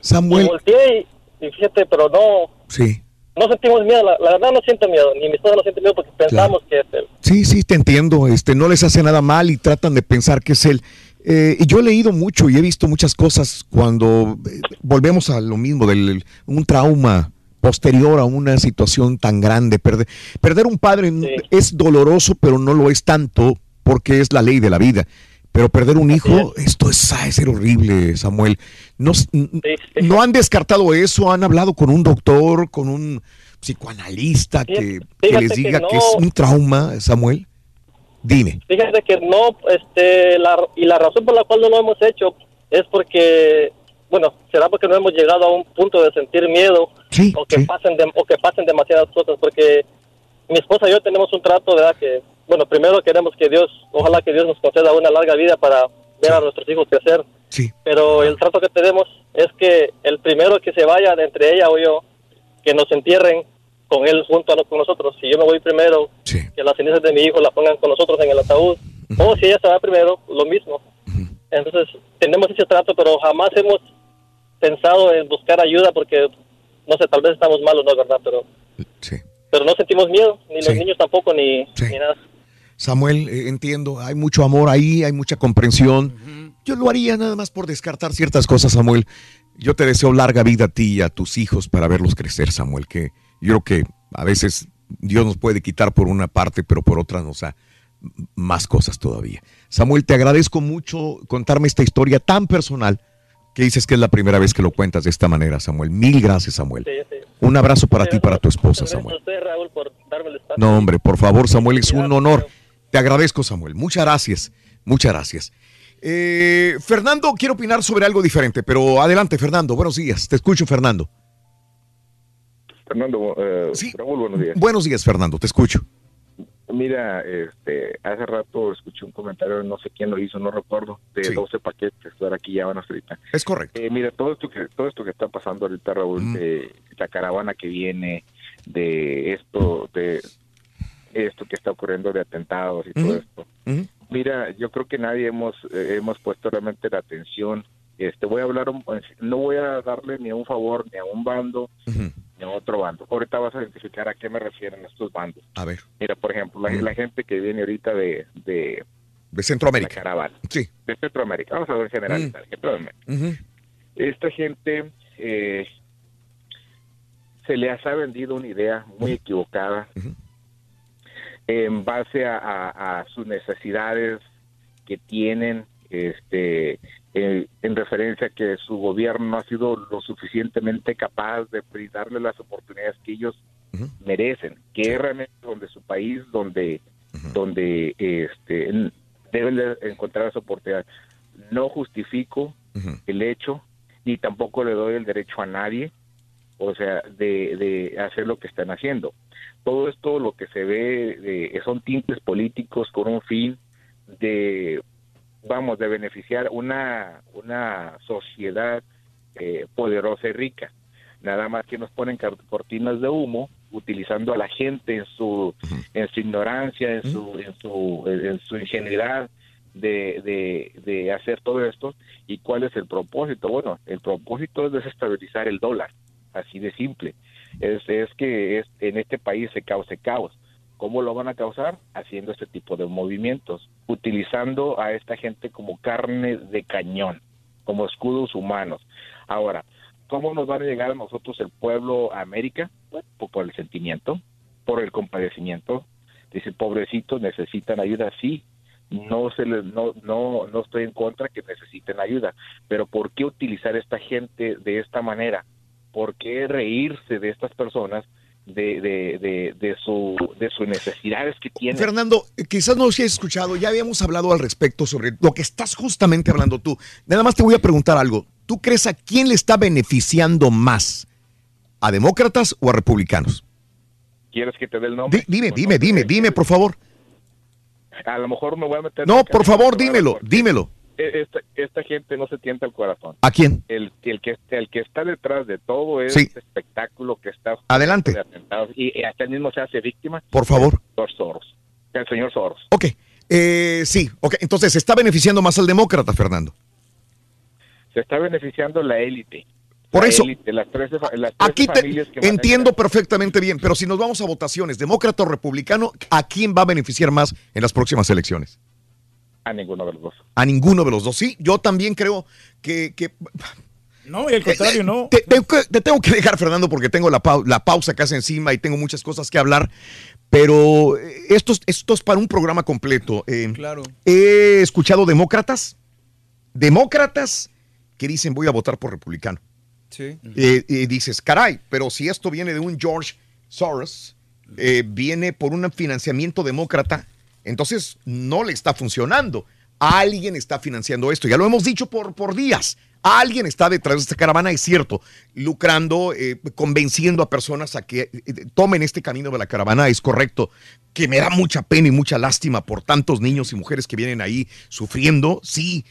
Samuel. y volteé y, y fíjate, pero no, Sí. no sentimos miedo, la, la verdad no siento miedo, ni mi esposa no siente miedo porque pensamos que es él. Sí, sí, te entiendo. Este, no les hace nada mal y tratan de pensar que es él. Eh, y yo he leído mucho y he visto muchas cosas cuando eh, volvemos a lo mismo, del un trauma posterior a una situación tan grande. Perder, perder un padre es doloroso, pero no lo es tanto porque es la ley de la vida. Pero perder un hijo, esto es, ser horrible, Samuel. No, no han descartado eso, han hablado con un doctor, con un psicoanalista que, que les que diga que, no. es un trauma, Samuel. Dime. Fíjate que no, este, la, y la razón por la cual no lo hemos hecho es porque, bueno, será porque no hemos llegado a un punto de sentir miedo o que pasen de- o que pasen demasiadas cosas, porque mi esposa y yo tenemos un trato, ¿verdad? Que, bueno, primero queremos que Dios, ojalá que Dios nos conceda una larga vida para ver a nuestros hijos crecer. Pero el trato que tenemos es que el primero que se vaya de entre ella o yo, que nos entierren con él junto a no- con nosotros. Si yo me voy primero, que las cenizas de mi hijo las pongan con nosotros en el ataúd. O si ella se va primero, lo mismo. Entonces, tenemos ese trato, pero jamás hemos pensado en buscar ayuda porque, no sé, tal vez estamos malos, ¿no? ¿Verdad? Pero, pero no sentimos miedo, ni los niños tampoco, ni, ni nada. Samuel, eh, entiendo, hay mucho amor ahí, hay mucha comprensión. Yo lo haría nada más por descartar ciertas cosas, Samuel. Yo te deseo larga vida a ti y a tus hijos para verlos crecer, Samuel, que yo creo que a veces Dios nos puede quitar por una parte, pero por otra nos da más cosas todavía. Samuel, te agradezco mucho contarme esta historia tan personal que dices que es la primera vez que lo cuentas de esta manera, Samuel. Mil gracias, Samuel. Un abrazo para ti y para tu esposa, Samuel. Gracias a usted, Raúl, por darme el espacio. No, hombre, por favor, Samuel, es un honor. Te agradezco, Samuel. Muchas gracias. Muchas gracias. Eh, Fernando, quiero opinar sobre algo diferente, pero adelante, Fernando. Buenos días. Te escucho, Fernando. Fernando, eh, Raúl, buenos días. Buenos días, Fernando. Te escucho. Mira, este, hace rato escuché un comentario, no sé quién lo hizo, no recuerdo, de 12 paquetes, ahora aquí ya van ahorita. Es correcto. Eh, mira, todo esto que todo esto que está pasando ahorita, Raúl, de la caravana que viene, de esto, de esto que está ocurriendo de atentados y todo esto. Mira, yo creo que nadie hemos eh, hemos puesto realmente la atención. Este, voy a hablar, un- no voy a darle ni a un favor ni a un bando ni a otro bando. Ahorita vas a identificar a qué me refieren estos bandos. A ver. Mira, por ejemplo, la, la gente que viene ahorita de, de, De Centroamérica. la caravana. Sí. De Centroamérica. Vamos a ver generalizar. Centroamérica. Esta gente eh, se les ha vendido una idea muy equivocada en base a, a- a sus necesidades que tienen este eh, en referencia a que su gobierno no ha sido lo suficientemente capaz de brindarle las oportunidades que ellos merecen, que es realmente donde su país, donde, donde este, en- deben de encontrar esa oportunidad. No justifico el hecho, ni tampoco le doy el derecho a nadie, o sea, de, de hacer lo que están haciendo. Todo esto lo que se ve de- son tintes políticos con un fin de, vamos, de beneficiar una, una sociedad eh, poderosa y rica. Nada más que nos ponen cortinas de humo utilizando a la gente en su, en su ignorancia, en su, en su, en su ingenuidad de, de, de hacer todo esto. ¿Y cuál es el propósito? Bueno, el propósito es desestabilizar el dólar, así de simple. Es, es que es, en este país se cause caos. ¿Cómo lo van a causar? Haciendo este tipo de movimientos, utilizando a esta gente como carne de cañón, como escudos humanos. Ahora, ¿cómo nos van a llegar a nosotros el pueblo a América? Bueno, pues por el sentimiento, por el compadecimiento. Dice, pobrecitos, necesitan ayuda, sí. No se les, no, no, no estoy en contra que necesiten ayuda, pero ¿por qué utilizar esta gente de esta manera? ¿Por qué reírse de estas personas de, de, de, de su, de sus necesidades que tienen? Fernando, quizás no se hayas escuchado, ya habíamos hablado al respecto sobre lo que estás justamente hablando tú. Nada más te voy a preguntar algo. ¿Tú crees a quién le está beneficiando más? ¿A demócratas o a republicanos? ¿Quieres que te dé el nombre? Di- dime, dime, dime, dime, por favor. A lo mejor me voy a meter... No, por favor, dímelo, dímelo. E- Esta, esta gente no se tienta el corazón. ¿A quién? El, el, que, el que está detrás de todo Sí. este espectáculo que está... Adelante. y, y hasta él mismo se hace víctima. Por favor. El señor Soros. El señor Soros. Ok. Eh, sí, ok. Entonces, ¿se está beneficiando más al demócrata, Fernando? Se está beneficiando la élite. Por La eso- élite, las 13, fa- las 13 Aquí te que entiendo perfectamente bien, pero si nos vamos a votaciones, demócrata o republicano, ¿a quién va a beneficiar más en las próximas elecciones? A ninguno de los dos. A ninguno de los dos. Sí, yo también creo que... que- No, y al contrario, no. Te, te- te tengo que dejar, Fernando, porque tengo la, pau- la pausa casi encima y tengo muchas cosas que hablar, pero eh, esto, es- esto es para un programa completo. Eh, Claro. He escuchado demócratas, demócratas que dicen voy a votar por republicano. Sí. Eh, y dices, caray, pero si esto viene de un George Soros, eh, viene por un financiamiento demócrata, entonces no le está funcionando. Alguien está financiando esto, ya lo hemos dicho por, por días. Alguien está detrás de esta caravana, es cierto, lucrando, eh, convenciendo a personas a que eh, tomen este camino de la caravana, es correcto, que me da mucha pena y mucha lástima por tantos niños y mujeres que vienen ahí sufriendo, sí,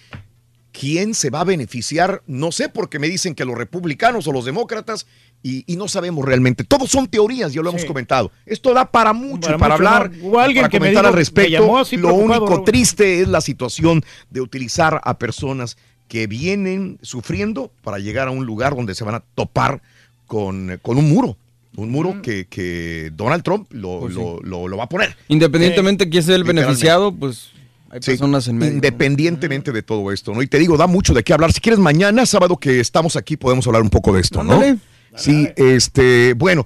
¿Quién se va a beneficiar? No sé, porque me dicen que los republicanos o los demócratas y, y no sabemos realmente. Todos son teorías, ya lo hemos comentado. Esto da para mucho, Para para, mucho, hablar, ¿no? Alguien para que me comentar dijo- al me respecto. lo único triste es la situación de utilizar a personas que vienen sufriendo para llegar a un lugar donde se van a topar con, con un muro. Un muro que, que Donald Trump lo, Pues sí. lo- lo- lo va a poner. Independientemente quién sea el beneficiado, pues hay Sí, personas en medio. Independientemente de todo esto, ¿no? Y te digo, da mucho de qué hablar. Si quieres, mañana, sábado que estamos aquí, podemos hablar un poco de esto, ¿no? Sí, este, bueno.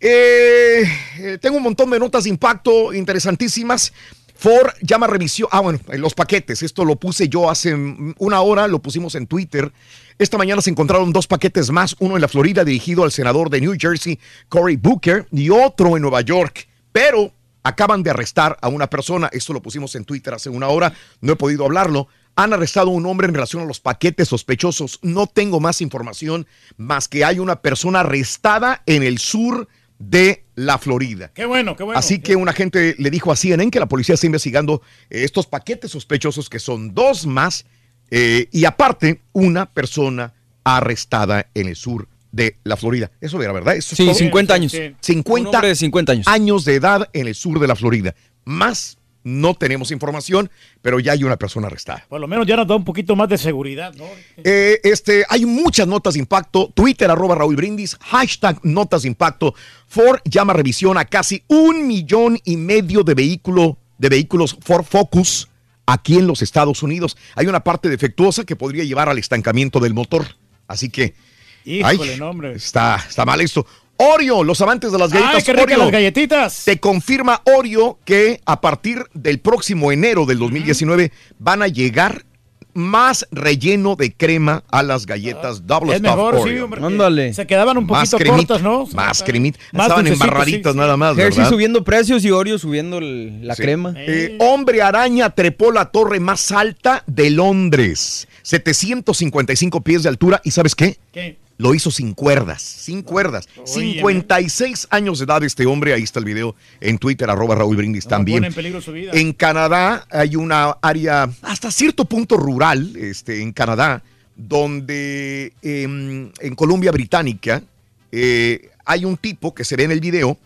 eh, eh, tengo un montón de notas de impacto interesantísimas. Ford llama revisión. Ah, bueno, eh, los paquetes. Esto lo puse yo hace una hora, lo pusimos en Twitter. Esta mañana se encontraron dos paquetes más, uno en la Florida dirigido al senador de New Jersey, Cory Booker, y otro en Nueva York. Pero acaban de arrestar a una persona, esto lo pusimos en Twitter hace una hora, no he podido hablarlo. Han arrestado a un hombre en relación a los paquetes sospechosos. No tengo más información más que hay una persona arrestada en el sur de la Florida. Qué bueno, qué bueno. Así que un agente le dijo a CNN que la policía está investigando eh, estos paquetes sospechosos, que son dos más, eh, y aparte, una persona arrestada en el sur de la Florida. Eso era verdad. Eso es Sí, todo? 50 años. 50 Un hombre de 50 años. años de edad en el sur de la Florida. Más no tenemos información, pero ya hay una persona arrestada. Por lo menos ya nos da un poquito más de seguridad, ¿no? Eh, este, hay muchas notas de impacto. Twitter, arroba Raúl Brindis, hashtag notas de impacto. Ford llama a revisión a casi un millón y medio de, vehículo, de vehículos Ford Focus aquí en los Estados Unidos. Hay una parte defectuosa que podría llevar al estancamiento del motor. Así que. Híjole, ay, no, hombre. Está, está mal esto. Oreo, los amantes de las galletas ¡Ay, qué Oreo. las galletitas! Te confirma Oreo que a partir del próximo enero del 2019 van a llegar más relleno de crema a las galletas Double Es Stuffed mejor, sí, Oreo. hombre. que Se quedaban un Más poquito cremita, cortas, ¿no? Más cremita. Más Estaban embarraditas sí, sí. nada más, Hershey ¿verdad? subiendo precios y Oreo subiendo el- la Sí. crema. Eh, hombre araña trepó la torre más alta de Londres. 755 pies de altura. ¿Y sabes qué? ¿Qué? Lo hizo sin cuerdas, sin cuerdas. 56 años de edad este hombre, ahí está el video en Twitter, arroba Raúl Brindis también. Pone en peligro su vida. En Canadá hay una área hasta cierto punto rural, este, en Canadá, donde em, en Columbia Británica eh, hay un tipo que se ve en el video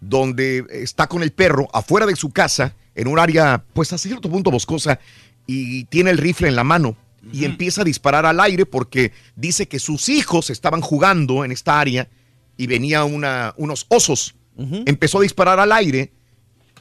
donde está con el perro afuera de su casa, en un área pues a cierto punto boscosa, y tiene el rifle en la mano y empieza a disparar al aire porque dice que sus hijos estaban jugando en esta área y venía una, unos osos. Empezó a disparar al aire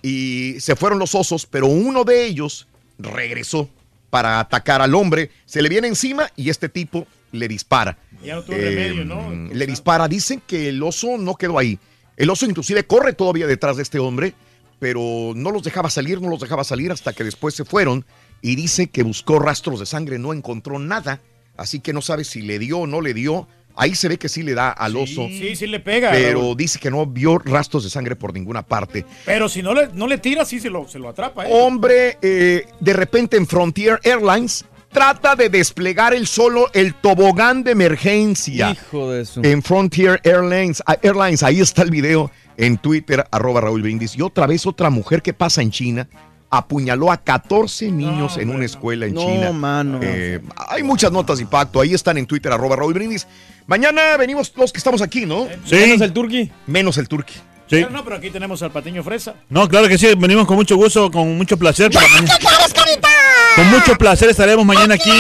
y se fueron los osos, pero uno de ellos regresó para atacar al hombre. Se le viene encima y este tipo le dispara. Ya no tuvo remedio, ¿no? Eh, Le dispara. Dicen que el oso no quedó ahí. El oso inclusive corre todavía detrás de este hombre, pero no los dejaba salir, no los dejaba salir hasta que después se fueron y dice que buscó rastros de sangre, no encontró nada, así que no sabe si le dio o no le dio. Ahí se ve que sí le da al oso. Sí, sí le pega. Pero dice que no vio rastros de sangre por ninguna parte. Pero si no le, no le tira, sí se lo, se lo atrapa. ¿eh? Hombre, eh, de repente en Frontier Airlines trata de desplegar el solo el tobogán de emergencia. Hijo de su. En Frontier Airlines, ah, Airlines, ahí está el video en Twitter, arroba Raúl Brindis. Y otra vez otra mujer que pasa en China apuñaló a 14 niños en una escuela en No, China. mano. Eh, hay muchas notas de impacto, ahí están en Twitter, arroba Raúl Brindis. Mañana venimos los que estamos aquí, ¿no? Sí. Menos el turqui. Menos el turqui. Sí. Pero no, pero aquí tenemos al patiño fresa. No, claro que sí, venimos con mucho gusto, con mucho placer. para mañana. quieres, carita? Con mucho placer estaremos mañana aquí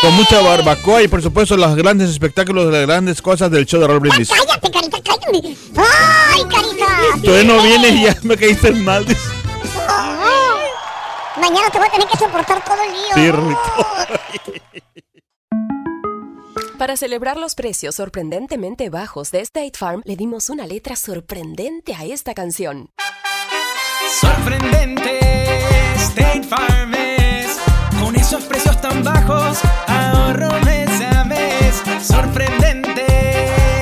con mucha barbacoa y por supuesto los grandes espectáculos las grandes cosas del show de Raúl Brindis. Cállate, carita, cállate. Ay, carita. Todavía no viene y ya me caíste mal. dice. Mañana te voy a tener que soportar todo el día. Sí, Rorrito. [laughs] Para celebrar los precios sorprendentemente bajos de State Farm, le dimos una letra sorprendente a esta canción. Sorprendente, State Farm es. Con esos precios tan bajos, ahorro mes a mes. Sorprendente,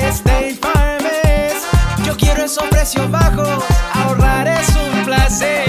State Farm es. Yo quiero esos precios bajos, ahorrar es un placer.